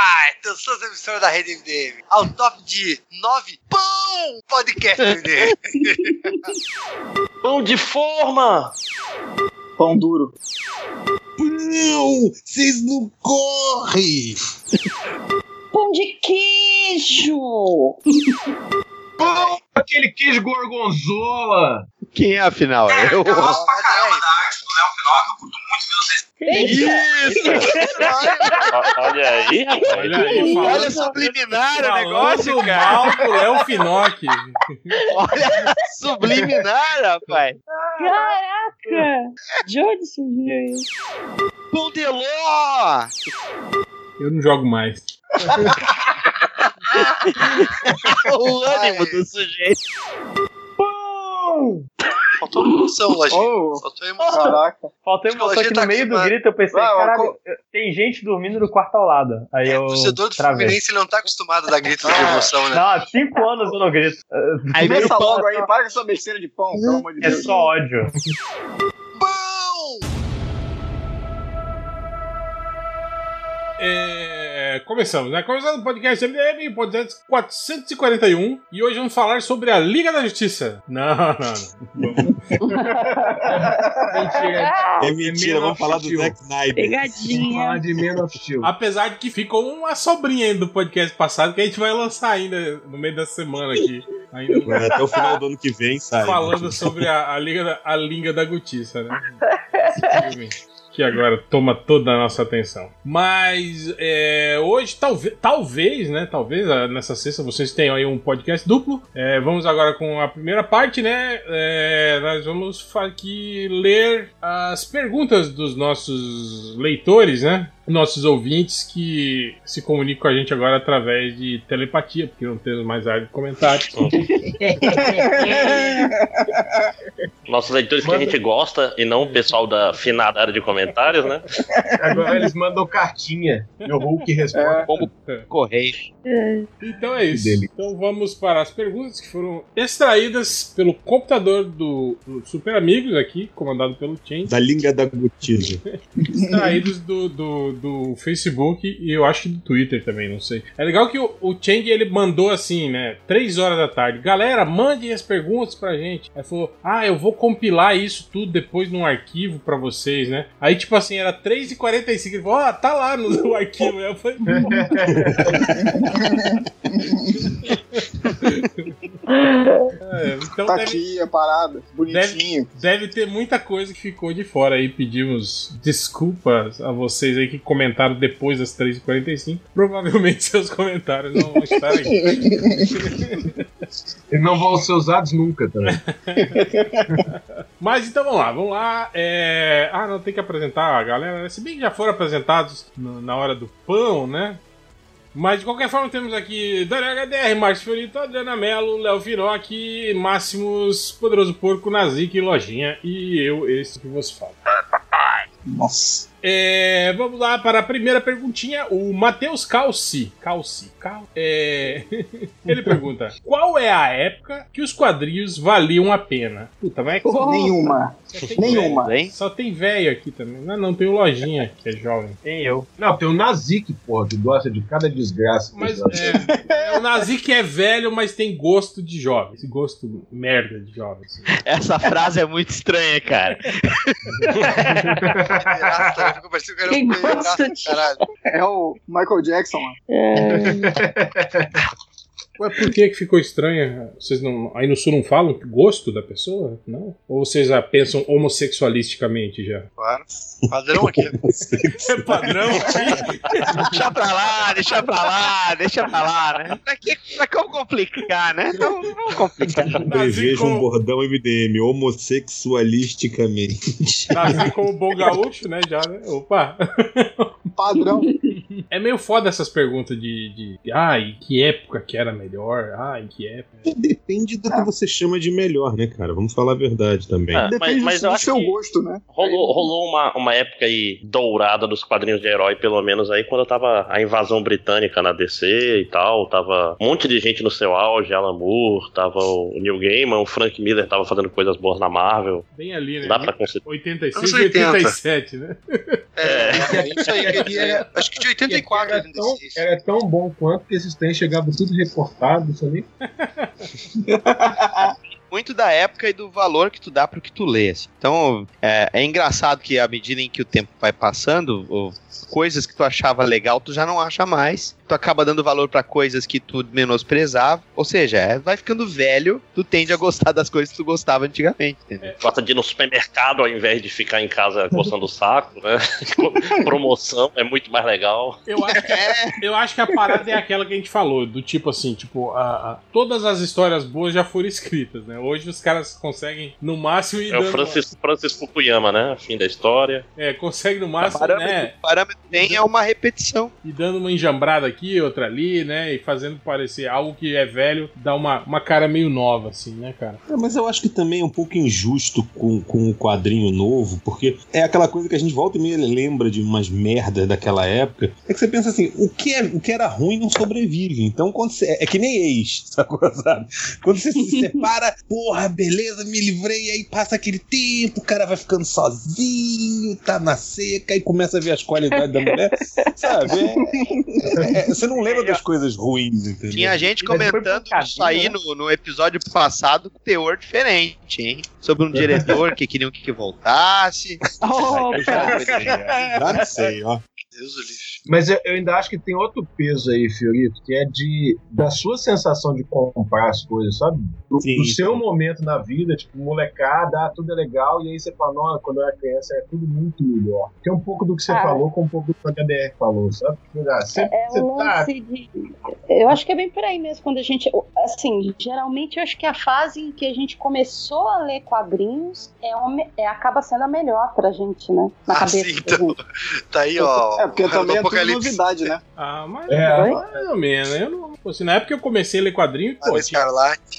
rapaz, tu suas emissoras da Rede MDM. Ao top de nove pão podcast MDM. Pão de forma! Pão duro. Não! Vocês não correm! Pão de queijo! Pão, aquele queijo gorgonzola! Quem é afinal? Eu. Eu gosto pra caramba da arte do Léo Finoca, eu curto muito ver vocês. Isso! Olha aí, rapaz. Olha aí, falando, Olha subliminar o negócio, cara. mal do Léo Finocchi. Olha subliminar, rapaz. Caraca! De onde surgiu isso? Pão de ló! Eu não jogo mais. o ânimo do sujeito. Faltou emoção, lojinha. Oh, Faltou emoção. caraca. Faltou emoção a que gente tá no meio do acostumado. grito eu pensei, Ah, caralho, tem gente dormindo no quarto ao lado. Aí É, eu o torcedor do travei. Fluminense não tá acostumado a dar gritos de emoção, né? Não, há cinco anos eu não grito. Aí Começa pão. logo aí, para com essa besteira de pão, pelo amor de É Deus. só ódio. É, começamos, né? Começando o podcast MDM, podcast 441. E hoje vamos falar sobre a Liga da Justiça. Não, não, não. Mentira. É mentira, vamos falar do Zack Snyder. Pegadinha. Falar de Man of Steel. Apesar de que ficou uma sobrinha ainda do podcast passado que a gente vai lançar ainda no meio da semana aqui. Ainda Até o final do ano que vem sai. falando sobre a, a Liga da, a Liga da Justiça, né? Que agora toma toda a nossa atenção. Mas é, hoje, talvez, talvez, né? Talvez ah, nessa sexta vocês tenham aí um podcast duplo. É, vamos agora com a primeira parte, né? É, nós vamos aqui ler as perguntas dos nossos leitores, né? Nossos ouvintes que se comunicam com a gente agora através de telepatia, porque não temos mais área de comentários. Nossos leitores que a gente gosta e não o pessoal da finada área de comentários, né? Agora eles mandam cartinha e o Hulk responde. Como correio. Então é isso. Então vamos para as perguntas que foram extraídas pelo computador do, do Super Amigos aqui, comandado pelo Chen, Da Liga da Gutiza. extraídos do, do, do Facebook e eu acho que do Twitter também, não sei. É legal que o, o Cheng ele mandou assim, né? Três horas da tarde. Galera, mandem as perguntas pra gente. Aí falou: Ah, eu vou compilar isso tudo depois num arquivo pra vocês, né? Aí, tipo assim, era 3h45. Ele falou: Ah, tá lá no, no arquivo. Aí eu falei: é, então Tá deve, aqui a parada, bonitinho. Deve ter muita coisa que ficou de fora aí. Pedimos desculpas a vocês aí que comentaram depois das 3h45. Provavelmente seus comentários não vão estar aí. E não vão ser usados nunca também. Mas então vamos lá, vamos lá. É... Ah, não, tem que apresentar a galera. né? Se bem que já foram apresentados na hora do pão, né? Mas de qualquer forma temos aqui Daniel HDR, Márcio Fiorito, Adriana Mello, Léo Viroc, Máximos, Poderoso Porco, Nazik, Lojinha e eu, esse que vos falo. Nossa. É, vamos lá para a primeira perguntinha. O Matheus Calci. Calci. Cal, é, ele pergunta: Qual é a época que os quadrinhos valiam a pena? Puta, vai que só, Nenhuma. só tem Nenhuma. velho. Só tem velho aqui também. Não, não, tem o Lojinha, que é jovem. Tem eu. Não, tem o Nazik, porra, que gosta de cada desgraça. que Mas é, é, o Nazik é velho, mas tem gosto de jovem. Esse gosto merda de jovem. assim. Essa frase é muito estranha, cara. Né? Ficou parecendo que era Quem um gosta de- caralho. É o Michael Jackson, mano. É, Ué, por que que ficou estranha? Vocês não, aí no sul não falam gosto da pessoa? Não? Ou vocês já pensam homossexualisticamente já? Claro. Padrão aqui. É padrão Deixa pra lá, deixa pra lá, deixa pra lá, né? Pra que, pra como complicar, né? Não, não vamos complicar. Preveja um bordão MDM, homossexualisticamente. Nasci como bom gaúcho, né? Já, né? Opa! Padrão. É meio foda essas perguntas de. de ah, e que época que era melhor? Melhor? Ah, em que época? Depende do que você chama de melhor, né, cara? Vamos falar a verdade também. É, Depende mas, mas do, eu do acho seu que gosto, né? rolou, rolou uma, uma época aí dourada dos quadrinhos de herói, pelo menos aí, quando tava a invasão britânica na DC e tal. Tava um monte de gente no seu auge, Alan Moore, tava o Neil Gaiman, o Frank Miller tava fazendo coisas boas na Marvel. Bem ali, né? Dá pra considerar. 86 Anos e 80. 87, né? É, isso aí, era- acho que de Era 84, tão, 86. era tão bom quanto que esses trens chegavam tudo recortado, ali. muito da época e do valor que tu dá pro que tu lê. assim. Então, é, é engraçado que à medida em que o tempo vai passando, coisas que tu achava legal, tu já não acha mais. Tu acaba dando valor pra coisas que tu menosprezava. Ou seja, é, vai ficando velho, tu tende a gostar das coisas que tu gostava antigamente, entendeu? Gosta de ir no supermercado ao invés de ficar em casa coçando o saco, né? Promoção é muito mais legal. Eu acho, que, eu acho que a parada é aquela que a gente falou, do tipo assim, tipo, a, a- todas as histórias boas já foram escritas, né? Hoje os caras conseguem, no máximo, ir É o Francis, Francis Fukuyama, né? Fim da história. É, consegue no O máximo, parâmetro, né? o parâmetro tem é uma repetição. E dando uma enjambrada aqui, outra ali, né? E fazendo parecer algo que é velho, dá uma, uma cara meio nova, assim, né, cara? É, mas eu acho que também é um pouco injusto com, com o quadrinho novo, porque é aquela coisa que a gente volta e meia lembra de umas merdas daquela época. É que você pensa assim, o que, é, o que era ruim não sobrevive. Então, quando você, é que nem ex, sabe? Quando você se separa, porra, beleza, me livrei, aí passa aquele tempo, o cara vai ficando sozinho, tá na seca, e começa a ver as qualidades da mulher, sabe? É- é- você não lembra das coisas ruins, entendeu? Tinha gente comentando isso aí né? no, no episódio passado com teor diferente, hein? Sobre um diretor que queriam que voltasse. Opa! Já não sei, ó. Deus o livre. Mas eu, eu ainda acho que tem outro peso aí, Fiorito, que é de da sua sensação de comprar as coisas, sabe? Do, Sim, do seu sim. momento na vida, tipo, molecada, ah, tudo é legal, e aí você fala, não, quando eu era criança era tudo muito melhor. Tem um pouco do que você Ah. falou com um pouco do que a HDR falou, sabe? Ah, você, É você um tá. lance de. Eu acho que é bem por aí mesmo. Quando a gente. Assim, geralmente eu acho que a fase em que a gente começou a ler quadrinhos é, uma- é acaba sendo a melhor pra gente, né? Na Ah, cabeça sim, então. Tá aí, ó. É, porque também é tudo Apocalipse. novidade, né? Ah, mas É. mais ou menos. Eu não, assim, na época que eu comecei a ler quadrinho, pô, tinha,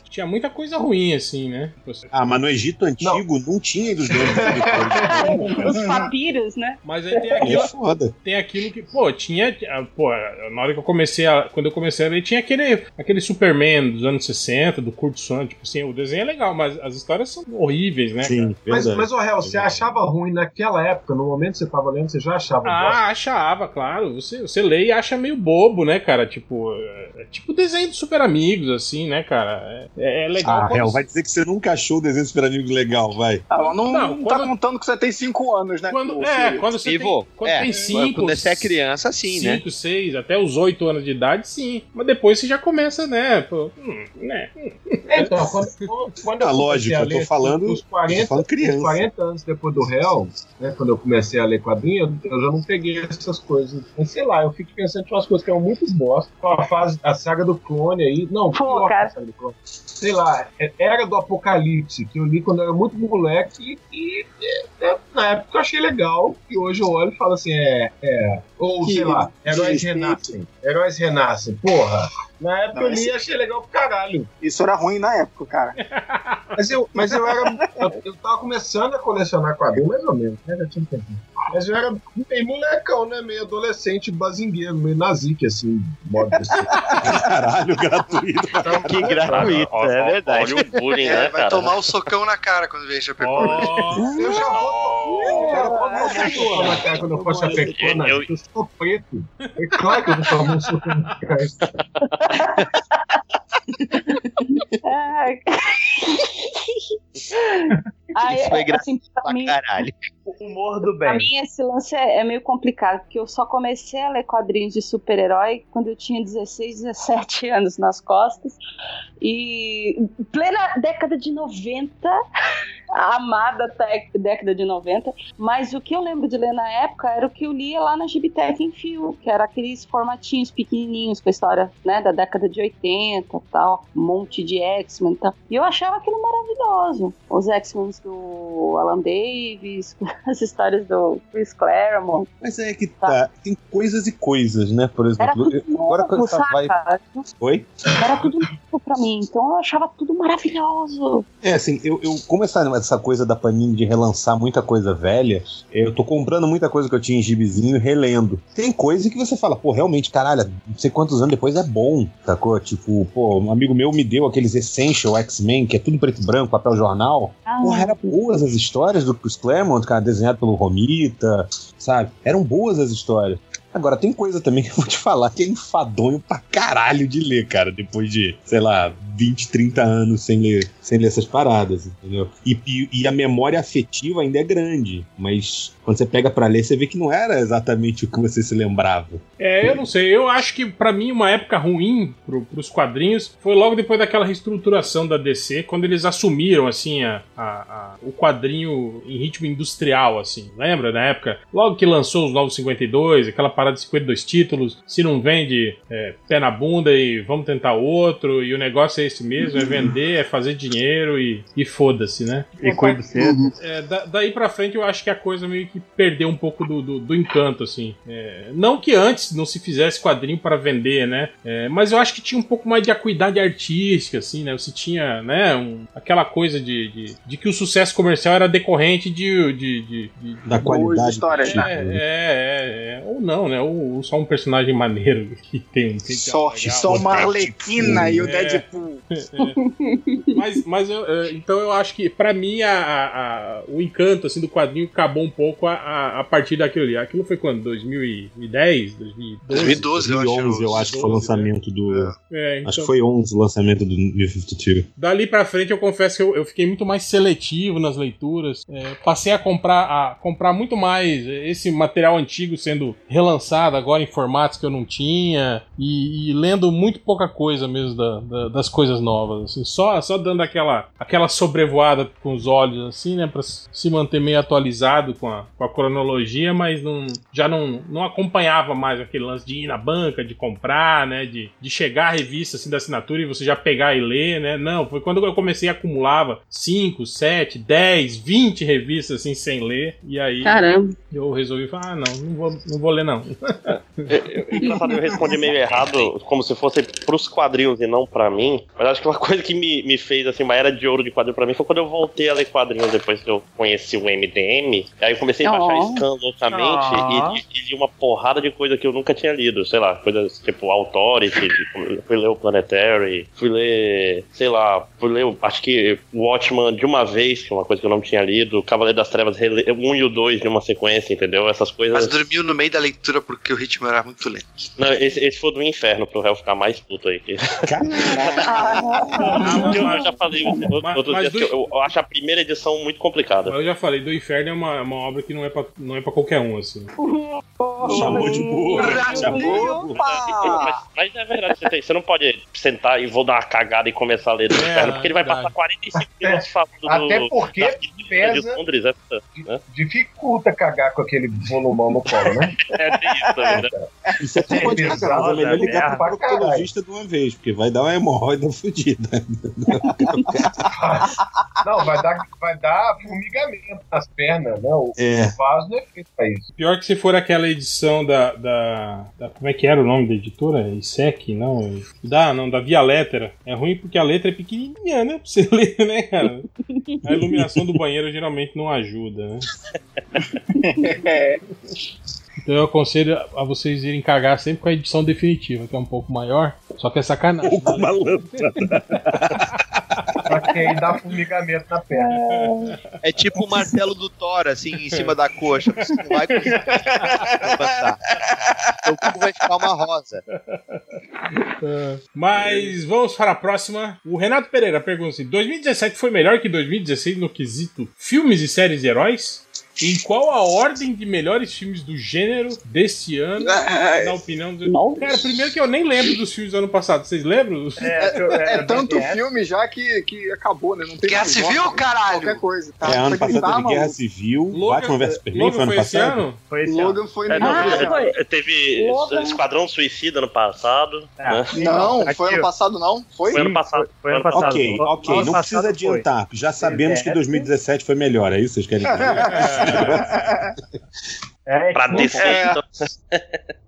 tinha muita coisa ruim, assim, né? Assim, Ah, mas no Egito Antigo não, tinha dos dois. Os papiros, né? Mas aí tem aquilo, é foda. tem aquilo que, pô, tinha. Pô, na hora que eu comecei a. Quando eu comecei a ler, tinha aquele, aquele Superman dos anos 60, do Kurt Swan. Tipo assim, o desenho é legal, mas as histórias são horríveis, né? Sim, Mas, mas, ô, Hel, você achava ruim naquela época, no momento que você tava lendo, você já achava? Ah, achava, claro. Você, você lê e acha meio bobo, né, cara? Tipo, é, é tipo desenho de super amigos, assim, né, cara? É, é legal. Ah, quando- Hel, vai dizer que você nunca achou o desenho Super Amigos legal, vai. Ela não, Não, não tá quando- contando que você tem 5 anos, né? Quando, é, quando você Ivo, tem, quando é, tem cinco, quando você é criança, sim, né? 5, 6, até os 8 anos de idade, sim. Mas depois você já começa, né? Pô, hum, né? É, então, quando, quando eu Ah, comecei lógico, a eu tô falando- Os 40, tô falando criança. os 40 anos depois do réu, né, quando eu comecei a ler quadrinho, eu, eu já não peguei essas coisas. Mas sei lá, eu fico pensando em umas coisas que eram muito bosta. A fase, a saga do clone aí. Não, Pô, pior cara. a saga do clone. Sei lá, é- Era do Apocalipse, que eu li quando eu era muito moleque e, e, é, na época eu achei legal. E hoje eu olho e falo assim, é. é ou Que- sei lá, Heróis. Renascem. Heróis Renascem, porra. Na época Não, eu li esse- e achei legal pro caralho. Isso era ruim na época, cara. Mas eu, mas eu era. Eu, eu tava começando a colecionar quadrinhos, mais ou menos, né? Já tinha um tempinho. Mas eu era meio molecão, né? Meio adolescente bazingueiro, meio nazique, assim, modo ser. Caralho, gratuito. Que gratuito, Ó, é ó, verdade. Olha o bullying, É, né, vai cara? tomar um socão na cara quando vem Chapecó. Ó, Eu já vou. Eu já vou tomar um soco na cara quando eu for chapecona. Eu- Eu sou preto. É claro que eu vou tomar um soco na cara. Ai, Isso foi é, assim, pra Pra mim, caralho. O humor do pra bem. mim esse lance é, é meio complicado, porque eu só comecei a ler quadrinhos de super-herói quando eu tinha 16, 17 anos nas costas. E plena década de 90, a amada década de 90. Mas o que eu lembro de ler na época era o que eu lia lá na Gibitec em Fio, que era aqueles formatinhos pequenininhos com a história né, da década de 80 e tal, um monte de X-Men e tal. E eu achava aquilo maravilhoso. Os X-Men do Alan Davis, as histórias do Chris Claremont. Mas é que tá. Tem coisas e coisas, né? Por Era exemplo, tudo eu- agora quando novo, vai. Oi? Era tudo novo pra mim, então eu achava tudo maravilhoso. É, assim, eu, eu como essa, essa coisa da Panini de relançar muita coisa velha, eu tô comprando muita coisa que eu tinha em gibizinho e relendo. Tem coisa que você fala, pô, realmente, caralho, não sei quantos anos depois é bom, sacou? Tipo, pô, um amigo meu me deu aqueles Essential X-Men, que é tudo preto e branco, papel jornal. Ah, Porra, eram boas as histórias do Chris Claremont, cara, desenhado pelo Romita, sabe? Eram boas as histórias. Agora, tem coisa também que eu vou te falar que é enfadonho pra caralho de ler, cara, depois de, sei lá, 20, 30 anos sem ler, sem ler essas paradas, entendeu? E, e, e a memória afetiva ainda é grande, mas quando você pega pra ler, você vê que não era exatamente o que você se lembrava. É, eu não sei. Eu acho que pra mim uma época ruim pro, pros quadrinhos foi logo depois daquela reestruturação da DC, quando eles assumiram assim a, a- a- o quadrinho em ritmo industrial, assim. Lembra na época? Logo que lançou os novos 52, aquela parada de 52 títulos, se não vende, é, pé na bunda e vamos tentar outro, e o negócio é esse mesmo, é vender, é fazer dinheiro e, e foda-se, né? E cuido cedo. É, da- daí pra frente eu acho que a coisa meio que perdeu um pouco do, do, do encanto, assim. É, não que antes não se fizesse quadrinho para vender, né? É, mas eu acho que tinha um pouco mais de acuidade artística, assim, né? Você tinha, né, um- aquela coisa de, de, de que o sucesso comercial era decorrente de. de, de, de- Da qualidade. histórias, é, né? é, é, é. Ou não, né? Ou, ou só um personagem maneiro que tem um. tem Só, legal. só uma Arlequina e o É. Deadpool. Mas, mas eu, é, então eu acho que, pra mim, a, a- a- o encanto assim, do quadrinho acabou um pouco a, a, a partir daquilo ali. Aquilo foi quando? 2010? 2012? 2012, eu acho. 2011, eu acho que foi o lançamento do. É, então, Acho que foi 11 o lançamento do New 52. Dali pra frente, eu confesso que eu, eu fiquei muito mais seletivo nas leituras. É, passei a comprar, a comprar muito mais esse material antigo sendo relançado agora em formatos que eu não tinha e, e lendo muito pouca coisa mesmo da- da- das coisas novas. assim. só, só dando aquela, aquela sobrevoada com os olhos, assim, né? Pra se manter meio atualizado com a, com a cronologia, mas não, já não, não acompanhava mais aquele lance de ir na banca, de comprar, né? De, de chegar a revista assim, da assinatura e você já pegar e ler, né? Não, foi quando eu comecei a acumulava 5, 7, 10, 20 revistas assim sem ler. E aí Caramba. eu resolvi falar, ah, não, não vou, não vou ler, não. Engraçado, eu respondi meio errado, como se fosse pros quadrinhos e não pra mim. Mas acho que uma coisa que me, me fez, assim, uma era de ouro de quadrinho pra mim foi quando eu voltei a ler quadrinhos depois que eu conheci o MDM. Aí eu comecei a baixar Oh. Scan loucamente e, li- e li uma porrada de coisa que eu nunca tinha lido. Sei lá, coisas tipo Authority, de- fui ler o Planetary, fui ler, sei lá, fui ler, acho que o Watchman de uma vez, que é uma coisa que eu não tinha lido, Cavaleiro das Trevas, um e o dois de uma sequência, entendeu? Essas coisas. Mas dormiu no meio da leitura porque o ritmo era muito lento. Não, esse, esse foi do inferno pro réu ficar mais puto aí. que- eu, já falei outro, Mas- outros mas dias do- que eu, eu acho a primeira edição muito complicada. Eu já falei, do Inferno é uma, uma obra que não é, pra, não é pra qualquer um, assim. Chamou de burro. Chamou. Mas, mas é verdade, você, tem- você não pode sentar e vou dar uma cagada e começar a ler do É, inferno, porque ele vai verdade. passar 45 minutos falando do, Até porque da arquitetura de pesa- Londres. Essa, né? Dificulta cagar com aquele volumão no colo, né? É, tem isso também, né? Isso é tudo pode cagar, mas é melhor ligar pro proctologista de uma vez, porque vai dar uma hemorroida fodida. Não, vai dar, vai dar formigamento nas pernas, né? O É. vaso não é feito pra isso. Pior que se for aquela edição da, da, da- Como é que era o nome da editora? ISEC, não? Da, não, da Via Lettera. É ruim porque a letra é pequenininha, né? Pra você ler, né, cara? A iluminação do banheiro geralmente não ajuda, né? Então eu aconselho a vocês irem cagar sempre com a edição definitiva, que é um pouco maior. Só que é sacanagem. Pouco malandro. Só que aí dá formigamento na perna. É tipo o martelo do Thor, assim, em cima da coxa. Você não vai conseguir levantar. Seu cu vai ficar uma rosa. Mas vamos para a próxima. O Renato Pereira pergunta assim: 2017 foi melhor que 2016 no quesito filmes e séries de heróis? Em qual a ordem de melhores filmes do gênero desse ano, É, na opinião do. Nossa. Cara, primeiro que eu nem lembro dos filmes do ano passado. Vocês lembram? é, é tanto filme já que, que acabou, né? Não tem Guerra Civil, voto, caralho? Qualquer coisa. Tá? É, ano passado teve Guerra. Civil, Logan- Batman vs Superman Logan foi ano foi esse passado. ano? Foi esse ano. Logan foi no É, não, Ah, é, foi. é, teve Logan. Esquadrão Suicida no passado. É. né? Não, Aqui, foi ano passado, não? Foi? Foi ano passado. Foi ano passado. Ok, ok, ano não precisa foi. adiantar. Já sabemos que É. 2017 foi melhor, é isso que vocês querem dizer? É, Pra DC, É. então.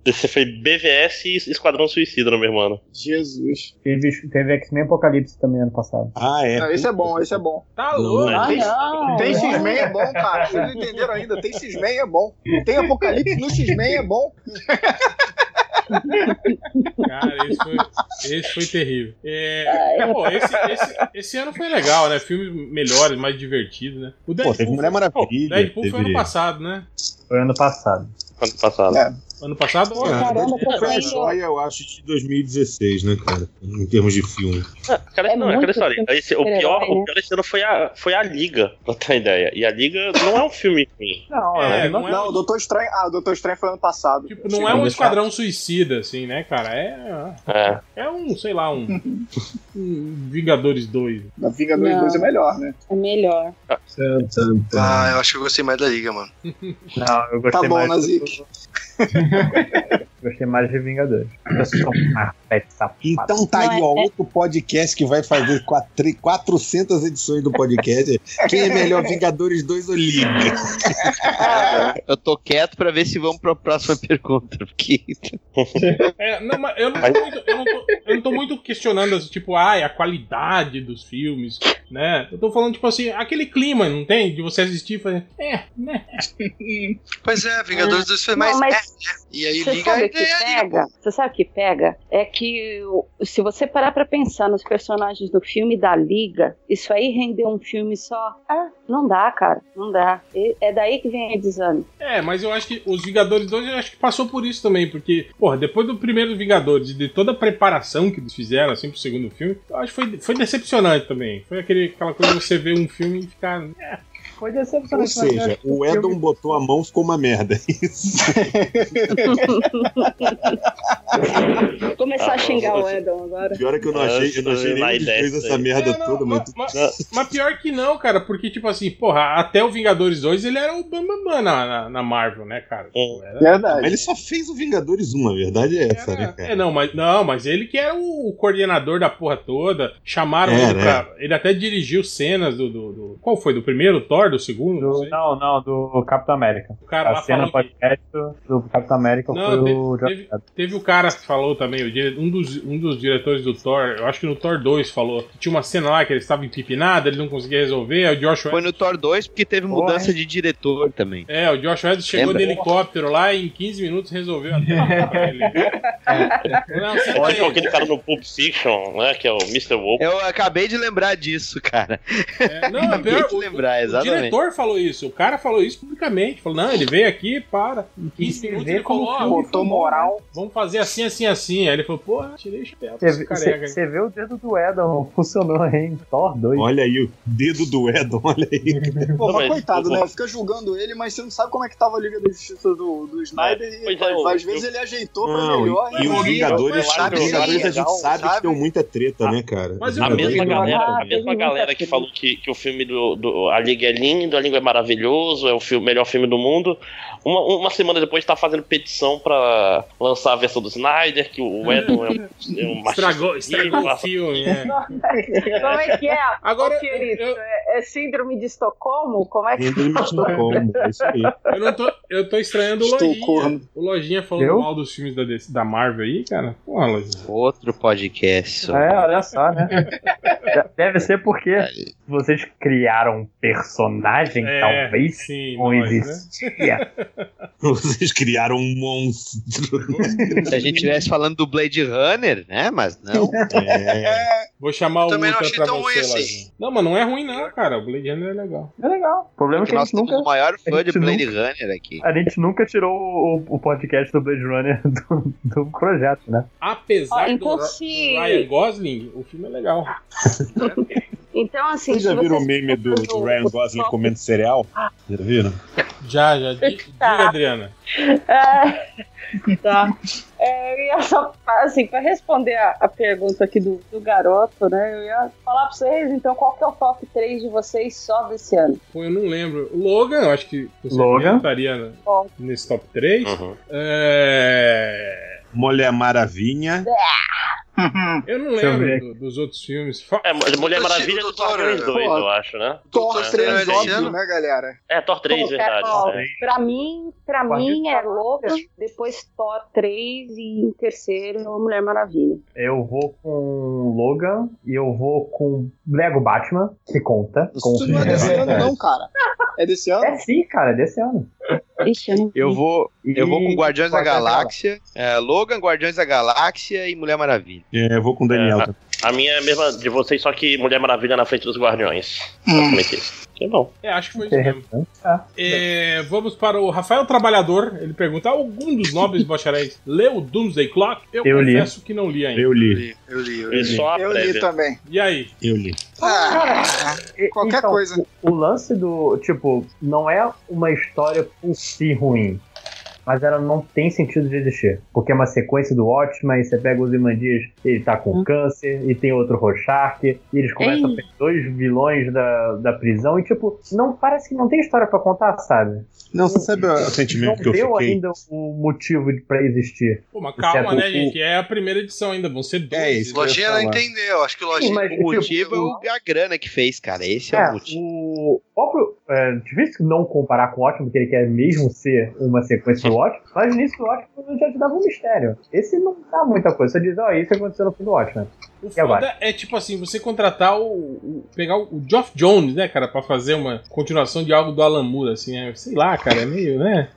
DC foi BVS e Esquadrão Suicida mesmo ano. Jesus. Teve, teve X-Men Apocalipse também ano passado. Ah, é. Não, esse é bom, esse é bom. Tá louco. Ah, Tem, não. tem X-Men é bom, cara. Vocês não entenderam ainda. Tem X-Men é bom. Tem Apocalipse no X-Men é bom. Cara, esse foi, esse foi terrível. É, é. pô, esse, esse, esse ano foi legal, né? Filmes melhores, mais divertidos, né? O Pô, teve Mulher Maravilha. Deadpool foi ano teve- passado, né? Foi ano passado. Ano passado. É. Ano passado. Pô, é. caramba, a vendo. joia, eu acho, de 2016, né, cara? Em termos de filme. Ah, Cara, É não, é aquela história. Esse- o, pior, né? o pior esse ano foi a, foi a Liga, pra ter uma ideia. E a Liga não é um filme ruim. Não, É, é, não é, Não, o Doutor Estranho. Ah, o Doutor Estranho foi ano passado. tipo, não é um esquadrão suicida, assim, né, cara? É, É. é um, sei lá, um, um Vingadores 2. Na Vingadores Não. 2 é melhor, né? É melhor. Ah, eu acho que eu gostei mais da liga, mano. não, eu gostei Tá bom, mais. Nazik. Gostei mais de Vingadores. Então tá Não, aí, é- ó, é- outro podcast que vai fazer quatro, 400 edições do podcast. Quem é melhor, Vingadores 2 ou Liga? Eu tô quieto pra ver se vamos pra próxima pergunta. Porque É, não, mas eu não, tô muito, eu, não tô, eu não tô muito questionando, assim, tipo, ai, a qualidade dos filmes, né? Eu tô falando, tipo assim, aquele clima, não tem? De você assistir e fazer, é, né? Pois é, Vingadores 2 foi mais. Não, mas é, né? E aí Você liga sabe e o que é a pega? Você sabe o que pega? É que se você parar pra pensar nos personagens do filme da Liga, isso aí render um filme só. Ah, não dá, cara. Não dá. E- É daí que vem o desânimo. É, mas eu acho que os Vingadores 2 eu acho que passou por isso também, porque, porra, depois do primeiro Vingadores e de toda a preparação que eles fizeram, assim, pro segundo filme, eu acho que foi, foi decepcionante também. Foi aquele, aquela coisa de você ver um filme e ficar. É, Foi Ou decepcionante. mas eu seja, que o Edon filme- botou a mão, ficou uma merda. Isso. Começar Ah, a xingar você- o Edon agora. Pior é que eu não achei, eu não achei vai dois dessa essa merda É, não, toda, mas, mas... mas- mas pior que não, cara, porque, tipo assim, porra, até o Vingadores 2 ele era o Bambambam na, na, na Marvel, né, cara? Tipo, era- Mas Verdade. ele só fez o Vingadores 1, a verdade é essa, era- né, cara? é, não, mas, não, mas ele que era o coordenador da porra toda. Chamaram Era, ele pra. Ele até dirigiu cenas do, do, do- Qual foi? Do primeiro Thor? Do segundo? Não Do, sei. não, não, do Capitão América. O cara A lá cena falou que- podcast do Capitão América Não, foi teve- o teve- Teve o cara que falou também, o dire- um dos, um dos diretores do Thor, eu acho que no Thor 2 falou, que tinha uma cena lá que ele estava empipinado, ele não conseguia resolver, o Josh foi no Thor 2 porque teve Porra, mudança de diretor também. É, o Josh Whedon chegou Lembra? de helicóptero lá e em 15 minutos resolveu a pra ele. Não, Olha aquele cara no Pulp Fiction, né? Que é o Mr. Wolf. Eu acabei de lembrar disso, cara. É, não, é Acabei pior, de lembrar, o exatamente. Diretor falou isso, o cara falou isso publicamente. Falou, não, ele veio aqui, para. Em 15 se minutos vê ele como falou, ó, Botou moral. vamos fazer assim, assim, assim. Aí ele falou, porra, tirei o chapéu pra Você vê o dedo do Edon, funcionou em Thor 2. Olha aí, o dedo do Edon, olha aí. Pô, mas coitado, eu- né? Fica julgando ele, mas você não sabe como é que tava a Liga da Justiça do, do Snyder e pois é, eu- às vezes eu- ele ajeitou pra Não, melhor. e, e os Vingadores, eu os acho Vingadores a gente legal, sabe, que sabe? tem muita treta, né, cara? Mas eu- A mesma galera, a mesma galera que falou que, que o filme do, do A Liga é lindo, a Liga é maravilhoso, é o filme, melhor filme do mundo. Uma, uma semana depois tá fazendo petição pra lançar a versão do Snyder, que o Edon é um, é um Estragou, machista, estragou o filme, é. Como é que é? Agora, Ô, querido, eu- é, é síndrome de Estocolmo? Como é que Síndrome de Estocolmo, é isso aí. Eu não tô. Eu tô estranhando o Lojinha. O Lojinha falando Eu? mal dos filmes da, da Marvel aí, cara. Porra, Lojinha. Outro podcast. É, olha só, né? Deve ser porque vocês criaram um personagem, É, talvez, sim, não nós, né? existia. Vocês criaram um monstro. Se a gente estivesse falando do Blade Runner, né? Mas não. É, Vou chamar o Também não achei tão você, ruim assim. Não, mas não é ruim não, cara. O Blade Runner é legal. É legal. O problema é que a Nós gente temos nunca, o maior fã de Blade Runner aqui. a gente nunca tirou o, o podcast do Blade Runner do, do projeto, né? Apesar do, então se- do Ryan Gosling, o filme é legal. Então, assim. Vocês já viram o meme do, do Ryan Gosling comendo cereal? Já viram? Já, já. Di- Diga, Adriana. É, tá. É, eu ia só, assim, pra responder a, a pergunta aqui do, do garoto, né? Eu ia falar pra vocês, então, qual que é o top 3 de vocês só desse ano? Pô, eu não lembro. O Logan, eu acho que você Logan. estaria nesse top 3. Uhum. É... Mulher Maravilha. Eu não lembro do- dos outros filmes. É, Mulher Maravilha do Thor Doutor- 2, Pô, eu acho, né? Thor É. 3, esse óbvio, ano? né, galera? É, Thor 3, verdade. Ó, é. Pra mim, pra Pode mim é. Logan, depois Thor 3 e em terceiro Mulher Maravilha. Eu vou com Logan e eu vou com Lego Batman, que conta. Isso não é desse ano, não, cara. É desse ano? É sim, cara, é desse ano. Ixi, eu Eu vou, eu vou com Guardiões da Galáxia, é, Logan, Guardiões da Galáxia e Mulher Maravilha. É, eu vou com o Daniel. É, A minha é a mesma de vocês, só que Mulher Maravilha na frente dos Guardiões. Isso. Que bom. É, acho que foi isso mesmo. Interessante. Ah, É, vamos para o Rafael Trabalhador. Ele pergunta: algum dos nobres bacharéis leu Doomsday Clock? Eu, Eu li. confesso que não li ainda. Eu li, Eu li, eu li. só a Eu li também. E aí? eu li. Ah, e- qualquer então, coisa. O, o lance do. Tipo, não é uma história por si ruim. Mas ela não tem sentido de existir. Porque é uma sequência do Watchmen, e você pega os Imandias, ele tá com câncer, e tem outro Rorschach, e eles começam a Ei. ter dois vilões da, da prisão, e tipo, não parece que não tem história pra contar, sabe? Não, você sabe o Não sentimento que eu deu fiquei? ainda o motivo de- pra existir. Pô, mas calma, Certo, né, o- gente? É a primeira edição ainda. Vão ser 12. É isso. né? Lojinha não entendeu. Acho que o Lojinha. Sim, mas, O motivo tipo, é o- a grana que fez, cara. Esse é, É, o motivo. o próprio. É, difícil não comparar com o Ótimo, porque ele quer mesmo ser uma sequência do Ótimo, mas no início do Ótimo já te dava um mistério. Esse não dá muita coisa. Você diz, ó, isso aconteceu no fim do Ótimo. O E agora? é tipo assim, você contratar o. o- pegar o, o Geoff Jones, né, cara, pra fazer uma continuação de algo do Alan Moore, assim, é, sei lá, cara, é meio, né?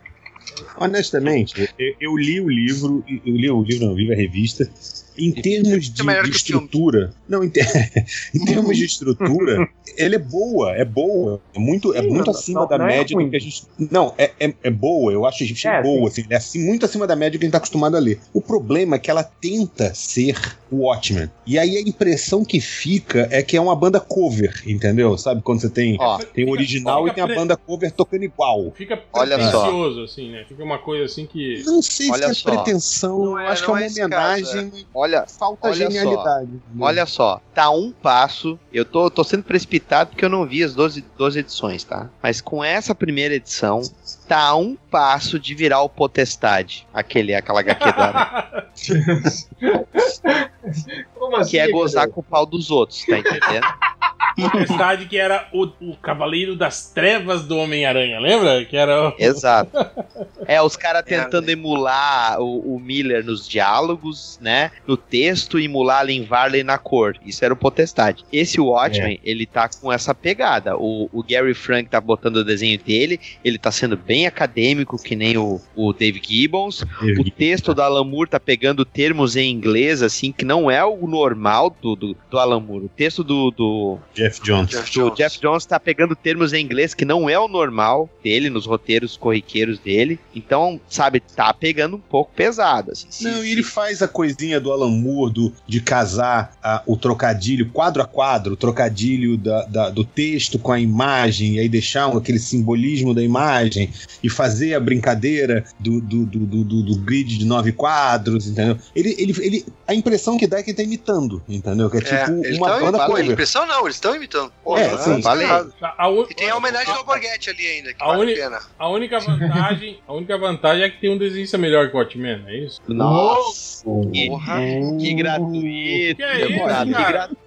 Honestamente, eu, eu li o livro, eu li o livro, não, eu li a revista. Em termos de, é de o estrutura, não, em, ter- em termos de estrutura, ele é boa, é boa, é muito, é Sim, muito não- acima não- da não é média ruim. do que a gente. Não, é, é, é boa, eu acho, achei É, boa, assim, é assim, muito acima da média que a gente tá acostumado a ler. O problema é que ela tenta ser o Watchmen. E aí a impressão que fica é que é uma banda cover, entendeu? Sabe quando você tem, Ó, tem o Fica- original fica e tem a pre- banda cover tocando igual. Fica Olha só. pretencioso, assim, né? Fica uma coisa assim que. Não sei Olha se é só. pretensão, Não é- acho que é uma é homenagem, Olha, falta olha genialidade. olha só, tá um passo. Eu tô, tô sendo precipitado porque eu não vi as 12, 12 edições, tá? Mas com essa primeira edição, tá um passo de virar o Potestade. Aquele, aquela HQ da Como assim? Que é gozar com o pau dos outros, tá entendendo? Tempestade que era o, o Cavaleiro das Trevas do Homem-Aranha, lembra? Que era. o- Exato. É, os caras tentando emular o, o Miller nos diálogos, né? No texto, emular a Lynn Varley na cor. Isso era o Potestade. Esse Watchmen, ele tá com essa pegada. O, o Gary Frank tá botando o desenho dele, ele tá sendo bem acadêmico, que nem o, o Dave Gibbons. O texto do Alan Moore tá pegando termos em inglês, assim, que não é o normal do, do, do Alan Moore. O texto do, do, Jeff Jones. Jeff o Jones. Jeff Jones tá pegando termos em inglês que não é o normal dele, nos roteiros corriqueiros dele. Então, sabe, tá pegando um pouco pesado. Assim, Se- Não, e ele faz a coisinha do Alan Moore do, de casar a- o trocadilho, quadro a quadro, o trocadilho da- da- do texto com a imagem, e aí deixar um- aquele simbolismo da imagem, e fazer a brincadeira do, do, do, do- do- do grid de nove quadros, entendeu? Ele, ele, ele, a impressão que dá é que ele tá imitando, entendeu? Que é tipo É, uma eles tão- banda cover. impressão não, eles estão imitando. Pô, É, não sim, tá falei. errado. A, un- E tem a homenagem do Alborguete ali ainda, que A vale a pena. a única vantagem, a única vantagem é que tem um desenhista melhor que o Watchmen, é isso? Nossa, que, que gratuito. Que é isso, demorado, que cara? gratuito.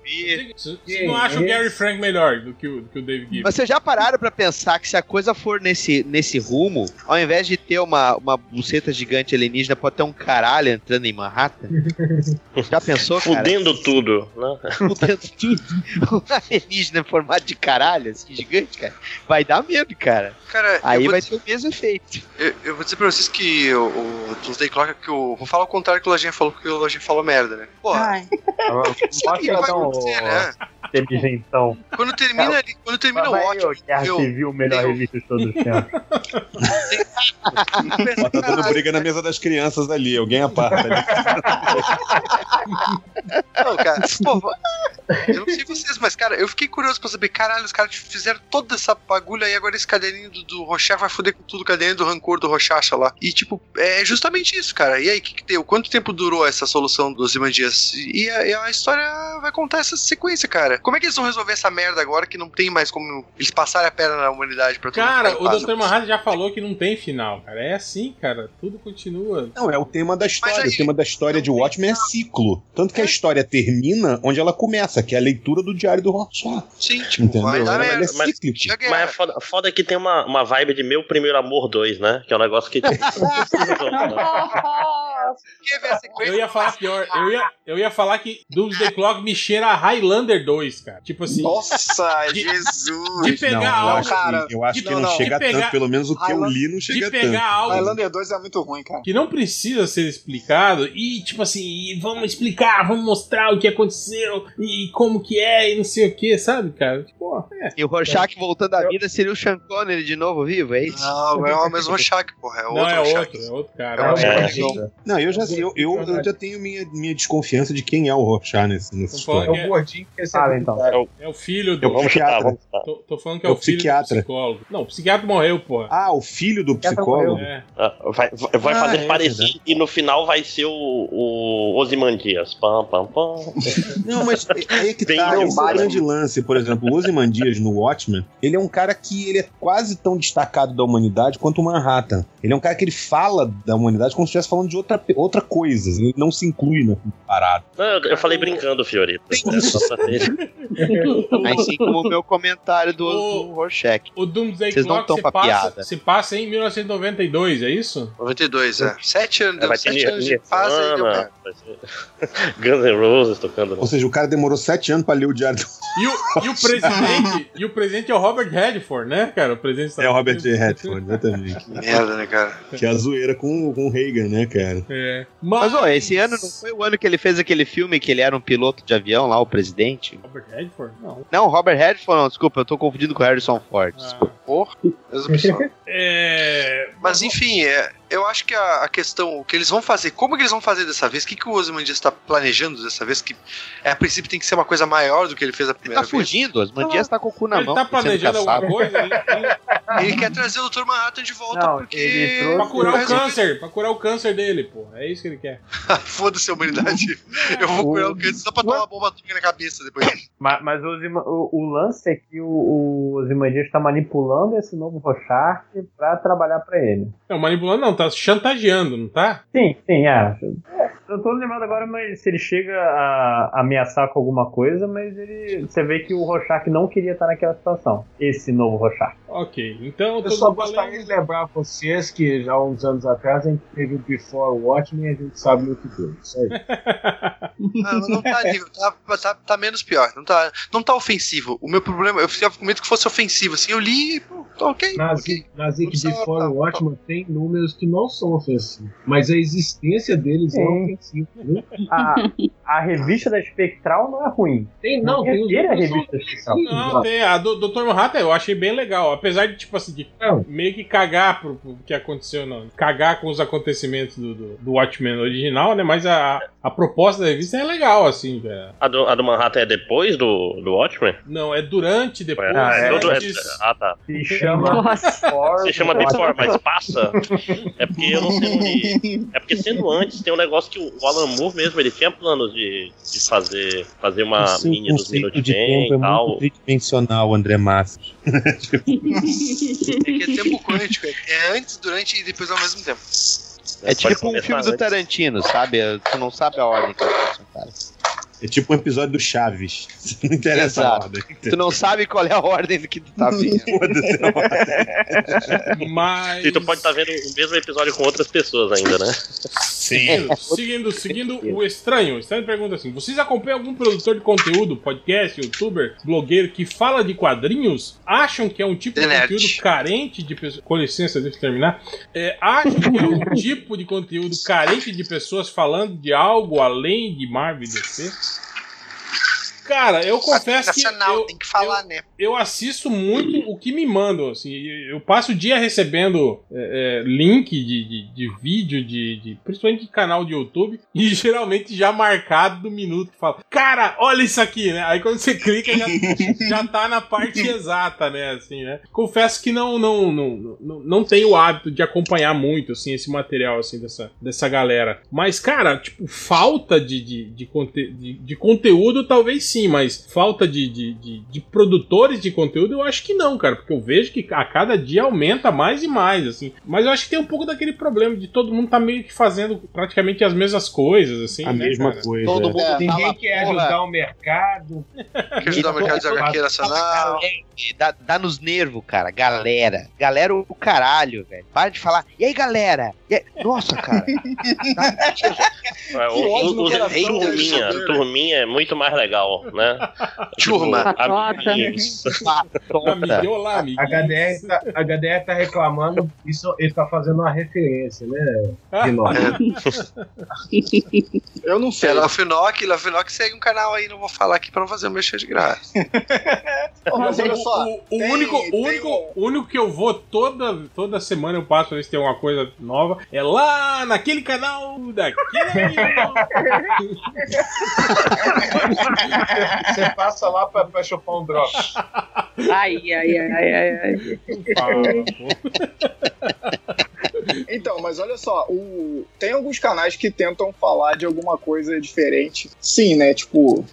Você você não acha o Gary Frank melhor do que o, do que o Dave Gibbons? Mas vocês já pararam pra pensar que se a coisa for nesse, nesse rumo, ao invés de ter uma, uma buceta gigante alienígena, pode ter um caralho entrando em Manhattan? Já pensou, cara? Fudendo tudo, né? Fudendo tudo. Alienígena em formato de caralho, assim, gigante, cara. Vai dar medo, cara. Cara, Aí vai dizer, ter o mesmo efeito. eu, eu vou dizer pra vocês que o, o Tuesday Clock é que o. Vou falar o contrário que o Lojinha falou, porque o Lojinha falou merda, né? Porra, vai dar um acontecer, né? inteligentão? Quando termina ali, quando termina o ótimo, Guerra eu- Civil, melhor eu- revista de todos os tempos. Tá dando briga na mesa das crianças ali, alguém aparta ali. Não, cara, pô, Eu não sei vocês, mas, cara, eu fiquei curioso pra saber, caralho, os caras fizeram toda essa bagulha aí, agora esse caderninho do, do vai foder com tudo, o caderninho do rancor do Rochacha lá. E, tipo, é justamente isso, cara. E aí, o que, que deu? Quanto tempo durou essa solução dos Imandias? E a, e a história vai contar essa sequência, cara. Como é que eles vão resolver essa merda agora que não tem mais como eles passarem a perna na humanidade pra todo Cara, o Dr. Manhattan já falou que não tem final, cara. É assim, cara. Tudo continua. Não, é o tema da história. aí- o tema da história de Watchmen é ciclo. Tanto que a história termina onde ela começa, que é a leitura do diário do Rorschach. Sim, tipo, Entendeu? vai é. Mas-. Mas é foda, foda é que tem uma, uma vibe de Meu Primeiro Amor 2, né? Que é um negócio que. tipo, não precisa de uma- Quer ver a sequência? Eu ia falar pior. Eu ia, eu ia falar que Doomsday Clock me cheira a Highlander 2, cara. Tipo assim. Nossa, De- Jesus. de pegar não, eu algo- acho, cara. que, eu acho que Não, não, não. chega De pegar- tanto. Pelo menos o que eu Highland- li não De chega pegar tanto. algo Highlander 2 é muito ruim, cara. que não precisa ser explicado e, tipo assim, vamos explicar, vamos mostrar o que aconteceu e como que é e não sei o que, sabe, cara? Tipo, é. E o Rorschach voltando à vida seria o Sean Connery de novo vivo, é isso? Não, é o mesmo Rorschach, porra. É Não, outro é Rorschach. outro, é outro É cara. É. Rorschach. Não, eu já, eu, eu, eu já tenho minha, minha desconfiança de quem é o Rorschach nesse, falando história. É o gordinho que esse Ah, então. É o filho do. Vamos chutar, Psiquiatra. vamos chutar. Tô, tô falando que é, É o o filho psiquiatra. do psicólogo. Não, o psiquiatra morreu, porra. Ah, o filho do psicólogo? É. Ah, Vai, vai Ah, fazer é parecido e no final vai ser o, o Osimandias. Pam, pam, pam. Não, mas é aí que tá, é o Batman. grande lance. Por exemplo, o Ozymandias no Watchmen, ele é um cara que ele é quase tão destacado da humanidade quanto o Manhattan. Ele é um cara que ele fala da humanidade como se estivesse falando de outra, outra coisa. Ele não se inclui na parada. Não, eu, eu falei brincando, Fiorito. É só pra ter- Assim como o meu comentário do, O- do Rorschach. O Doomsday Vocês não Clock tão se passa, piada. se passa em 1992, é isso? 92, é. Sete anos, ter sete anos de deu vai ser Guns N' Roses tocando. Ou seja, o cara demorou sete anos pra ler o diário do... E o, e o presidente, e o presidente é o Robert Redford, né, cara? O presidente É o Robert J. Redford, exatamente. Merda, né, cara? Que é a zoeira com, com o Reagan, né, cara? É. Mas, ó, esse ano não foi o ano que ele fez aquele filme que ele era um piloto de avião lá, o presidente? Robert Redford? Não. Não, Robert Redford, não, desculpa, eu tô confundindo com o Harrison Ford. Ah. Desculpa. Porra. É. Mas enfim, é, eu acho que a, a questão, o que eles vão fazer, como que eles vão fazer dessa vez? O que, que o Ozymandias está planejando dessa vez? Que é, a princípio tem que ser uma coisa maior do que ele fez a Ele primeira tá vez. fugindo, as mandias tá com o cu na Ele mão. tá sendo planejando alguma coisa? Ele, ele- Ele quer trazer o Dr. Manhattan de volta Não, porque. ele trouxe- pra curar o câncer, pra curar o câncer dele, pô. É isso que ele quer. Foda-se a humanidade. Eu vou curar o câncer só pra tomar uma bomba atômica na cabeça depois. Mas, mas o, Zima- o- o lance é que o, o Ozymandias está manipulando esse novo Rorschach pra trabalhar pra ele. Não, manipulando não, tá chantageando, não tá? Sim, sim, é eu tô lembrado agora, mas se ele chega a ameaçar com alguma coisa, mas ele. Você vê que o Rorschach não queria estar naquela situação. Esse novo Rorschach. Ok, então. Eu só gostaria de lembrar vocês que já há uns anos atrás a gente teve o Before Watchmen e a gente sabe muito bem. Isso aí. não, não tá, nível, tá, tá, tá, menos pior. Não tá, não tá ofensivo. O meu problema, eu ficava com medo que fosse ofensivo. Assim, eu li e tá ok. Mas okay. Before tá, tá, Watchmen tem números que não são ofensivos, mas a existência deles é. um a, a revista da Espectral não é ruim. Tem, não, tem a revista Espectral. Não, tem. A do Dr. Manhattan eu achei bem legal. Apesar de, tipo assim, de meio que cagar pro, pro, que aconteceu, não. Cagar com os acontecimentos do, do, do Watchmen original, né? Mas a, a proposta da revista é legal, assim, velho. A do, a do Manhattan é depois do, do Watchmen? Não, é durante, depois. Ah, é, é, ah tá. Se chama. Se chama Before, mas passa. É porque eu não sei onde. É porque sendo antes, tem um negócio que o, Alan Moore mesmo, ele tinha planos de, de fazer, fazer uma O seu mini dos conceito Minute de tempo é e tal. muito tridimensional, André Matos. É que é tempo quântico. é- É antes, durante e depois ao mesmo tempo. É Pode tipo um filme do antes. Tarantino, sabe? Tu não sabe a ordem que aconteceu, cara. É tipo um episódio do Chaves. Não interessa a Exato. ordem. Tu não sabe qual é a ordem do que tu tá vendo. A. Mas. E tu pode estar vendo o mesmo episódio com outras pessoas ainda, né? Seguindo, seguindo, seguindo o estranho. O estranho pergunta assim: vocês acompanham algum produtor de conteúdo, podcast, youtuber, blogueiro que fala de quadrinhos? Acham que é um tipo de conteúdo carente de pessoas. Com licença, deixa eu terminar. É, acham que é um tipo de conteúdo carente de pessoas falando de algo além de Marvel e DC? Cara, eu confesso que. Eu, tem que falar, né? eu assisto muito o que me mandam, assim, eu passo o dia recebendo é, é, link de, de, de vídeo, de, de, principalmente de canal de YouTube, e geralmente já marcado do minuto, que fala, cara, olha isso aqui, né? Aí quando você clica, já, já tá na parte exata, né, assim, né? Confesso que não, não, não, não, não tenho o hábito de acompanhar muito, assim, esse material, assim, dessa, dessa galera. Mas, cara, tipo, falta de, de, de, conte de, de conteúdo, talvez sim, mas falta de, de, de, de produtores de conteúdo, eu acho que não, cara, porque eu vejo que a cada dia aumenta mais e mais, assim. Mas eu acho que tem um pouco daquele problema de todo mundo tá meio que fazendo praticamente as mesmas coisas, assim. A né, mesma cara? coisa. Todo é. mundo Ninguém fala, quer porra, ajudar o mercado. Quer ajudar o mercado de HQ nacional. Dá, dá nos nervos, cara. Galera. Galera, o caralho, velho. Para de falar. E aí, galera? E aí- Nossa, cara. É, o, o, o, turminha, né? turminha é muito mais legal, né? Turma. Patota. amiguinhos. Amiguinho, olá, A. HDR, tá, a HDR tá reclamando, isso ele tá fazendo uma referência, né? Gnome? Eu não sei. É, Lafinoc, Lafinoc segue um canal aí, não vou falar aqui pra não fazer um mexer de graça. Mas olha só. O, o tem- único, o tem único, o único que eu vou toda, toda semana eu passo pra ver se tem alguma coisa nova é lá naquele canal daquele Você passa lá pra, pra chupar um drop. Ai, ai, ai, ai, ai. Então, mas olha só, o... tem alguns canais que tentam falar de alguma coisa diferente. Sim, né? Tipo.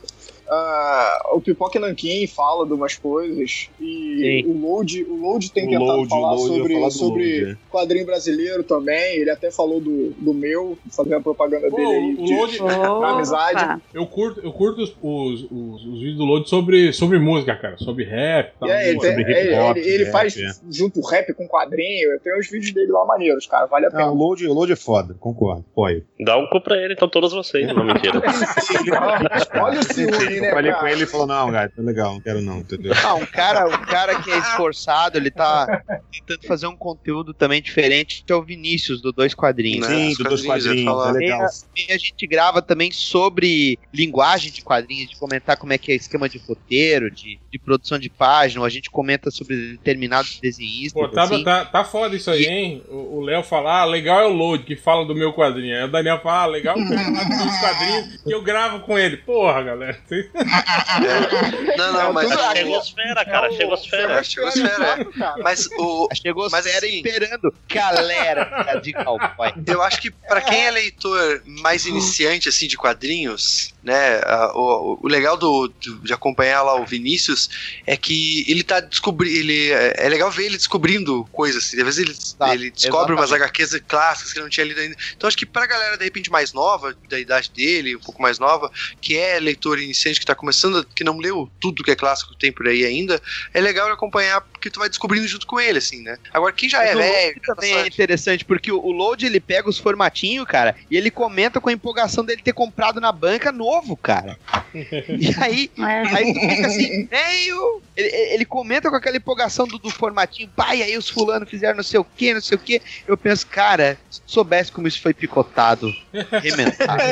Ah, o Pipoca Nankin fala de umas coisas e Sim. o Load, o Load tem O tentado Load, falar Load, sobre, falar sobre Load, é. quadrinho brasileiro também. Ele até falou do, do meu, fazendo a propaganda Pô, dele aí. o de- Load- da amizade. Eu curto, eu curto os, os, os, os vídeos do Load sobre, sobre música, cara. Sobre rap tal. É, ele, tem- sobre hip ele- hop, ele- ele rap, faz é. junto rap com quadrinho. Tem os vídeos dele lá maneiros, cara. Vale a pena. Ah, o load, o load é foda, concordo. Apoio. Dá um cu pra ele, então todos vocês, não mentira. Olha o ciúme, né, Falei cara? com ele e falou: não, gato, tá legal, não quero não, entendeu? Ah, um cara, um cara que é esforçado, ele tá tentando fazer um conteúdo também diferente, que é o Vinícius, do Dois Quadrinhos. Né, Sim, os do dois quadrinhos, eu ia quadrinhos, falar. é legal. E a gente grava também sobre linguagem de quadrinhos, de comentar como é que é esquema de roteiro, de, de produção de página, ou a gente comenta sobre determinados desenhistas. Pô, tá, assim. tá, tá foda isso aí, hein? O Léo fala, ah, legal é o Load, que fala do meu quadrinho. Aí o Daniel fala, ah, legal é o cara dos quadrinhos, que eu gravo com ele. Porra, galera. Não, não, mas. tudo- Chegou as fera, cara, chegou as fera. Chegou as fera. Mas o, Chegou Mas assim- esperando galera de cowboy. Eu acho que pra quem é leitor mais iniciante assim de quadrinhos, né, o, o legal do, de acompanhar lá o Vinícius é que ele tá descobrindo, ele é é legal ver ele descobrindo coisas, assim, às vezes ele, Tá, ele descobre umas exatamente. HQs clássicas que ele não tinha lido ainda. Então acho que pra galera de repente mais nova, da idade dele, um pouco mais nova, que é leitor iniciante que tá começando, que não leu tudo que é clássico que tem por aí ainda, é legal acompanhar porque tu vai descobrindo junto com ele assim, né? Agora quem já é Mas o velho, Load também é interessante, porque o, o Load ele pega os formatinhos, cara, e ele comenta com a empolgação dele ter comprado na banca novo, cara. E aí, aí tu fica assim, meio. Ele, ele comenta com aquela empolgação do, do formatinho, pai, aí os fulano fizeram não sei o que, não sei o que. Eu penso, cara, se tu soubesse como isso foi picotado, remendado,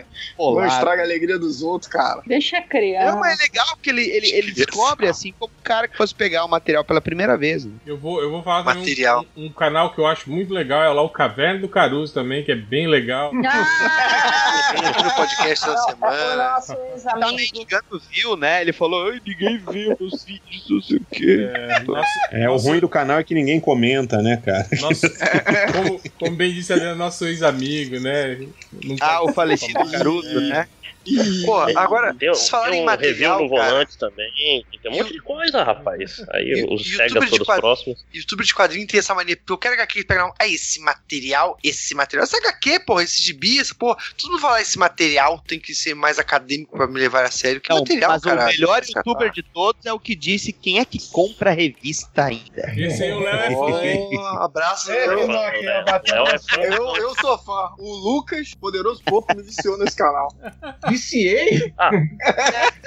Não estraga a alegria dos outros, cara. Deixa a Não, mas é legal que ele, ele, ele descobre assim como um cara que fosse pegar o material pela primeira vez. né? Eu vou, eu vou falar também Material. um, um canal que eu acho muito legal, é lá o Caverna do Caruso também, que é bem legal. Ah, no podcast da é o semana. nosso Tá viu, né? Ele falou, ai, ninguém viu os vídeos, não sei o quê. É, nosso, É, o ruim do canal é que ninguém comenta, né, cara? nosso- como, como bem disse ali, é nosso ex-amigo, né? Não Ah, pode- o falecido Caruso, né? Pô, agora, Tem, vocês falaram tem em um material, review no cara, volante também. Tem um monte de coisa, rapaz. Aí E- os de todos quadro- próximos. youtuber de quadrinho tem essa mania, porque eu quero HQ pegar um, ah, esse material, esse material, essa HQ, porra, esse gibi, essa porra, todo mundo fala esse material tem que ser mais acadêmico pra me levar a sério, que Não, material, mas cara. o melhor youtuber de todos é o que disse quem é que compra a revista ainda. Esse aí o Léo é fã, abraço, É, Léo é. Eu, eu sou fã. O Lucas, poderoso fofo, me viciou nesse canal. Viciei?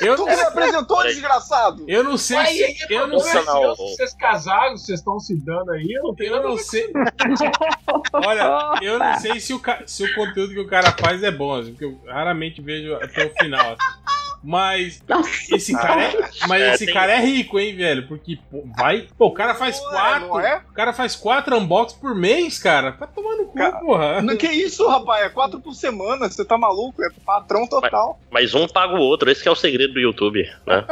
Eu Tu não, me apresentou, Peraí. desgraçado. eu não sei e se. aí, Eu não sei. é se Vocês casaram, vocês estão se dando aí, eu não tenho Eu não sei. Olha, eu não sei se o, ca- se o conteúdo que o cara faz é bom, assim, porque eu raramente vejo até o final. assim. Mas esse cara é, mas É, esse tem- cara é rico, hein, velho? Porque pô, vai. Pô, o cara faz Pô, quatro. é? O cara faz quatro unbox por mês, cara. Tá tomando cu, porra. Não, que isso, rapaz? É quatro por semana, você tá maluco? É patrão total. Mas um paga o outro, esse que é o segredo do YouTube, né?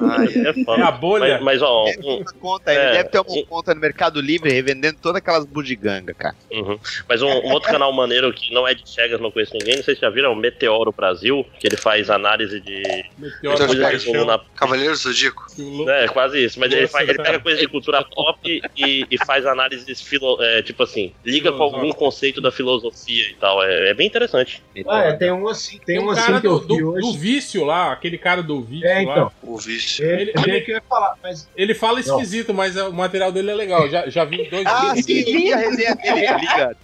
Ai, É foda. É a bolha. Mas, mas, ó, um- conta, ele É, deve ter uma um- conta no Mercado Livre revendendo todas aquelas bugiganga, cara. Uhum. Mas um, um outro canal maneiro que não é de Chegas, não conheço ninguém, não sei se já viram, é o Meteoro Brasil, que ele faz análise de coisas que rolou na. Cavaleiro do Zodíaco. É, quase isso. Mas ele, faz- ele pega coisas de cultura pop e, e faz análises filo, é, tipo assim, liga com algum conceito da filosofia e tal. É, é bem interessante. Ah, é, tem um assim, tem, Tem um um assim cara que eu do, vi do, hoje. do vício lá, aquele cara do vício É, então. lá. O vício. É, Ele- é ele- eu ia falar, mas Ele fala esquisito, mas o material dele é legal. Já, já vi dois Ah, vídeos. sim, vi a resenha dele, liga.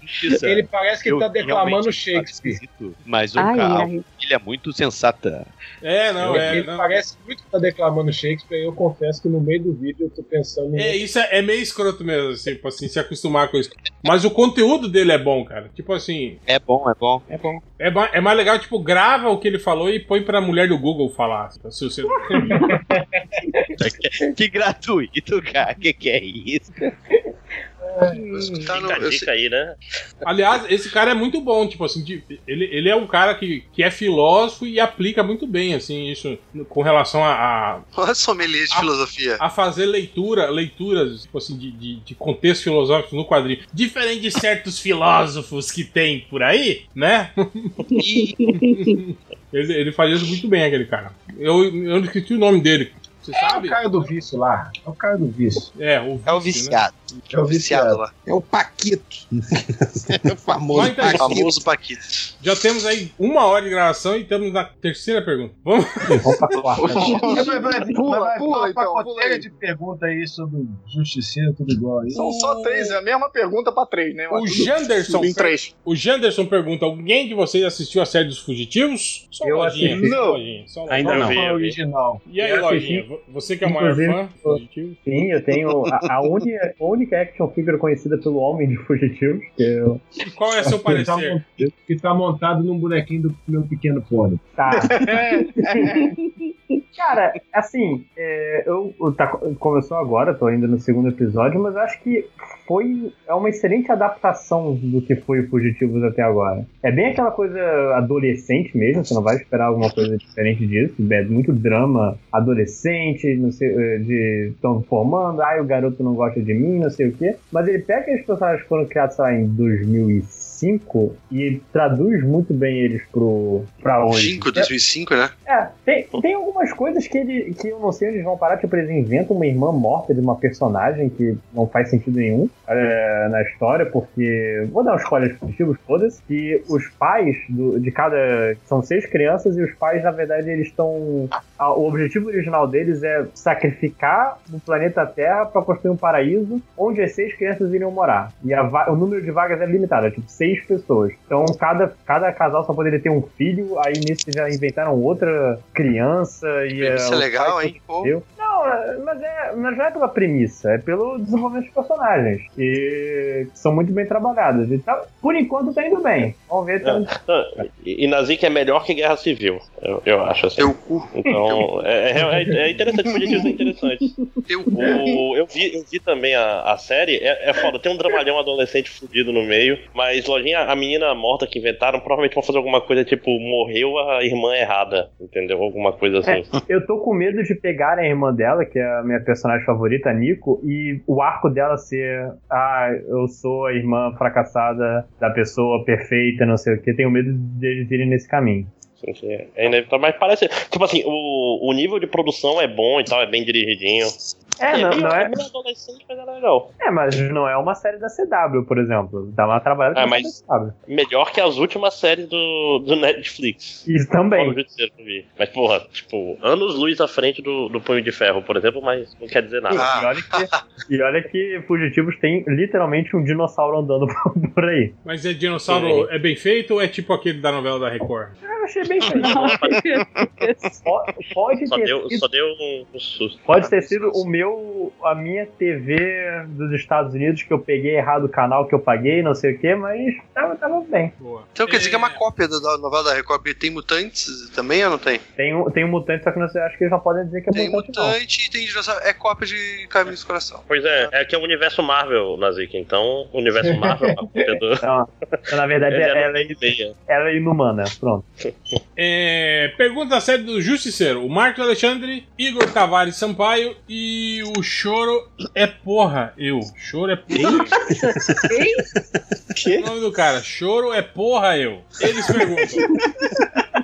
Ele parece que Eu tá declamando Shakespeare. esquisito, Mas o Ai, cara, ai. ele é muito sensata. É, não, é. ele não. parece muito que tá declamando Shakespeare e eu confesso que no meio do vídeo eu tô pensando É, isso é, é meio escroto mesmo, assim, tipo assim, se acostumar com isso. Mas o conteúdo dele é bom, cara. Tipo assim, É bom, é bom, é bom. é, é mais legal, tipo, grava o que ele falou e põe pra mulher do Google falar. Tipo, se você... Que gratuito, cara. Que que é isso? Vou escutar no- a dica sei- aí, né? Aliás, esse cara é muito bom, tipo assim, de- ele, ele é um cara que, que é filósofo e aplica muito bem, assim, isso com relação a, a, Olha sommelier de Ah. filosofia. a fazer leitura, leituras, tipo assim, de, de, de contexto filosófico no quadrinho. Diferente de certos filósofos que tem por aí, né? ele, ele faz isso muito bem, aquele cara. Eu, eu não esqueci o nome dele. Você É o sabe? cara do vício lá. É o cara do vício. É, o, É o vício, viciado. É o viciado lá. É o Paquito. é o famoso então, Paquito. famoso Paquito. Já temos aí uma hora de gravação e estamos na terceira pergunta. Vamos? Vamos pra quarta. Vai, vai, Pula, vai, pula, uma então, pacoteira pula aí. de pergunta aí sobre justiceiro, tudo igual aí. São só três, é a mesma pergunta pra três, né? O Janderson, três. o Janderson pergunta: alguém de vocês assistiu a série dos Fugitivos? Só Eu lojinha, assisti. Não. lojinha, só lojinha. Ainda não. vi, original? E aí, Eu assisti. lojinha, você que é o maior fã? Fugitivos? Sim, eu tenho a, a única, única action figure conhecida pelo Homem de Fugitivos, que eu, E qual é seu Que tá, parecer? que tá montado num bonequinho do meu pequeno pônei. tá. Cara, assim, é, eu, tá, começou agora, tô ainda no segundo episódio, mas acho que foi é uma excelente adaptação do que foi o Fugitivos até agora. É bem aquela coisa adolescente mesmo, você não vai esperar alguma coisa diferente disso. É muito drama adolescente, não sei, eh, de estão formando, ai, o garoto não gosta de mim, não sei o quê. Mas ele pega aqueles personagens que foram criados, sei lá, em 2005 e traduz muito bem eles pro, pra hoje. 5, 2005, né? É, tem, tem algumas coisas que, ele, que eu não sei onde eles vão parar. Tipo, eles inventam uma irmã morta de uma personagem que não faz sentido nenhum é, na história, porque. Vou dar uns spoilers positivos, foda-se. Que os pais do- de cada. São seis crianças e os pais, na verdade, eles estão. O objetivo original deles é sacrificar o planeta Terra para construir um paraíso onde as seis crianças iriam morar. E a o número de vagas é limitado, é tipo seis pessoas. Então cada, cada casal só poderia ter um filho, aí nisso já inventaram outra criança e. Isso é os legal, hein? Pô. Não, é- mas, é, mas não é pela premissa, é pelo desenvolvimento dos personagens, que são muito bem trabalhados. Então, por enquanto tá indo bem. Vamos ver. Tá... não, E e Nazik é melhor que Guerra Civil, eu, eu acho assim. Teu cu. Então, é, é, é interessante, é interessante. Teu cu. O- eu, vi, eu vi também a, a série, é, é foda, tem um dramalhão adolescente fudido no meio, mas lojinha, a menina morta que inventaram, provavelmente vão fazer alguma coisa tipo, morreu a irmã errada, entendeu? Alguma coisa assim. Eu tô com medo de pegar a irmã dela, que é a minha personagem favorita, a Nico, e o arco dela ser: ah, eu sou a irmã fracassada da pessoa perfeita, não sei o que. Tenho medo deles irem nesse caminho. Sim, sim, É inevitável, mas parece. Tipo assim, o, o nível de produção é bom e tal, é bem dirigidinho. É, não, meio, não é. meio adolescente, mas é legal. É, mas não é uma série da CW, por exemplo. Dá uma trabalhada Ah, a mas- CW. Melhor que as últimas séries do, do Netflix. Isso também. Mas, porra, tipo, anos luz à frente do, do Punho de Ferro, por exemplo, mas não quer dizer nada. Ah. E olha, que, e olha que Fugitivos tem literalmente um dinossauro andando por- aí. Mas é dinossauro, é bem feito ou é tipo aquele da novela da Record? eu achei bem feito. Pode, pode Só ter deu, sido, só deu um, um susto. pode ter sido o meu, a minha TV dos Estados Unidos que eu peguei errado o canal que eu paguei, não sei o que, mas tava, tava bem. Boa. Então quer dizer que é uma cópia da, da novela da Record. Tem mutantes também ou não tem? Tem um, tem um mutante, só que não sei, acho que eles não podem dizer que é Tem mutante, não. mutante e tem dinossauro. É cópia de Caminhos do Coração. Pois é, é que é o universo Marvel, Nazik. Então, o universo Marvel é a cópia do. Então, então, na verdade, Ele é ela, é, meia. ela é inumana. Pronto. É, pergunta da série do Justiceiro. O Marcos Alexandre, Igor Tavares Sampaio e o Choro é porra. Eu. Choro é porra. Que? O nome do cara, Choro é porra eu. Eles perguntam.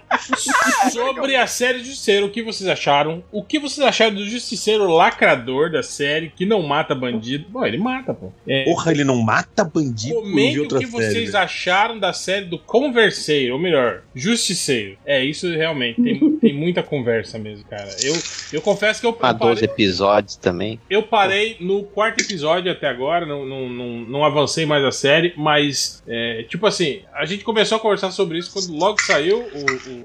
Sobre a série Justiceiro, o que vocês acharam? O que vocês acharam do Justiceiro lacrador da série que não mata bandido? Bom, ele mata, pô. É, Porra, ele não mata bandido Comente o outra que série, vocês acharam da série do Converseiro, ou melhor, Justiceiro. É, isso realmente tem, tem muita conversa mesmo, cara. Eu, eu confesso que eu, Há eu 12 parei, episódios também. eu parei no quarto episódio até agora, não, não, não, não avancei mais a série, mas, é, tipo assim, a gente começou a conversar sobre isso quando logo saiu o, o,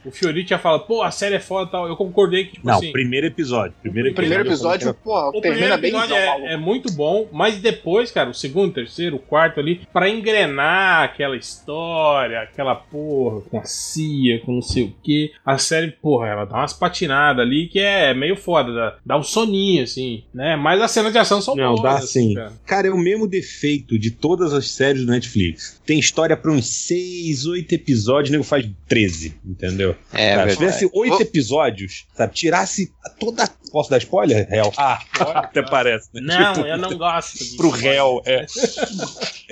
o Fiorito já fala, pô, a série é foda e tal. Eu concordei que, tipo Não, assim. primeiro episódio. Primeiro O primeiro episódio, porra, O termina primeiro bem episódio maluco. é, é muito bom, mas depois, cara, o segundo, terceiro, o quarto ali, pra engrenar aquela história, aquela porra com a CIA, com não sei o que, a série, porra, ela dá umas patinadas ali que é meio foda, dá, dá um soninho, assim, né? Mas as cenas de ação são Não, boas. dá assim, sim. cara. Cara, é o mesmo defeito de todas as séries do Netflix. Tem história pra uns 6, 8 episódios, o nego faz 13, entendeu? É Cara, se tivesse 8 Vou- episódios, sabe, tirasse toda. Posso dar spoiler? Réu? Ah, até parece, né? Não, Tipo, eu não gosto disso. Pro réu, é.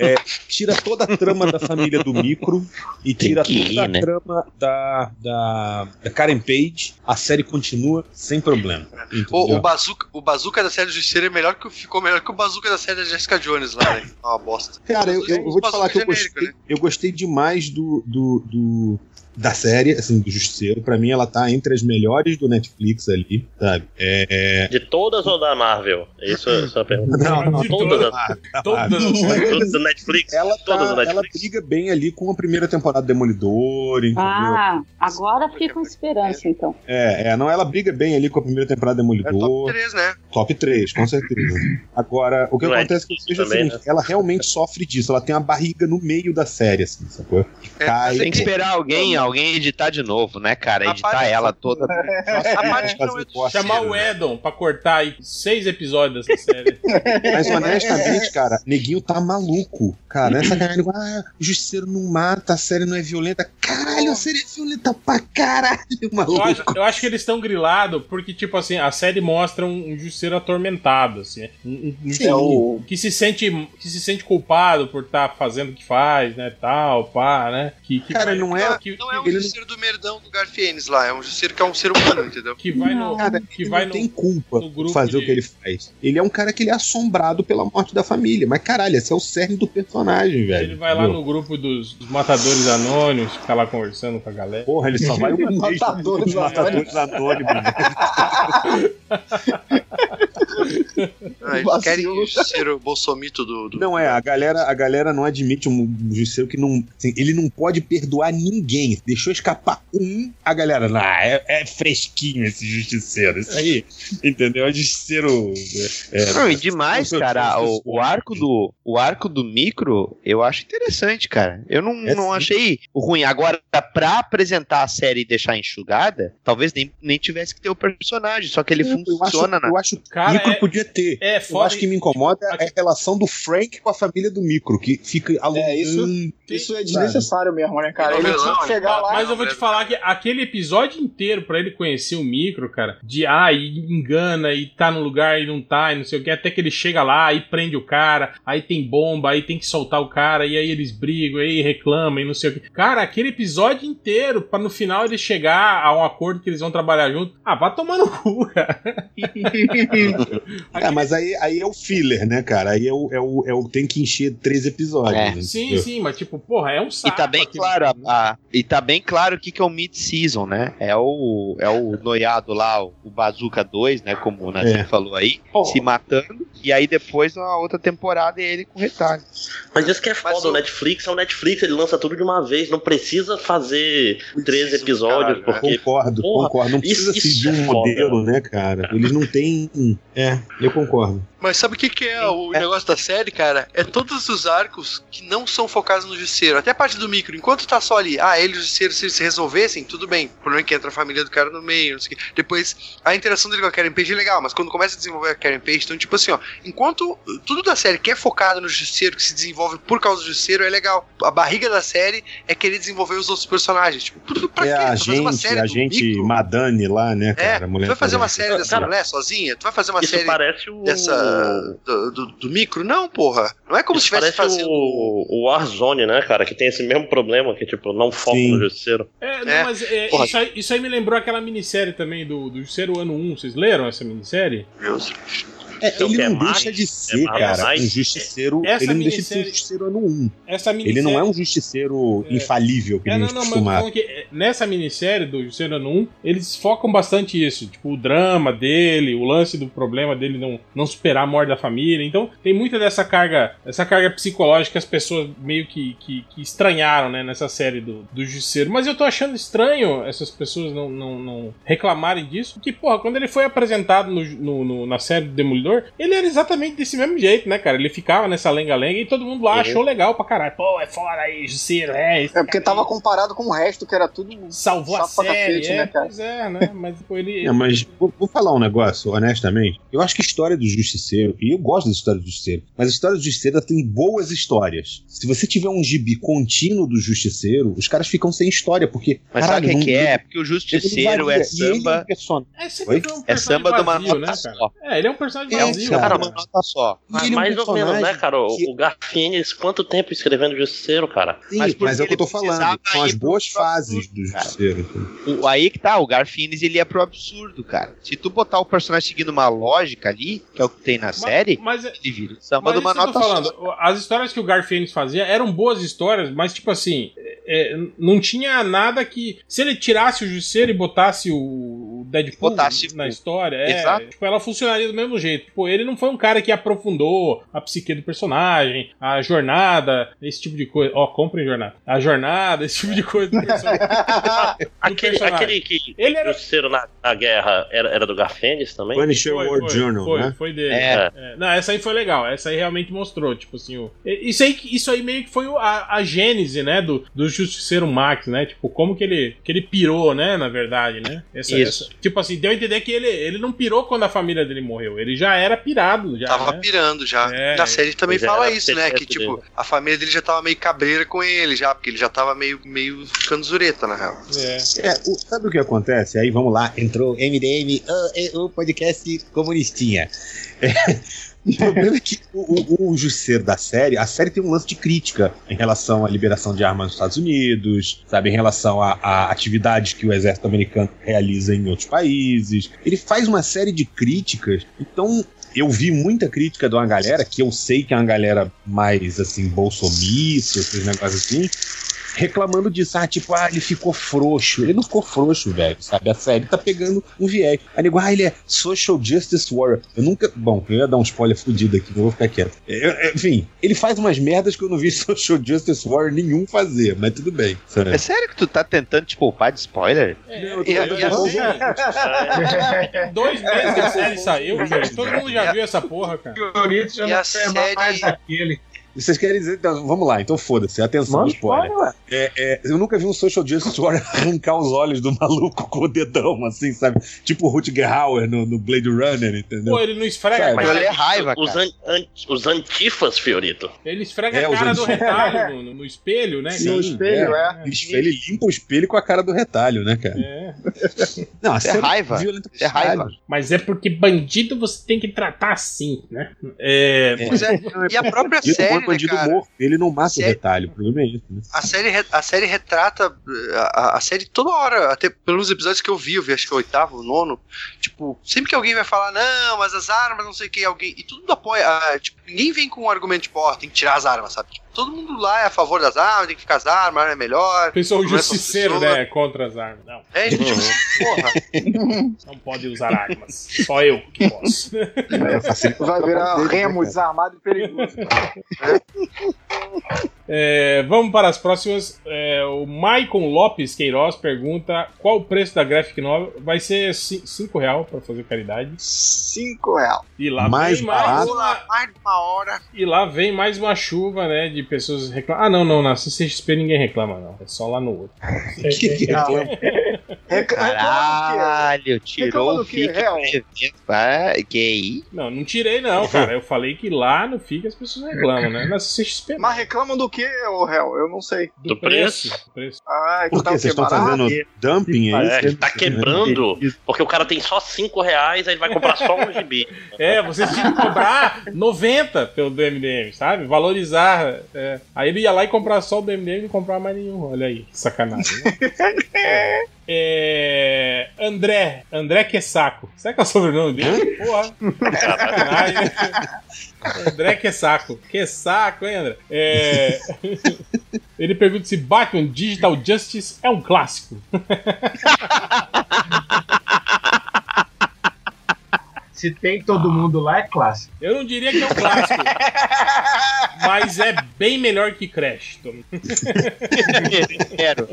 É, Tira toda a trama da família do micro e tira ir, toda a né? trama da, da, da Karen Page. A série continua sem problema. O, entendeu? o, bazooka, o bazooka da série do Justiceiro é melhor que, o- ficou melhor que o bazooka da série da Jessica Jones lá, né? É uma bosta. Cara, eu, eu- eu vou te falar que eu gostei, genérico, eu gostei demais do, do, do- da série, assim, do Justiceiro. Pra mí, ela tá entre as melhores do Netflix ali, sabe? É, De todas ou da Marvel? Isso, é a pergunta. Não, não, De todas. Todas as Todas do Netflix? ela, todas tá, do ela Netflix. briga bem ali com a primeira temporada do Demolidor, entendeu? Ah, agora fiquei com esperança, então. É, é, não, ela briga bem ali com a primeira temporada do É top Demolidor. 3, né? Top 3, com certeza. Agora, o que Não é acontece é que também, assim, ela realmente sofre disso. Ela tem a barriga no meio da série, assim, sacou? É, Cai. é Tem que esperar alguém, alguém editar de novo, né, cara? Editar parte- ela toda. A parte que não é Chamar o né? Edon pra cortar aí seis episódios dessa série. Mas honestamente, cara, neguinho tá maluco. Cara, essa galera, ah, o justiceiro não mata, a série não é violenta. Caralho, a série é violenta pra caralho, Eu acho, maluco. eu acho que eles estão grilados porque, tipo assim, a série mostra um, um justiceiro atormentado, assim. Um, um- Sim, é o- que, se sente, que se sente culpado por estar fazendo o que faz, né? Tal, pá, né? Que, que Cara, não é. que, Não é um Ele não- Justiceiro do merdão do Garfienes lá, é um Justiceiro que é um ser humano, entendeu? que vai no. Não. Cara, que ele vai não no. tem culpa no grupo por fazer o de- que ele faz. Ele é um cara que ele é assombrado pela morte da família. Mas caralho, esse é o cerne do personagem, velho. Ele vai lá no grupo dos, dos matadores anônimos, fica lá conversando com a galera. Porra, ele só vai vez. Matadores matadores anônimos. Ah, eles querem ser o bolsomito do. do- Não é, a galera, a galera não admite um justiceiro que não. assim, ele não pode perdoar ninguém. Deixou escapar um, a galera, não, é, é fresquinho esse justiceiro. Isso aí, entendeu? É justiceiro. É, Não, e demais, Não, cara. O, o arco do o arco do micro, eu acho interessante, cara. Eu não, É não sim. achei ruim. Agora, pra apresentar a série e deixar enxugada, talvez nem, nem tivesse que ter o personagem, só que ele eu acho, funciona na. eu acho que Cara, Micro é- podia ter. É, Eu acho que me incomoda é a relação do Frank com a família do Micro, que fica alongando. É, isso- Isso é desnecessário mesmo, né, cara? Ele tinha que chegar lá Mas eu vou te falar que aquele episódio inteiro pra ele conhecer o micro, cara, de ah, e engana e tá no lugar e não tá, e não sei o que, até que ele chega lá e prende o cara, aí tem bomba, aí tem que soltar o cara, e aí eles brigam, aí reclamam e não sei o que. Cara, aquele episódio inteiro, pra no final ele chegar a um acordo que eles vão trabalhar junto, ah, vá tomar no cu, cara. É, mas aí, aí é o filler, né, cara? Aí é o, é o, é o tem que encher três episódios. É. né? Sim, sim, mas tipo, porra, é um E saco. tá bem aquilo. claro, a- a- e tá bem claro o que, que é o mid-season, né? É o, é o noiado lá, o, o Bazooka 2, né? Como o Nazik É. falou aí, se matando. E aí depois, na outra temporada, ele com retalho. Mas isso que é foda, o- o Netflix é o Netflix, ele lança tudo de uma vez, não precisa fazer três episódios, caralho, porque Concordo, Porra, concordo. Não isso- precisa isso seguir um é foda. modelo, né, cara? Eles não têm. É, eu concordo. Mas sabe o que, que é o negócio da série, cara? É todos os arcos que não são focados no Justiceiro. Até a parte do micro. Enquanto tá só ali, ah, ele e o Justiceiro, se eles se resolvessem, tudo bem. O problema é que entra a família do cara no meio, não sei o quê. Depois, a interação dele com a Karen Page é legal, mas quando começa a desenvolver a Karen Page, então, tipo assim, ó, enquanto tudo da série que é focado no Justiceiro, que se desenvolve por causa do Justiceiro, é legal. A barriga da série é querer desenvolver os outros personagens. Tipo, tudo pra é quê? a Tu vai fazer uma gente, série a gente micro? Madani lá, né, É, cara? A tu mulher vai fazer uma série dessa Cara, mulher sozinha? Tu vai fazer uma isso série parece o. dessa do, do- do micro? Não, porra. Não é como Isso se estivesse parece fazendo. o, o Warzone, né, cara? Que tem esse mesmo problema, que tipo, não foca Sim. no justiceiro. É, não, É. mas é, isso, aí, isso aí me lembrou aquela minissérie também do, do Justiceiro Ano 1. Vocês leram essa minissérie? Deus. É, Então, ele não mais- deixa de ser, cara, mais- um justiceiro. Essa ele não deixa de ser um justiceiro ano 1. Essa Ele não é um justiceiro É. infalível que É, a gente não, mas eu tô acostumado. falando que é, nessa minissérie do Justiceiro Ano 1, eles focam bastante isso. Tipo, o drama dele, o lance do problema dele não, não superar a morte da família. Então, tem muita dessa carga, essa carga psicológica que as pessoas meio que, que, que estranharam, né, nessa série do, do Justiceiro. Mas eu tô achando estranho essas pessoas não, não, não reclamarem disso. Porque, porra, quando ele foi apresentado no, no- no- na série do Demolidor, ele era exatamente desse mesmo jeito, né, cara? Ele ficava nessa lenga-lenga e todo mundo lá Uhum. achou legal pra caralho. Pô, é fora aí, Justiceiro, é. É porque cara tava aí comparado com o resto, que era tudo. salvou a série, cacete, é, né, cara? pois é, né? Mas pô, ele. É, mas vou, vou falar um negócio, honestamente. Eu acho que a história do Justiceiro, e eu gosto da história do Justiceiro, mas a história do Justiceiro tem boas histórias. Se você tiver um gibi contínuo do Justiceiro, os caras ficam sem história, porque. Mas caralho, sabe o que, que é? Porque o Justiceiro varia, é e ele samba. É, um É samba de uma vazio, nota né, só. cara? É, ele é um personagem É, vazio. cara, Cara, né? uma nota só. Mas um mais ou menos, né, cara? O, que- o Garfienes, quanto tempo escrevendo Justiceiro, cara? Sim, Mas mas, é o que eu tô falando. São as boas fases do cara. Justiceiro. O- aí que tá, o Garfienes ele é pro absurdo, cara. Se tu botar o personagem seguindo uma lógica ali, que é o que tem na série, Mas, é- ele vira samba mas de uma nota falando, só. as histórias que o Garfienes fazia eram boas histórias, mas tipo assim, é, não tinha nada que. Se ele tirasse o Justiceiro e botasse o Deadpool Botasse na história, é, tipo, ela funcionaria do mesmo jeito. Tipo, ele não foi um cara que aprofundou a psique do personagem, a jornada, esse tipo de coisa. Ó, comprem jornada. A jornada, esse tipo de coisa do personagem. Aquele, personagem. aquele que Ele era. Justiceiro na, na guerra era, era do Garfienes também? Punisher Foi, foi, Journal, foi, né? foi dele. É. É, Não, essa aí foi legal. Essa aí realmente mostrou, tipo assim, o... isso aí, isso aí meio que foi a, a gênese, né, do, do Justiceiro Max, né? Tipo, como que ele, que ele pirou, né, na verdade, né? Essa, Isso. essa- tipo assim, deu a entender que ele, ele não pirou quando a família dele morreu. Ele já era pirado, já, Tava né? pirando já. É, Na série também já fala isso, né? Que tipo, dele. a família dele já tava meio cabreira com ele, já, porque ele já tava meio, meio ficando zureta, na real. É. É, o- sabe o que acontece? Aí vamos lá, entrou MDM, o, o podcast comunistinha. É, o problema é que o, o, o da série, a série tem um lance de crítica em relação à liberação de armas nos Estados Unidos, sabe, em relação a, a atividades que o exército americano realiza em outros países. Ele faz uma série de críticas, então eu vi muita crítica de uma galera, que eu sei que é uma galera mais, assim, bolsomista, esses negócios assim, reclamando disso. Ah, tipo, ah, ele ficou frouxo. Ele não ficou frouxo, velho, sabe? A série tá pegando um viés. Aí nego, ah, ele é social justice warrior. Eu nunca... Bom, eu ia dar um spoiler fudido aqui, não vou ficar quieto. Eu- enfim, ele faz umas merdas que eu não vi social justice warrior nenhum fazer, mas tudo bem. Sabe? É sério que tu tá tentando te poupar de spoiler? Eu tô- E a- eu tô- e a eu- Tem Dois meses que a série saiu, gente. Todo mundo já viu essa porra, cara. E não a quer mais série- aquele. Vocês querem dizer. Então, vamos lá, então foda-se. Atenção, Manda spoiler. É, é, eu nunca vi um social justice warrior arrancar os olhos do maluco com o dedão, assim, sabe? Tipo o Rutger Hauer no, no Blade Runner, entendeu? Pô, ele não esfrega Sabe, a Mas ele é raiva, Os, cara. an- an- os antifas, Fiorito. Ele esfrega É, a cara do retalho no, no- espelho, né, Sim, cara? No espelho, é. Ele, ele limpa o espelho com a cara do retalho, né, cara? É. Não, é série raiva. é raiva. Mas é porque bandido você tem que tratar assim, né? É. Pois é, e a própria série, cara? morto. Ele não mata o Sério? retalho. O problema é isso, né? A série, a série retrata. A, a série toda hora, até pelos episódios que eu vi, eu vi acho que o oitavo, o nono. Tipo, sempre que alguém vai falar, não, mas as armas, não sei o que, alguém. E mundo apoia. ah, tipo, ninguém vem com um argumento tipo, ó, tem que tirar as armas, sabe? Tipo, todo mundo lá é a favor das armas, tem que ficar as armas, é melhor. Pessoal é só justiceiro, né? Contra as armas. Não, É, tipo, porra. não pode usar armas. Só eu que posso. Vai virar remo desarmado e perigoso. É, vamos para as próximas. É, o Maicon Lopes Queiroz pergunta qual o preço da Graphic Novel. Vai ser 5 real para fazer caridade. 5 real. E lá Mais barato. uma, Mais de uma hora. e lá vem mais uma chuva, né, de pessoas reclamando. Ah, não, não, na CCXP ninguém reclama não, é só lá no outro. Caralho, tirou Reclama o do quê? fique Real? Ah, gay. Não, não tirei não, cara. Eu falei que lá no FIC as pessoas reclamam, né? Na CCXP não. Mas reclamam do que, ô réu? Eu não sei. do, do preço. preço? do preço. Ah, que Por tá quê? o Vocês estão fazendo dumping, é É, isso? tá quebrando, porque o cara tem só 5 reais, aí ele vai comprar só um gibi. É, vocês tinham que cobrar 90 pelo DMDM, sabe? Valorizar. é. Aí ele ia lá e comprar só o DMDM e não comprar mais nenhum. Olha aí, que sacanagem. Né? É, André, André Quessaco. Será que é o sobrenome dele? Porra. Sacanagem? André Quessaco. Quessaco, hein, André? É, Ele pergunta se Batman Digital Justice é um clássico. Se tem todo mundo lá, é clássico. Eu não diria que é um clássico, mas é bem melhor que Crash. Quero.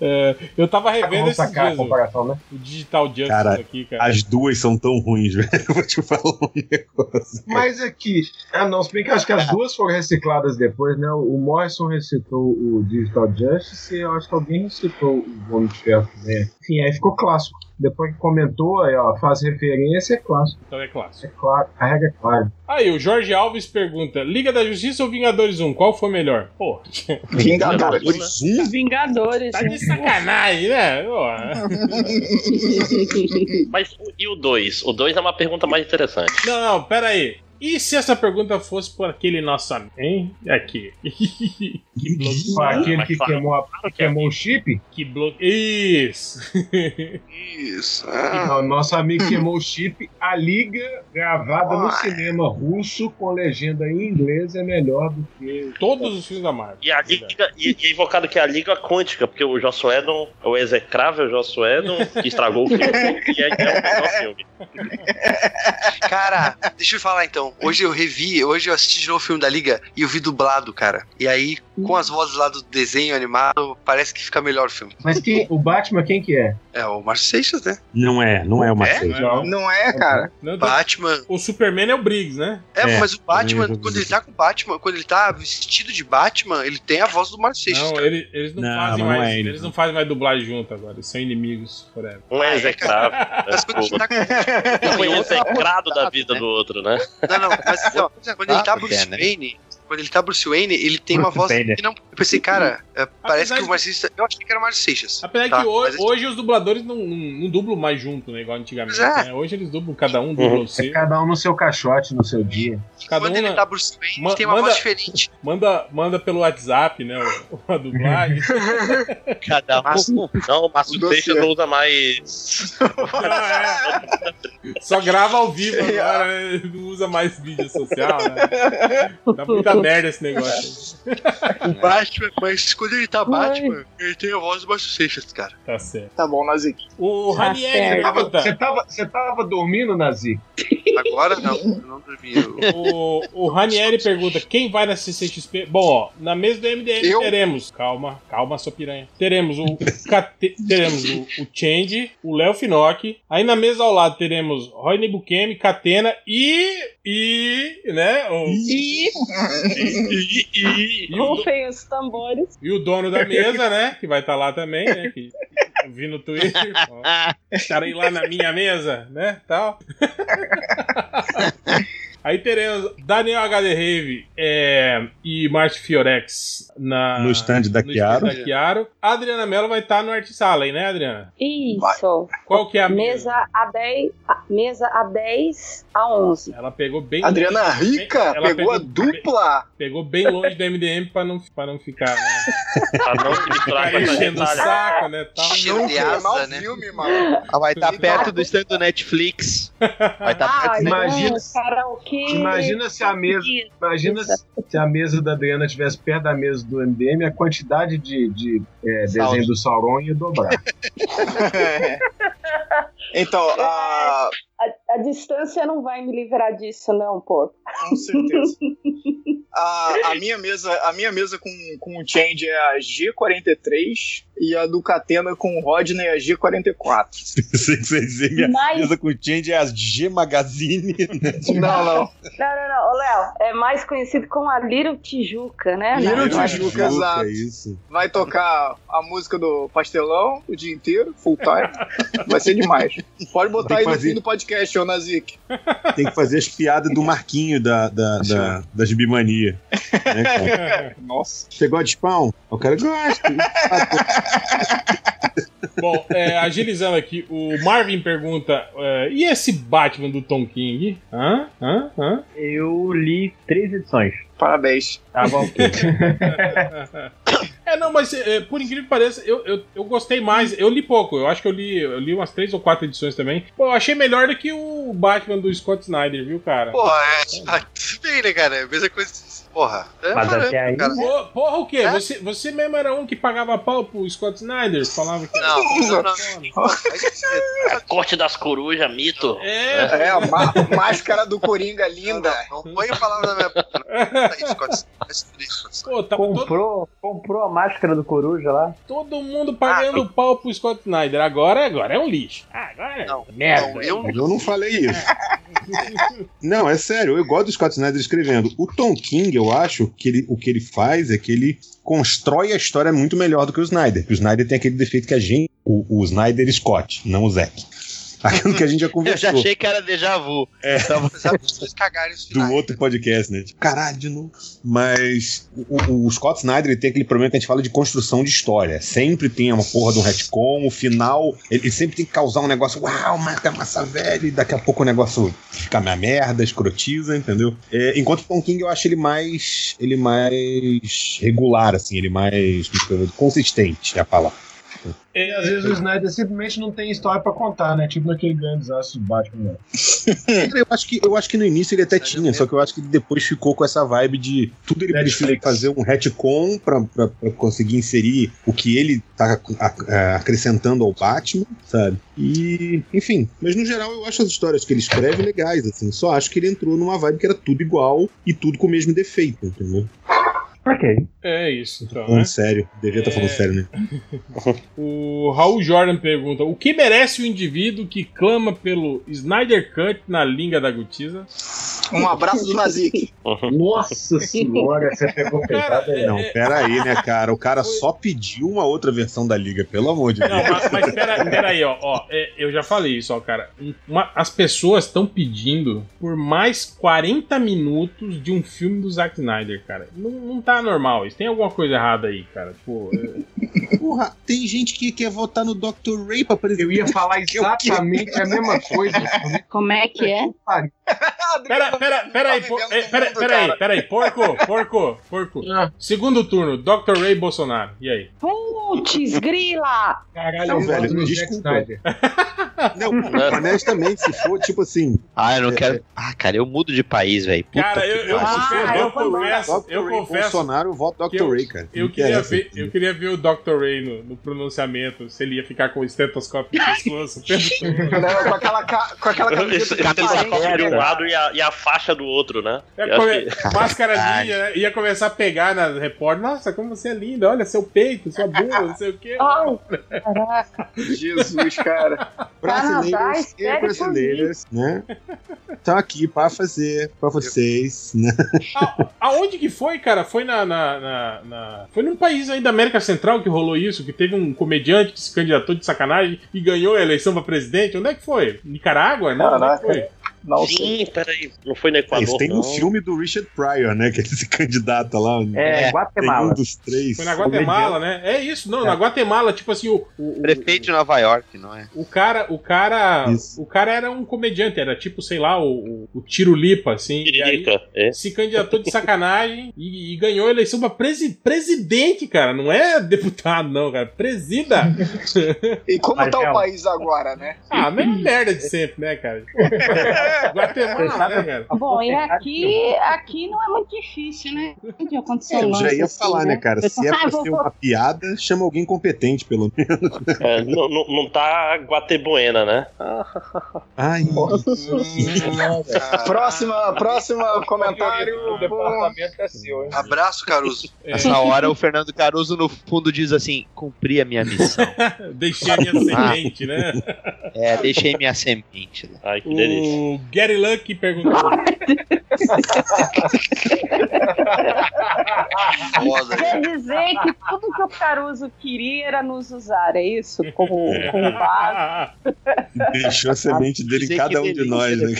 É, eu tava revendo esses dias o, comparação, né? o Digital Justice Cara, aqui, cara. As duas são tão ruins, velho. Eu vou te falar um negócio. Mas aqui. Ah, não, se bem que acho que as duas foram recicladas depois, né? O Morrison recitou o Digital Justice e eu acho que alguém recitou o Homem de Ferro também. Enfim, aí ficou clássico. Depois que comentou, aí, ó, faz referência, é clássico. Então é clássico. É claro, carrega claro. Aí, o Jorge Alves pergunta: Liga da Justiça ou Vingadores 1? Qual foi melhor? Pô, Vingadores. Um? Vingadores. tá de sacanagem, né? Mas o- e o 2? O 2 é uma pergunta mais interessante. Não, não, pera aí. E se essa pergunta fosse por aquele nosso amigo, hein? Aqui. que bloco. Foi aquele que claro. queimou, a- que queimou o chip? Que bloco. Isso. Isso. Ah, Não, nosso amigo queimou o chip. A liga gravada no cinema russo com legenda em inglês é melhor do que. Todos os filmes da Marvel. E a liga, e, e é invocado que é a liga quântica, porque o Joss Whedon, o execrável Joss Whedon, que estragou o filme, e é, é o melhor filme. Cara, deixa eu falar então. Hoje eu revi, hoje eu assisti de novo o filme da Liga e eu vi dublado, cara. E aí, com as vozes lá do desenho animado, parece que fica melhor o filme. Mas quem, o Batman, quem que é? É o Márcio Seixas, né? Não é, não é uma É? seita. Não, Não é, cara. não, Batman. O Superman é o Briggs, né? É, É, mas o Batman, vi quando ele tá com o Batman, quando ele tá vestido de Batman, ele tem a voz do Márcio Seixas. Não, cara. ele- eles não, Não, fazem mais. é ele, eles não. fazem mais dublagem junto agora. Eles são inimigos forever. Um é execrável. Mas quando ele tá com... Um foi execrado da vida do outro, né? Não, não, mas assim, ó, quando ele tá Ah, Bruce é, né? Wayne, quando ele tá Bruce Wayne, ele tem uma voz Banner. que não. Eu pensei, cara, é, parece Apesar que o Seixas. Eu achei que era o Márcio Seixas. Apesar tá? que hoje, Mas- hoje os dubladores não, não, não dublam mais junto, né? Igual antigamente. É. né? Hoje eles dublam, cada um dubla o seu. Cada um no seu caixote, no seu dia. Cada quando um ele na- tá Bruce Wayne, Ma- ele tem uma manda- voz diferente. manda, manda pelo WhatsApp, né? o- A dublagem. Cada um. Não, o Márcio. Seixas não usa mais. Não, é. Só grava ao vivo agora, né? Não usa mais mídia social, né? Dá muita merda esse negócio. O Batman, mas quando ele tá Batman, ele tem a voz do Márcio Seixas, cara. Tá certo. Tá bom, Nazik. O Tá Ranieri. Tava-. Você tava, você tava dormindo, Nazi? Agora não, eu não dormi. Eu... O, o Ranieri pergunta: quem vai na CCXP? Bom, ó, na mesa do MDM Eu? teremos. Calma, calma, sua piranha. Teremos o. Cate- teremos o, o Change, o Léo Finocchi. Aí na mesa ao lado teremos Roy Bukemi, Catena e. E. né? O, E e, e, e, rufem os tambores. e o dono da mesa, né? Que vai estar lá também, né? Que, eu vi no Twitter. ó, Estarei lá na minha mesa, né? Tal. Aí teremos Daniel HD Rave é, e Marte Fiorex na, No stand da no Chiaro. stand da Chiaro. A Adriana Mello vai estar no Art Sala aí, né, Adriana? Isso. Qual que é a mesa a 10, a- mesa a 10 a 11. Ela pegou bem. Adriana Rica ela pegou a dupla. Pegou bem longe da MDM pra não, não ficar, né? Pra não Ficar enchendo o saco, né? Tal. Não né? filme, mano. Ela vai estar perto do stand do Netflix. Vai estar Ah, perto do Imagina- então, karaokê. Imagina se a mesa, imagina se se a mesa da Adriana estivesse perto da mesa do MDM, a quantidade de, de é, desenho do Sauron ia dobrar. Então, a. A, a distância não vai me livrar disso, não, pô. Com certeza. A, a minha mesa, a minha mesa com, com o Change é a G43 e a do Catena com o Rodney é a G44. Você quer dizer, minha Mas- mesa com o Change é a G Magazine, né? Não, não. Não, não, não. Ô, Léo, é mais conhecido como a Little Tijuca, né? Little Tijuca, Tijuca, exato. é isso. Vai tocar a música do Pastelão o dia inteiro, full time. Vai ser demais. Pode botar aí que no fazer- fim do podcast, ô Nazik. Tem que fazer as piadas do Marquinho da, da, da, da Gibimania. Né, cara? Nossa. Chegou a de spawn? O cara gosta. Bom, é, agilizando aqui, o Marvin pergunta: é, e esse Batman do Tom King? Hã? Hã? Hã? Eu li três edições. Parabéns. Tava ok. É, não, mas é, por incrível que pareça, eu, eu, eu gostei mais. Eu li pouco, eu acho que eu li, eu li umas três ou quatro edições também. Pô, eu achei melhor do que o Batman do Scott Snyder, viu, cara? Porra, é. tudo bem, né, cara? É a mesma coisa. Porra. É Mas até aí- cara. Pô, porra, o quê? Você, você mesmo era um que pagava pau pro Scott Snyder? Falava que. Não, não, não. A corte das corujas, mito. É, É, a má- máscara do Coringa linda. Não, não põe a palavra na minha boca. Não. Tá Scott. Scott. pô, tava todo, comprou, comprou a máscara do Coruja lá. todo mundo pagando pau pro Scott Snyder. Agora, agora é um lixo. Ah, agora é Não, merda. não, eu eu não falei isso. Não, é sério, eu gosto do Scott Snyder escrevendo. O Tom King, eu acho que ele, o que ele faz é que ele constrói a história muito melhor do que o Snyder. O Snyder tem aquele defeito que a gente. O, o Snyder Scott, não o Zack. Aquilo que a gente já Eu conversou já achei que era déjà vu. Apesar dos dois cagarem os do outro podcast, né? Tipo, caralho, de novo. Mas o, o- Scott Snyder ele tem aquele problema que a gente fala de construção de história. Sempre tem uma porra de um retcon, o final, ele, ele sempre tem que causar um negócio, uau, mata massa velha, e daqui a pouco o negócio fica minha merda, escrotiza, entendeu? É, enquanto o Tom King eu acho ele mais. ele mais regular, assim, ele mais consistente, é a palavra. E às vezes o Snyder simplesmente não tem história pra contar, né? Tipo naquele grande desastre do Batman. né? Eu acho, que, eu acho que no início ele até tinha, só que eu acho que ele depois ficou com essa vibe de tudo ele precisa Netflix. fazer um retcon pra, pra, pra conseguir inserir o que ele tá a- a- acrescentando ao Batman, sabe? E, enfim, mas no geral eu acho as histórias que ele escreve legais, assim. Só acho que ele entrou numa vibe que era tudo igual e tudo com o mesmo defeito, entendeu? Ok. É isso, então, Falando né? sério, devia estar falando É. sério, né? O Raul Jordan pergunta: O que merece o indivíduo que clama pelo Snyder Cut na língua da Gutiza? Um abraço do Nazik. Nossa senhora, você pegou pesado aí. Não, pera aí, né, cara? O cara só pediu uma outra versão da liga, pelo amor de Deus. Não, mas, mas pera, pera aí, ó. ó é, eu já falei isso, ó, cara. Uma- as pessoas estão pedindo por mais 40 minutos de um filme do Zack Snyder, cara. Não, não tá normal isso. Tem alguma coisa errada aí, cara. Pô, é- Porra, tem gente que quer votar no Dr. Ray pra presidente. Eu ia falar exatamente a mesma coisa. Como é que é? Pera, pera, pera aí, Tá por- vivendo é, no pera, mundo, pera aí, pera aí. Porco, porco, porco. Ah. Segundo turno, Dr. Ray Bolsonaro. E aí? Putz, grila! Caralho, Não, eu velho, Zack desculpa. Snyder. Não, honestamente, se for tipo assim. Ah, eu não quero. Ah, cara, eu mudo de país, velho. Cara, que eu, eu, Ah, eu confesso, Dr. eu Ray confesso Bolsonaro, eu voto que Dr. eu- Ray, cara. Eu Não queria, interessa. ver, eu queria ver o Dr. Ray no, no pronunciamento, se ele ia ficar com o estetoscópio no pescoço. Não, com aquela, com aquela camiseta copa de um lado e a, e a faixa do outro, né? Ia acho come- que- Mascaradinha, né? Ia começar a pegar nas repórteres. Nossa, como você é linda, olha seu peito, sua bunda, não sei o quê. Ai, caraca. Jesus, cara. Brasileiros Canadá, e brasileiras, né? Estão aqui pra fazer pra vocês, né? A- aonde que foi, cara? Foi na, na, na- na- Foi num país aí da América Central que rolou isso, que teve um comediante que se candidatou de sacanagem e ganhou a eleição pra presidente. Onde é que foi? Nicarágua? Não, onde é que foi? Não sei. Sim, peraí. Não foi no É, Equador, isso tem não. no filme do Richard Pryor, né? Que ele se candidata lá. É, Tem Guatemala. um dos três. Foi na Guatemala, né? É isso, não, na Guatemala, tipo assim, o, o, o- Prefeito de Nova York, não é? o cara, o cara, Isso. o cara era um comediante, era tipo, sei lá, o, o, o Tiro Lipa, assim. E aí Tiririca, é. se candidatou de sacanagem e, e ganhou a eleição pra presi- presidente, cara. Não é deputado, não, cara. Presida. E como Mas, tá o Fel, país agora, né? Ah, a mesma merda de sempre, né, cara? Guatemala, né, cara? Bom, e aqui, aqui não é muito difícil, né? De acontecer É, um eu já ia assim, falar, né, cara? Se é Ah, pra vou- ser uma piada, chama alguém competente, pelo menos. É, não, não, não tá Guatebuena, né? Ai, Próxima, próxima comentário. O departamento é seu, hein? Abraço, Caruso. É, Nessa hora o Fernando Caruso no fundo diz assim: cumpri a minha missão. deixei a minha semente, né? É, deixei minha semente. lá. Ai, que delícia. O Gary Luck perguntou. Quer dizer que tudo que o Caruso queria era nos usar, é isso? Como, como base. deixou a semente dele em cada um de nós, né?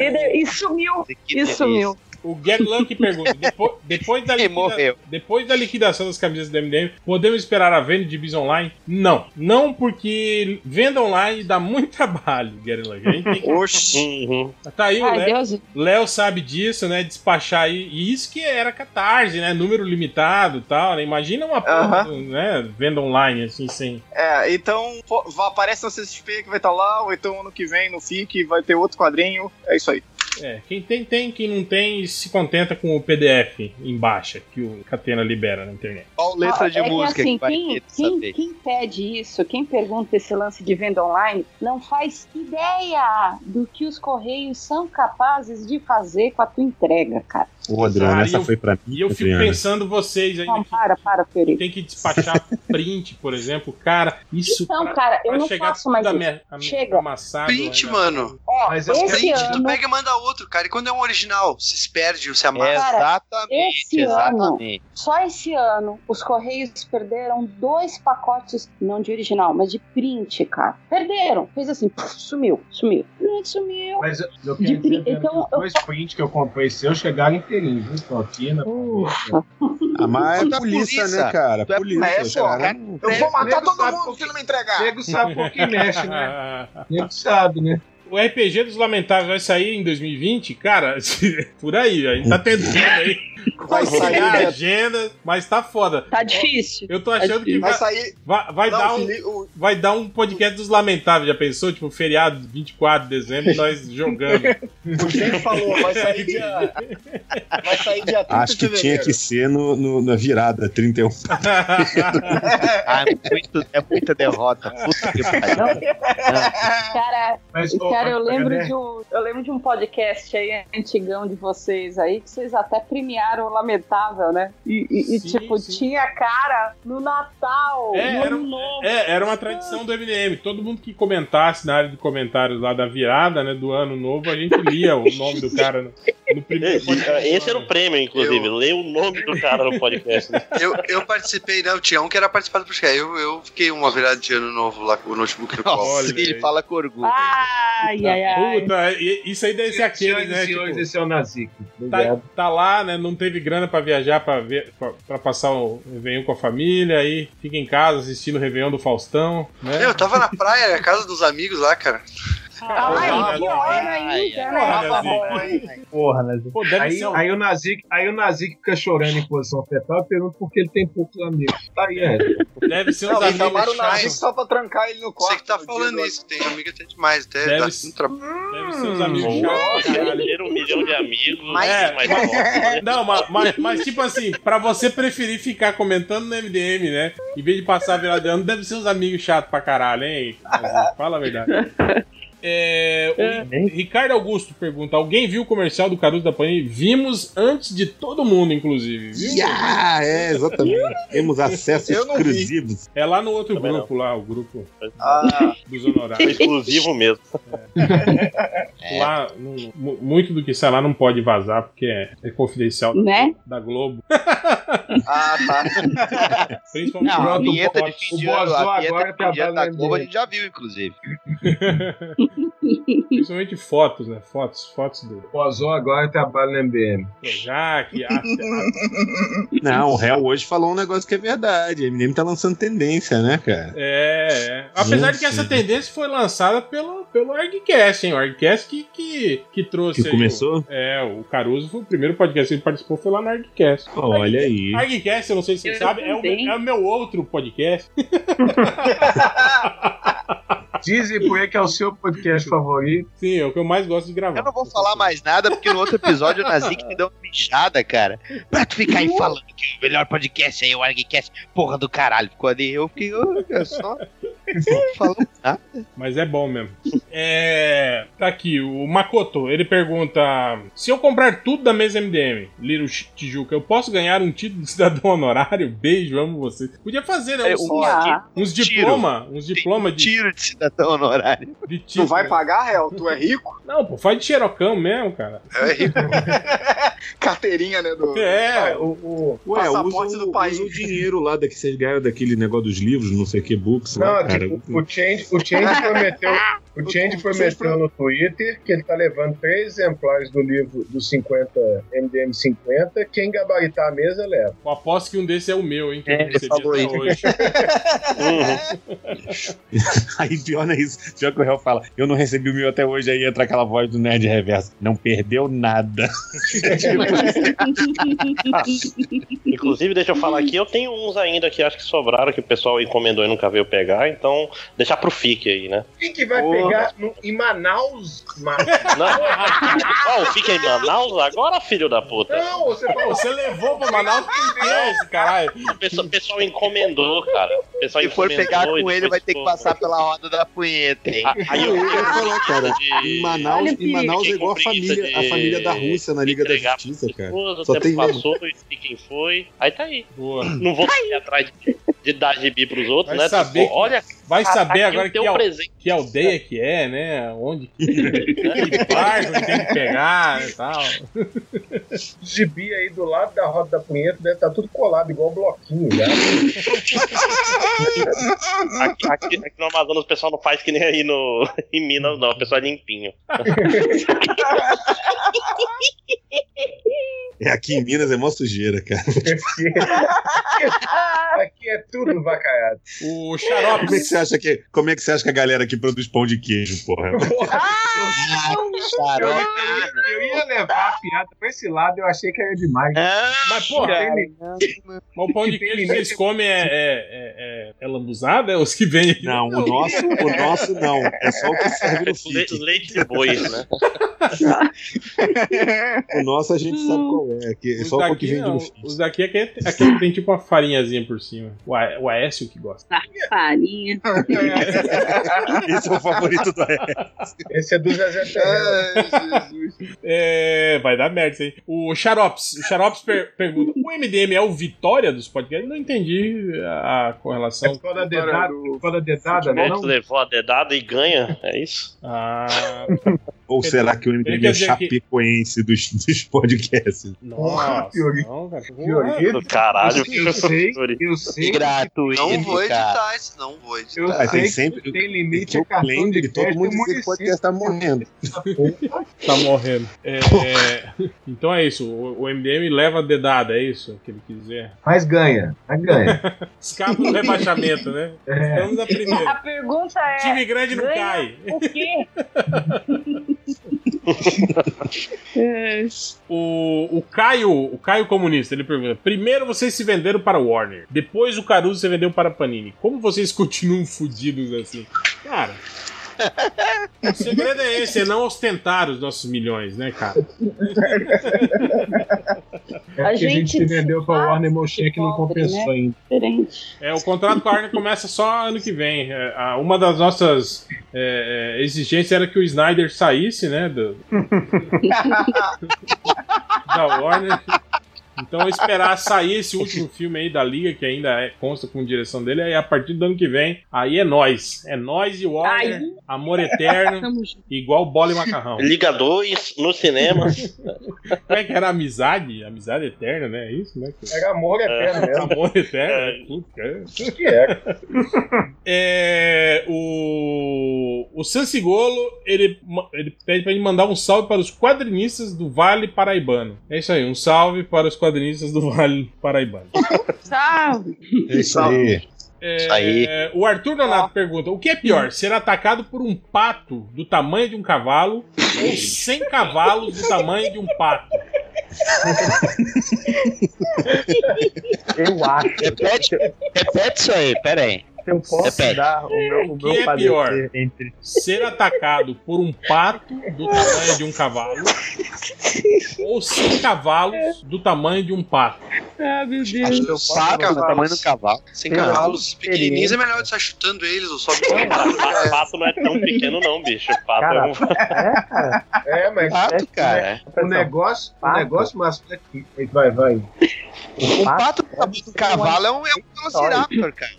E, e sumiu, e sumiu. O Gary Luck pergunta: depo- depois, da liquida- morreu. depois da liquidação das camisas do MDM, podemos esperar a venda de bis online? Não. Não, porque venda online dá muito trabalho, Gary Luck. A gente tem que- Oxi. Uhum. Tá aí o Léo. Léo sabe disso, né? Despachar aí. E isso que era catarse, né? Número limitado e tal, né? Imagina uma porra, Aham. né? Venda online, assim, sem. É, então pô, vai- aparece na CSP que vai estar lá, ou então ano que vem no FIC vai ter outro quadrinho. É isso aí. É, quem tem, tem. Quem não tem, se contenta com o PDF em baixa, que o Catena libera na internet. Qual letra de é música que, assim, que vai quem, quem, quem pede isso, quem pergunta esse lance de venda online, não faz ideia do que os Correios são capazes de fazer com a tua entrega, cara. Ô, Adriano, Ah, essa e eu- foi pra mim. E eu fico Adriano. pensando vocês aí Não, para, para, Fiorito. tem que despachar print, por exemplo. Cara, isso. Então, pra- cara, eu não chegar faço mais ame- Chega. amassado. Print, né? mano. Ó, Mas esse Print, tu ano, pega e manda outro, cara. E quando é um original, se perde ou se amassa. Exatamente, esse ano- exatamente. só esse ano, os Correios perderam dois pacotes, não de original, mas de print, cara. Perderam. Fez assim, puf, sumiu, sumiu. Print sumiu. Mas eu, eu quero dizer então, os dois prints que eu comprei seu chegaram inteirinhos, viu? Com a quina, Ufa. Ah, mas é é polícia, polícia. né, cara? Tu é Polícia, É, cara. cara. Eu vou matar todo mundo que não me entregar. O nego sabe por que mexe, né? O nego sabe, né? O RPG dos Lamentáveis vai sair em 2020? Cara, por aí, a gente tá tentando aí. Vai sair, a agenda, mas tá foda. Tá difícil. Eu tô achando que Vai vai, sair. vai, vai Não, dar um, o- vai dar um podcast dos Lamentáveis, já pensou? Tipo, feriado 24 de dezembro e nós jogando. o Gem falou, vai sair dia. Vai sair dia 30 Acho de que tinha que ser no, no- na virada, 31. Ah, é, muito- é muita derrota. Puta que pariu. Cara, Mas, cara, eu lembro de um, eu lembro de um podcast aí antigão de vocês aí que vocês até premiaram o Lamentável, né? E, e- e, Sim, tipo, sim. tinha cara no Natal, É, no era Novo. É, era uma tradição do MDM. Todo mundo que comentasse na área de comentários lá da virada, né, do ano novo, a gente lia o nome do cara primeiro Esse, podcast. esse era o prêmio, inclusive. Eu- Lê o nome do cara no podcast. Né? Eu, eu participei, não, tinha um que era participar do podcast. Eu, eu fiquei uma virada de ano novo lá com o notebook. Nossa, Olha ele fala com orgulho. Ai, ai, ai. Puta, isso aí deve ser aquele, né? senhores, Tipo, esse é o Nazik. tá, tá lá, né? Não teve grana pra viajar pra, ver, pra, pra passar o Réveillon com a família, aí fica em casa assistindo o Réveillon do Faustão, né? Eu tava na praia, na casa dos amigos lá, cara. Ai, ainda, né? Porra, Nazik. né? Deve Aí, um... aí, o Nazik, aí o Nazik fica chorando em posição fetal e pergunta por que ele tem poucos amigos. Tá aí, é. Deve ser e amigos chamaram o Nazik só pra trancar ele no quarto. Você que tá falando isso, tem amiga até demais, até Deve um tra- Deve ser uns amigos Nossa, chatos. caralho. ter um milhão de amigos. Mas- é, né? Não, mas, mas, mas, tipo assim, pra você preferir ficar comentando no MDM, né? Em vez de passar a virada de ano, deve ser uns amigos chatos pra caralho, hein? Fala a verdade. É, o Ricardo Augusto pergunta: alguém viu o comercial do Caruso da Panini? Vimos antes de todo mundo, inclusive. Viu? Yeah, é, exatamente. Temos não vi. exclusivos. É lá no outro Também grupo, lá, o grupo Ah, dos Foi honorários. exclusivo mesmo. Lá, não- mu- muito do que sai lá não pode vazar, porque é, é confidencial Né? da Globo. ah, tá. Principalmente Não, a vinheta o de fim de ano, a vinheta agora de fim de ano da no Globo a gente já viu, inclusive. Principalmente fotos, né? Fotos, fotos do O Ozon agora trabalha no MDM. Projac, a- Não, o réu hoje falou um negócio que é verdade. A Eminem tá lançando tendência, né, cara? É, é. Apesar de que essa tendência foi lançada pelo, pelo ArgCast, hein? O ArgCast que, que, que trouxe. Que aí começou? O, é, o Caruso foi o primeiro podcast que ele participou, foi lá no ArgCast. Olha aí. ArgCast, eu não sei se você Eu sabe, é o, é o meu outro podcast. Dizem por aí que é o seu podcast favorito. Sim, é o que eu mais gosto de gravar. Eu não vou falar mais nada, porque no outro episódio o Nazik me deu uma bichada, cara. Pra tu ficar aí falando que o melhor podcast aí é o ArgCast, porra do caralho. Ficou ali, eu fiquei, ô, é só. Mas é bom mesmo. É. Tá aqui, o Makoto, ele pergunta: Se eu comprar tudo da mesa MDM, Little Tijuca, eu posso ganhar um título de cidadão honorário? Beijo, amo você. Podia fazer, né? É, Uns, um Ah, uns tiro. diploma, uns diploma de, Tiro de cidadão honorário. de Tu título. vai pagar, réu? Tu é rico? Não, pô, faz de xerocão mesmo, cara. É rico. Carteirinha, né? Do... É, O, o, Ué, Passaporte usa, do país. usa o dinheiro lá da que vocês ganharam daquele negócio dos livros, não sei o que, books não, lá, cara. tipo, o Change, o Change prometeu, o Change prometeu no Twitter que ele tá levando três exemplares do livro dos 50 MDM 50. Quem gabaritar a mesa leva. eu aposto que um desses é o meu, hein? Que eu É, ele recebi falou até aí. hoje. Aí pior não é isso. Pior que o réu fala, eu não recebi o meu até hoje, aí entra aquela voz do Nerd Reverso. Não perdeu nada. Inclusive, deixa eu falar aqui, eu tenho uns ainda que acho que sobraram, que o pessoal encomendou e nunca veio pegar, então deixar pro FIC aí, né? Quem que vai Ô. pegar no- em Manaus, Marcos? Não, Ó, o FIC é em Manaus agora, filho da puta. Não, você Pô, você levou pra Manaus esse caralho? O pessoal, pessoal encomendou, cara. O pessoal Se for pegar com ele, vai ter que passar pela roda da punheta, hein? Ah, Aí eu, Eu ia falar, cara. Em Manaus, em Manaus é igual a família, a família da Rússia na Liga da Justiça, cara. O Só tempo tem passou e quem foi. Aí tá aí. Boa. Não vou ir atrás de, de dar gibi pros outros, Vai né? saber Tipo, que- olha, Vai saber agora o que, al- presente. que aldeia que é, né? Onde que, que barco que tem que pegar e tal. Os gibi aí do lado da roda da punheta deve estar tudo colado, igual bloquinho, já. Aqui, aqui- aqui no Amazonas o pessoal não faz que nem aí no, em Minas, não. O pessoal é limpinho. É, aqui em Minas é mó sujeira, cara. Aqui é tudo vacaiado. O Como é que Xarope. você acha que, como é que, você acha que a galera aqui produz pão de queijo, porra? Eu, Xarope. ia- eu ia levar a piada pra esse lado, eu achei que era demais. Mas, porra, Tem mas o pão de queijo que vocês comem é, é, é, é, é lambuzado? É os que vêm aqui? Não, o nosso, o nosso não. É só o que serve no FIC. leite de boi, né? O nosso a gente sabe qual é. Que é Os só o que no FIC. Os daqui é aquele, aquele que tem tipo uma farinhazinha por cima. O, A- o Aécio que gosta. Farinha. Esse é o favorito do Aécio. Esse é do Zezé. Ai, Jesus. É, vai dar merda isso aí. O Xarops, o Xarops per- pergunta: o MDM é o Vitória dos podcasts? Não entendi a, a É correlação. foda a dedada, é foda a dedada, né? Não levou a dedada e ganha, é isso? Ah, Ou será que o MDM é o dizer que- chapecoense dos, dos podcasts? nossa, Fiori- não, cara. Caralho, Eu sei, eu sei. Gratuito, Não vou editar isso, não vou editar. Eu Ah, sei tem sempre- que tem limite Tem a o cartão claim de todo mundo dizer que o podcast tá morrendo. Tá morrendo. É, então é isso. O, o MDM leva a dedada, é isso que ele quis dizer. Mas ganha, mas ganha. Escapa do rebaixamento, né? É. Vamos na primeira. A pergunta é: Time grande não cai. o quê? O, o Caio, o Caio comunista, ele pergunta: primeiro vocês se venderam para o Warner, depois o Caruso se vendeu para Panini. Como vocês continuam fudidos assim? Cara, o segredo é esse, é não ostentar os nossos milhões, né, cara? É A gente gente se vendeu pra Warner Motion que não compensou né? ainda. Diferente. É, o contrato com a Warner começa só ano que vem. É, a- uma das nossas é, é, exigências era que o Snyder saísse, né, do, da Warner. Então esperar sair esse último filme aí da Liga, que ainda é, consta com direção dele, aí a partir do ano que vem, aí é nós. É nós e Warner, Aí. amor eterno, igual bola e macarrão. Liga 2 no cinema. Como é que era amizade? Amizade eterna, né? É isso, né? Era amor eterno mesmo. Amor eterno. Puta, é. O que é? É, o, o o Sansigolo, ele, ele pede pra gente mandar um salve para os quadrinistas do Vale Paraibano. É isso aí, um salve para os quadrinistas do Vale Paraibano. Salve! É isso aí. É, aí. O Arthur Donato pergunta: o que é pior, ser atacado por um pato do tamanho de um cavalo ou 100 cavalos do tamanho de um pato? Eu acho. Repete, repete isso aí, pera aí. Se eu posso Repete. dar o meu, o O que meu é parecer pior? entre. Ser atacado por um pato do tamanho de um cavalo ou 100 cavalos do tamanho de um pato? Ah, meu Acho que eu Deus. posso do tamanho do cavalo. Sem cavalos pequenininhos é melhor de estar chutando eles ou só O pato não é tão pequeno, não, bicho. O pato Cara, é um. é, cara. É, mas Pato, cara. o negócio, o Pato. negócio mais. Vai, vai. Um pato do tamanho do cavalo é um, é um Velociraptor, cara.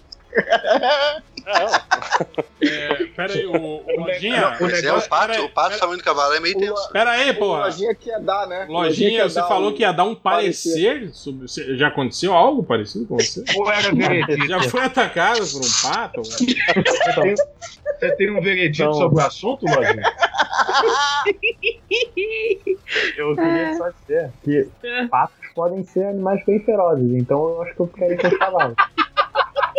É, pera aí, o, o Lojinha. Mas é, o pato, o pato do tamanho do cavalo é meio tenso. Pera aí, O porra. Lojinha que ia dar, né? Lojinha, você falou um- que ia dar um parecer sobre. se- Já aconteceu algo parecido com você? Ou era veredito? Já foi atacado por um pato? Você tem, você tem um veredito Então- sobre o assunto, Lojinha? Eu queria só dizer que patos podem ser animais bem ferozes, então eu acho que eu ficaria com os cavalos.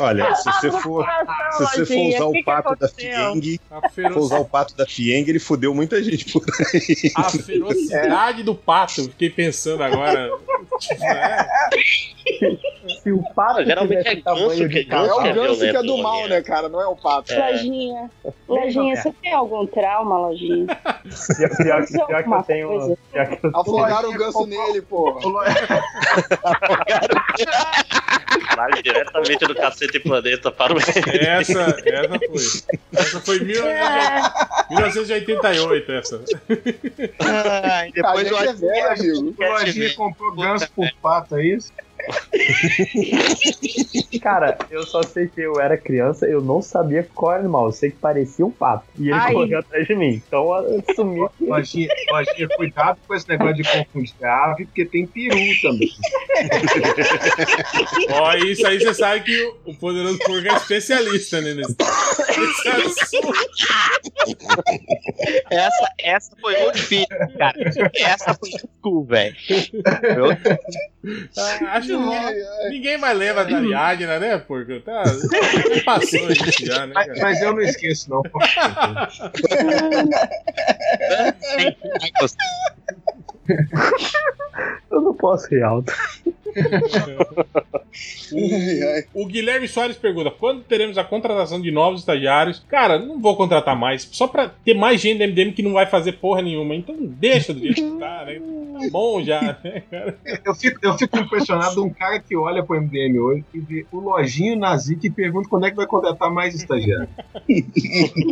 Olha, se você for, se você for usar o pato da Fieng, for usar o pato da Fieng, ele fudeu muita gente por aí. a ferocidade do pato, fiquei pensando agora. É, Se o pato Geralmente é ganso que- É cavalo, ganso o ganso que é do mal, Lojinha. né, cara? Não é o pato. Lojinha. Lojinha, você tem algum trauma, Lojinha? pior, pior, que- pior que eu tenho. Afogaram o ganso nele, porra. Caralho, diretamente do cacete planeta para o. essa, essa foi. Essa foi 1900 1988, essa. Ah, e A depois gente é velho, amigo. O Lojinha comprou ganso por pato, é isso? Cara, eu só sei que eu era criança, eu não sabia qual era o animal. Eu sei que parecia um pato. E ele Ai. correu atrás de mim. Então eu assumi que. Lojinha, lojinha, cuidado com esse negócio de confundir ave, porque tem peru também. Ó, isso aí você sabe que o- Poderoso Porco é especialista, né? Nesse. Essa, essa foi muito difícil, cara. Essa foi cool, velho. Ah, acho que ninguém, ninguém mais lembra da Ariadna, né, Porco? Tá, passou isso já, né, cara? mas eu não esqueço, não. Eu não posso rir alto. O Guilherme Soares pergunta: quando teremos a contratação de novos estagiários? Cara, não vou contratar mais, só pra ter mais gente da MDM que não vai fazer porra nenhuma. Então deixa do jeito que tá, né? Tá bom já, né, cara? Eu fico, eu fico impressionado de um cara que olha pro MDM hoje e vê o Lojinho Nazik e pergunta quando é que vai contratar mais estagiário.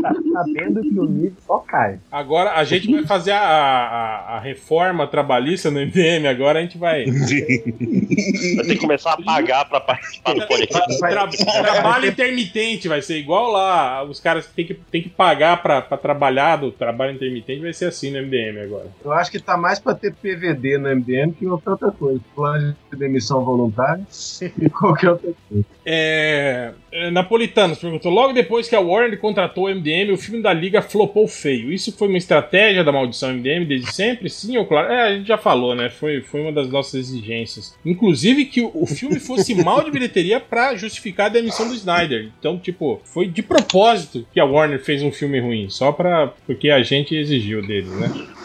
Tá sabendo que o nível só cai. Agora a gente vai fazer a, a, a reforma trabalhista no MDM. Agora a gente vai. Vai ter que começar a pagar pra participar do podcast. Tra- trabalho intermitente vai ser igual lá. Os caras têm que, têm que pagar pra, pra trabalhar do trabalho intermitente. Vai ser assim no MDM agora. Eu acho que tá mais pra ter PVD no MDM que outra outra coisa. Plano de demissão voluntária e qualquer outra coisa. É, é, Napolitanos perguntou: logo depois que a Warner contratou o MDM, o filme da Liga flopou feio. Isso foi uma estratégia da maldição MDM desde sempre? Sim ou claro? É, a gente já falou, né? Foi, foi uma das nossas exigências. Inclusive que o, o filme fosse mal de bilheteria pra justificar a demissão do Snyder. Então, tipo, foi de propósito que a Warner fez um filme ruim, só pra. porque a gente exigiu dele, né?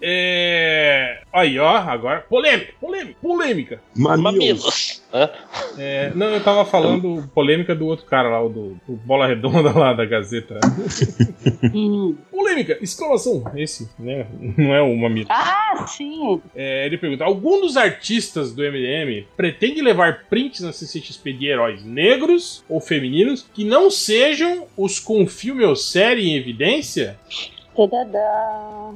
É. Aí, ó, agora. Polêmica, polêmica, polêmica. Mamilos. Hã? É, não, eu tava falando polêmica do outro cara lá, o do, do Bola Redonda lá da Gazeta. polêmica, exclamação. Esse, né? Não é o mamilo. Ah, sim. É, ele pergunta: algum dos artistas do MDM pretende levar prints na CCXP de heróis negros ou femininos que não sejam os com filme ou série em evidência? Tadadá.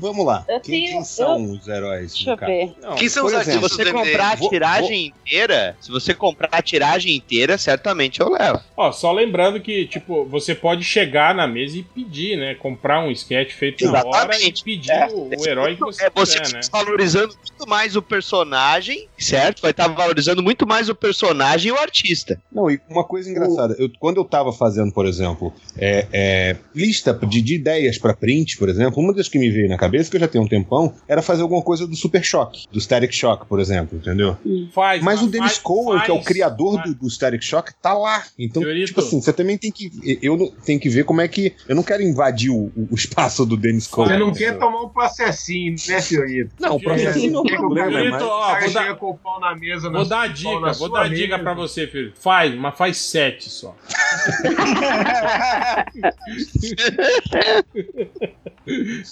Vamos lá. Quem, tenho- quem são eu- os heróis? Deixa eu ver. Não, Quem são os exemplo, artistas Se você comprar a Vou- tiragem inteira, se você comprar a tiragem inteira, certamente eu levo. Ó, só lembrando que, tipo, você pode chegar na mesa e pedir, né? Comprar um sketch feito na hora e Exatamente. pedir É. o, o herói que você É você quiser, né? valorizando muito mais o personagem, certo? Vai estar valorizando muito mais o personagem e o artista. Não, e uma coisa engraçada, eu, quando eu tava fazendo, por exemplo, é, é, lista de, de ideias pra print, por exemplo, uma das que me veio na cabeça, que eu já tenho um tempão, era fazer alguma coisa do Super Shock, do Static Shock, por exemplo, entendeu? Faz, Mas o Dennis faz- Cohen, que é o criador faz- do, do Static Shock, tá lá. Então, Fiorito. tipo assim, você também tem que. Eu não- tenho que ver como é que. Eu não quero invadir o, o espaço do Dennis Cohen. Você não entendeu? quer tomar um processinho, né, senhorito? Não, o processinho não é um problema, cara- mas. Fiorito, O ó, vou dar- com o pau na mesa. Vou dar dica, vou dar a dica mesa. pra você, filho. Faz, mas faz sete só.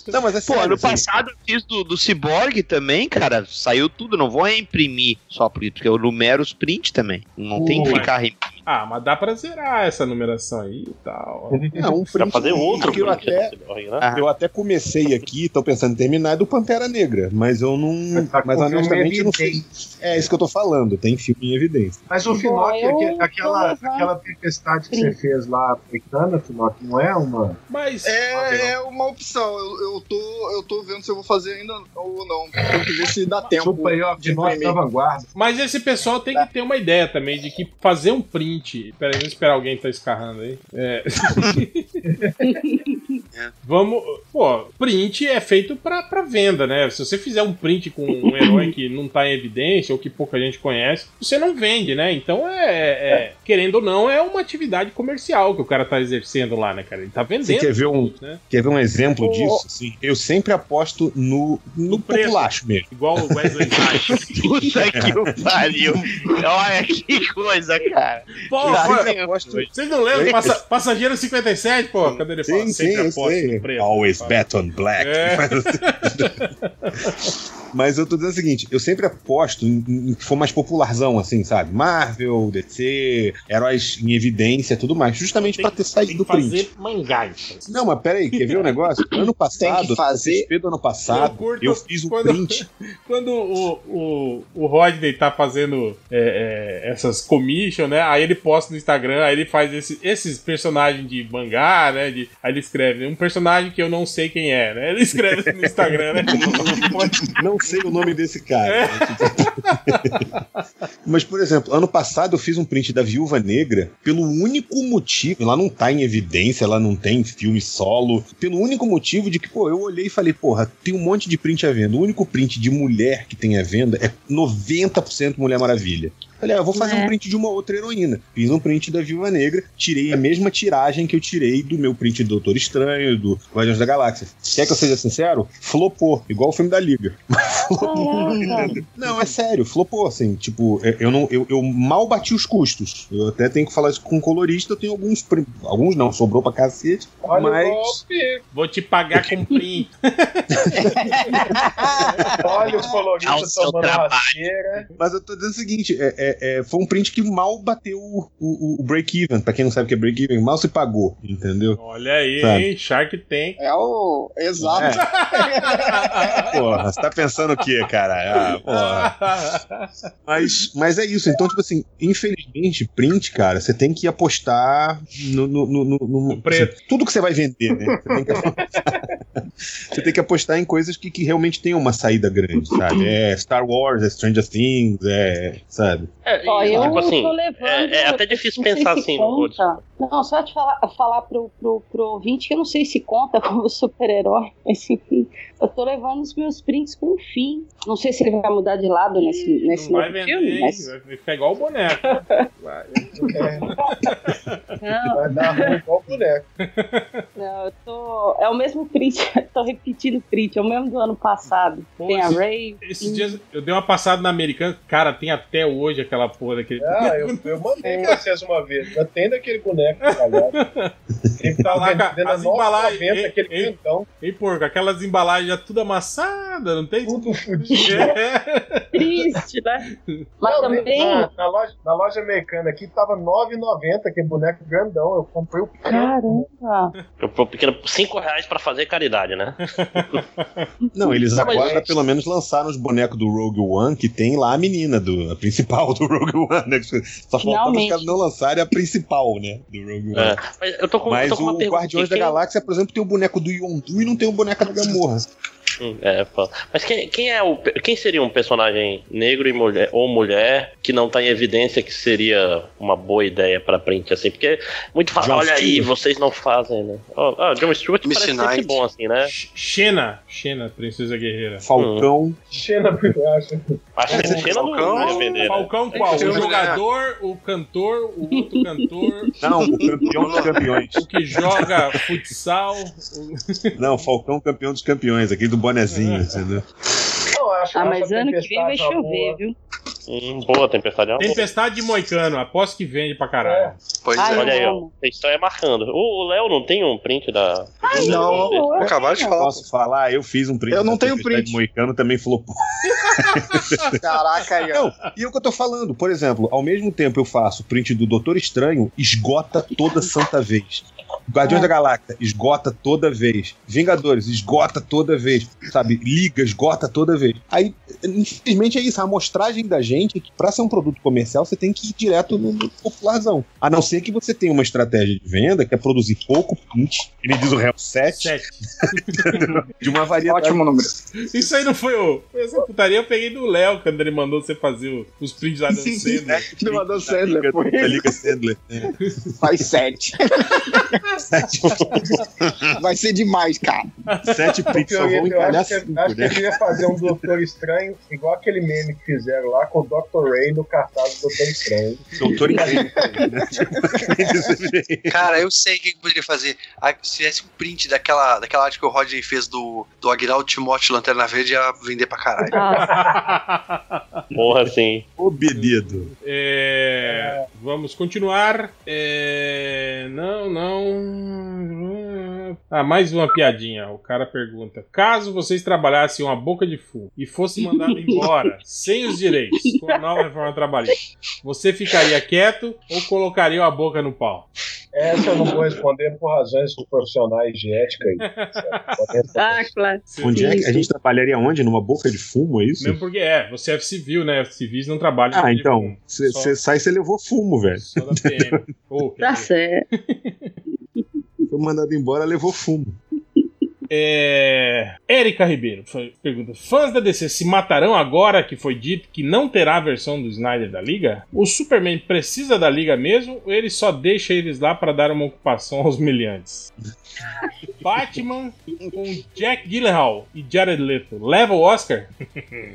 Não, mas é Pô, ano assim, passado eu fiz do, do Cyborg também, cara. Saiu tudo, não vou reimprimir só por isso, porque eu numero os print também. Não tem que ficar reimprimindo. Ah, mas dá pra zerar essa numeração aí e tal. Não, um print fazer outro que eu até, né? Ah. eu até comecei aqui, tô pensando em terminar, é do Pantera Negra, mas eu não. Mas tá Mas honestamente não sei. É isso que eu tô falando, tem filme em evidência. Mas o Finoc, aquela, aquela tempestade que você fez lá africana, Finoc, não é uma. Mas. É, é uma opção. Eu, eu, tô, eu tô vendo se eu vou fazer ainda ou não. Tem que ver se dá tempo. Ó, de imprimir. da vanguarda. Mas esse pessoal tem que ter uma ideia também de que fazer um print. Peraí, vamos esperar alguém tá escarrando aí. É. Vamos. Pô, print é feito pra, pra venda, né? Se você fizer um print com um herói que não tá em evidência ou que pouca gente conhece, você não vende, né? Então é, é- Querendo ou não, é uma atividade comercial que o cara tá exercendo lá, né, cara? Ele tá vendendo. Você quer ver um, né? quer ver um exemplo O- disso? Assim, eu sempre aposto no, no populacho mesmo. Igual o Wesley Snipes. Puta que o pariu. Olha que coisa, cara. Aposto. vocês não lembram? Passa, Passageiro 57, pô? Cadê ele fala? Sim, sim, Sempre eu aposto no preço. Always bet on black. É. Mas eu tô dizendo o seguinte, eu sempre aposto em, em que for mais popularzão, assim, sabe? Marvel, DC, heróis em evidência tudo mais. Justamente pra ter saído Tem do que fazer print. mangá, então. Não, mas peraí, quer ver o negócio? Ano passado, fazer- do ano passado, Eu curto eu fiz um quando- print. Quando o, o, o Rodney tá fazendo é, é, essas commission, né? Aí ele posta no Instagram, aí ele faz esse- esses personagens de mangá, né? De, aí ele escreve um personagem que eu não sei quem é, né? Ele escreve no Instagram, né? Não sei o nome desse cara. Mas, por exemplo, ano passado eu fiz um print da Viúva Negra pelo único motivo, ela não tá em evidência, ela não tem filme solo, pelo único motivo de que, pô, eu olhei e falei, porra, tem um monte de print à venda. O único print de mulher que tem à venda é 90% Mulher Maravilha. Falei, ah, eu vou fazer É. um print de uma outra heroína. Fiz um print da Viúva Negra, tirei a mesma tiragem que eu tirei do meu print do Doutor Estranho, do Guardiões da Galáxia. Quer que eu seja sincero? Flopou, igual o filme da Liga. Não, é sério, flopou, assim, tipo, é, eu não, eu, eu mal bati os custos. Eu até tenho que falar isso com o colorista, eu tenho alguns, alguns não, sobrou pra cacete, Olha mas... o golpe. Vou te pagar com print. Olha o colorista tomando trabalho. rasteira. Mas eu tô dizendo o seguinte, é, é- é, foi um print que mal bateu o, o- o break-even, pra quem não sabe o que é break-even, mal se pagou, entendeu? Olha aí, Sabe. hein? Shark Tank. É o. Exato. Porra, você tá pensando o quê, cara? Ah, porra. Mas, mas é isso. Então, tipo assim, infelizmente, print, cara, você tem que apostar no, no, no, no- no- No preto. assim, tudo que você vai vender, né? Você tem que, você tem que apostar em coisas que, que realmente tenham uma saída grande, sabe? É Star Wars, é Stranger Things, é. Sabe? É, Ó, e, eu tipo assim, tô levando. é, é até difícil pensar se assim. conta. Não, só te falar, falar pro, pro, pro ouvinte que eu não sei se conta como super-herói, mas enfim. Eu tô levando os meus prints com o fim. Não sei se ele vai mudar de lado nesse, nesse Não vai novo vender, filme, mas. vai ficar igual o boneco. Vai. Não, Vai dar ruim igual o boneco. não, eu tô. É o mesmo print, tô repetindo o print, é o mesmo do ano passado. Pô, Tem a esse- Ray. Esses dias eu dei uma passada na americana, cara, tem até hoje aquela porra daquele. Ah, eu, eu mandei pra vocês uma vez. Já tem daquele boneco, galera. Ele tá lá As vendendo a embalagens, 9,90 hein, aquele hein? quentão. Ei, porco, aquelas embalagens já tudo amassadas, não tem? Tudo fudido. É. triste, né? Mas Não, também. Na, na loja, na loja americana aqui tava R$ 9,90, aquele boneco grandão. Eu comprei o pequeno. Caramba! Eu pro pequeno 5 reais pra fazer caridade, né? Não, eles agora pelo menos lançaram os bonecos do Rogue One, que tem lá a menina, do, a principal do Rogue One, né? Só faltava os caras não lançarem a principal, né? Do Rogue One. É. Mas eu tô com, Mas tô com uma o pergunta. Guardiões da Galáxia, por exemplo, tem o boneco do Yondu e não tem o boneco da Gamorra. Hum, É. Mas quem, quem é o. Quem seria um personagem negro e mulher, ou mulher que não tá em evidência que seria uma boa ideia pra print, assim? Porque muito fala, Jon olha aí, vocês não fazem, né? Ó, ah, John Stewart Miss parece sempre Knight. bom, assim, né? Xena, Xena, Princesa Guerreira. Falcão. Xena Brilhante. Acho que Xena não Falcão- né? Falcão qual? O jogador, o cantor, o outro cantor, Não, o campeão dos campeões. o que joga futsal. o- Não, Falcão campeão dos campeões, aquele do bonezinho, entendeu? Não, acho, Ah, mas a ano que vem vai Tempestade uma chover, boa. viu? Hum, boa, Tempestade é uma boa. Tempestade de Moicano, aposto que vende pra caralho. Pois Ai, é. Olha aí, ó. estão é marcando. O Léo não tem um print da. Não, Eu Acabaram de falar. Posso falar? Eu fiz um print. Eu não tenho Tempestade print. Moicano também falou. "Pô, Caraca, aí, ó. Não, e é o que eu tô falando. Por exemplo, ao mesmo tempo eu faço print do Doutor Estranho, esgota toda santa vez. Guardiões da Galáxia, esgota toda vez. Vingadores, esgota toda vez. Sabe? Liga, esgota toda vez. Aí, infelizmente é isso. A amostragem da gente é que pra ser um produto comercial, você tem que ir direto no, no popularzão. A não ser que você tenha uma estratégia de venda que é produzir pouco print, nem diz o Real 7, Sete. de uma variedade. Ótimo número. Isso aí não foi o. Foi essa putaria eu peguei do Léo quando ele mandou você fazer o- os prints da Dan Sandler. Do Adam Sandler, foi. Da Liga Sandler. É. Faz sete. Sete, Vai ser demais, cara. sete prints Eu, eu acho, que, cinco, acho que né? eu queria fazer um Doutor Estranho, igual aquele meme que fizeram lá com o Dr. Ray no cartaz do Doutor Estranho. Doutor Incrível. Cara, eu sei o que que eu poderia fazer. Ah, Se tivesse um print daquela, daquela arte que o Rodney fez do, do Aguinaldo Timóteo Lanterna Verde, ia vender pra caralho. Porra. Ô, bebido. É, vamos continuar. É, não, não. Ah, mais uma piadinha. O cara pergunta: caso vocês trabalhassem uma boca de fumo e fosse mandado embora sem os direitos com a nova reforma trabalhista, você ficaria quieto ou colocaria a boca no pau? Essa eu não vou responder por razões profissionais de ética responder. ah, claro. Onde é que a gente trabalharia onde? Numa boca de fumo, é isso? Mesmo porque é, você é civil, né? Civis não trabalham com Ah, então. Você Só- sai e você levou fumo, velho. Só da PM. Quer Tá certo. Foi mandado embora, levou fumo. É... Érica Ribeiro pergunta: Fãs da DC se matarão agora que foi dito que não terá a versão do Snyder da Liga? O Superman precisa da Liga mesmo ou ele só deixa eles lá para dar uma ocupação aos milhantes? Batman com Jack Gyllenhaal e Jared Leto leva o Oscar?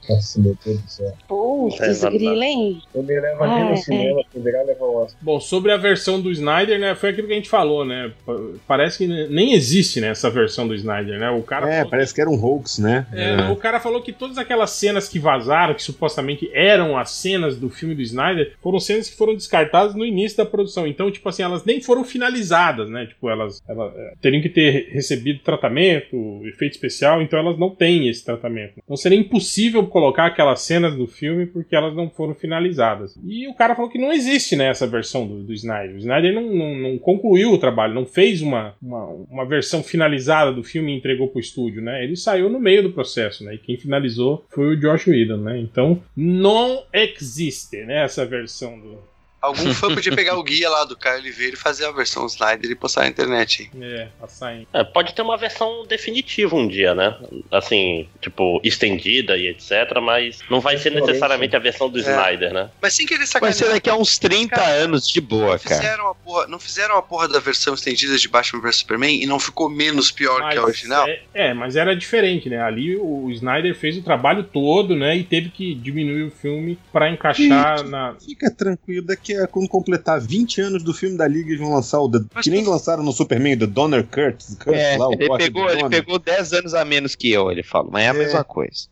Nossa, meu Deus do céu. Putz, É, grila, hein? Eu me levo aqui Ah, no é. cinema, poderá levar o Oscar. Bom, sobre a versão do Snyder, né? Foi aquilo que a gente falou, né? pa- Parece que nem existe né, essa versão do Snyder, né? O cara É, falou parece que era um hoax, né? É, O cara falou que todas aquelas cenas que vazaram, que supostamente eram as cenas do filme do Snyder, foram cenas que foram descartadas no início da produção. Então, tipo assim, elas nem foram finalizadas, né? Tipo, elas, elas, é, teriam que ter recebido tratamento, efeito especial, então elas não têm esse tratamento. Então seria impossível colocar aquelas cenas do filme porque elas não foram finalizadas. E o cara falou que não existe né, essa versão do, do Snyder. O Snyder não, não, não concluiu o trabalho, não fez uma, uma, uma versão finalizada do filme e entregou pro estúdio, né? Ele saiu no meio do processo, né? E quem finalizou foi o Josh Whedon, né? Então, não existe, né? Essa versão do... Algum fã podia pegar o guia lá do Caio Oliveira e fazer a versão Snyder e postar na internet. É, tá saindo. É, pode ter uma versão definitiva um dia, né? Assim, tipo, estendida e etc, mas não vai ser necessariamente a versão do Snyder, né? Mas sem querer Vai sacanear. ser daqui a uns 30 Cara, anos de boa, cara. Fizeram a porra, não fizeram a porra da versão estendida de Batman vs Superman e não ficou menos pior que a Mas original? É, é, mas era diferente, né? Ali o Snyder fez o trabalho todo, né? E teve que diminuir o filme pra encaixar na. Fica tranquilo, daqui que é quando completar 20 anos do filme da Liga, eles vão lançar o. The, que nem lançaram no Superman, The Donner Curtis. Curtis É, lá, o ele corte pegou, do ele pegou 10 anos a menos que eu, ele fala, mas é a É. mesma coisa.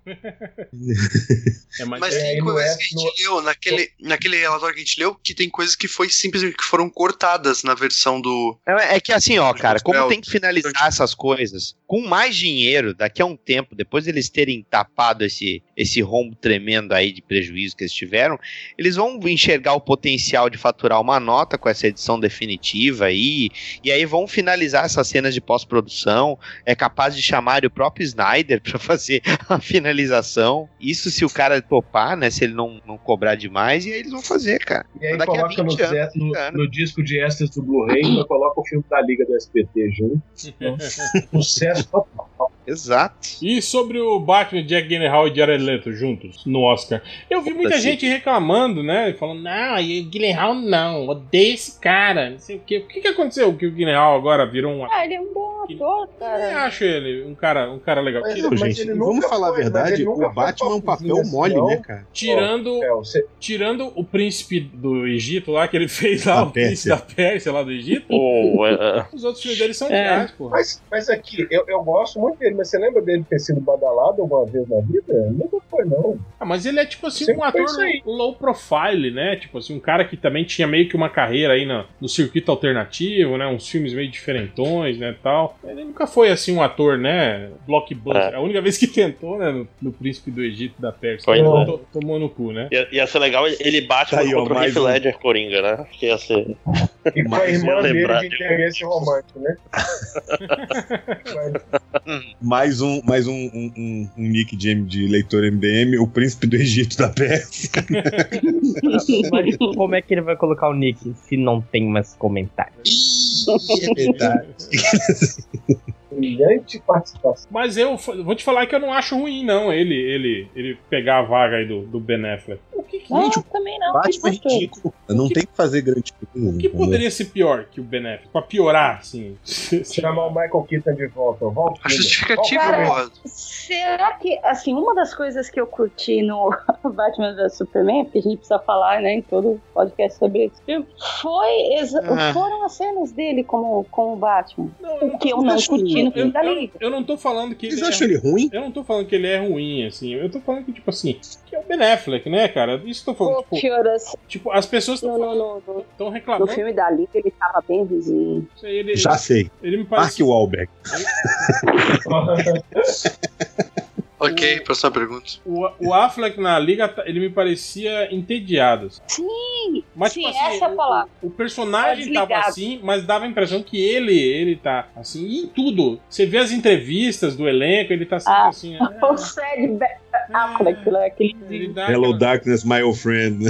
É, mas, Mas É, tem no coisas F- que a gente leu naquele, naquele relatório que a gente leu que tem coisas que foi simplesmente que foram cortadas na versão do. É, é que assim, ó, cara, como É, tem que finalizar essas coisas com mais dinheiro, daqui a um tempo, depois eles terem tapado esse, esse rombo tremendo aí de prejuízo que eles tiveram, eles vão enxergar o potencial de faturar uma nota com essa edição definitiva aí, e aí vão finalizar essas cenas de pós-produção, é capaz de chamar o próprio Snyder pra fazer a finalização. Isso se o cara topar, né, se ele não, não cobrar demais, e aí eles vão fazer, cara. E aí Daqui a coloca no, 20 anos, no- 30 anos. no disco de extras do Blu-ray, coloca o filme da Liga do SBT junto. Sucesso total. Exato. E sobre o Batman, Jack Gyllenhaal e Jared Leto juntos no Oscar. Eu vi muita gente reclamando, né? Falando, não, o Gyllenhaal não, odeio esse cara, não sei o quê. O que, que aconteceu que o Gyllenhaal agora virou um... Ah, ele é um bom ator, Eu cara. acho ele um cara, um cara legal. Mas- Tira- Pô, gente, ele vamos falar a foi- mas verdade, o Batman é um papel mole, né, cara? tirando, você, tirando o príncipe do Egito lá, que ele fez lá, Da o príncipe Pérsia. da Pérsia lá do Egito, O, é, os outros filmes dele são É. legais, pô. mas, mas aqui, eu, eu gosto muito dele, mas você lembra dele ter sido badalado alguma vez na vida? Nunca foi, não. Ah, mas ele é tipo assim Sempre um foi ator low profile, né? Tipo assim, um cara que também tinha meio que uma carreira aí no, no circuito alternativo, né? Uns filmes meio diferentões, né, tal. Ele nunca foi assim um ator, né, blockbuster. É. A única vez que tentou, né, no, no Príncipe do Egito da Pérsia. Pois Ele é. to- tomou no cu, né? ia, ia ser legal ele bate Tá aí, ó, contra o Heath um. Ledger Coringa, né? Acho que ia ser. E com a irmã dele de de- interesse romântico, né? Mas, Mais um, mais um, um, um- um nick de, de leitor MDM, o príncipe do Egito da. Mas como é que ele vai colocar o nick se não tem mais comentários? é verdade. brilhante participação. Mas eu vou te falar que eu não acho ruim, não, ele ele, ele pegar a vaga aí do, do Ben Affleck. O que, que, Não, Gente, também não. Batman é ridículo. Não tem que fazer grande coisa. o que entendeu? poderia ser pior que o Ben Affleck? Pra piorar, assim. Chamar o Michael Keaton de volta. Volta. Justificativa, Cara, porra. Será que, assim, uma das coisas que eu curti no Batman vs Superman, porque a gente precisa falar, né, em todo podcast sobre esse filme, foi Ah. foram as cenas dele como, como Batman. Não, O que eu não curti no eu, filme da eu, Liga. eu não tô falando que Vocês ele é acham ele ruim? Eu não tô falando que ele é ruim, assim. Eu tô falando que, tipo assim, que é o Ben Affleck, né, cara? Isso que eu tô falando. Pô, Tipo, tipo, as pessoas estão no, no, reclamando. filme da Liga ele tava bem vizinho. Isso aí, ele, Já sei. ele me Mark parece. Wahlberg. Ok, próxima pergunta. O, o Affleck na liga, tá- ele me parecia entediado. Sim, Mas, sim, tipo assim, essa é a o- palavra. O, personagem Tá tava assim, mas dava a impressão que ele, ele tá assim, e em tudo. Você vê as entrevistas do elenco, ele tá sempre Ah. assim. O Fred Affleck, lá, aquele ele dá Hello aquela- Darkness, my old friend.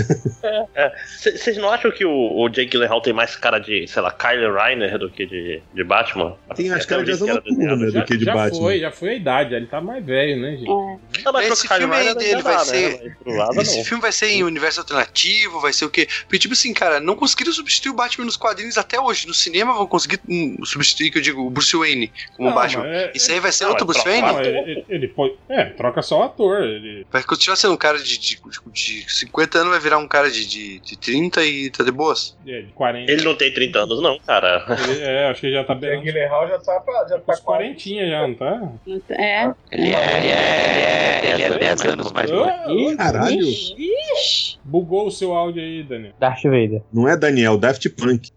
Vocês não acham que o, o Jake Gyllenhaal tem mais cara de, sei lá, Kyle Reiner do que de, de Batman? Tem as Até caras de asa noturna, né? Do que de já Batman. foi, já foi a idade, ele tá mais velho, né, gente? É. Não, mas Esse filme aí dele vai ser- Né? Pro lado, Esse não. filme vai ser em universo alternativo, vai ser o quê? Porque, tipo assim, cara, não conseguiram substituir o Batman nos quadrinhos até hoje. No cinema vão conseguir hum, substituir, que eu digo, o Bruce Wayne como Não, Batman. é- Isso aí vai ser Não, outro é Bruce Wayne? Não, ele, ele- ele pode. É, troca só o ator. Ele, Vai continuar sendo um cara de, de, de 50 anos, vai virar um cara de, de, de 30 e tá de boas. é, de 40. Ele não tem 30 anos, não, cara. Ele- é, acho que já tá O bem. Guilherme já tá, pra- já tá Uns 40 já, não tá? É. Ele é, ele é, ele é 10 anos mais. Ah, Ih, caralho. Ixi, ixi. Bugou o seu áudio aí, Daniel. Darth Vader. Não é Daniel, Daft Punk.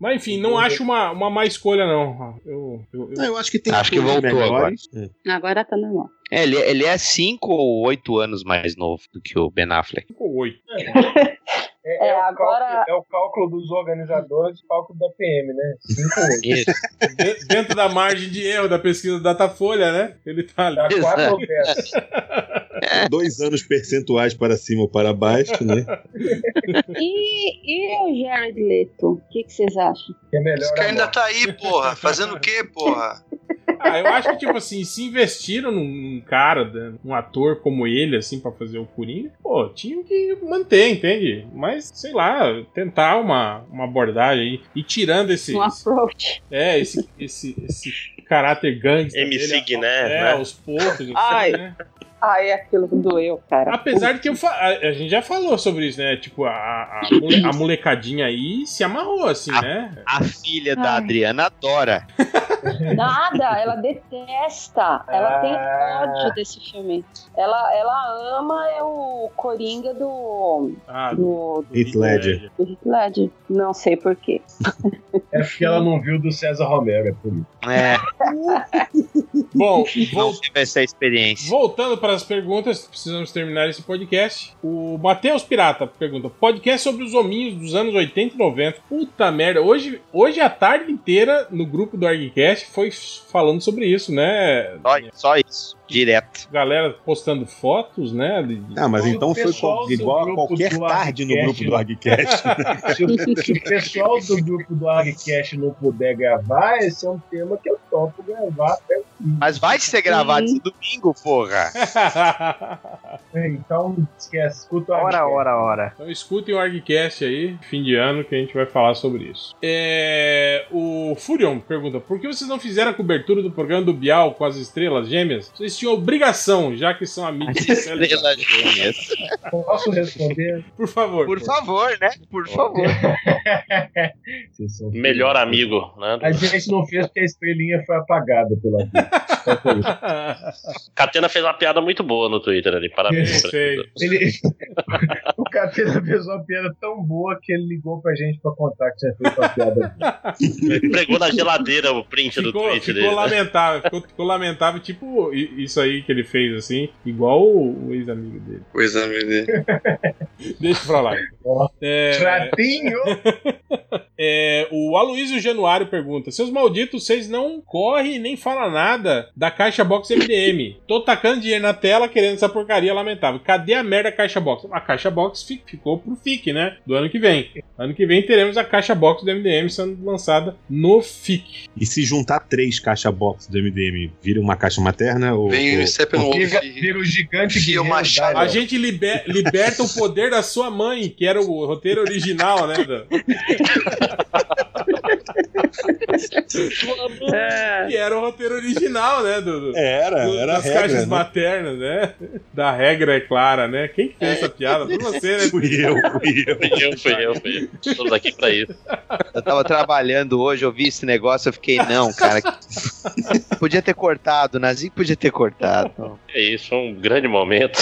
Mas enfim, não acho uma, uma má escolha, não. Eu, eu, eu- Não, eu acho que tem Acho que voltou melhores. É. Agora tá normal. É, ele, ele é 5 ou 8 anos mais novo do que o Ben Affleck. ficou oito. É, É, é o agora- cálculo, é o cálculo dos organizadores, o cálculo da PM, né? 5 8. Isso. De- Dentro da margem de erro da pesquisa do Datafolha, né? Ele tá ali. Dá 4 Exato. ou 10. Dois anos percentuais para cima ou para baixo, né? E, e o Jared Leto? O que, que vocês acham? É melhor Esse cara ainda tá aí, porra. Fazendo o quê, porra? Ah, eu acho que, tipo assim, se investiram num, num cara, né, um ator como ele, assim, pra fazer o Coringa, pô, tinham que manter, entende? Mas, sei lá, tentar uma, uma abordagem aí. E tirando esse. Um approach. É, esse, esse, esse caráter gangster. MC dele, Guiné, É, né? aos poucos, assim, Ai. né? Ai, aquilo doeu, cara. Apesar de que eu fa- a, a gente já falou sobre isso, né? Tipo, a, a, mole- a molecadinha aí se amarrou, assim, né? A filha da Ai. Adriana adora. Nada, ela detesta. Ela tem Ah. ódio desse filme. Ela, ela ama é o Coringa do. Ah, do, Heath Ledger. do Heath Ledger. Não sei porquê. É porque ela não viu do César Romero, é por isso. É, Bom, não vol- tive essa experiência. voltando para as perguntas, precisamos terminar esse podcast. O Matheus Pirata pergunta: podcast sobre os hominhos dos anos 80 e 90. Puta merda, hoje, hoje a tarde inteira no grupo do ArgCast foi falando sobre isso, né? Só, só isso, direto. Galera postando fotos, né? de- Ah, mas então foi igual a qualquer tarde no grupo do ArgCast. Se o, se o pessoal do grupo do ArgCast não puder gravar, esse é um tema que eu topo gravar até o fim. Mas vai ser gravado esse domingo, porra. Então, esquece, escuta o Ora, ArgCast. ora, ora. Então escutem o ArgCast aí, fim de ano, que a gente vai falar sobre isso. É, o Furion pergunta: por que vocês não fizeram a cobertura do programa do Bial com as estrelas gêmeas? Vocês obrigação, já que são amigos. Estrela gêmeas. Posso responder? Por favor. Por favor, né? Por favor. Melhor amigo, né? A gente não fez porque a estrelinha foi apagada pela vida. Só por isso. Catena fez uma piada muito boa no Twitter ali, parabéns. Ele... o Catena fez uma piada tão boa que ele ligou pra gente pra contar que tinha feito a piada. ele. Pregou na geladeira o print do Ficou, tweet ficou dele. lamentável, ficou, ficou lamentável, tipo i- isso aí que ele fez, assim, igual o, o ex-amigo dele. O exame dele. Deixa pra lá. É, Tratinho! é, o Aloysio Januário pergunta: Seus malditos, vocês não correm nem falam nada da caixa box MDM. Tô tacando dinheiro na tela querendo essa porcaria lamentável. Cadê a merda caixa box? A caixa box fi- ficou pro FIC, né? Do ano que vem. Ano que vem teremos a caixa box do MDM sendo lançada no FIC. E se juntar três caixa box do MDM, vira uma caixa materna? Ou, Vem ou- o Steppenwolf Vira, vira o gigante Enfia o guerreiro machado. A gente liber- liberta o poder da sua mãe, que era o roteiro original, né? É. Que era o roteiro original, né? Do, do- Era, do- era a das regra, caixas né? maternas, né? Da regra é clara, né? Quem que fez essa piada? Foi você, né? Fui eu, fui eu. Fui eu, fui eu, fui eu. Estamos aqui pra isso. Eu tava trabalhando hoje, eu vi esse negócio, eu fiquei, não, cara. Podia ter cortado, o Nazi podia ter cortado. É isso, foi um grande momento.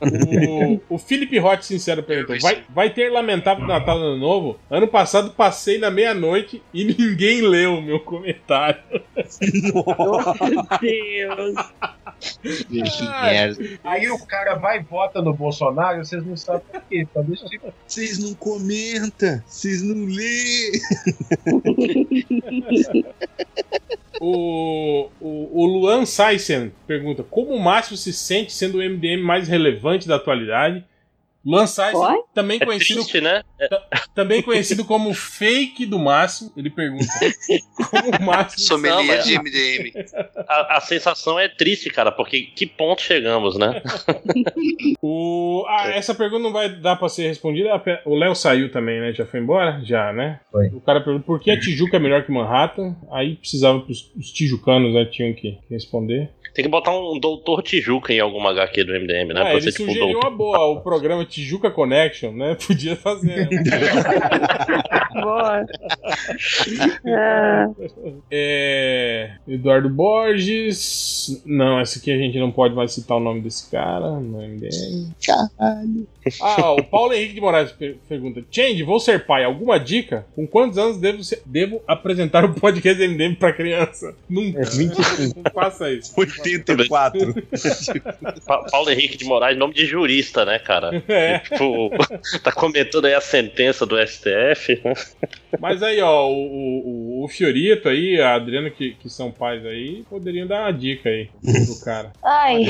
O, o Felipe Hot Sincero perguntou: vai, vai ter Lamentável Natal no Ano Novo? Ano passado passei na meia-noite e ninguém leu o meu comentário. Meu Deus. Que Ai. merda. Aí o cara vai e vota no Bolsonaro, vocês não sabem por quê. Vocês não comentam, vocês não lêem. O, o, o Luan Saisen pergunta: Como o Márcio se sente sendo o MDM mais relevante da atualidade? Oi? também É conhecido, triste, né? É, também conhecido como fake do Márcio, ele pergunta: Como o Márcio. sommelier de MDM. a, a sensação é triste, cara, porque que ponto chegamos, né? O, ah, essa pergunta não vai dar pra ser respondida. O Léo saiu também, né? Já foi embora? Já, né? Foi. O cara perguntou por que a Tijuca é melhor que Manhattan. Aí precisava pros os tijucanos, né? Tinham que responder. Tem que botar um doutor Tijuca em alguma HQ do MDM, né? Ah, pra ele ser tipo sugeriu doutor. uma boa, o programa Tijuca Connection, né? Podia fazer. né? Boa. É. É, Eduardo Borges. Não, essa aqui a gente não pode mais citar o nome desse cara. Não é ninguém. Ah, o Paulo Henrique de Moraes per- pergunta: Change, vou ser pai. Alguma dica? Com quantos anos devo, ser- devo apresentar o podcast MDM pra criança? Nunca. É 25. Não faça isso. 84. Pa- Paulo Henrique de Moraes, nome de jurista, né, cara? É. Tipo, tá comentando aí a sentença do STF? Mas aí, ó, o, o, o Fiorito aí, a Adriana, que, que são pais aí, poderiam dar uma dica aí pro cara. Ai.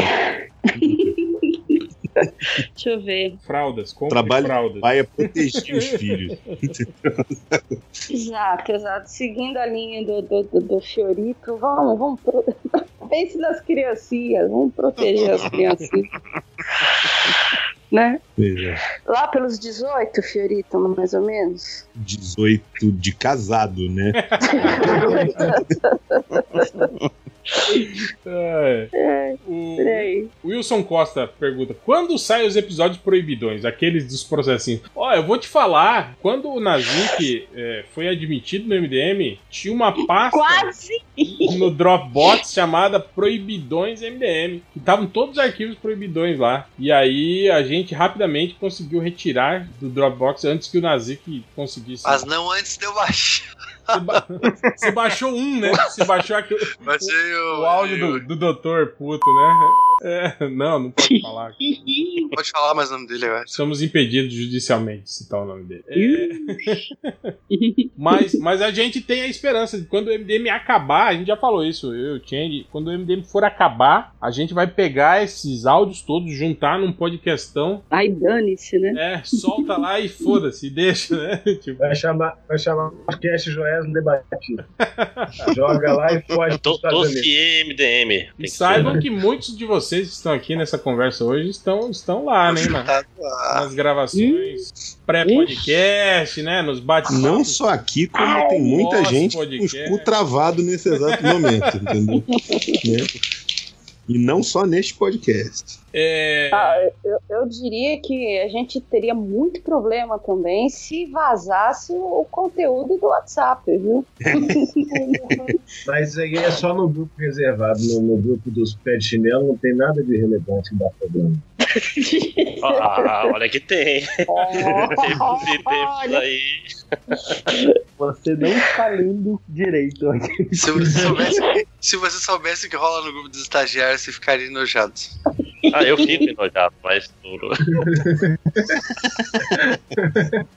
Deixa eu ver. Fraldas, compre Trabalho fraldas. pai é proteger os filhos. Exato, exato. Seguindo a linha do, do, do, do Fiorito, vamos, vamos. Pro... Pense nas criancinhas, vamos proteger as criancinhas. né? Veja, Lá pelos 18, Fiorito, mais ou menos. 18 de casado, né? É. O Wilson Costa pergunta: quando saem os episódios proibidões, aqueles dos processinhos? Ó, eu vou te falar, quando o Nazik é, foi admitido no MDM, tinha uma pasta Quase! no Dropbox chamada Proibidões MDM. Que estavam todos os arquivos proibidões lá. E aí a gente rapidamente conseguiu retirar do Dropbox antes que o Nazik conseguisse. Mas não antes de eu baixar. Você, ba- você baixou um, né? Você baixou aqui, Baixei o, o, áudio do, do doutor puto, né? É, não, não pode falar. Pode falar mais o nome dele agora. Somos impedidos judicialmente de citar o nome dele. É. mas, mas a gente tem a esperança de quando o MDM acabar, a gente já falou isso, eu e o Change, quando o MDM for acabar, a gente vai pegar esses áudios todos, juntar num podcastão. Ai, dane-se, né? É, solta lá e foda-se, deixa, né? Tipo, Vai chamar, vai chamar o podcast Joés Debatido. Joga lá e pode Do- Dossiê MDM. E que saibam ser. que muitos de vocês que estão aqui nessa conversa hoje estão, estão lá, né? na- Tá nas gravações pré-podcast, né? Nos bate Não só aqui, como tem muita gente com os cu travado nesse exato momento, entendeu? Né? E não só neste podcast. É, Ah, eu, eu diria que a gente teria muito problema também se vazasse o conteúdo do WhatsApp, viu? Mas aí é só no grupo reservado. No, no grupo dos pé de chinelo não tem nada de relevante que dá problema. Ah, olha que tem. Teve tempos aí. Você não está lendo direito aqui. Se você, soubesse, se você soubesse o que rola no grupo dos estagiários, você ficaria enojado. Ah, eu fico enojado, mas tudo.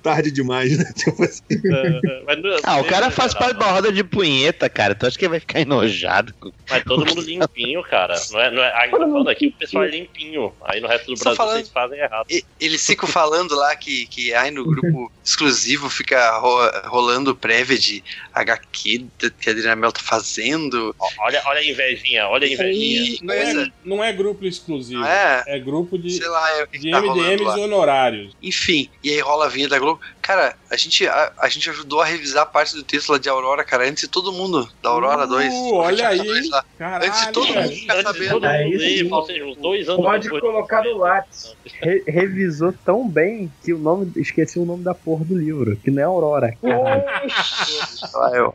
Tarde demais, né? Tipo assim. É, mas não- Ah, o cara faz parte de uma roda de punheta, cara. Tu acha que ele vai ficar enojado? Mas todo mundo limpinho, cara. Não é, não é, aqui, falando aqui o pessoal é limpinho. Aí no resto do Só Brasil falando- vocês fazem errado. Eles ficam falando lá que, que aí no grupo exclusivo fica ro- rolando prévia de HQ que a Adriana Mel tá fazendo. Olha, olha a invejinha, olha a invejinha. E não, é, não é grupo exclusivo. É, É grupo de, sei lá, é de tá MDMs honorários. Enfim, e aí rola a vinha da Globo. Cara, a gente, a, a gente ajudou a revisar parte do texto lá de Aurora, cara, antes de todo mundo, da Aurora Uh, 2. olha aí, dois hein? lá. Caralho, Antes de todo mundo ficar sabendo. todo É isso ou seja, uns dois anos Pode depois. colocar no lápis. Re- revisou tão bem que o nome. Esqueci o nome da porra do livro, que não é Aurora. Caralho.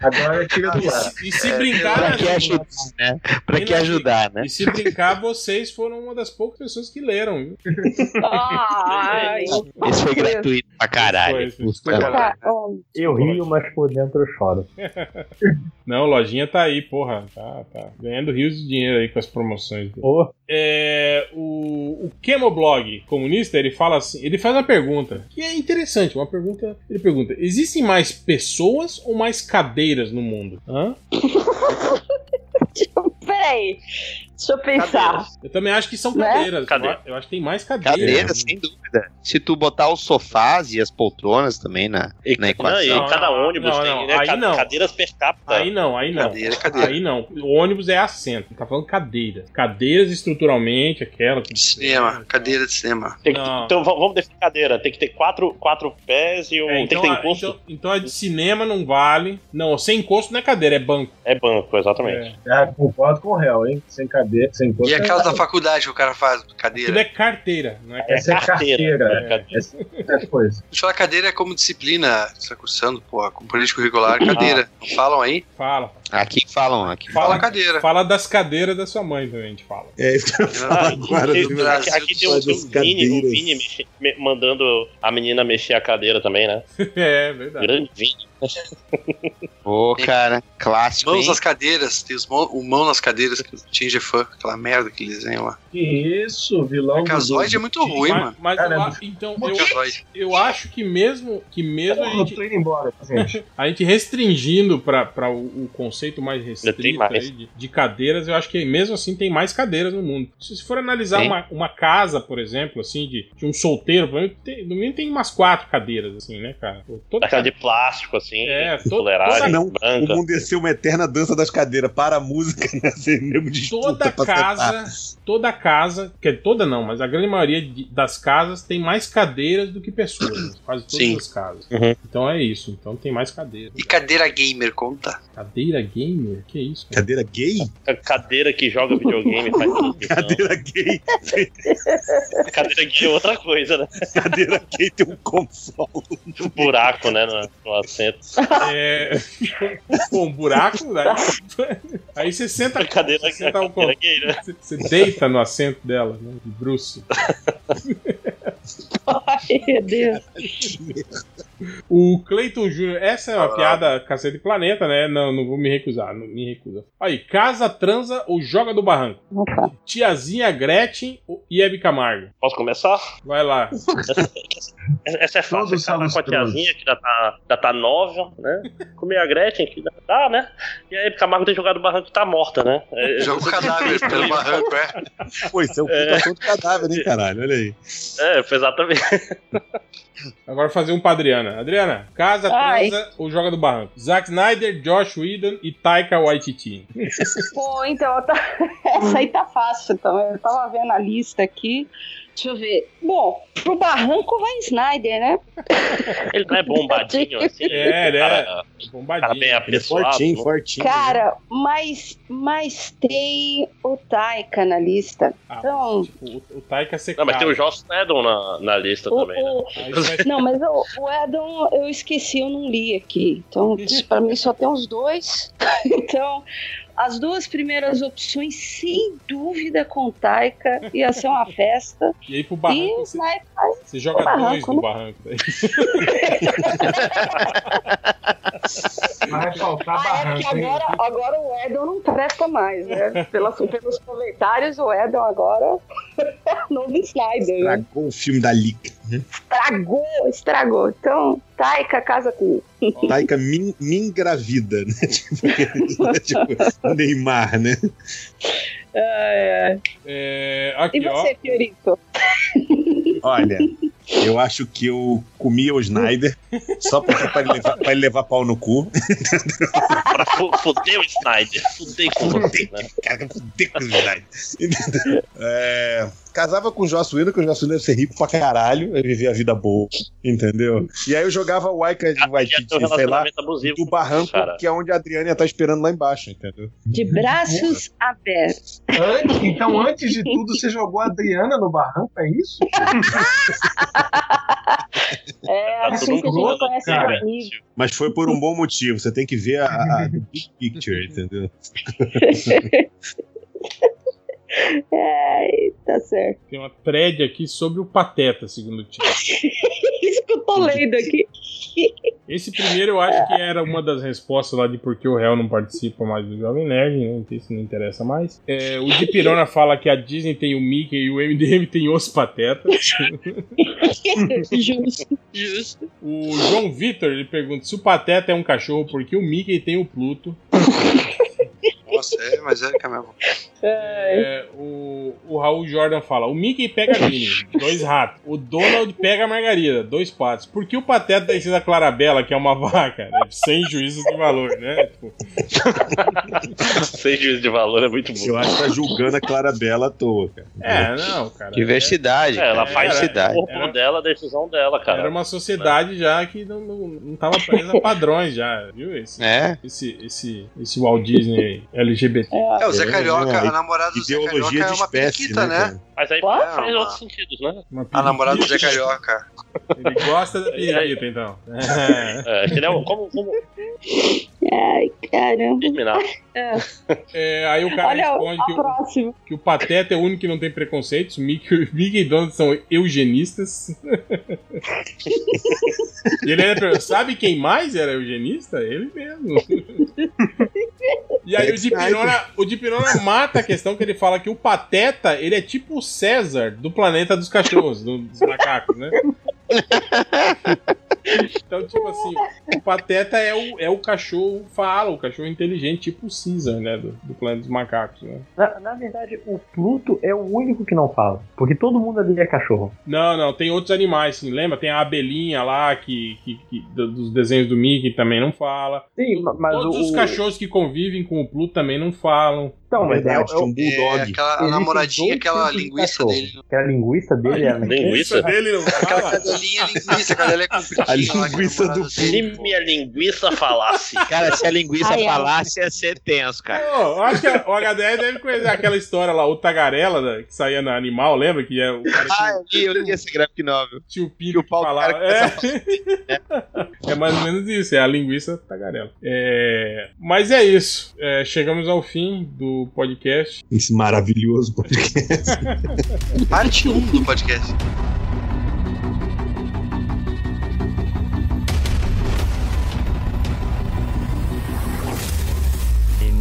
Agora tira do lado. E se É, brincar, Pra que ajudar, né? Pra que ajudar, né? e se brincar, vocês foram uma das poucas pessoas que leram. viu? Ai, Isso foi gratuito pra caralho. Foi, foi. Puta. Ó, Eu rio, mas por dentro eu choro. Não, lojinha tá aí, porra. Tá, tá. Ganhando rios de dinheiro aí com as promoções. Ô, É, o, o Chemoblog comunista, ele fala assim, ele faz uma pergunta, que é interessante, uma pergunta, ele pergunta, existem mais pessoas ou mais cadeiras no mundo? Hã? Peraí, deixa eu pensar. Cadeiras. Eu também acho que são Né? cadeiras. Cadeira. Eu acho que tem mais cadeiras. Cadeira, sem dúvida. Se tu botar os sofás e as poltronas também na, E, na não, equação. e Não, cada ônibus não, tem não, né, aí ca- não. cadeiras per capita. Aí não, aí não. Cadeira, cadeira. Aí não. O ônibus é assento. Tá falando cadeira. Cadeiras estruturalmente, aquela. De cinema, cadeira de cinema. Tem que- Não. então vamos definir cadeira. Tem que ter quatro, quatro pés e um. É, tem então, que ter a, encosto. então, então a de cinema não vale. Não, sem encosto não é cadeira, é banco. É banco, exatamente. É. Ah, concordo com o réu, hein? Sem cadeira, sem E coisa. aquelas da faculdade que o cara faz, Tudo cadeira. é carteira, não é Essa é carteira, carteira. é carteira. Essa é outra coisa. Deixa eu falar, cadeira é como disciplina. Você tá cursando, porra, com político regular, cadeira. Não falam aí? Fala. Aqui falam, aqui Fala Fala, cadeira. fala das cadeiras da sua mãe também, a gente fala. É isso que eu falar Ah, agora. e- do meu- aqui, aqui tem o Vini, o. Vini mexe- me- mandando a menina mexer a cadeira também, né? É, verdade. Grande Vini. Ô, cara, clássico, Mãos hein? nas cadeiras, tem os mão, o mão nas cadeiras que Tinge é fã, aquela merda que eles desenham lá. Que isso, vilão O casoide é muito ruim, mas, mano. mas eu, Caramba. a- então, eu, casoide. eu acho que mesmo que mesmo a Eu gente, tô indo embora, gente. a gente restringindo para o, o conceito mais restrito mais. aí de, de cadeiras, eu acho que mesmo assim tem mais cadeiras no mundo. Se for analisar uma, uma casa, por exemplo, assim, de, de um solteiro, no mínimo tem umas quatro cadeiras, assim, né, cara? Toda Aquela de plástico, assim. Assim, É, fuleiragem Não, o branca. mundo ia ser uma eterna dança das cadeiras para a música, né? Ser mesmo disputa Toda casa, toda casa, que toda não, mas a grande maioria das casas tem mais cadeiras do que pessoas. né? Quase todas Sim. as casas. Uhum. Então é isso. Então tem mais cadeiras. E cadeira gamer conta? Cadeira gamer? Que isso? Cara? Cadeira gay? A cadeira que joga videogame faz transmissão. Cadeira gay. Cadeira que é outra coisa, né? Cadeira gay tem um console. Um buraco, né, no, no assento. É. Pô, um buraco, né? Aí você senta. A cadeira, você, a senta ao cadeira gay, né? você- você deita no assento dela, né? De bruxo. Ai, meu Deus. O Cleiton Júnior, essa é uma piada cacete planeta, né? Não, não vou me recusar, não me recusa. Aí, casa, transa ou joga do barranco? Opa. Tiazinha Gretchen e Hebe Camargo? Posso começar? Vai lá. Essa é fácil. Todos casar com a tiazinha, que já tá, já tá nova, né? Comer a Gretchen, que já tá, né? E aí, Camargo tem jogado o barranco que tá morta, né? É, Joga o cadáver pelo barranco, é. Pô, isso é ocultação de cadáver, hein, caralho? Olha aí. É, foi exatamente. Agora fazer um pra Adriana. Adriana, casa, Ai. transa ou joga do barranco? Zack Snyder, Josh Whedon e Taika Waititi. Pô, então, tá- essa aí tá fácil. Então, eu tava vendo a lista aqui. Deixa eu ver. Bom, pro barranco vai Snyder, né? Ele não é bombadinho, assim. É, né? Cara, cara Bombadinho. bem Ele é apessoado. fortinho, fortinho. Cara, mas, mas tem o Taika na lista. Ah, Então, tipo, o, o Taika Não, mas tem o Joss Whedon na, na lista o, também, né? o- vai- Não, mas o, o Edon eu esqueci, eu não li aqui. Então, pra mim só tem os dois. Então, as duas primeiras opções, sem dúvida, com Taika, ia ser uma festa. E aí pro E barranco o você, Snyder você joga barranco, dois no né? barranco. daí. Vai faltar Ah, é barranco, porque hein? agora, agora o Edon não presta mais, né? Pelas, pelos comentários, o Edon agora é o novo Snyder. Né? Estragou o filme da Liga. Estragou, estragou. Então, Taika casa com. Taika me, me engravida, né? Tipo, tipo, Neymar, né? É, É, E aqui, ó. você, Fiorito? Olha, eu acho que eu comia o Snyder só porque pra ele levar, pra ele levar pau no cu. Pra fu- fuder o Snyder. Fuder com você, né? Cara, fudeu com o Snyder. É, casava com o Joss Whedon, que o Joss Whedon deve ser rico pra caralho, ia viver a vida boa, entendeu? E aí eu jogava o Waika de Ia Waititi, sei lá, abusivo. do barranco, cara. que é onde a Adriana ia estar esperando lá embaixo, entendeu? De braços abertos. Antes, então, antes de tudo, você jogou a Adriana no barranco, é isso? É Tá assim que a gente conhece cara. Mas foi por um bom motivo, você tem que ver a, a the big picture, entendeu? É, tá certo. Tem uma thread aqui sobre o Pateta, segundo o time. Isso que eu tô lendo aqui. Esse primeiro eu acho que era uma das respostas lá de por que o réu não participa mais do Jovem Nerd, né? Isso não interessa mais. É, o de Pirona fala que a Disney tem o Mickey e o MDM tem os Patetas. Justo, justo. O João Vitor ele pergunta se o Pateta é um cachorro, porque o Mickey tem o Pluto. Nossa, é, mas é que é mesmo. É, o, o Raul Jordan fala: o Mickey pega a Minnie, dois ratos. O Donald pega a Margarida, dois patos. Por que o Pateta tem sido a Clarabella, que é uma vaca? né? Sem juízo de valor, né? Tipo, Sem juízo de valor é muito Eu bom. acho que tá julgando a Clarabella à toa, cara. é, não, cara. Diversidade. É, ela cara, faz o diversidade. corpo Era- dela, a decisão dela, Era cara. uma sociedade já que não, não, não tava presa a padrões já, viu? Esse, É. esse, esse, esse Walt Disney LGBT. É, o Zé É, Carioca, é, a namorada do Zé Carioca é uma espécie, periquita, né? né? Mas aí faz outros sentidos, né? A namorada do Zé. Carioca. Ele gosta da periquita, então. É. É, entendeu? Como, como Ai, caramba. terminar? É. É, aí o cara Olha responde que o, que o Pateta é o único que não tem preconceitos, Mickey, Mickey e Donald são eugenistas. e ele ainda pergunta, sabe quem mais era eugenista? Ele mesmo. E aí o Dipirona, o Dipirona mata a questão que ele fala que o Pateta, ele é tipo o César do planeta dos cachorros, do- dos macacos, né? Então, tipo assim, o Pateta é o, é o cachorro fala, o cachorro inteligente, tipo o Caesar, né? Do, do Planeta dos Macacos, né? Na, na verdade, o Pluto é o único que não fala. Porque todo mundo ali é cachorro. Não, não, tem outros animais, sim. Lembra? Tem a abelhinha lá, que, que, que- do- dos desenhos do Mickey também não fala. Sim, mas Todos o- os cachorros que convivem com o Pluto também não falam. Então, mas é, é, É, aquela a Existem namoradinha, dois aquela tipos de linguiça cachorro. dele. Aquela linguiça dele é. Linguiça? dele não Aquela fala. cadelinha linguiça, a cadelinha compridinha. A lá, que é linguiça do. Se minha linguiça falasse. Cara, se a linguiça Ai, ai. falasse, ia ser tenso, cara. Pô, acho que o HDR deve conhecer aquela história lá, o Tagarela, né, que saía na Animal, lembra? Que é o cara Ah, eu li, eu li esse graphic novel. que tinha o pinto que pau do falava. É. é mais ou menos isso, é a linguiça Tagarela. É... Mas é isso. É, chegamos ao fim do podcast. Esse maravilhoso podcast. Parte 1 do podcast.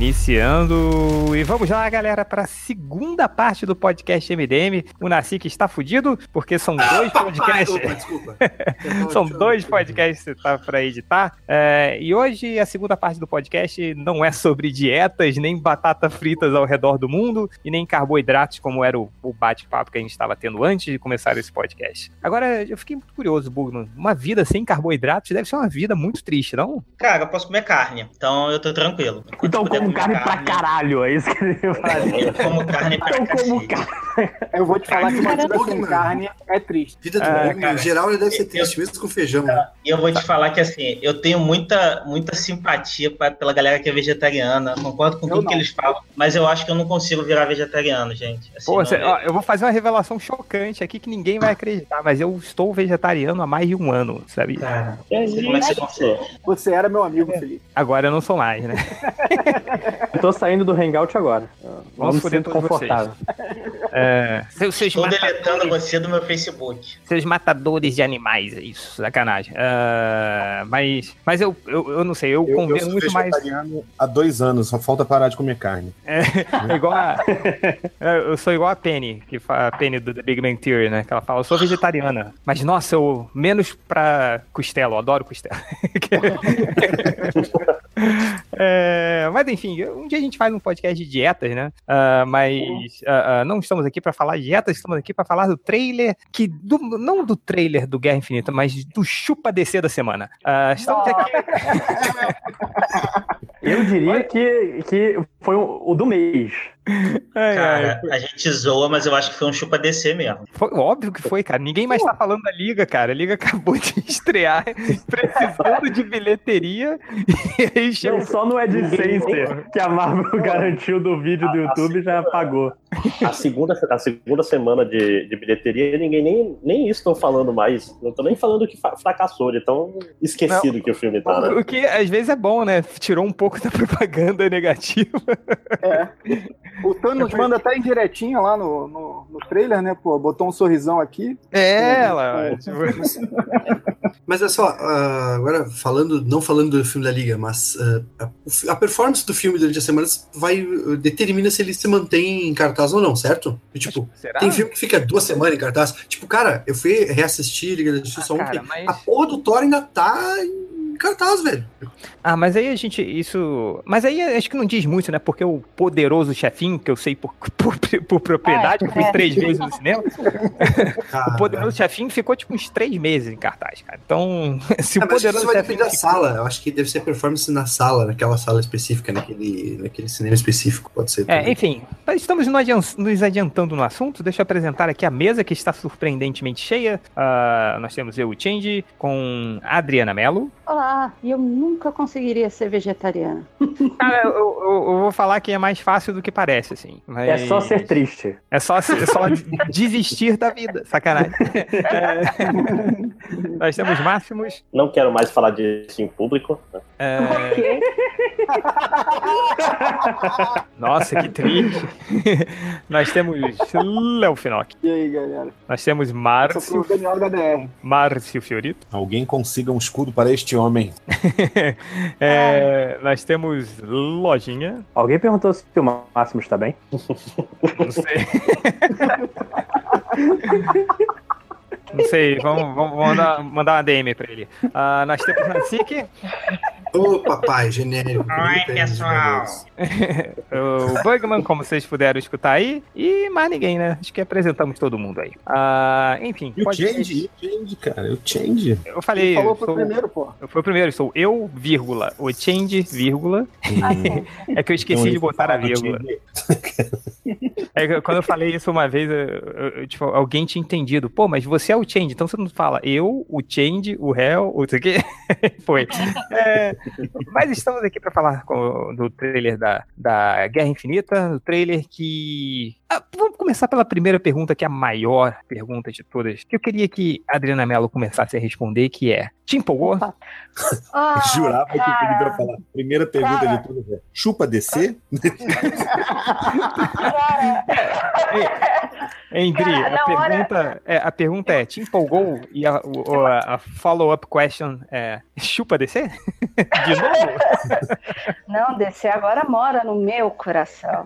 Iniciando. E vamos lá, galera, para a segunda parte do podcast MDM. O Nasci está fudido, porque são dois podcasts. Opa, desculpa. São dois podcasts que tá para editar. É, e hoje a segunda parte do podcast não é sobre dietas, nem batata fritas ao redor do mundo, e nem carboidratos, como era o, o bate-papo que a gente estava tendo antes de começar esse podcast. Agora, eu fiquei muito curioso, Bugman. Uma vida sem carboidratos deve ser uma vida muito triste, não? Cara, eu posso comer carne, então eu tô tranquilo. Então como comer carne pra caralho, é isso que ele ia fazer. Eu como carne pra Então como cacete. carne. Eu vou te falar que uma vida sem carne é triste. Vida do É, cara. em geral, ele deve ser triste, mesmo com feijão. né? E eu vou te falar que assim, eu tenho muita, muita simpatia pra- pela galera que é vegetariana, concordo com tudo que eles falam, mas eu acho que eu não consigo virar vegetariano, gente. Assim, Pô, não- cê- ó, eu vou fazer uma revelação chocante aqui que ninguém vai acreditar, mas eu estou vegetariano há mais de um ano, sabe? como é que você consegue? Você era meu amigo, Felipe. Agora eu não sou mais, né? Eu tô saindo do Hangout agora. Vamos Vamos ser todos confortável. É, seus, seus Estou matadores- deletando você do meu Facebook. Seus matadores de animais, é isso, sacanagem. Ah, mas mas eu, eu, eu não sei, eu, Eu, eu convido sou muito mais. vegetariano há dois anos, só falta parar de comer carne. É, é igual a, é, eu sou igual a Penny, que a Penny do The Big Bang Theory, né? Que ela fala, eu sou vegetariana. Mas nossa, eu menos pra costela, eu adoro costela. É, mas enfim, um dia a gente faz um podcast de dietas, né? Ah, mas ah, ah, não estamos aqui para falar de dietas, estamos aqui para falar do trailer, que do- não do trailer do Guerra Infinita, mas do chupa DC da semana. Estamos aqui. Eu diria que, que foi o, o do mês. Cara, a gente zoa, mas eu acho que foi um chupa DC mesmo. Foi óbvio que foi, cara. Ninguém mais tá falando da Liga, cara. A Liga acabou de estrear precisando de bilheteria. E aí chegou... Não, só no AdSense que a Marvel garantiu do vídeo do YouTube já apagou. A segunda, a segunda semana de, de bilheteria, ninguém nem, nem isso estão falando mais. Não tô nem falando que fracassou, de tão esquecido Não. que o filme tá, né? O que às vezes é bom, né? Tirou um pouco da propaganda negativa. O Thanos manda até indiretinha lá no, no, no trailer, né? Pô, botou um sorrisão aqui. É, ela. Mas é só, ah, agora falando, não falando do filme da Liga, mas ah, a, a performance do filme durante as semanas vai uh, determina se ele se mantém em cartaz ou não, certo? E, tipo, Será? tem filme que fica duas semanas em cartaz. Tipo, cara, eu fui reassistir Liga da Justiça Ah, ontem. mas- A porra do Thor ainda tá em cartaz, velho. Ah, mas aí a gente. Isso. Mas aí acho que não diz muito, né? Porque o poderoso chefinho, que eu sei por, por, por propriedade, eu fui é. três vezes no cinema. o poderoso chefinho ficou tipo uns três meses em cartaz, cara. Então, se Ah, o mas isso poderoso vai chefinho. depender da sala. Eu acho que deve ser performance na sala, naquela sala específica, naquele, naquele cinema específico, pode ser. É, também. enfim, mas estamos nos adiantando no assunto. Deixa eu apresentar aqui a mesa que está surpreendentemente cheia. Ah, nós temos eu, o Change, com a Adriana Mello. Olá, e eu nunca conseguiria ser vegetariana. Cara, eu, eu- eu vou falar que é mais fácil do que parece, assim. mas- É só ser triste. É só, é só desistir da vida, sacanagem. É. Nós temos máximos. Não quero mais falar disso em público. É, Nossa, que triste. Nós temos Léo Finock. E aí, galera? Nós temos Sou Márcio. HDR. Márcio Fiorito. Alguém consiga um escudo para este homem. É, nós temos Lojinha. Alguém perguntou se o Máximo está bem? Não sei. Não sei, vamos, vamos mandar, mandar uma DM pra ele. Ah, nós temos na Ô, papai, genérico. Oi, pessoal. o Bugman, como vocês puderam escutar aí, e mais ninguém, né? Acho que apresentamos todo mundo aí. Ah, enfim. E o pode- Change, e o Change, cara, o Change. Eu falei. Ele falou pro sou- primeiro, pô. Eu fui o primeiro, sou eu, vírgula, o Change, vírgula. É que eu esqueci Então, de botar a vírgula. É que quando eu falei isso uma vez, eu- eu- eu, tipo, alguém tinha entendido. Pô, mas você é o Change, então você não fala eu, o Change, o Hell, o isso aqui. Foi. É, mas estamos aqui para falar com- do trailer da, da Guerra Infinita, do trailer que. Ah, vamos começar pela primeira pergunta, que é a maior pergunta de todas, que eu queria que a Adriana Mello começasse a responder, que é: Te empolgou? Ah, Jurava que ele cara. ia falar. Primeira pergunta Cara. de tudo é: chupa DC? Endri, Cara, a na hora- pergunta, é, a pergunta é: te empolgou? E a, o- a- a follow-up question é: chupa DC? De novo? Não, DC agora mora no meu coração.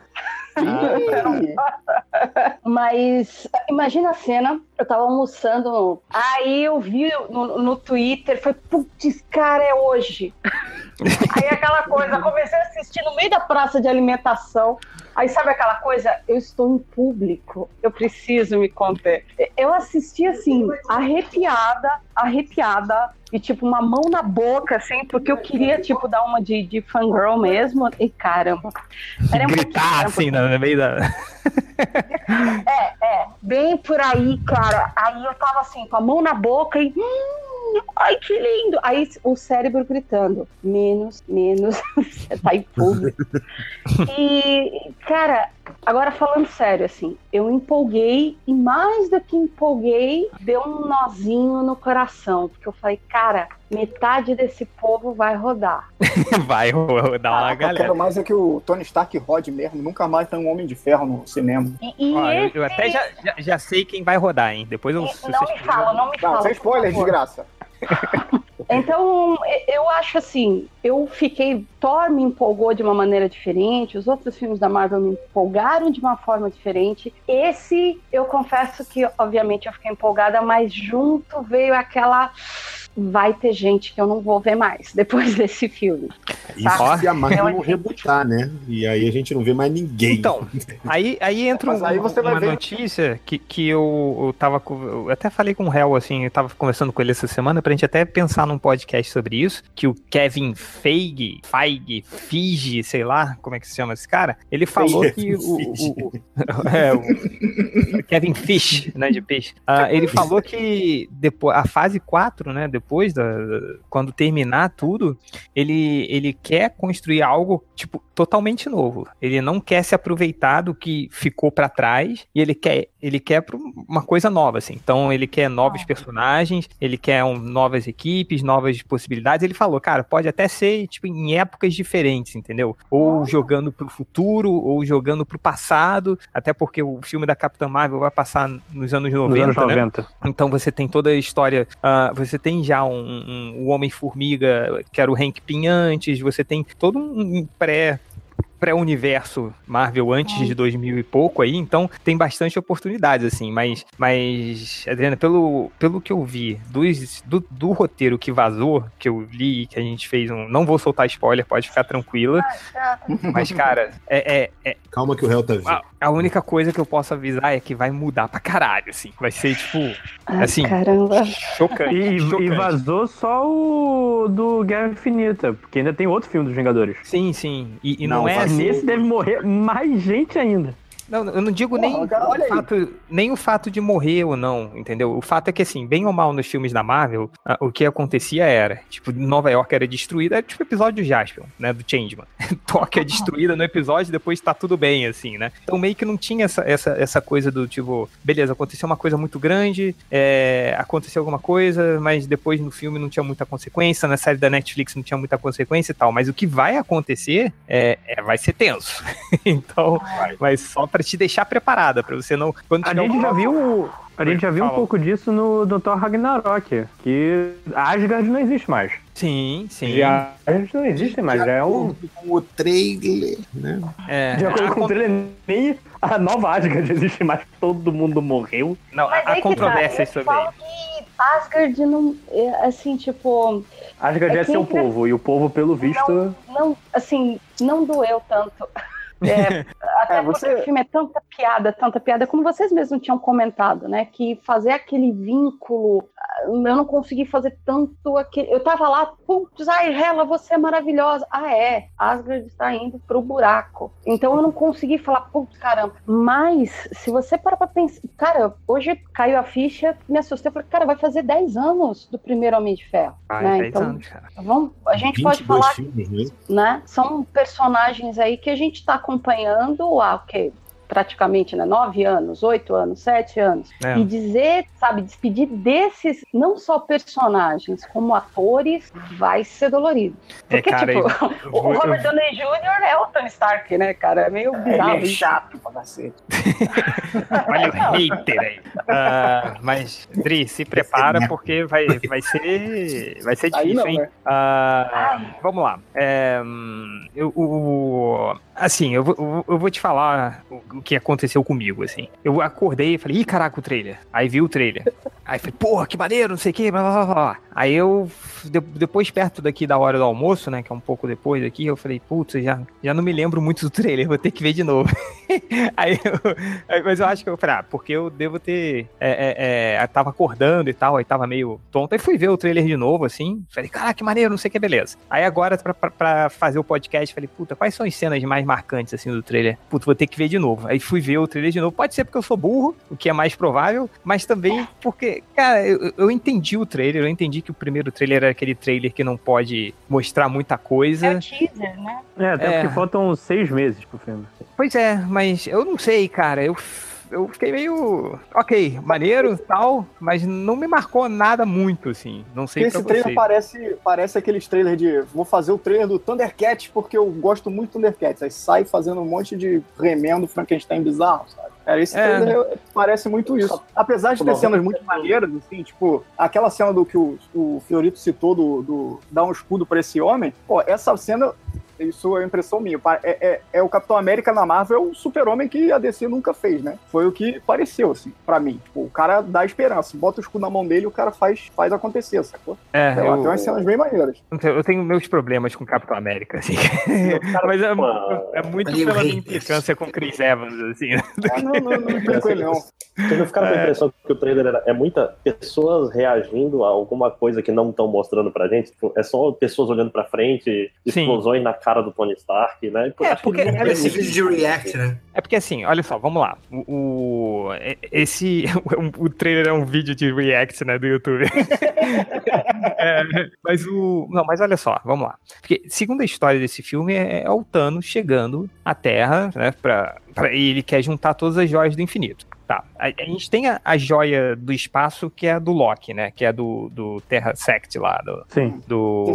Mas imagina a cena, eu tava almoçando, aí eu vi no, no Twitter, foi, putz, cara, é hoje. Aí aquela coisa, comecei a assistir no meio da praça de alimentação, aí sabe aquela coisa, eu estou em público, eu preciso me conter. Eu assisti assim, arrepiada, arrepiada, e tipo, uma mão na boca, assim, porque eu queria, tipo, dar uma de, de fangirl mesmo, e caramba. Era muito Gritar assim no no meio da. é, é, bem por aí, cara. Aí eu tava assim, com a mão na boca e. "Hum, ai, que lindo! Aí o cérebro gritando: menos, menos, você tá em público. E, cara, agora falando sério, assim, eu empolguei e mais do que empolguei, deu um nozinho no coração, porque eu falei, cara, metade desse povo vai rodar. Vai dar uma Eu galera. quero mais é que o Tony Stark rode mesmo. Nunca mais tem um Homem de Ferro no cinema. E, e Ó, eu, esse- eu até já, já, já sei quem vai rodar, hein? Depois eu. se Não me fala, não me Não, fala. sem spoiler, desgraça. Então, eu acho assim, eu fiquei. Thor me empolgou de uma maneira diferente, os outros filmes da Marvel me empolgaram de uma forma diferente. Esse, eu confesso que, obviamente, eu fiquei empolgada, mas junto veio aquela. Vai ter gente que eu não vou ver mais depois desse filme. Isso se a Marvel não rebutar, né? E aí a gente não vê mais ninguém. Então, aí, aí entra um- aí você uma ver- notícia que, que eu, eu tava. Eu até falei com o Hel, assim, eu tava conversando com ele essa semana pra gente até pensar num podcast sobre isso. Que o Kevin Feige, Feige, Fige, sei lá como é que se chama esse cara, ele falou que o. o- o- é, o Kevin Fish, né, de peixe. Ah, ele falou que depois, a fase 4, né, depois da, da- quando terminar tudo, ele, ele quer construir algo, tipo, totalmente novo. Ele não quer se aproveitar do que ficou pra trás e ele quer, ele quer uma coisa nova, assim. Então, ele quer novos personagens, ele quer um, novas equipes, novas possibilidades. Ele falou, cara, pode até ser, tipo, em épocas diferentes, entendeu? Ou jogando pro futuro, ou jogando pro passado, até porque o filme da Capitã Marvel vai passar nos anos 90, anos né? 90. Então você tem toda a história. ah, você tem já um, um- o Homem-Formiga, que era o Hank Pym antes, você tem todo um pré. Pré-universo Marvel antes de 2000 e pouco aí, então tem bastante oportunidades, assim. Mas, mas Adriana, pelo, pelo que eu vi dos, do, do roteiro que vazou, que eu li, que a gente fez um. Não vou soltar spoiler, pode ficar tranquila. Mas, cara, é- é, é, Calma que o réu tá vindo. a, a única coisa que eu posso avisar é que vai mudar pra caralho, assim. Vai ser, tipo, Ai, assim, caramba. chocante. E, e chocante. vazou só o do Guerra Infinita, porque ainda tem outro filme dos Vingadores. Sim, sim. E, e Não, não, é assim. Nesse deve morrer mais gente ainda. Não, eu não digo Porra, nem, cara, o fato, nem o fato de morrer ou não, entendeu? O fato é que, assim, bem ou mal nos filmes da Marvel, ah, o que acontecia era, tipo, Nova York era destruída, era tipo o episódio do Jaspion, né, do Changeman. Tóquio é destruída no episódio, depois tá tudo bem, assim, né? Então meio que não tinha essa, essa, essa coisa do, tipo, beleza, aconteceu uma coisa muito grande, é, aconteceu alguma coisa, mas depois no filme não tinha muita consequência, na série da Netflix não tinha muita consequência e tal, mas o que vai acontecer é, é- vai ser tenso. então, mas só pra te deixar preparada, pra você não... Quando A gente um- já viu. A gente já viu um pouco disso no, no Thor Ragnarok, que Asgard não existe mais. Sim, sim. Viagens não existem mais, já é um. Com o trailer, né? É. De acordo com o trailer, nem a nova Asgard existe mais, todo mundo morreu. Não, Mas há aí que tá, controvérsias eu sobre que Asgard não. é, Assim, tipo. Asgard é, É seu povo, e o povo, pelo visto. Não, assim, não doeu tanto. É, até É, porque você- o filme é tanta piada, tanta piada, como vocês mesmos tinham comentado, né? Que fazer aquele vínculo, ah, eu não consegui fazer tanto aquele. Eu tava lá, putz, ai, Hela, você é maravilhosa. Ah, é, Asgard está indo pro buraco. Então eu não consegui falar, putz, caramba. Mas, se você parar pra pensar, cara, hoje caiu a ficha, me assustei, eu falei, cara, vai fazer 10 anos do primeiro Homem de Ferro. Ai, né? 10 Então, anos, cara. vamos, a gente pode 22 falar filmes, né? né? São personagens aí que a gente está acompanhando há o quê? Praticamente, né? Nove anos, oito anos, sete anos. É. E dizer, sabe, despedir desses, não só personagens, como atores, vai ser dolorido. É, Porque, cara, tipo, eu- o Robert Downey Jr. é o Tony Stark, né, cara? É meio bizarro. Ele é chato pra cacete. Olha o hater aí. Ah, mas, Dri, se prepara porque vai, vai ser. Vai ser difícil, não, hein? né? Ah, vamos lá. É, hum, eu, o- assim, eu, eu, eu vou te falar o, o que aconteceu comigo, assim. Eu acordei e falei, ih, caraca, o trailer. Aí vi o trailer. Aí falei, porra, que maneiro, não sei o que, blá, blá, blá, blá. Aí eu, de- depois, perto daqui da hora do almoço, né, que é um pouco depois daqui, eu falei, putz, já, já não me lembro muito do trailer, vou ter que ver de novo. aí eu, aí- mas eu acho que eu falei, ah, porque eu devo ter, é, é, é, tava acordando e tal, aí tava meio tonto, aí fui ver o trailer de novo, assim, falei, caraca, que maneiro, não sei o que, beleza. Aí agora, pra, pra, pra fazer o podcast, falei, puta, quais são as cenas mais marcantes, assim, do trailer? Puta, vou ter que ver de novo. Aí fui ver o trailer de novo, pode ser porque eu sou burro, o que é mais provável, mas também porque, cara, eu, eu entendi o trailer, eu entendi que o primeiro trailer era aquele trailer que não pode mostrar muita coisa. É o teaser, né? É, até É. porque faltam seis meses pro filme. Pois é, mas eu não sei, cara. Eu, eu fiquei meio. Ok, maneiro tal, mas não me marcou nada muito, assim. Não sei Esse trailer vocês. parece, parece aqueles trailers de vou fazer o trailer do Thundercats porque eu gosto muito do Thundercats. Aí sai fazendo um monte de remendo Frankenstein bizarro, sabe? Cara, esse É. trailer parece muito isso. Apesar de ter cenas muito maneiras, assim, tipo, aquela cena do que o, o Fiorito citou do, do dar um escudo pra esse homem, pô, essa cena. Isso é impressão minha. É, é, é o Capitão América na Marvel, o super-homem que a DC nunca fez, né? Foi o que pareceu, assim, pra mim. Tipo, o cara dá esperança. Bota o escudo na mão dele e o cara faz, faz acontecer, sacou? É, Sei lá, eu- tem umas cenas bem maneiras. Eu tenho meus problemas com Capitão América, assim. Mas é, é muito pela minha implicância com Chris Evans, assim. Ah, não, não, não tem com ele, não. Vocês não ficaram com a É. impressão que o trailer era- é muita pessoas reagindo a alguma coisa que não estão mostrando pra gente? Tipo, é só pessoas olhando pra frente, Sim. explosões na cara do Tony Stark, né? É, Acho que porque- não é Esse vídeo de react, né? É porque assim, olha só, vamos lá. O, o- e- esse o, o trailer é um vídeo de react, né, do YouTube. É, mas o não, mas olha só, vamos lá. Porque segundo a história desse filme é, é o Thanos chegando à Terra, né, para e ele quer juntar todas as joias do infinito. Tá. A, a gente tem a, a joia do espaço que é a do Loki, né, que é do, do Terra Sect lá, do, Sim. do,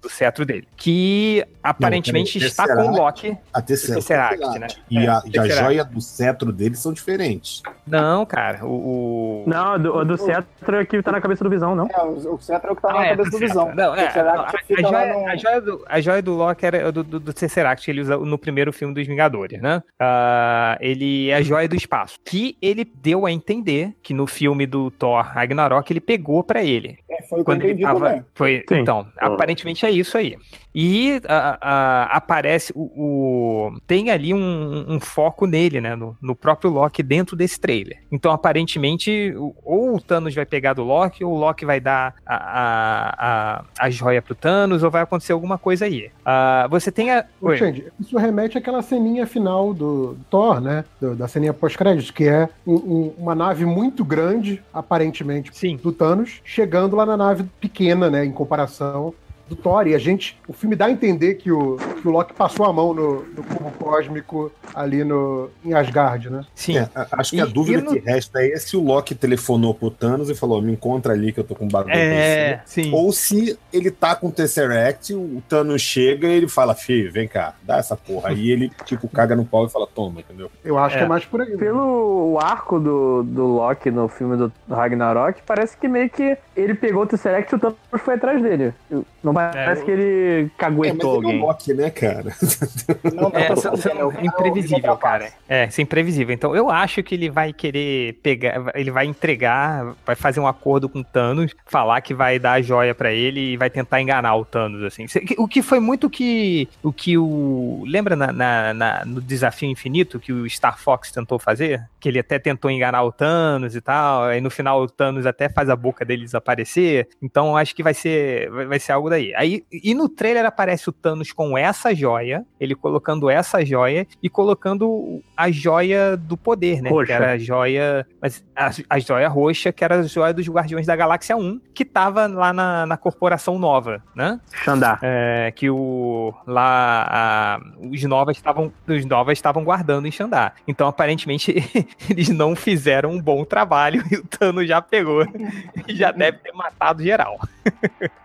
do cetro dele, que aparentemente peraí, está com o. Loki. A Tesseract. Tesseract, né? E, É, a, e a joia do cetro deles são diferentes. Não, cara, o. o- Não, do, o do Cetro é que tá na cabeça do Visão, não? É, o, o Cetra é o que tá na Ah, é, cabeça do do Visão. Cetra. Não, é, não, a, a joia, no- a, joia do, a joia do Loki era do, do, do Tesseract que ele usa no primeiro filme dos Vingadores, né? Ah, ele é a joia do espaço. Que ele deu a entender que no filme do Thor Ragnarok ele pegou pra ele. É, foi o que eu Quando ele entendi tava. também. Foi, Sim. então, aparentemente é isso aí. E ah, ah, aparece o, o- Tem ali um, um foco nele, né? No, no próprio Loki dentro desse trailer. Então, aparentemente, ou o Thanos vai pegar do Loki, ou o Loki vai dar a, a, a, a joia pro Thanos, ou vai acontecer alguma coisa aí. Ah, você tem a. Oi. Isso remete àquela ceninha final do Thor, né? Do- da ceninha pós-crédito, que é um- um- uma nave muito grande, aparentemente, Sim. do Thanos, chegando lá na nave pequena, né? Em comparação do Thor. E a gente. O filme dá a entender que o, que o Loki passou a mão no, no cubo cósmico ali no, em Asgard, né? Sim. É, a- acho que a E- dúvida e no- que resta aí é se o Loki telefonou pro Thanos e falou: me encontra ali que eu tô com um bagulho É, você." sim. Ou se ele tá com o Tesseract, o Thanos chega e ele fala, filho, vem cá, dá essa porra. Aí ele, tipo, caga no pau e fala, toma, entendeu? Eu acho É. que é mais por aí. né? Pelo arco do, do Loki no filme do Ragnarok, parece que meio que ele pegou o Tesseract e o Thanos foi atrás dele. Eu- Não parece que ele caguetou É, mas ele é alguém. o Loki, né, cara? É, são- são- é imprevisível, cara. É, isso é imprevisível. Então eu acho que ele vai querer pegar, ele vai entregar, vai fazer um acordo com o Thanos, falar que vai dar a joia pra ele e vai tentar enganar o Thanos, assim. O que foi muito que o que o lembra na, na- na- no desafio infinito que o Star Fox tentou fazer, que ele até tentou enganar o Thanos e tal, aí no final o Thanos até faz a boca dele desaparecer. Então acho que vai ser vai, vai ser algo daí. Aí e no trailer aparece o Thanos com essa joia, ele colocando essa joia e colocando a joia do poder, né? Roxa. Que era a joia, mas a, a joia roxa, que era a joia dos Guardiões da Galáxia 1, que tava lá na, na corporação nova, né? Xandar. É, que o lá a- os novas estavam os novas estavam guardando em Xandar. Então aparentemente eles não fizeram um bom trabalho e o Thanos já pegou e já deve ter matado geral.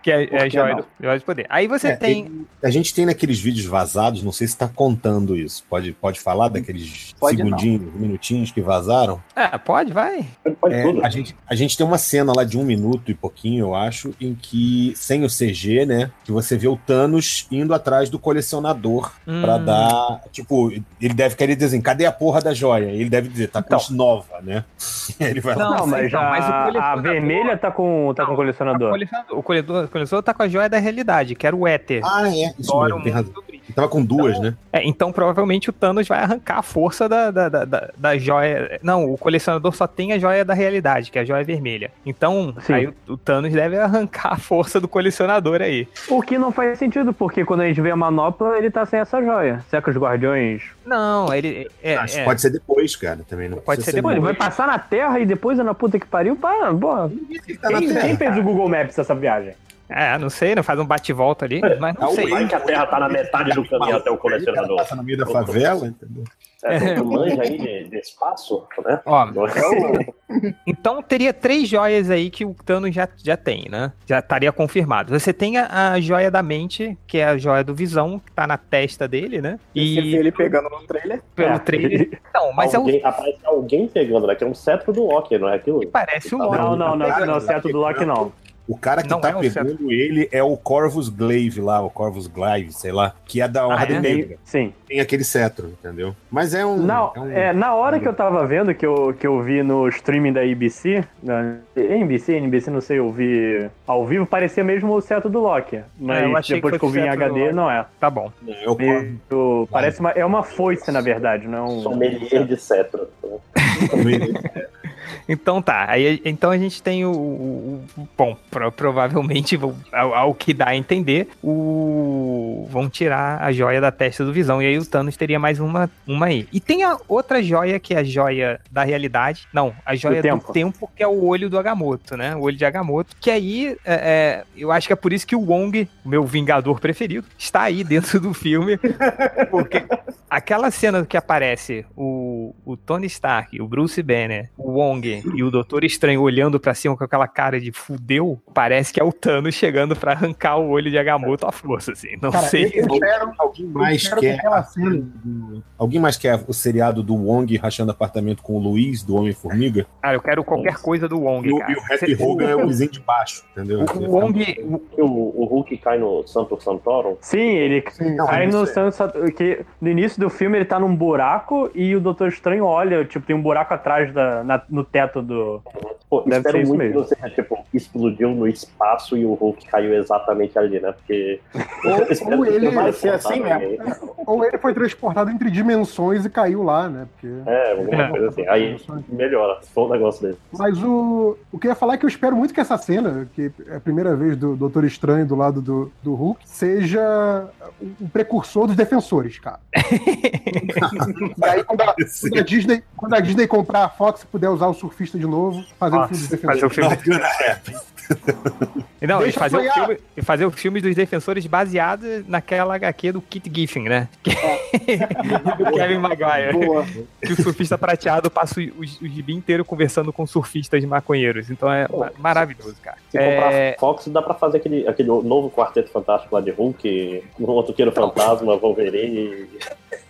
que é, é a joia não? do, do poder. Aí você É, tem a gente tem naqueles vídeos vazados, não sei se tá contando isso. Pode, pode falar daqueles Pode segundinhos, minutinhos que vazaram? É, pode, vai. É, a, gente, a gente tem uma cena lá de um minuto e pouquinho, eu acho, em que, sem o CG, né? Que você vê o Thanos indo atrás do colecionador pra Hum. dar. Tipo, ele deve querer dizer assim, cadê a porra da joia? Ele deve dizer, tá com nova, né? ele vai Não, lá. mas, então, a, mas o a vermelha tá com, tá com colecionador. O colecionador, o colecionador tá com a joia da realidade, que era o éter. Ah, é. Isso mesmo, tem razão. Ele tava com duas, né? É, então provavelmente o Thanos vai arrancar a força da, da, da, da- da joia. Não, o colecionador só tem a joia da realidade, que é a joia vermelha. Então, Sim. aí o, o Thanos deve arrancar a força do colecionador aí. O que não faz sentido, porque quando a gente vê a manopla, ele tá sem essa joia. Será que os guardiões. Não, ele. É, Acho que é. pode ser depois, cara, também. Não Pode precisa ser Pô, ele vai depois. passar na Terra e depois é na puta que pariu? Pá, porra. tá Quem, Terra. quem fez o Google Maps essa viagem? É, não sei, não faz um bate-volta ali, mas não o sei. Vai que a Terra tá na metade do caminho até o colecionador. Passa no meio da favela, entendeu? É, tu manja aí de, de espaço, né? Ó, Não é- Então teria três joias aí que o Thanos já, já tem, né? Já estaria confirmado. Você tem a, a joia da mente, que é a joia do Visão, que tá na testa dele, né? Você vê E ele pegando no trailer. pelo É. trailer. Não, mas alguém, é Aparece alguém pegando, né? Que é um cetro do Loki, não é aquilo? o parece um Não, Loki. não, não, não, é o certo do Loki, não. O cara que Não tá é pegando ele é o Corvus Glaive lá, o Corvus Glaive, sei lá, que é da Ordem é? Negra. Sim. Tem aquele cetro, entendeu? Mas é um. Na, é um- é, na hora que eu tava vendo, que eu, que eu vi no streaming da ABC, na NBC, NBC, não sei, eu vi ao vivo, parecia mesmo o certo do Loki. Mas É, eu achei que depois que, eu vi em cetro HD, não é. Tá bom. é Meio- parece uma, é uma foice, na verdade, não é um... Sommelier de cetro. Então tá, aí então a gente tem o. o- o- bom, pro- provavelmente, ao, ao que dá a entender, o. Vão tirar a joia da testa do visão. E aí o Thanos teria mais uma, uma aí. E tem a outra joia, que é a joia da realidade. Não, a joia do tempo. tempo, que é o olho do Agamotto, né? O olho de Agamotto. Que aí, é, é, eu acho que é por isso que o Wong, meu vingador preferido, está aí dentro do filme. Porque aquela cena que aparece o, o Tony Stark, o Bruce Banner, o Wong e o Doutor Estranho olhando pra cima com aquela cara de fudeu, parece que é o Thanos chegando pra arrancar o olho de Agamotto à força, assim. Não Cara, sei. eu espero, Alguém eu mais espero quer. que do- Alguém mais quer o seriado do Wong rachando apartamento com o Luiz, do Homem-Formiga? Cara, eu quero qualquer coisa do Wong, E o, cara. e o Happy Hogan é o vizinho de baixo, entendeu? O, o Wong, o- Que o, o Hulk cai no Santo Santorum. Sim, ele não, cai no. Santo que No início do filme ele tá num buraco e o Doutor Estranho olha, tipo, tem um buraco atrás da, na- no teto do. Pô, Deve espero muito mesmo. que não seja, tipo, explodiu no espaço e o Hulk caiu exatamente ali, né? Porque. ou que ele- ser assim mesmo. alguém. Ou ele foi transportado entre dimensões e caiu lá, né? Porque... É, alguma coisa assim. Aí melhora, se for um negócio desse. Mas o, o que eu ia falar é que eu espero muito que essa cena, que é a primeira vez do Doutor Estranho do lado do, do Hulk, seja o precursor dos defensores, cara. e aí, quando a, quando a Disney, quando a Disney comprar a Fox e puder usar o surfista de novo, fazer o filme dos Nossa, fazer o defensores. filme. Não, e fazer, o filme, e fazer o filme dos defensores baseado naquela HQ do Kit Giffen, né? Que- do Kevin Maguire. Boa. Que o surfista prateado passa o, o, o gibi inteiro conversando com surfistas maconheiros. Então é ma- maravilhoso, cara. Se comprar É, Fox, dá pra fazer aquele, aquele novo quarteto fantástico lá de Hulk, um Motoqueiro Fantasma, Wolverine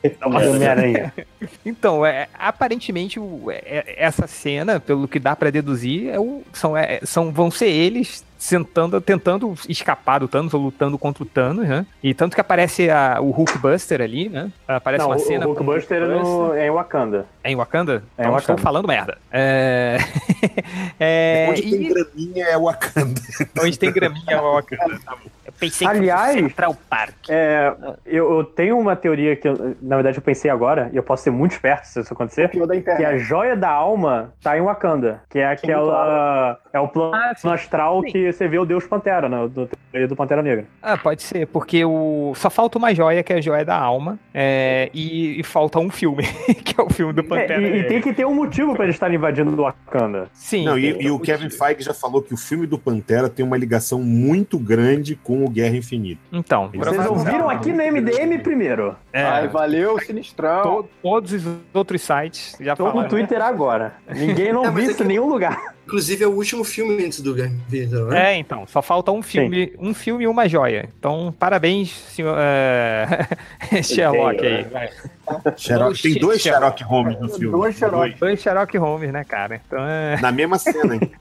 e. Homem-Aranha. Então, é, aparentemente, o- é- essa cena, pelo que dá pra deduzir, é o- são, é- são, vão ser eles sentando, tentando escapar do Thanos ou lutando contra o Thanos, né? E tanto que aparece a- o Hulkbuster ali, né? Aparece Não, uma o- cena. o Hulkbuster é, no, é em Wakanda. É em Wakanda? É em então estou Wakanda. falando merda. É... é... Onde tem e- graminha é Wakanda. Onde tem graminha é Wakanda. Tá bom. Eu pensei que Aliás, fosse Central Park. É, eu, eu tenho uma teoria que, eu- na verdade, eu pensei agora, e eu posso ser muito esperto se isso acontecer, que a joia da alma tá em Wakanda, que é aquela... É o plano astral que você vê o Deus Pantera, né? Do, do, Pantera Negra. Ah, pode ser, porque o... só falta uma joia, que é a joia da alma, é, e, e falta um filme, que é o filme do Pantera É, e, e Negra. tem que ter um motivo pra eles estarem invadindo o Wakanda. Sim. Não, e, e o Kevin Feige já falou que o filme do Pantera tem uma ligação muito grande com o Guerra Infinita. Então, Vocês ouviram aqui no MDM primeiro. É. Ai, valeu, Sinistrão. To- todos os outros sites já Tô no falaram. Twitter agora. Ninguém não É, viu é isso em que- nenhum lugar. Inclusive é o último filme antes do Infinita, né? É, então, só falta um filme, um filme e uma joia. Então, parabéns, senhor é, Sherlock aí. vai. Sherlock- tem dois Sherlock Holmes no filme. Dois Sherlock, dois Sherlock Holmes, né, cara? Então, é... Na mesma cena, hein?